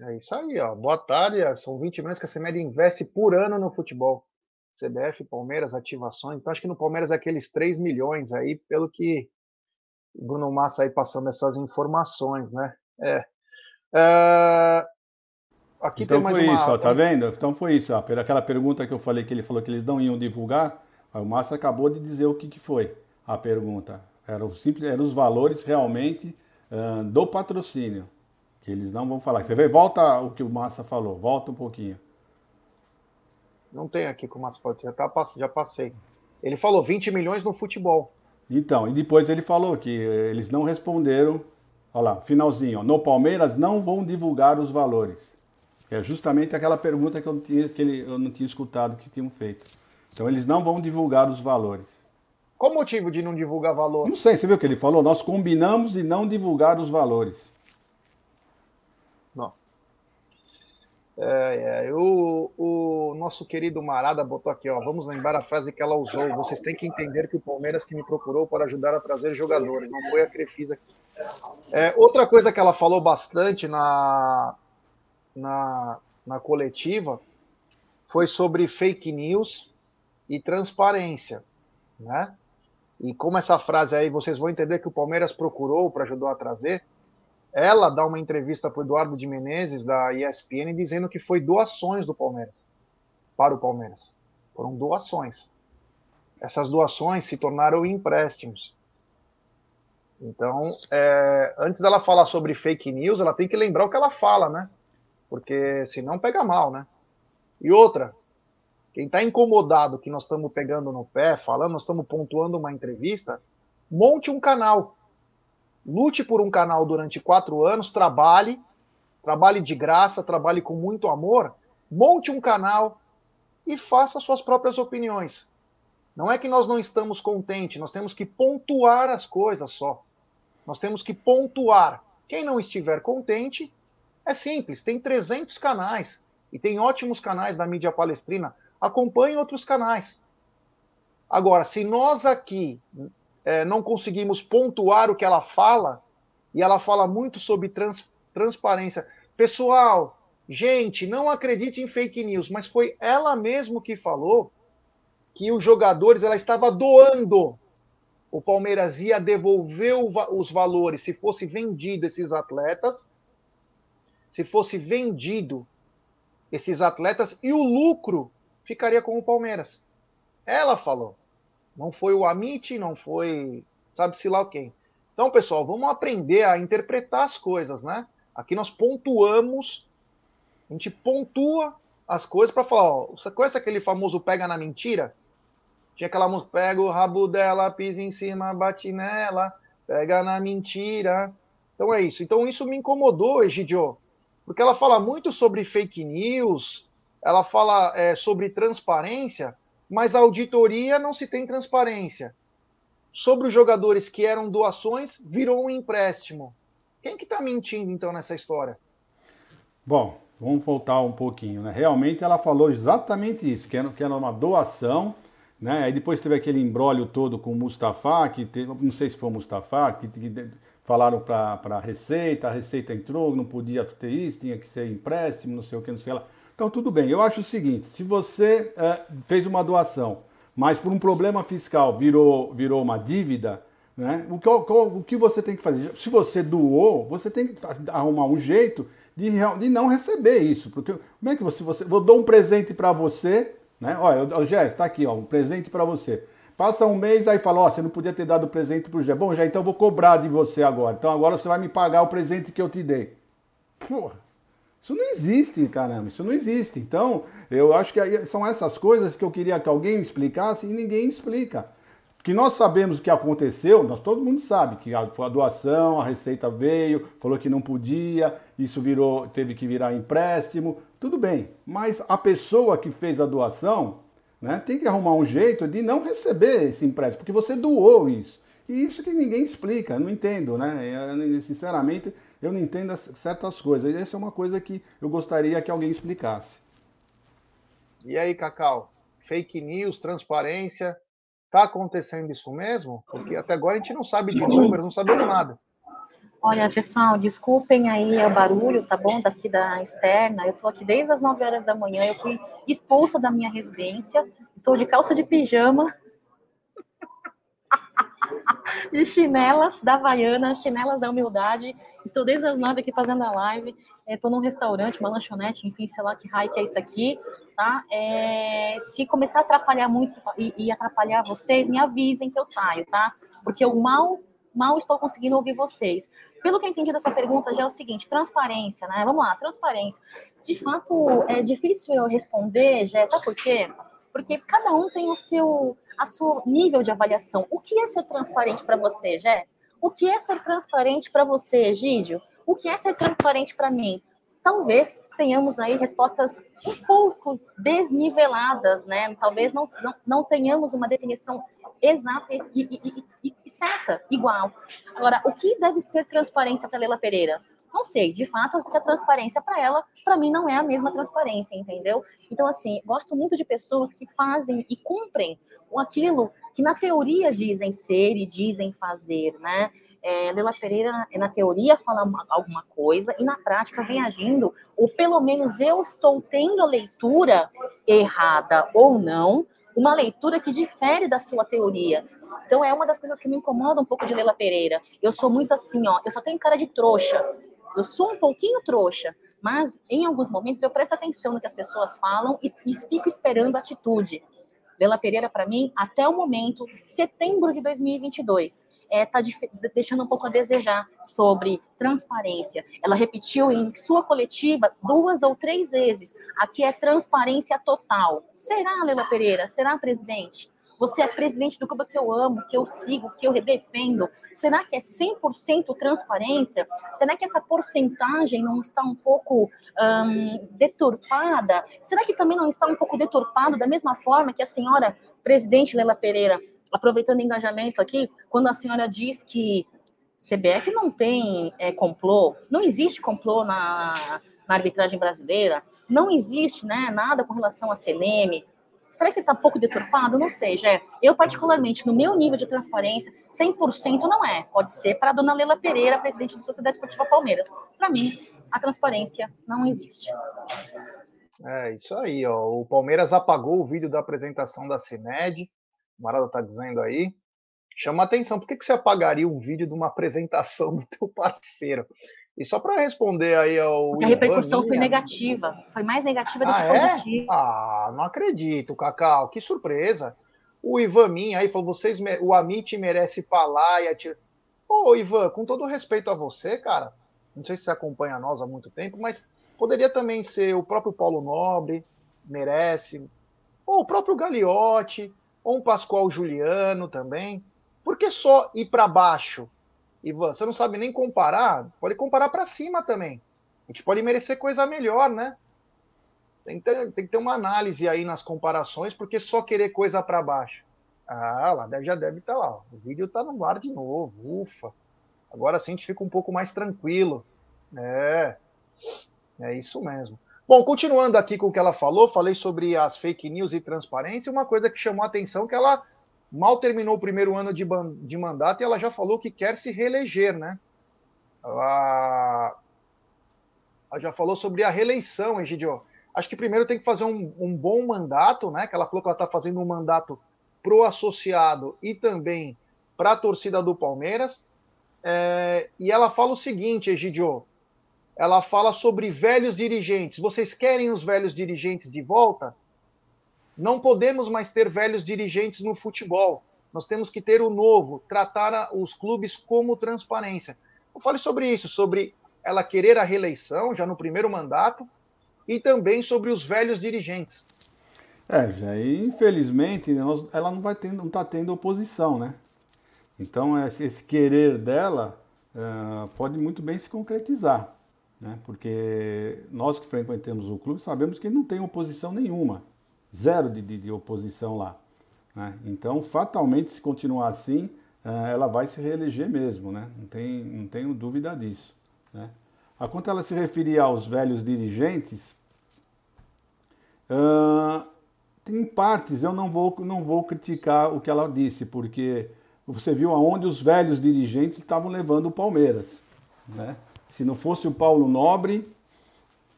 É isso aí, ó. Boa tarde. São 20 milhões que a CEMED investe por ano no futebol. CBF, Palmeiras, ativações. Então, acho que no Palmeiras é aqueles 3 milhões aí, pelo que o Bruno Massa aí passando essas informações, né? É. é... Aqui então foi uma... isso, ó, tá vendo? Então foi isso, ó, aquela pergunta que eu falei que ele falou que eles não iam divulgar, o Massa acabou de dizer o que, que foi a pergunta. Eram, simples, eram os valores realmente uh, do patrocínio, que eles não vão falar. Você vê, volta o que o Massa falou, volta um pouquinho. Não tem aqui com o Massa falou, já, tá, já passei. Ele falou 20 milhões no futebol. Então, e depois ele falou que eles não responderam. Olha lá, finalzinho. Ó, no Palmeiras não vão divulgar os valores. É justamente aquela pergunta que eu, tinha, que ele, eu não tinha escutado que tinham feito. Então eles não vão divulgar os valores. Qual o motivo de não divulgar valor? Não sei, você viu o que ele falou? Nós combinamos de não divulgar os valores. É, é, o, o, nosso querido Marada botou aqui, ó. Vamos lembrar a frase que ela usou. Vocês têm que entender que o Palmeiras que me procurou para ajudar a trazer jogadores, não foi a Crefisa. É, outra coisa que ela falou bastante na, na, na coletiva foi sobre fake news e transparência, né? E como essa frase aí, vocês vão entender que o Palmeiras procurou para ajudar a trazer, ela dá uma entrevista para o Eduardo de Menezes, da ESPN, dizendo que foi doações do Palmeiras para o Palmeiras. Foram doações. Essas doações se tornaram empréstimos. Então, é, antes dela falar sobre fake news, ela tem que lembrar o que ela fala, né? Porque senão pega mal, né? E outra, quem está incomodado que nós estamos pegando no pé, falando, nós estamos pontuando uma entrevista, monte um canal lute por um canal durante quatro anos, trabalhe, trabalhe de graça, trabalhe com muito amor, monte um canal e faça suas próprias opiniões. Não é que nós não estamos contentes, nós temos que pontuar as coisas só. Nós temos que pontuar. Quem não estiver contente, é simples, tem 300 canais e tem ótimos canais da mídia palestrina. Acompanhe outros canais. Agora, se nós aqui é, não conseguimos pontuar o que ela fala, e ela fala muito sobre trans, transparência. Pessoal, gente, não acredite em fake news, mas foi ela mesmo que falou que os jogadores ela estava doando. O Palmeiras ia devolver os valores se fosse vendido esses atletas, se fosse vendido esses atletas e o lucro ficaria com o Palmeiras. Ela falou. Não foi o Amit, não foi sabe-se lá quem. Então, pessoal, vamos aprender a interpretar as coisas, né? Aqui nós pontuamos, a gente pontua as coisas para falar, ó, você conhece aquele famoso pega na mentira? Tinha aquela música, pega o rabo dela, pisa em cima, bate nela, pega na mentira. Então é isso. Então isso me incomodou, Egidio, porque ela fala muito sobre fake news, ela fala é, sobre transparência, mas a auditoria não se tem transparência. Sobre os jogadores que eram doações, virou um empréstimo. Quem que está mentindo então nessa história? Bom, vamos voltar um pouquinho, né? Realmente ela falou exatamente isso, que era, que era uma doação, né? Aí depois teve aquele embrólio todo com o Mustafa, que teve, não sei se foi o Mustafa, que, que falaram para a Receita, a Receita entrou, não podia ter isso, tinha que ser empréstimo, não sei o que, não sei lá. Então tudo bem, eu acho o seguinte, se você é, fez uma doação, mas por um problema fiscal virou, virou uma dívida, né? O, que, o que você tem que fazer? Se você doou, você tem que arrumar um jeito de, de não receber isso. Porque como é que você. você eu dou um presente para você, né? Olha, o Jé, está aqui, ó, um presente para você. Passa um mês, aí fala, ó, você não podia ter dado presente pro Jé. Bom, já então eu vou cobrar de você agora. Então agora você vai me pagar o presente que eu te dei. Porra, isso não existe, caramba, isso não existe. Então, eu acho que são essas coisas que eu queria que alguém explicasse e ninguém explica que nós sabemos o que aconteceu, nós todo mundo sabe que foi a doação, a receita veio, falou que não podia, isso virou, teve que virar empréstimo, tudo bem. Mas a pessoa que fez a doação, né, tem que arrumar um jeito de não receber esse empréstimo, porque você doou isso. E isso que ninguém explica, não entendo, né? Eu, sinceramente, eu não entendo certas coisas. E essa é uma coisa que eu gostaria que alguém explicasse. E aí, Cacau? Fake news, transparência, Está acontecendo isso mesmo? Porque até agora a gente não sabe de número, não sabemos nada. Olha, pessoal, desculpem aí o barulho, tá bom? Daqui da externa. Eu tô aqui desde as 9 horas da manhã. Eu fui expulsa da minha residência. Estou de calça de pijama. De chinelas da Havaiana, chinelas da humildade. Estou desde as 9 aqui fazendo a live. Estou num restaurante, uma lanchonete, enfim, sei lá que raio que é isso aqui tá? É, se começar a atrapalhar muito e, e, atrapalhar vocês, me avisem que eu saio, tá? Porque eu mal, mal estou conseguindo ouvir vocês. Pelo que eu entendi da sua pergunta, já é o seguinte, transparência, né? Vamos lá, transparência. De fato, é difícil eu responder, já, sabe por quê? Porque cada um tem o seu, a seu nível de avaliação. O que é ser transparente para você, Jé? O que é ser transparente para você, Egídio? O que é ser transparente para mim? talvez tenhamos aí respostas um pouco desniveladas, né? Talvez não, não, não tenhamos uma definição exata e, e, e, e, certa, igual. Agora, o que deve ser transparência para Leila Pereira? Não sei, de fato, a transparência para ela, para mim, não é a mesma transparência, entendeu? Então, assim, gosto muito de pessoas que fazem e cumprem aquilo que na teoria dizem ser e dizem fazer, né? é, Leila Pereira, na teoria, fala alguma coisa e na prática vem agindo, ou pelo menos eu estou tendo a leitura errada ou não, uma leitura que difere da sua teoria. Então é uma das coisas que me incomoda um pouco de Leila Pereira. Eu sou muito assim, ó, eu só tenho cara de trouxa. Eu sou um pouquinho trouxa, mas em alguns momentos eu presto atenção no que as pessoas falam e, e fico esperando atitude. Leila Pereira, para mim, até o momento, setembro de 2022, está é, tá deixando um pouco a desejar sobre transparência. Ela repetiu em sua coletiva duas ou três vezes: aqui é transparência total. Será, Leila Pereira? Será, presidente? Você é presidente do clube que eu amo, que eu sigo, que eu defendo. Será que é 100% transparência? Será que essa porcentagem não está um pouco deturpada? Será que também não está um pouco deturpado da mesma forma que a senhora presidente Leila Pereira, aproveitando o engajamento aqui, quando a senhora diz que CBF não tem é, complô, não existe complô na, na arbitragem brasileira, não existe né, nada com relação a CNM, Será que está pouco deturpado? Não sei, Jé. Eu, particularmente, no meu nível de transparência, 100% não é. Pode ser para a dona Leila Pereira, presidente da Sociedade Esportiva Palmeiras. Para mim, a transparência não existe. É isso aí, ó. O Palmeiras apagou o vídeo da apresentação da CIMED. O Marada está dizendo aí. Chama atenção, por que, que você apagaria um vídeo de uma apresentação do teu parceiro? E só para responder aí ao. Porque a repercussão Ivan, foi negativa. Foi mais negativa do ah, que é? positiva. Ah, não acredito, Cacau. Que surpresa. O Ivan Minha aí falou: vocês, o Amit merece falar e atirar. Ô, Ivan, com todo respeito a você, cara, não sei se você acompanha nós há muito tempo, mas poderia também ser o próprio Paulo Nobre, merece, ou o próprio Gagliotti, ou um Pascoal Juliano também. Por que só ir para baixo? E você não sabe nem comparar, pode comparar para cima também. A gente pode merecer coisa melhor, né? Tem que, ter, tem que ter uma análise aí nas comparações, porque só querer coisa para baixo. Ah, lá deve, já deve estar tá lá. O vídeo está no ar de novo. Ufa. Agora sim a gente fica um pouco mais tranquilo. É. É isso mesmo. Bom, continuando aqui com o que ela falou, falei sobre as fake news e transparência. Uma coisa que chamou a atenção é que ela mal terminou o primeiro ano de, de mandato e ela já falou que quer se reeleger, né? Ela, ela já falou sobre a reeleição, Egidio. Acho que primeiro tem que fazer um, um bom mandato, né? Que ela falou que ela está fazendo um mandato pro associado e também para a torcida do Palmeiras. É, e ela fala o seguinte, Egidio, ela fala sobre velhos dirigentes. Vocês querem os velhos dirigentes de volta? Não podemos mais ter velhos dirigentes no futebol. Nós temos que ter o novo, tratar os clubes como transparência. Eu falei sobre isso, sobre ela querer a reeleição já no primeiro mandato e também sobre os velhos dirigentes. É, já infelizmente ela não vai não está tendo oposição, né? Então esse querer dela uh, pode muito bem se concretizar né? porque nós que frequentamos o clube sabemos que não tem oposição nenhuma, zero de, de, de oposição lá. Né? Então, fatalmente, se continuar assim, uh, ela vai se reeleger mesmo, né? não, tem, não tenho dúvida disso. Né? A quanto ela se referia aos velhos dirigentes, uh, em partes eu não vou, não vou criticar o que ela disse, porque você viu aonde os velhos dirigentes estavam levando o Palmeiras. Né? Se não fosse o Paulo Nobre,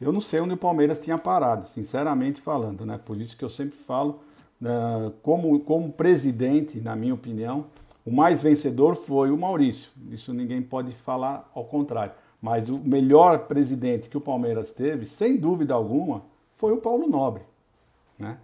eu não sei onde o Palmeiras tinha parado, sinceramente falando, né? Por isso que eu sempre falo, uh, como, como presidente, na minha opinião, o mais vencedor foi o Maurício. Isso ninguém pode falar ao contrário. Mas o melhor presidente que o Palmeiras teve, sem dúvida alguma, foi o Paulo Nobre. Né?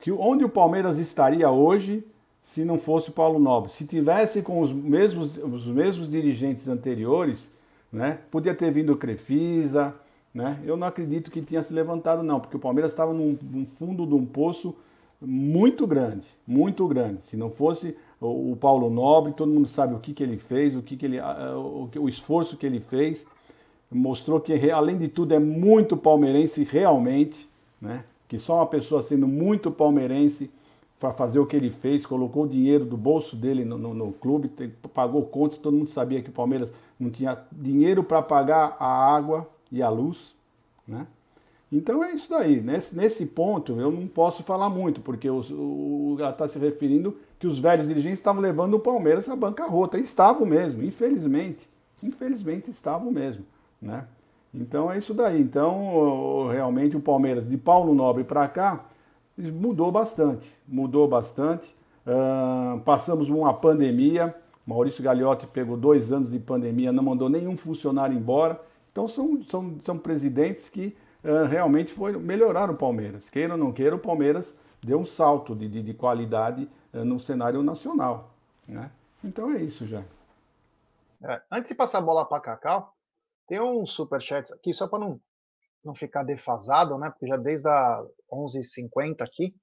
Que, onde o Palmeiras estaria hoje se não fosse o Paulo Nobre? Se tivesse com os mesmos, os mesmos dirigentes anteriores, né? Podia ter vindo o Crefisa, né? Eu não acredito que tinha se levantado, não, porque o Palmeiras estava num, num, fundo de um poço muito grande, muito grande. Se não fosse o, o Paulo Nobre, todo mundo sabe o que, que ele fez, o que, que ele, o, o esforço que ele fez, mostrou que além de tudo é muito palmeirense realmente, né? Que só uma pessoa sendo muito palmeirense para fazer o que ele fez, colocou o dinheiro do bolso dele no, no, no clube, pagou contas, todo mundo sabia que o Palmeiras não tinha dinheiro para pagar a água e a luz, né? Então é isso daí. Nesse, nesse ponto eu não posso falar muito, porque o, o, ela está se referindo que os velhos dirigentes estavam levando o Palmeiras à bancarrota. E estavam mesmo, infelizmente. Infelizmente estavam mesmo. Né? Então é isso daí. Então, realmente, o Palmeiras, de Paulo Nobre para cá, mudou bastante. Mudou bastante. Uh, passamos uma pandemia. Maurício Gagliotti pegou dois anos de pandemia, não mandou nenhum funcionário embora. Então são, são, são presidentes que uh, realmente foi, melhoraram o Palmeiras. Queira ou não queira, o Palmeiras deu um salto de, de, de qualidade uh, no cenário nacional. Né? Então é isso já. É, antes de passar a bola para Cacau, tem um superchat aqui, só para não, não ficar defasado, né? Porque já desde a 11h50 aqui.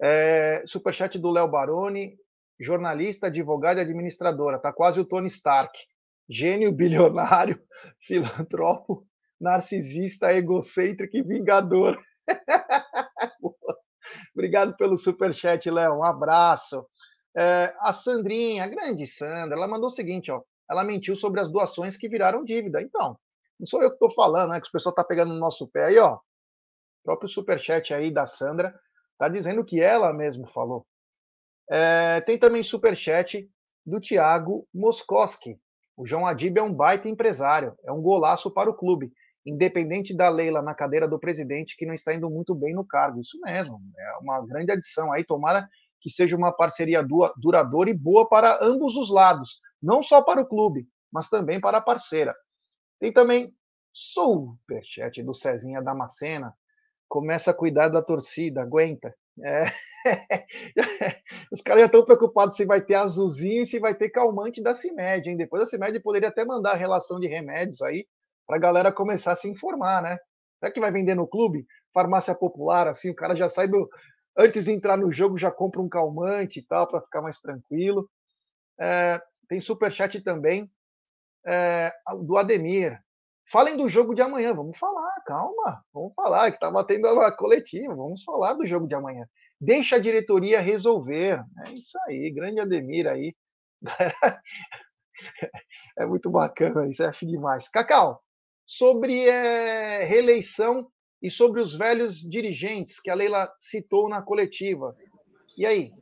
É, superchat do Léo Baroni, jornalista, advogado e administradora. Tá quase o Tony Stark. Gênio, bilionário, filantropo, narcisista, egocêntrico e vingador. Obrigado pelo superchat, Léo. Um abraço. É, a Sandrinha, a grande Sandra, ela mandou o seguinte, ó. Ela mentiu sobre as doações que viraram dívida. Então, não sou eu que estou falando, né? Que o pessoal está pegando no nosso pé aí, ó. O próprio superchat aí da Sandra tá dizendo que ela mesmo falou. É, tem também superchat do Thiago Moskoski. O João Adib é um baita empresário, é um golaço para o clube, independente da Leila na cadeira do presidente, que não está indo muito bem no cargo. Isso mesmo, é uma grande adição aí. Tomara que seja uma parceria duradoura e boa para ambos os lados, não só para o clube, mas também para a parceira. Tem também superchat do Cezinha Damascena. Começa a cuidar da torcida, aguenta. É. Os caras já estão preocupados se vai ter azulzinho e se vai ter calmante da CIMED, hein? Depois a CIMED poderia até mandar a relação de remédios aí para a galera começar a se informar, né? Será que vai vender no clube? Farmácia popular, assim, o cara já sai do. Antes de entrar no jogo, já compra um calmante e tal, para ficar mais tranquilo. É, tem superchat também é, do Ademir. Falem do jogo de amanhã. Vamos falar, calma. Vamos falar, que estava tendo a coletiva. Vamos falar do jogo de amanhã. Deixa a diretoria resolver. É isso aí, grande Ademir aí. É muito bacana, isso é demais. Cacau, sobre é, reeleição e sobre os velhos dirigentes que a Leila citou na coletiva. E aí?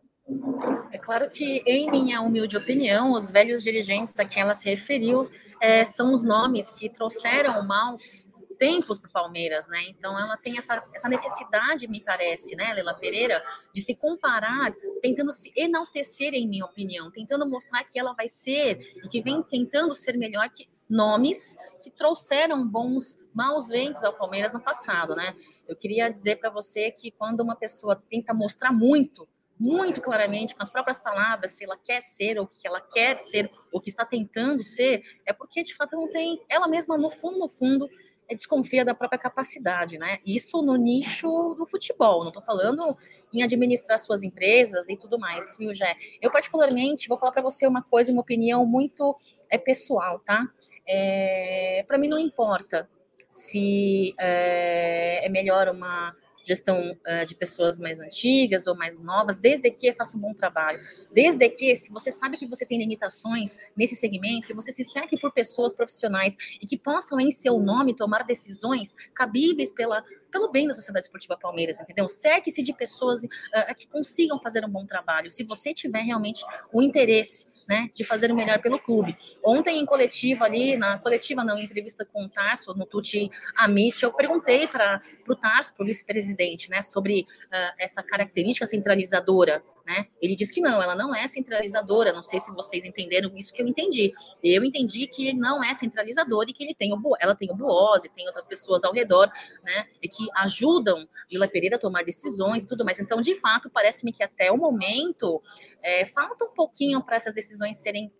É claro que, em minha humilde opinião, os velhos dirigentes a quem ela se referiu é, são os nomes que trouxeram maus tempos para o Palmeiras, né? Então ela tem essa, essa necessidade, me parece, né, Leila Pereira, de se comparar, tentando se enaltecer, em minha opinião, tentando mostrar que ela vai ser e que vem tentando ser melhor que nomes que trouxeram bons, maus ventos ao Palmeiras no passado, né? Eu queria dizer para você que quando uma pessoa tenta mostrar muito muito claramente, com as próprias palavras, se ela quer ser, ou que ela quer ser, ou que está tentando ser, é porque de fato não tem, ela mesma, no fundo, no fundo, é, desconfia da própria capacidade, né? Isso no nicho do futebol, não estou falando em administrar suas empresas e tudo mais, viu, Jé? Eu, particularmente, vou falar para você uma coisa, uma opinião muito é, pessoal, tá? É, para mim não importa se é, é melhor uma gestão uh, de pessoas mais antigas ou mais novas, desde que faça um bom trabalho. Desde que, se você sabe que você tem limitações nesse segmento, que você se seque por pessoas profissionais e que possam, em seu nome, tomar decisões cabíveis pela, pelo bem da Sociedade Esportiva Palmeiras, entendeu? Seque-se de pessoas uh, que consigam fazer um bom trabalho. Se você tiver realmente o interesse né, de fazer o melhor pelo clube. Ontem, em coletiva ali, na coletiva não, em entrevista com o Tarso, no Tuti Amit, eu perguntei para o Tarso, para o vice-presidente, né, sobre uh, essa característica centralizadora né? Ele diz que não, ela não é centralizadora. Não sei se vocês entenderam isso que eu entendi. Eu entendi que ele não é centralizador e que ele tem o ela tem o Buose, tem outras pessoas ao redor, né? E que ajudam Vila Pereira a tomar decisões e tudo mais. Então, de fato, parece-me que até o momento é, falta um pouquinho para essas decisões serem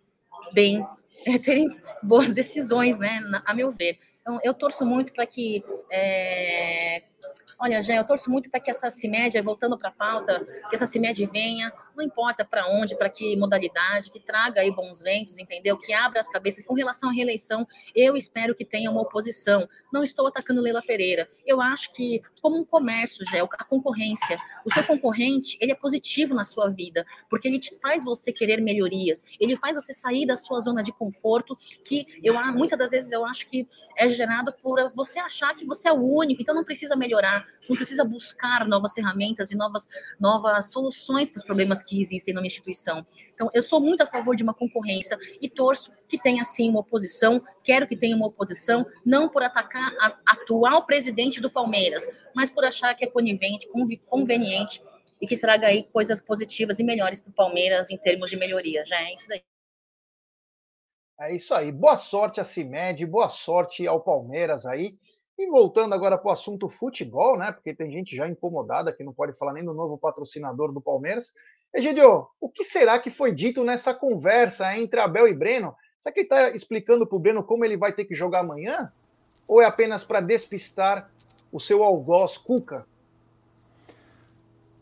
bem, terem boas decisões, né? A meu ver. Então, eu torço muito para que é, Olha, Jé, eu torço muito para que essa CIMED, voltando para a pauta, que essa CIMED venha, não importa para onde, para que modalidade, que traga aí bons ventos, entendeu? Que abra as cabeças. Com relação à reeleição, eu espero que tenha uma oposição. Não estou atacando Leila Pereira. Eu acho que, como um comércio, Gé, a concorrência, o seu concorrente, ele é positivo na sua vida, porque ele te faz você querer melhorias, ele faz você sair da sua zona de conforto, que eu muitas das vezes eu acho que é gerado por você achar que você é o único, então não precisa melhorar, não precisa buscar novas ferramentas e novas, novas soluções para os problemas que existem numa instituição. Então, eu sou muito a favor de uma concorrência e torço que tenha, sim, uma oposição, quero que tenha uma oposição, não por atacar a atual presidente do Palmeiras, mas por achar que é conivente, conveniente e que traga aí coisas positivas e melhores para o Palmeiras em termos de melhoria. Já é isso daí. É isso aí. Boa sorte a CIMED, boa sorte ao Palmeiras aí. E voltando agora para o assunto futebol, né? Porque tem gente já incomodada que não pode falar nem do novo patrocinador do Palmeiras. Egidio, o que será que foi dito nessa conversa entre Abel e Breno? Será que ele está explicando para o Breno como ele vai ter que jogar amanhã? Ou é apenas para despistar o seu algoz Cuca?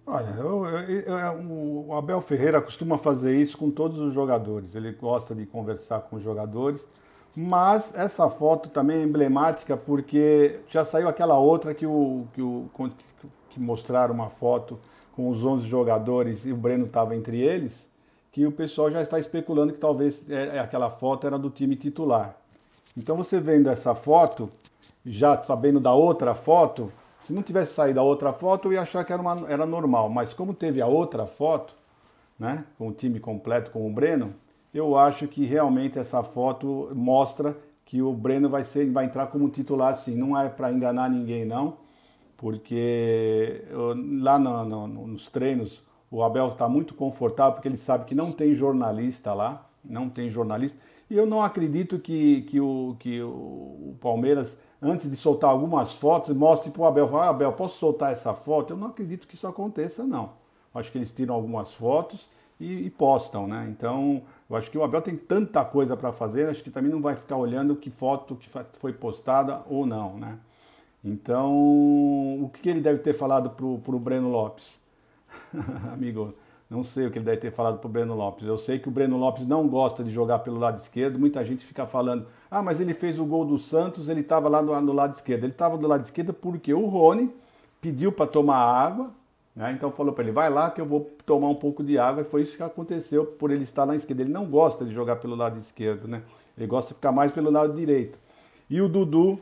Olha, eu, eu, eu, o Abel Ferreira costuma fazer isso com todos os jogadores. Ele gosta de conversar com os jogadores mas essa foto também é emblemática porque já saiu aquela outra que, o, que, o, que mostraram uma foto com os 11 jogadores e o Breno estava entre eles, que o pessoal já está especulando que talvez é, é, aquela foto era do time titular. Então você vendo essa foto, já sabendo da outra foto, se não tivesse saído a outra foto, eu ia achar que era, uma, era normal. Mas como teve a outra foto, né, com o time completo, com o Breno, eu acho que realmente essa foto mostra que o Breno vai, ser, vai entrar como titular sim. Não é para enganar ninguém, não, porque lá no, no, nos treinos o Abel está muito confortável, porque ele sabe que não tem jornalista lá, não tem jornalista. E eu não acredito que, que, o, que o Palmeiras, antes de soltar algumas fotos, mostre para o Abel, ah, Abel, posso soltar essa foto? Eu não acredito que isso aconteça, não. Acho que eles tiram algumas fotos e, e postam, né? Então, eu acho que o Abel tem tanta coisa para fazer, acho que também não vai ficar olhando que foto que foi postada ou não, né? Então, o que ele deve ter falado pro, pro Breno Lopes? Amigo, Não sei o que ele deve ter falado para o Breno Lopes. Eu sei que o Breno Lopes não gosta de jogar pelo lado esquerdo. Muita gente fica falando: ah, mas ele fez o gol do Santos, ele estava lá no, no, lado esquerdo. Ele estava do lado esquerdo porque o Rony pediu para tomar água, né? então falou para ele: vai lá que eu vou tomar um pouco de água. E foi isso que aconteceu por ele estar na esquerda. Ele não gosta de jogar pelo lado esquerdo, né? ele gosta de ficar mais pelo lado direito. E o Dudu,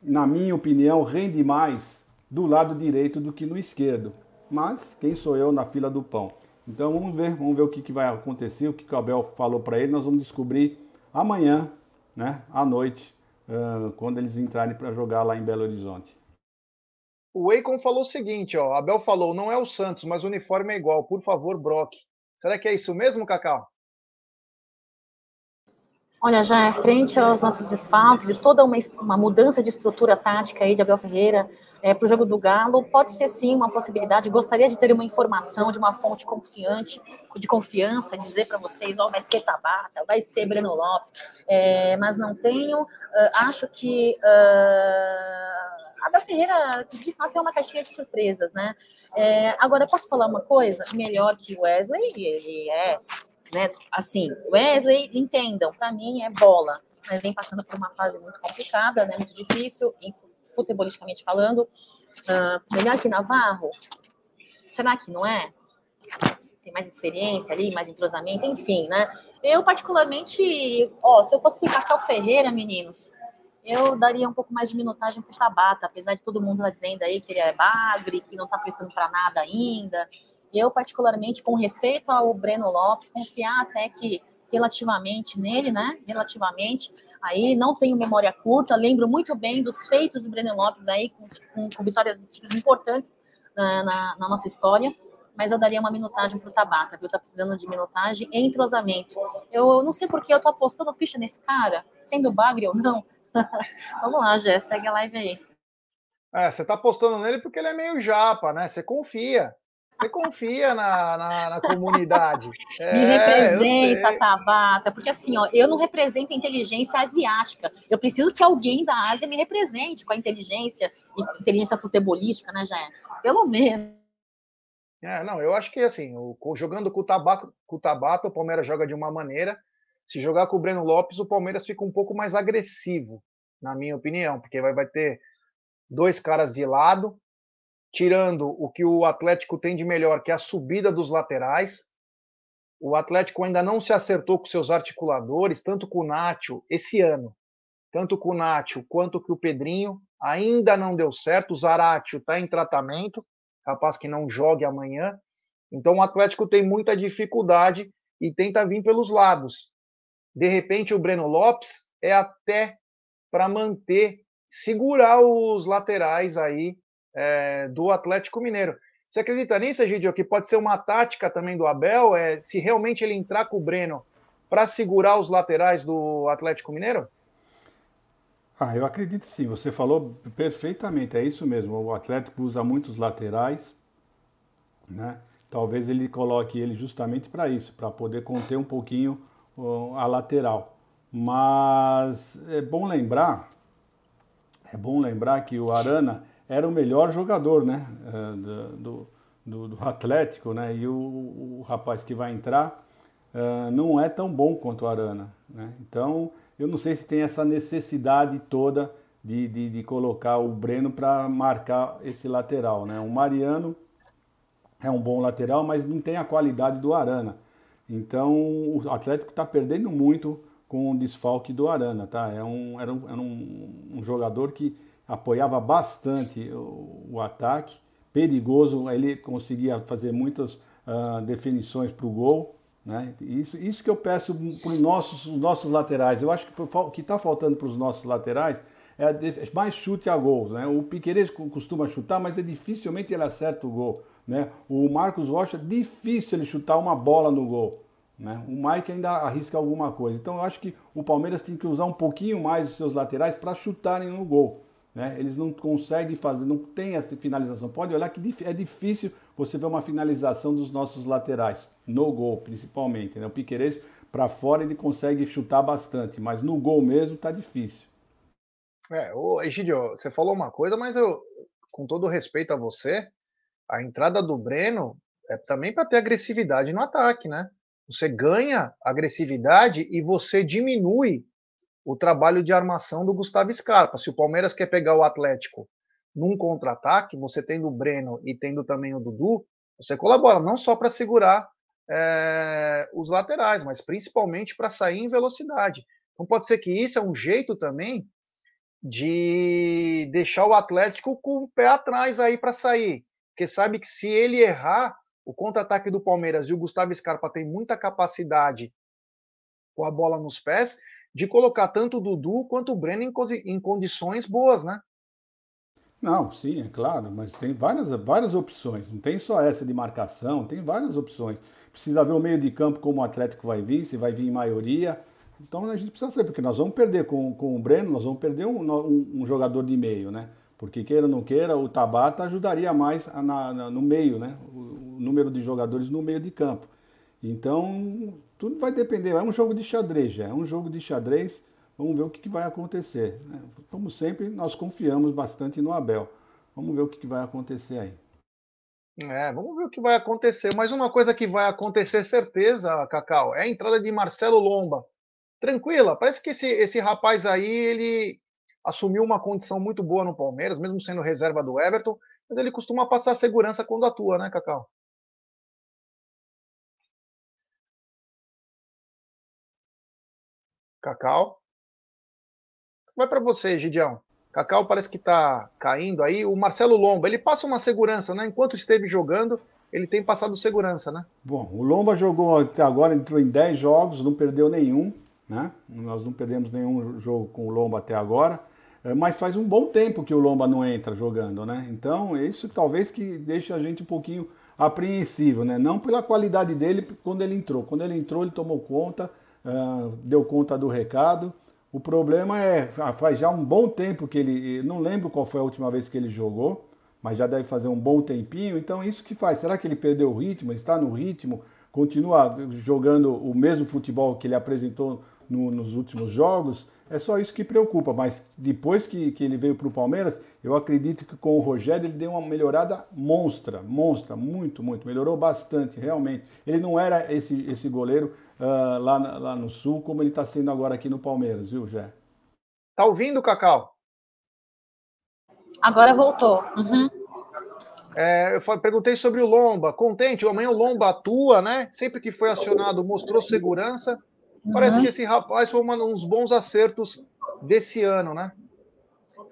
na minha opinião, rende mais do lado direito do que no esquerdo. Mas quem sou eu na fila do pão? Então vamos ver, vamos ver o que, que vai acontecer, o que, que o Abel falou para ele. Nós vamos descobrir amanhã, né, à noite, uh, quando eles entrarem para jogar lá em Belo Horizonte. O Eikon falou o seguinte, ó, Abel falou, não é o Santos, mas o uniforme é igual. Por favor, Brock. Será que é isso mesmo, Cacau? Olha, já é frente aos nossos desfalques e toda uma, uma mudança de estrutura tática aí de Abel Ferreira é, para o jogo do Galo, pode ser sim uma possibilidade. Gostaria de ter uma informação de uma fonte confiante, de confiança, dizer para vocês, ó, oh, vai ser Tabata, vai ser Breno Lopes, é, mas não tenho. Uh, acho que uh, Abel Ferreira, de fato, é uma caixinha de surpresas, né? É, agora, posso falar uma coisa? Melhor que o Wesley, ele é né? Assim, Wesley, entendam, para mim é bola, mas vem passando por uma fase muito complicada, né? Muito difícil, futebolisticamente falando. Uh, melhor que Navarro? Será que não é? Tem mais experiência ali, mais entrosamento, enfim, né? Eu, particularmente, ó, se eu fosse Cacau Ferreira, meninos, eu daria um pouco mais de minutagem pro Tabata, apesar de todo mundo estar tá dizendo aí que ele é bagre, que não tá prestando para nada ainda. Eu, particularmente, com respeito ao Breno Lopes, confiar até que relativamente nele, né? Relativamente. Aí não tenho memória curta, lembro muito bem dos feitos do Breno Lopes aí, com, com, com vitórias importantes na, na, na, nossa história. Mas eu daria uma minutagem para o Tabata, viu? Tá precisando de minutagem e entrosamento. Eu não sei porque eu tô apostando ficha nesse cara, sendo bagre ou não. Vamos lá, Jé, segue a live aí. É, você tá apostando nele porque ele é meio japa, né? Você confia. Você confia na, na, na comunidade. É, Me representa, Tabata, porque assim, ó, eu não represento a inteligência asiática. Eu preciso que alguém da Ásia me represente com a inteligência inteligência futebolística, né, Jair? Pelo menos. É, não, eu acho que assim, o, jogando com o, Tabata, com o Tabata, o Palmeiras joga de uma maneira. Se jogar com o Breno Lopes, o Palmeiras fica um pouco mais agressivo, na minha opinião, porque vai, vai ter dois caras de lado, tirando o que o Atlético tem de melhor, que é a subida dos laterais. O Atlético ainda não se acertou com seus articuladores, tanto com o Nacho esse ano, tanto com o Nacho quanto com o Pedrinho. Ainda não deu certo. O Zaratio está em tratamento, capaz que não jogue amanhã. Então o Atlético tem muita dificuldade e tenta vir pelos lados. De repente, o Breno Lopes é até para manter, segurar os laterais aí é, do Atlético Mineiro. Você acredita nisso, Egidio, que pode ser uma tática também do Abel, é, se realmente ele entrar com o Breno para segurar os laterais do Atlético Mineiro? Ah, eu acredito sim, você falou perfeitamente, é isso mesmo. O Atlético usa muitos laterais, né? Talvez ele coloque ele justamente para isso, para poder conter um pouquinho a lateral. Mas é bom lembrar, é bom lembrar que o Arana era o melhor jogador né, eh, do, do, do Atlético, né? E o, o, rapaz que vai entrar uh, não é tão bom quanto o Arana. Né? Então, eu não sei se tem essa necessidade toda de, de, de colocar o Breno para marcar esse lateral. Né? O Mariano é um bom lateral, mas não tem a qualidade do Arana. Então, o Atlético está perdendo muito com o desfalque do Arana. Tá? É um, era um, era um, um jogador que apoiava bastante o, o ataque, perigoso, ele conseguia fazer muitas uh, definições para o gol. Né? Isso, isso que eu peço para os nossos, nossos laterais. Eu acho que o que está faltando para os nossos laterais é mais chute a gol. Né? O Piqueires costuma chutar, mas é dificilmente ele acerta o gol. Né? O Marcos Rocha, difícil ele chutar uma bola no gol. Né? O Mike ainda arrisca alguma coisa. Então eu acho que o Palmeiras tem que usar um pouquinho mais os seus laterais para chutarem no gol. Né? Eles não conseguem fazer, não tem essa finalização. Pode olhar que é difícil você ver uma finalização dos nossos laterais, no gol principalmente. Né? O Piqueires para fora ele consegue chutar bastante, mas no gol mesmo tá difícil. É, ô Egidio, você falou uma coisa, mas eu, com todo respeito a você, a entrada do Breno é também para ter agressividade no ataque, né? Você ganha agressividade e você diminui o trabalho de armação do Gustavo Scarpa. Se o Palmeiras quer pegar o Atlético num contra-ataque, você tendo o Breno e tendo também o Dudu, você colabora não só para segurar é, os laterais, mas principalmente para sair em velocidade. Então pode ser que isso é um jeito também de deixar o Atlético com o pé atrás aí para sair, porque sabe que se ele errar o contra-ataque do Palmeiras e o Gustavo Scarpa tem muita capacidade com a bola nos pés de colocar tanto o Dudu quanto o Breno em, em condições boas, né? Não, sim, é claro, mas tem várias, várias opções. Não tem só essa de marcação, tem várias opções. Precisa ver o meio de campo como o Atlético vai vir, se vai vir em maioria. Então a gente precisa saber, porque nós vamos perder com, com o Breno, nós vamos perder um, um, um jogador de meio, né? Porque queira ou não queira, o Tabata ajudaria mais na, na, no meio, né? O, o, número de jogadores no meio de campo. Então, tudo vai depender. É um jogo de xadrez, já. É um jogo de xadrez. Vamos ver o que, vai acontecer. Né? Como sempre, nós confiamos bastante no Abel. Vamos ver o que, que vai acontecer aí. É, vamos ver o que vai acontecer. Mas uma coisa que vai acontecer, certeza, Cacau, é a entrada de Marcelo Lomba. Tranquila, parece que esse, esse rapaz aí, ele assumiu uma condição muito boa no Palmeiras, mesmo sendo reserva do Everton, mas ele costuma passar segurança quando atua, né, Cacau? Cacau? Vai para você, Gidião. Cacau parece que está caindo aí. O Marcelo Lomba, ele passa uma segurança, né? Enquanto esteve jogando, ele tem passado segurança, né? Bom, o Lomba jogou até agora, entrou em 10 jogos, não perdeu nenhum, né? Nós não perdemos nenhum jogo com o Lomba até agora. É, mas faz um bom tempo que o Lomba não entra jogando, né? Então, isso talvez que deixe a gente um pouquinho apreensivo, né? Não pela qualidade dele quando ele entrou. Quando ele entrou, ele tomou conta, deu conta do recado. O problema é, faz já um bom tempo que ele, não lembro qual foi a última vez que ele jogou, mas já deve fazer um bom tempinho. Então, isso que faz? Será que ele perdeu o ritmo? Está no ritmo? Continua jogando o mesmo futebol que ele apresentou no, nos últimos jogos? É só isso que preocupa, mas depois que, que ele veio para o Palmeiras, eu acredito que com o Rogério ele deu uma melhorada monstra, monstra, muito, muito, melhorou bastante, realmente. Ele não era esse, esse goleiro uh, lá, lá no Sul como ele está sendo agora aqui no Palmeiras, viu, Jé? Tá ouvindo, Cacau? Agora voltou. Uhum. É, eu perguntei sobre o Lomba. Contente, amanhã o Lomba atua, né? Sempre que foi acionado, mostrou segurança. Parece uhum. que esse rapaz foi um dos bons acertos desse ano, né?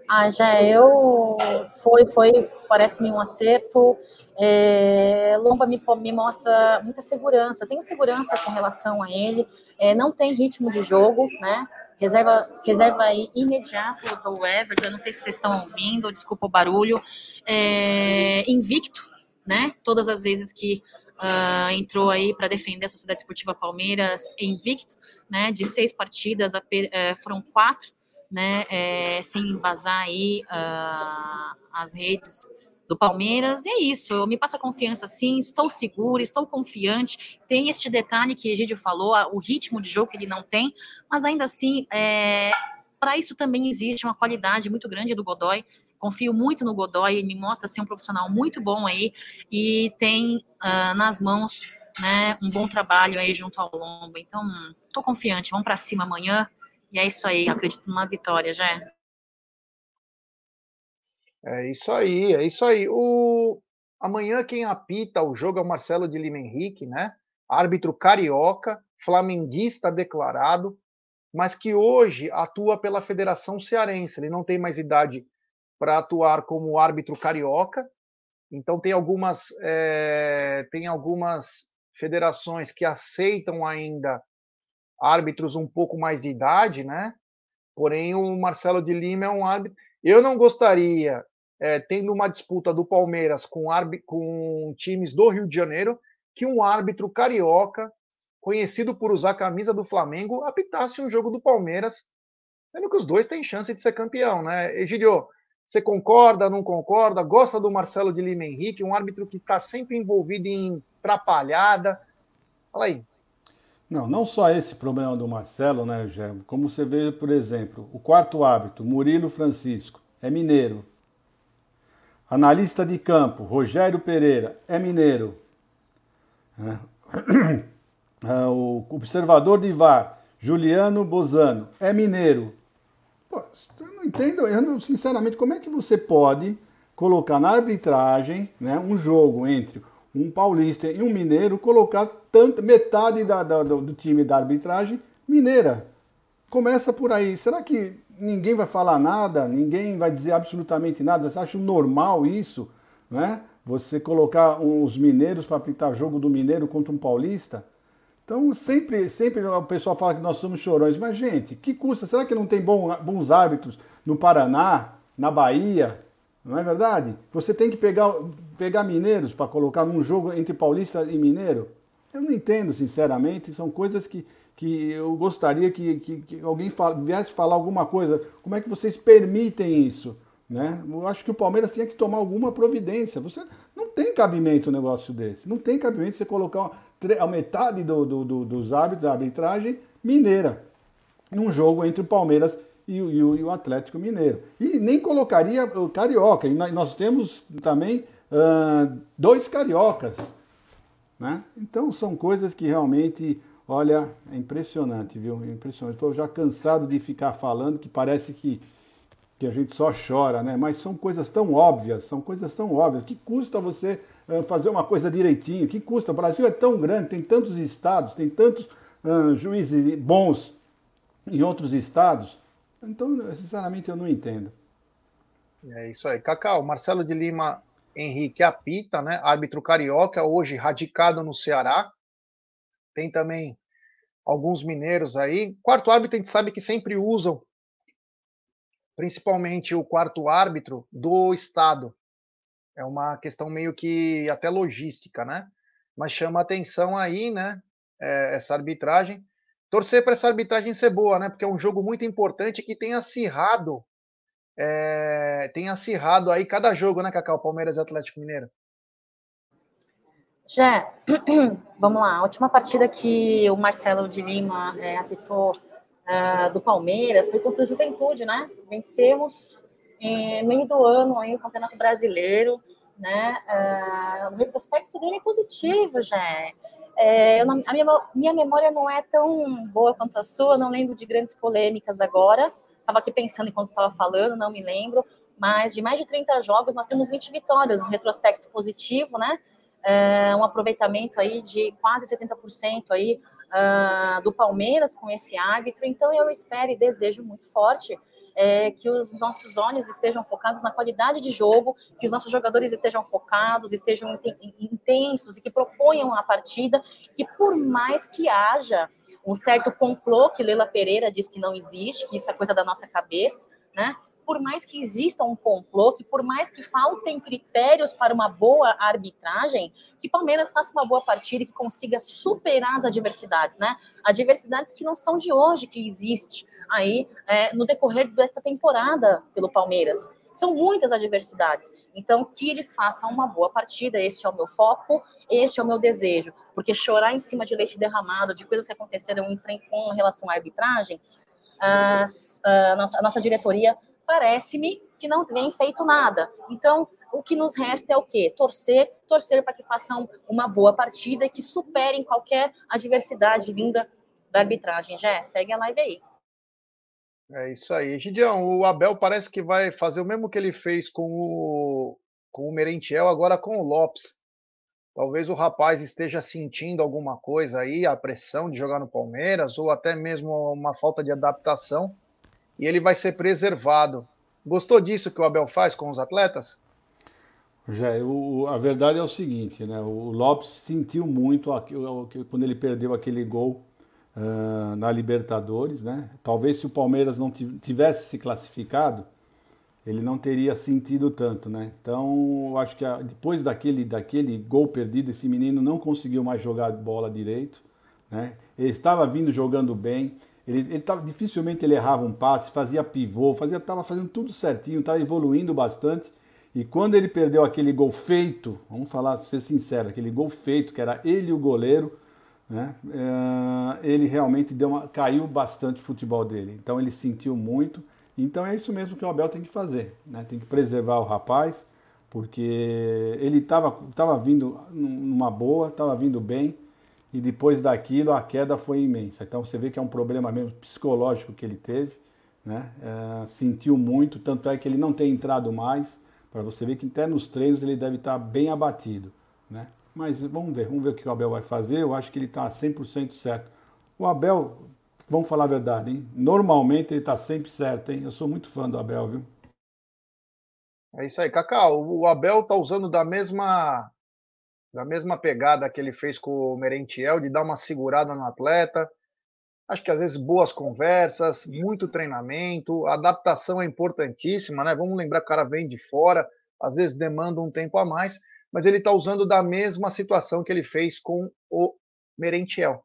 Ah, já eu foi, foi, parece-me um acerto. É, Lomba me, me mostra muita segurança. Tenho segurança com relação a ele. É, não tem ritmo de jogo, né? Reserva, reserva imediato do Everton. Eu não sei se vocês estão ouvindo, desculpa o barulho. É, invicto, né? Todas as vezes que uh, entrou aí para defender a Sociedade Esportiva Palmeiras invicto, né? De seis partidas, uh, foram quatro, né? É, sem vazar aí uh, as redes do Palmeiras. E é isso, me passa confiança sim, estou segura, estou confiante. Tem este detalhe que Egídio falou, o ritmo de jogo que ele não tem, mas ainda assim, é, para isso também existe uma qualidade muito grande do Godoy. Confio muito no Godoy, ele me mostra ser um profissional muito bom aí e tem uh, nas mãos né, um bom trabalho aí junto ao Lombo. Então, estou confiante, vamos para cima amanhã. E é isso aí, acredito numa vitória, já. É isso aí, é isso aí. O... Amanhã quem apita o jogo é o Marcelo de Lima Henrique, né? Árbitro carioca, flamenguista declarado, mas que hoje atua pela Federação Cearense. Ele não tem mais idade para atuar como árbitro carioca. Então tem algumas é, tem algumas federações que aceitam ainda árbitros um pouco mais de idade, né? Porém o Marcelo de Lima é um árbitro. Eu não gostaria, é, tendo uma disputa do Palmeiras com, com times do Rio de Janeiro, que um árbitro carioca, conhecido por usar a camisa do Flamengo, apitasse um jogo do Palmeiras, sendo que os dois têm chance de ser campeão, né? Egidio, você concorda, não concorda? Gosta do Marcelo de Lima Henrique, um árbitro que está sempre envolvido em trapalhada? Fala aí. Não, não só esse problema do Marcelo, né, Gé? Como você vê, por exemplo, o quarto árbitro, Murilo Francisco, é mineiro. Analista de campo, Rogério Pereira, é mineiro. Ah, o observador de VAR, Juliano Bozano, é mineiro. Pô, eu não entendo, eu não, sinceramente, como é que você pode colocar na arbitragem né, um jogo entre um paulista e um mineiro, colocar metade da, da, do, time da arbitragem mineira? Começa por aí. Será que ninguém vai falar nada? Ninguém vai dizer absolutamente nada? Você acha normal isso? Né? Você colocar os mineiros para apitar jogo do mineiro contra um paulista? Então, sempre, sempre o pessoal fala que nós somos chorões, mas, gente, que custa? Será que não tem bons árbitros no Paraná, na Bahia? Não é verdade? Você tem que pegar, pegar mineiros para colocar num jogo entre paulista e mineiro? Eu não entendo, sinceramente. São coisas que, que eu gostaria que, que, que alguém fala, viesse falar alguma coisa. Como é que vocês permitem isso? Né? Eu acho que o Palmeiras tinha que tomar alguma providência. Você não tem cabimento um negócio desse. Não tem cabimento você colocar a metade do, do, do, dos hábitos da arbitragem mineira num jogo entre o Palmeiras e o, e o, e o Atlético Mineiro. E nem colocaria o Carioca. E nós temos também uh, dois cariocas. Né? Então são coisas que realmente, olha, é impressionante, viu? É impressionante. Estou já cansado de ficar falando que parece que que a gente só chora, né? Mas são coisas tão óbvias, são coisas tão óbvias. Que custa você uh, fazer uma coisa direitinho? Que custa? O Brasil é tão grande, tem tantos estados, tem tantos uh, juízes bons em outros estados. Então, sinceramente, eu não entendo. É isso aí. Cacau, Marcelo de Lima Henrique apita, né? Árbitro carioca, hoje radicado no Ceará. Tem também alguns mineiros aí. Quarto árbitro, a gente sabe que sempre usam principalmente o quarto árbitro do Estado. É uma questão meio que até logística, né? Mas chama atenção aí, né? É, essa arbitragem. Torcer para essa arbitragem ser boa, né? Porque é um jogo muito importante que tem acirrado, é, tem acirrado aí cada jogo, né, Cacau? Palmeiras e Atlético Mineiro. Já, vamos lá. A última partida que o Marcelo de Lima é, apitou uh, do Palmeiras foi contra o Juventude, né? Vencemos em meio do ano aí o Campeonato Brasileiro, né? Uh, o retrospecto dele é positivo, já. É, a minha, minha memória não é tão boa quanto a sua, não lembro de grandes polêmicas agora. Estava aqui pensando enquanto estava falando, não me lembro. Mas de mais de 30 jogos, nós temos 20 vitórias, um retrospecto positivo, né? É, um aproveitamento aí de quase 70% aí uh, do Palmeiras com esse árbitro. Então, eu espero e desejo muito forte é, que os nossos olhos estejam focados na qualidade de jogo, que os nossos jogadores estejam focados, estejam intensos e que proponham a partida, que por mais que haja um certo complô que Leila Pereira diz que não existe, que isso é coisa da nossa cabeça, né? Por mais que exista um complô, que por mais que faltem critérios para uma boa arbitragem, que Palmeiras faça uma boa partida e que consiga superar as adversidades, né? Adversidades que não são de hoje, que existe aí é, no decorrer desta temporada pelo Palmeiras. São muitas adversidades. Então, que eles façam uma boa partida, este é o meu foco, este é o meu desejo. Porque chorar em cima de leite derramado, de coisas que aconteceram em com relação à arbitragem, a, a nossa diretoria parece-me que não vem feito nada. Então, o que nos resta é o quê? Torcer, torcer para que façam uma boa partida e que superem qualquer adversidade vinda da arbitragem. Já segue a live aí. É isso aí. Gideão, o Abel parece que vai fazer o mesmo que ele fez com o, com o Merentiel, agora com o Lopes. Talvez o rapaz esteja sentindo alguma coisa aí, a pressão de jogar no Palmeiras, ou até mesmo uma falta de adaptação e ele vai ser preservado. Gostou disso que o Abel faz com os atletas? Já, a verdade é o seguinte, né? O Lopes sentiu muito quando ele perdeu aquele gol uh, na Libertadores, né? Talvez se o Palmeiras não tivesse se classificado, ele não teria sentido tanto, né? Então, eu acho que a, depois daquele, daquele gol perdido, esse menino não conseguiu mais jogar bola direito, né? Ele estava vindo jogando bem, ele, ele tava, dificilmente ele errava um passe, fazia pivô, fazia, estava fazendo tudo certinho, estava evoluindo bastante. E quando ele perdeu aquele gol feito, vamos falar, ser sincero, aquele gol feito, que era ele o goleiro, né, é, ele realmente deu uma, caiu bastante o futebol dele. Então ele sentiu muito. Então é isso mesmo que o Abel tem que fazer. Né, tem que preservar o rapaz, porque ele estava tava vindo numa boa, estava vindo bem, e depois daquilo a queda foi imensa. Então você vê que é um problema mesmo psicológico que ele teve, né? É, sentiu muito, tanto é que ele não tem entrado mais, para você ver que até nos treinos ele deve estar bem abatido, né? Mas vamos ver, vamos ver o que o Abel vai fazer. Eu acho que ele está 100% certo. O Abel, vamos falar a verdade, hein? Normalmente ele está sempre certo, hein? Eu sou muito fã do Abel, viu? É isso aí, Cacau. O Abel tá usando da mesma da mesma pegada que ele fez com o Merentiel, de dar uma segurada no atleta. Acho que às vezes boas conversas, muito treinamento, adaptação é importantíssima, né? Vamos lembrar que o cara vem de fora, às vezes demanda um tempo a mais, mas ele está usando da mesma situação que ele fez com o Merentiel.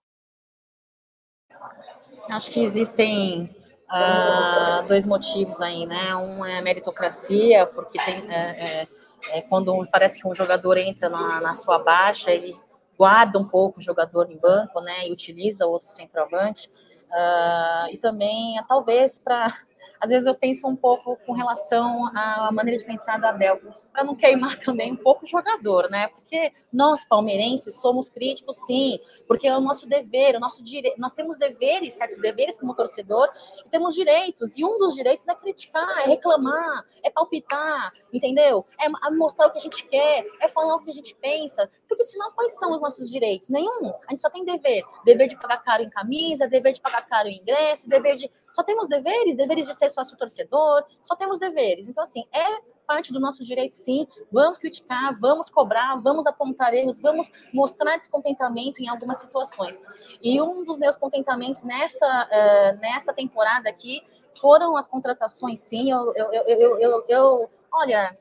Acho que existem uh, dois motivos aí, né? Um é meritocracia, porque tem, é, é, é, quando parece que um jogador entra na, na, sua baixa, ele guarda um pouco o jogador em banco, né? E utiliza outro centroavante. Uh, e também, talvez, para às vezes eu penso um pouco com relação à maneira de pensar da Abel, para não queimar também um pouco o jogador, né? Porque nós, palmeirenses, somos críticos, sim, porque é o nosso dever, o nosso direito. Nós temos deveres, certos deveres como torcedor, e temos direitos, e um dos direitos é criticar, é reclamar, é palpitar, entendeu? É mostrar o que a gente quer, é falar o que a gente pensa, porque senão quais são os nossos direitos? Nenhum. A gente só tem dever. Dever de pagar caro em camisa, dever de pagar caro em ingresso, dever de. Só temos deveres, deveres de ser sócio torcedor, só temos deveres. Então, assim, é parte do nosso direito, sim. Vamos criticar, vamos cobrar, vamos apontar erros, vamos mostrar descontentamento em algumas situações. E um dos meus contentamentos nesta, uh, nesta temporada aqui foram as contratações, sim. Eu, eu, eu, eu, eu olha,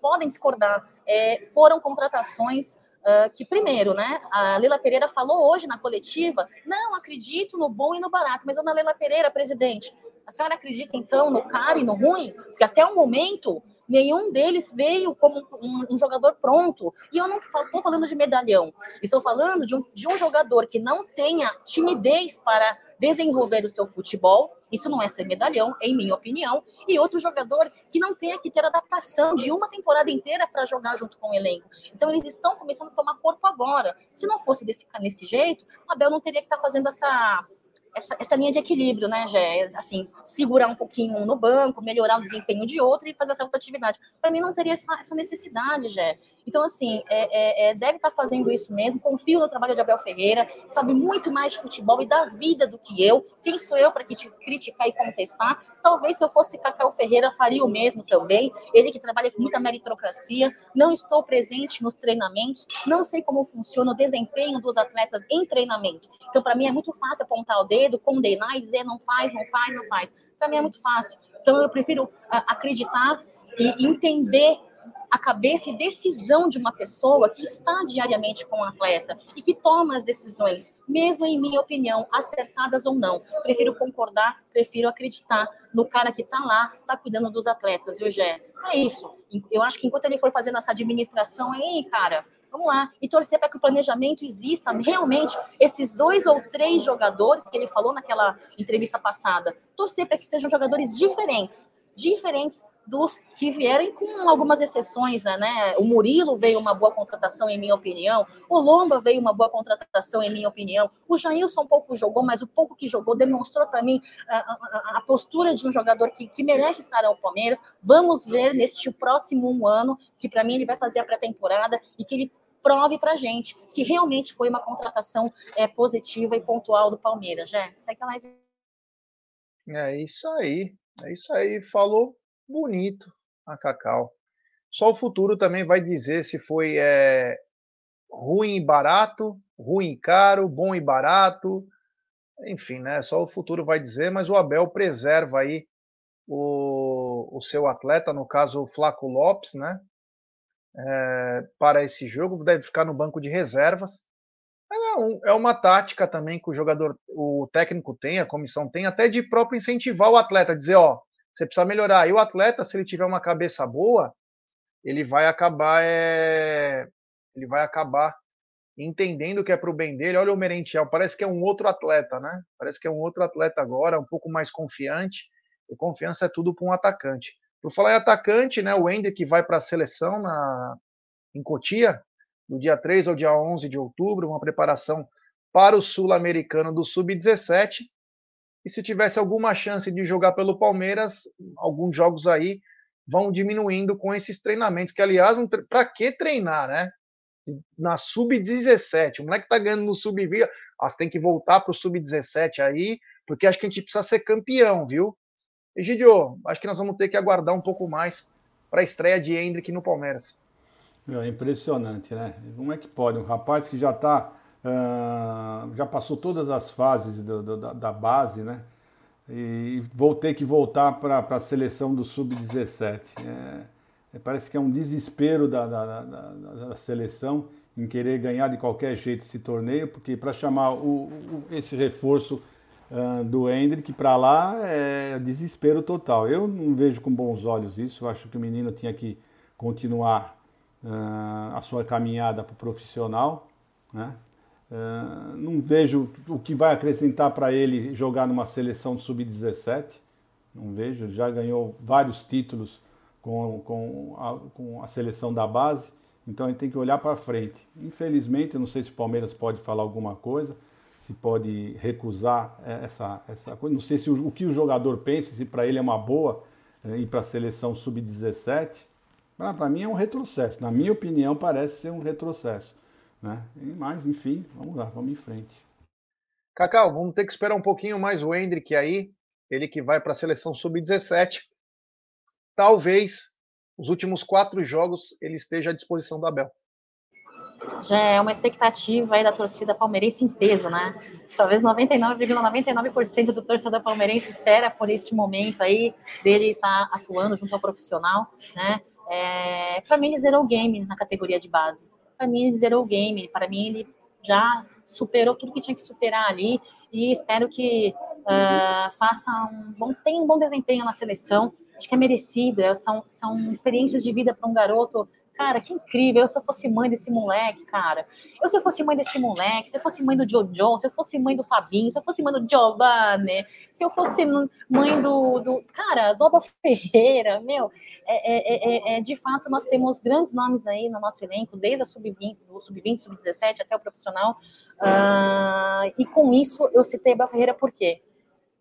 podem discordar, é, foram contratações Uh, que primeiro, né, a Leila Pereira falou hoje na coletiva, não acredito no bom e no barato, mas dona Leila Pereira, presidente, a senhora acredita então no caro e no ruim? Porque até o momento nenhum deles veio como um, um jogador pronto. E eu não estou falando de medalhão, estou falando de um, de um jogador que não tenha timidez para desenvolver o seu futebol. Isso não é ser medalhão, em minha opinião. E outro jogador que não tenha que ter adaptação de uma temporada inteira para jogar junto com o elenco. Então eles estão começando a tomar corpo agora. Se não fosse desse, desse jeito, Abel não teria que estar tá fazendo essa essa, essa linha de equilíbrio, né, Gé? Assim, segurar um pouquinho um no banco, melhorar o desempenho de outro e fazer essa outra atividade. Para mim, não teria essa, essa necessidade, Gé. Então, assim, é, é, é, deve estar tá fazendo isso mesmo. Confio no trabalho de Abel Ferreira, sabe muito mais de futebol e da vida do que eu. Quem sou eu para criticar e contestar? Talvez se eu fosse Cacau Ferreira, faria o mesmo também. Ele que trabalha com muita meritocracia. Não estou presente nos treinamentos, não sei como funciona o desempenho dos atletas em treinamento. Então, para mim, é muito fácil apontar o dedo, condenar e dizer não faz, não faz, não faz. Para mim é muito fácil. Então, eu prefiro acreditar e entender a cabeça e decisão de uma pessoa que está diariamente com o atleta e que toma as decisões, mesmo em minha opinião, acertadas ou não. Prefiro concordar, prefiro acreditar no cara que está lá, está cuidando dos atletas, viu, Gé? É isso. Eu acho que enquanto ele for fazendo essa administração aí, cara, vamos lá, e torcer para que o planejamento exista realmente esses dois ou três jogadores que ele falou naquela entrevista passada, torcer para que sejam jogadores diferentes, diferentes dos que vierem com algumas exceções, né? O Murilo veio uma boa contratação, em minha opinião. O Lomba veio uma boa contratação, em minha opinião. O Jailson pouco jogou, mas o pouco que jogou demonstrou para mim a, a, a, postura de um jogador que, que merece estar ao Palmeiras. Vamos ver neste próximo um ano, que para mim ele vai fazer a pré-temporada e que ele prove para gente que realmente foi uma contratação é, positiva e pontual do Palmeiras. Já segue a live. É isso aí. É isso aí. Falou bonito a Cacau. Só o futuro também vai dizer se foi é, ruim e barato, ruim e caro, bom e barato. Enfim, né? Só o futuro vai dizer, mas o Abel preserva aí o, o seu atleta, no caso o Flaco Lopes, né? É, para esse jogo, deve ficar no banco de reservas. É, um, é uma tática também que o jogador, o técnico tem, a comissão tem, até de próprio incentivar o atleta, dizer, ó, você precisa melhorar. E o atleta, se ele tiver uma cabeça boa, ele vai acabar é... ele vai acabar entendendo que é para o bem dele. Olha o Merentiel, parece que é um outro atleta, né? Parece que é um outro atleta agora, um pouco mais confiante. E confiança é tudo para um atacante. Por falar em atacante, né, o Ender que vai para a seleção na, em Cotia, do dia 3 ao dia 11 de outubro, uma preparação para o Sul-Americano do Sub-17. E se tivesse alguma chance de jogar pelo Palmeiras, alguns jogos aí vão diminuindo com esses treinamentos, que aliás, para que treinar, né? Na sub-17, o moleque tá ganhando no sub-20, elas tem que voltar para o sub-17 aí, porque acho que a gente precisa ser campeão, viu? Egidio, acho que nós vamos ter que aguardar um pouco mais para a estreia de Hendrick no Palmeiras. É impressionante, né? Como é que pode? Um rapaz que já está. Uh, já passou todas as fases do, do, da, da, base, né? E vou ter que voltar para a seleção do Sub-17. É, é, parece que é um desespero da, da, da, seleção em querer ganhar de qualquer jeito esse torneio, porque para chamar o, o, esse reforço uh, do Hendrick para lá é desespero total. Eu não vejo com bons olhos isso, eu acho que o menino tinha que continuar uh, a sua caminhada para o profissional. Né? Uh, não vejo o que vai acrescentar para ele jogar numa seleção sub-17. Não vejo, já ganhou vários títulos com, com, a, com a seleção da base, então ele tem que olhar para frente. Infelizmente, eu não sei se o Palmeiras pode falar alguma coisa, se pode recusar essa, essa coisa. Não sei se o, o que o jogador pensa, se para ele é uma boa é, ir para a seleção sub-17. Para mim é um retrocesso. Na minha opinião, parece ser um retrocesso. Né? Mas, enfim, vamos lá, vamos em frente. Cacau, vamos ter que esperar um pouquinho mais o Hendrick aí, ele que vai para a seleção sub-17. Talvez os últimos quatro jogos ele esteja à disposição da Bel. Já é uma expectativa aí da torcida palmeirense em peso, né? Talvez 99,99% ,99 do torcedor palmeirense espera por este momento aí dele estar tá atuando junto ao profissional, né? É, para mim, ele zerou o game na categoria de base. Para mim, ele zerou o game. Para mim, ele já superou tudo que tinha que superar ali. E espero que uh, faça um bom, tenha um bom desempenho na seleção. Acho que é merecido. É, são, são experiências de vida para um garoto Cara, que incrível. Eu, se eu fosse mãe desse moleque, cara. Eu, se eu fosse mãe desse moleque, se eu fosse mãe do Jojo, se eu fosse mãe do Fabinho, se eu fosse mãe do Giovanni, se eu fosse mãe do. do cara, do Abel Ferreira, meu. É, é, é, é, de fato, nós temos grandes nomes aí no nosso elenco, desde a sub-20, sub-20, sub-17 até o profissional. Uh, e com isso, eu citei Abel Ferreira por quê?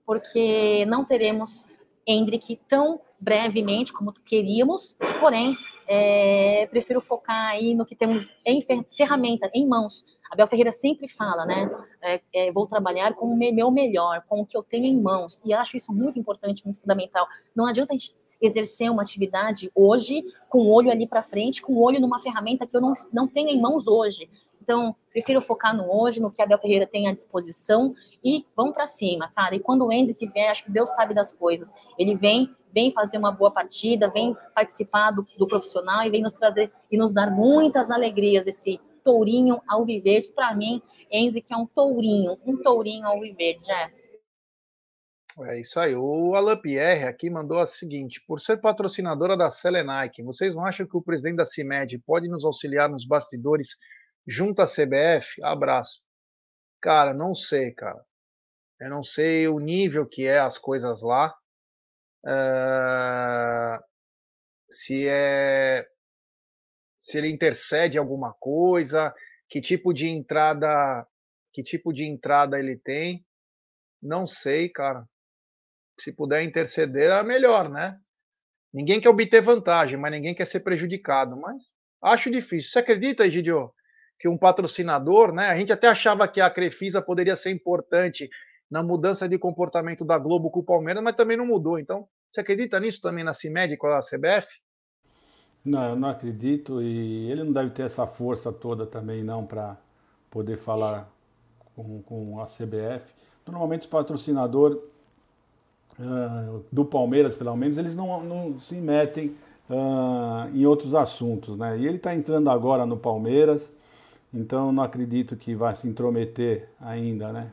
Porque não teremos Hendrick tão brevemente como queríamos, porém, é, prefiro focar aí no que temos em ferramenta, em mãos. Abel Ferreira sempre fala, né? É, é, vou trabalhar com o meu melhor, com o que eu tenho em mãos. E acho isso muito importante, muito fundamental. Não adianta a gente exercer uma atividade hoje com o olho ali para frente, com o olho numa ferramenta que eu não, não tenho em mãos hoje. Então, prefiro focar no hoje, no que a Abel Ferreira tem à disposição e vamos para cima, cara. E quando o Hendrick vier, acho que Deus sabe das coisas. Ele vem, vem fazer uma boa partida, vem participar do, do profissional e vem nos trazer e nos dar muitas alegrias. Esse tourinho ao viver, para mim, Hendrick é um tourinho, um tourinho ao viver, já. É isso aí. O Alain Pierre aqui mandou a seguinte: por ser patrocinadora da Selenike, vocês não acham que o presidente da CIMED pode nos auxiliar nos bastidores junto à CBF, abraço. Cara, não sei, cara. Eu não sei o nível que é as coisas lá. Uh, se é se ele intercede alguma coisa, que tipo de entrada, que tipo de entrada ele tem. Não sei, cara. Se puder interceder, é melhor, né? Ninguém quer obter vantagem, mas ninguém quer ser prejudicado. Mas acho difícil. Você acredita, Egidio, que um patrocinador, né? A gente até achava que a Crefisa poderia ser importante na mudança de comportamento da Globo com o Palmeiras, mas também não mudou. Então, você acredita nisso também na CIMED com a CBF? Não, eu não acredito e ele não deve ter essa força toda também não para poder falar com, com a CBF. Normalmente o patrocinador uh, do Palmeiras, pelo menos, eles não, não se metem uh, em outros assuntos, né? E ele está entrando agora no Palmeiras, então não acredito que vai se intrometer ainda, né?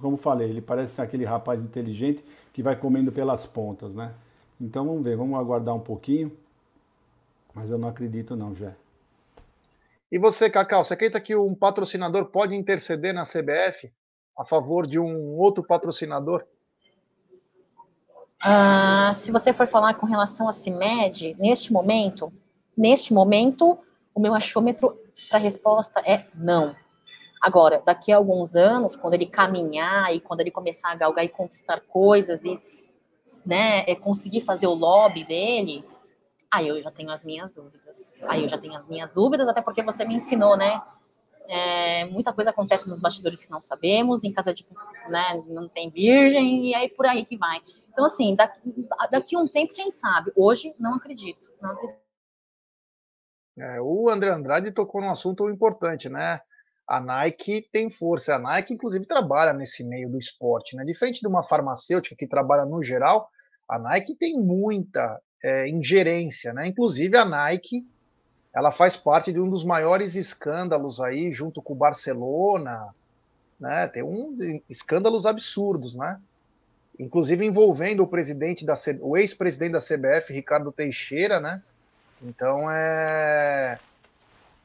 Como falei, ele parece aquele rapaz inteligente que vai comendo pelas pontas, né? Então vamos ver, vamos aguardar um pouquinho. Mas eu não acredito não, Jé. E você, Cacau, você acredita que um patrocinador pode interceder na CBF a favor de um outro patrocinador? Ah, se você for falar com relação a CIMED, neste momento, neste momento, o meu achômetro a resposta é não. Agora, daqui a alguns anos, quando ele caminhar e quando ele começar a galgar e conquistar coisas e né, é, conseguir fazer o lobby dele, aí eu já tenho as minhas dúvidas. Aí eu já tenho as minhas dúvidas, até porque você me ensinou, né? É, muita coisa acontece nos bastidores que não sabemos, em casa de, né, não tem virgem, e aí por aí que vai. Então, assim, daqui, daqui um tempo, quem sabe? Hoje, não acredito. Não acredito. É, o André Andrade tocou num assunto importante, né? A Nike tem força. A Nike, inclusive, trabalha nesse meio do esporte, né? Diferente de uma farmacêutica que trabalha no geral, a Nike tem muita é, ingerência, né? Inclusive, a Nike ela faz parte de um dos maiores escândalos aí, junto com o Barcelona, né? Tem um escândalos absurdos, né? Inclusive envolvendo o presidente da o ex-presidente da CBF, Ricardo Teixeira, né? Então é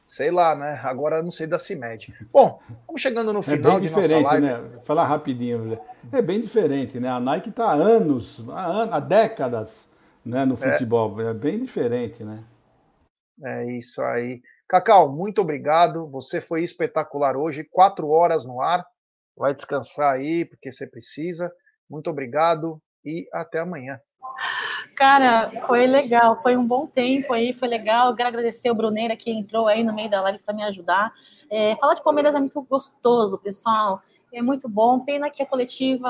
sei lá, né? Agora não sei da CIMED. Bom, vamos chegando no É final bem de nossa diferente, né? Falar rapidinho, é bem diferente, né? A Nike está há anos, há, décadas, né, no É. futebol. É bem diferente, né? É isso aí. Cacau, muito obrigado. Você foi espetacular hoje. Quatro horas no ar. Vai descansar aí, porque você precisa. Muito obrigado e até amanhã. Cara, foi legal, foi um bom tempo aí, foi legal. Eu quero agradecer o Bruneira que entrou aí no meio da live para me ajudar. É, falar de Palmeiras é muito gostoso, pessoal. É muito bom. Pena que a coletiva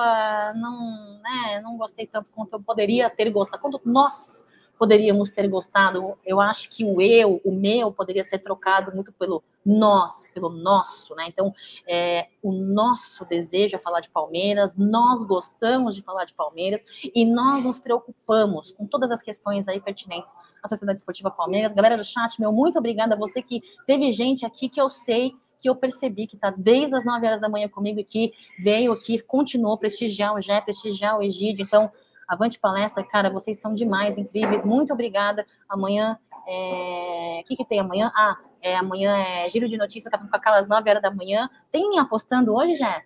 não, né, não gostei tanto quanto eu poderia ter gostado. Quanto nós poderíamos ter gostado. Eu acho que o eu, o meu, poderia ser trocado muito pelo nós, pelo nosso, né? Então, é, o nosso desejo é falar de Palmeiras, nós gostamos de falar de Palmeiras e nós nos preocupamos com todas as questões aí pertinentes à Sociedade Esportiva Palmeiras. Galera do chat, meu, muito obrigada a você que teve gente aqui que eu sei que eu percebi que está desde as 9 horas da manhã comigo e que veio aqui, continuou prestigiar o Jé, prestigiar o Egídio. Então, avante palestra, cara, vocês são demais, incríveis. Muito obrigada. Amanhã, é... o que, que tem amanhã? Ah, é, amanhã é giro de notícias, Café com às 9 horas da manhã. Tem apostando hoje, Jé?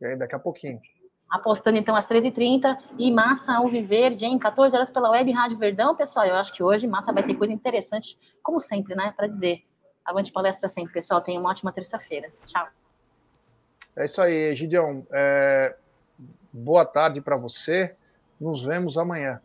E aí, daqui a pouquinho. apostando então às 13h30 e Massa ao Viverde, em 14 horas pela Web Rádio Verdão, pessoal. Eu acho que hoje Massa vai ter coisa interessante, como sempre, né? Para dizer. Avante palestra sempre, pessoal. Tenha uma ótima terça-feira. Tchau. É isso aí, Gideon. É, Boa tarde para você. Nos vemos amanhã.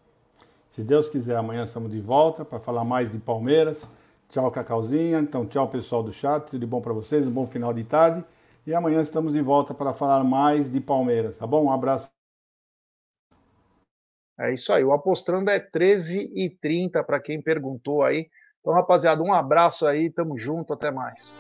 Se Deus quiser, amanhã estamos de volta para falar mais de Palmeiras. Tchau, Cacauzinha. Então, tchau, pessoal do chat. Tudo bom para vocês. Um bom final de tarde. E amanhã estamos de volta para falar mais de Palmeiras, tá bom? Um abraço. É isso aí. O Apostrando é 13h30 para quem perguntou aí. Então, rapaziada, um abraço aí. Tamo junto. Até mais.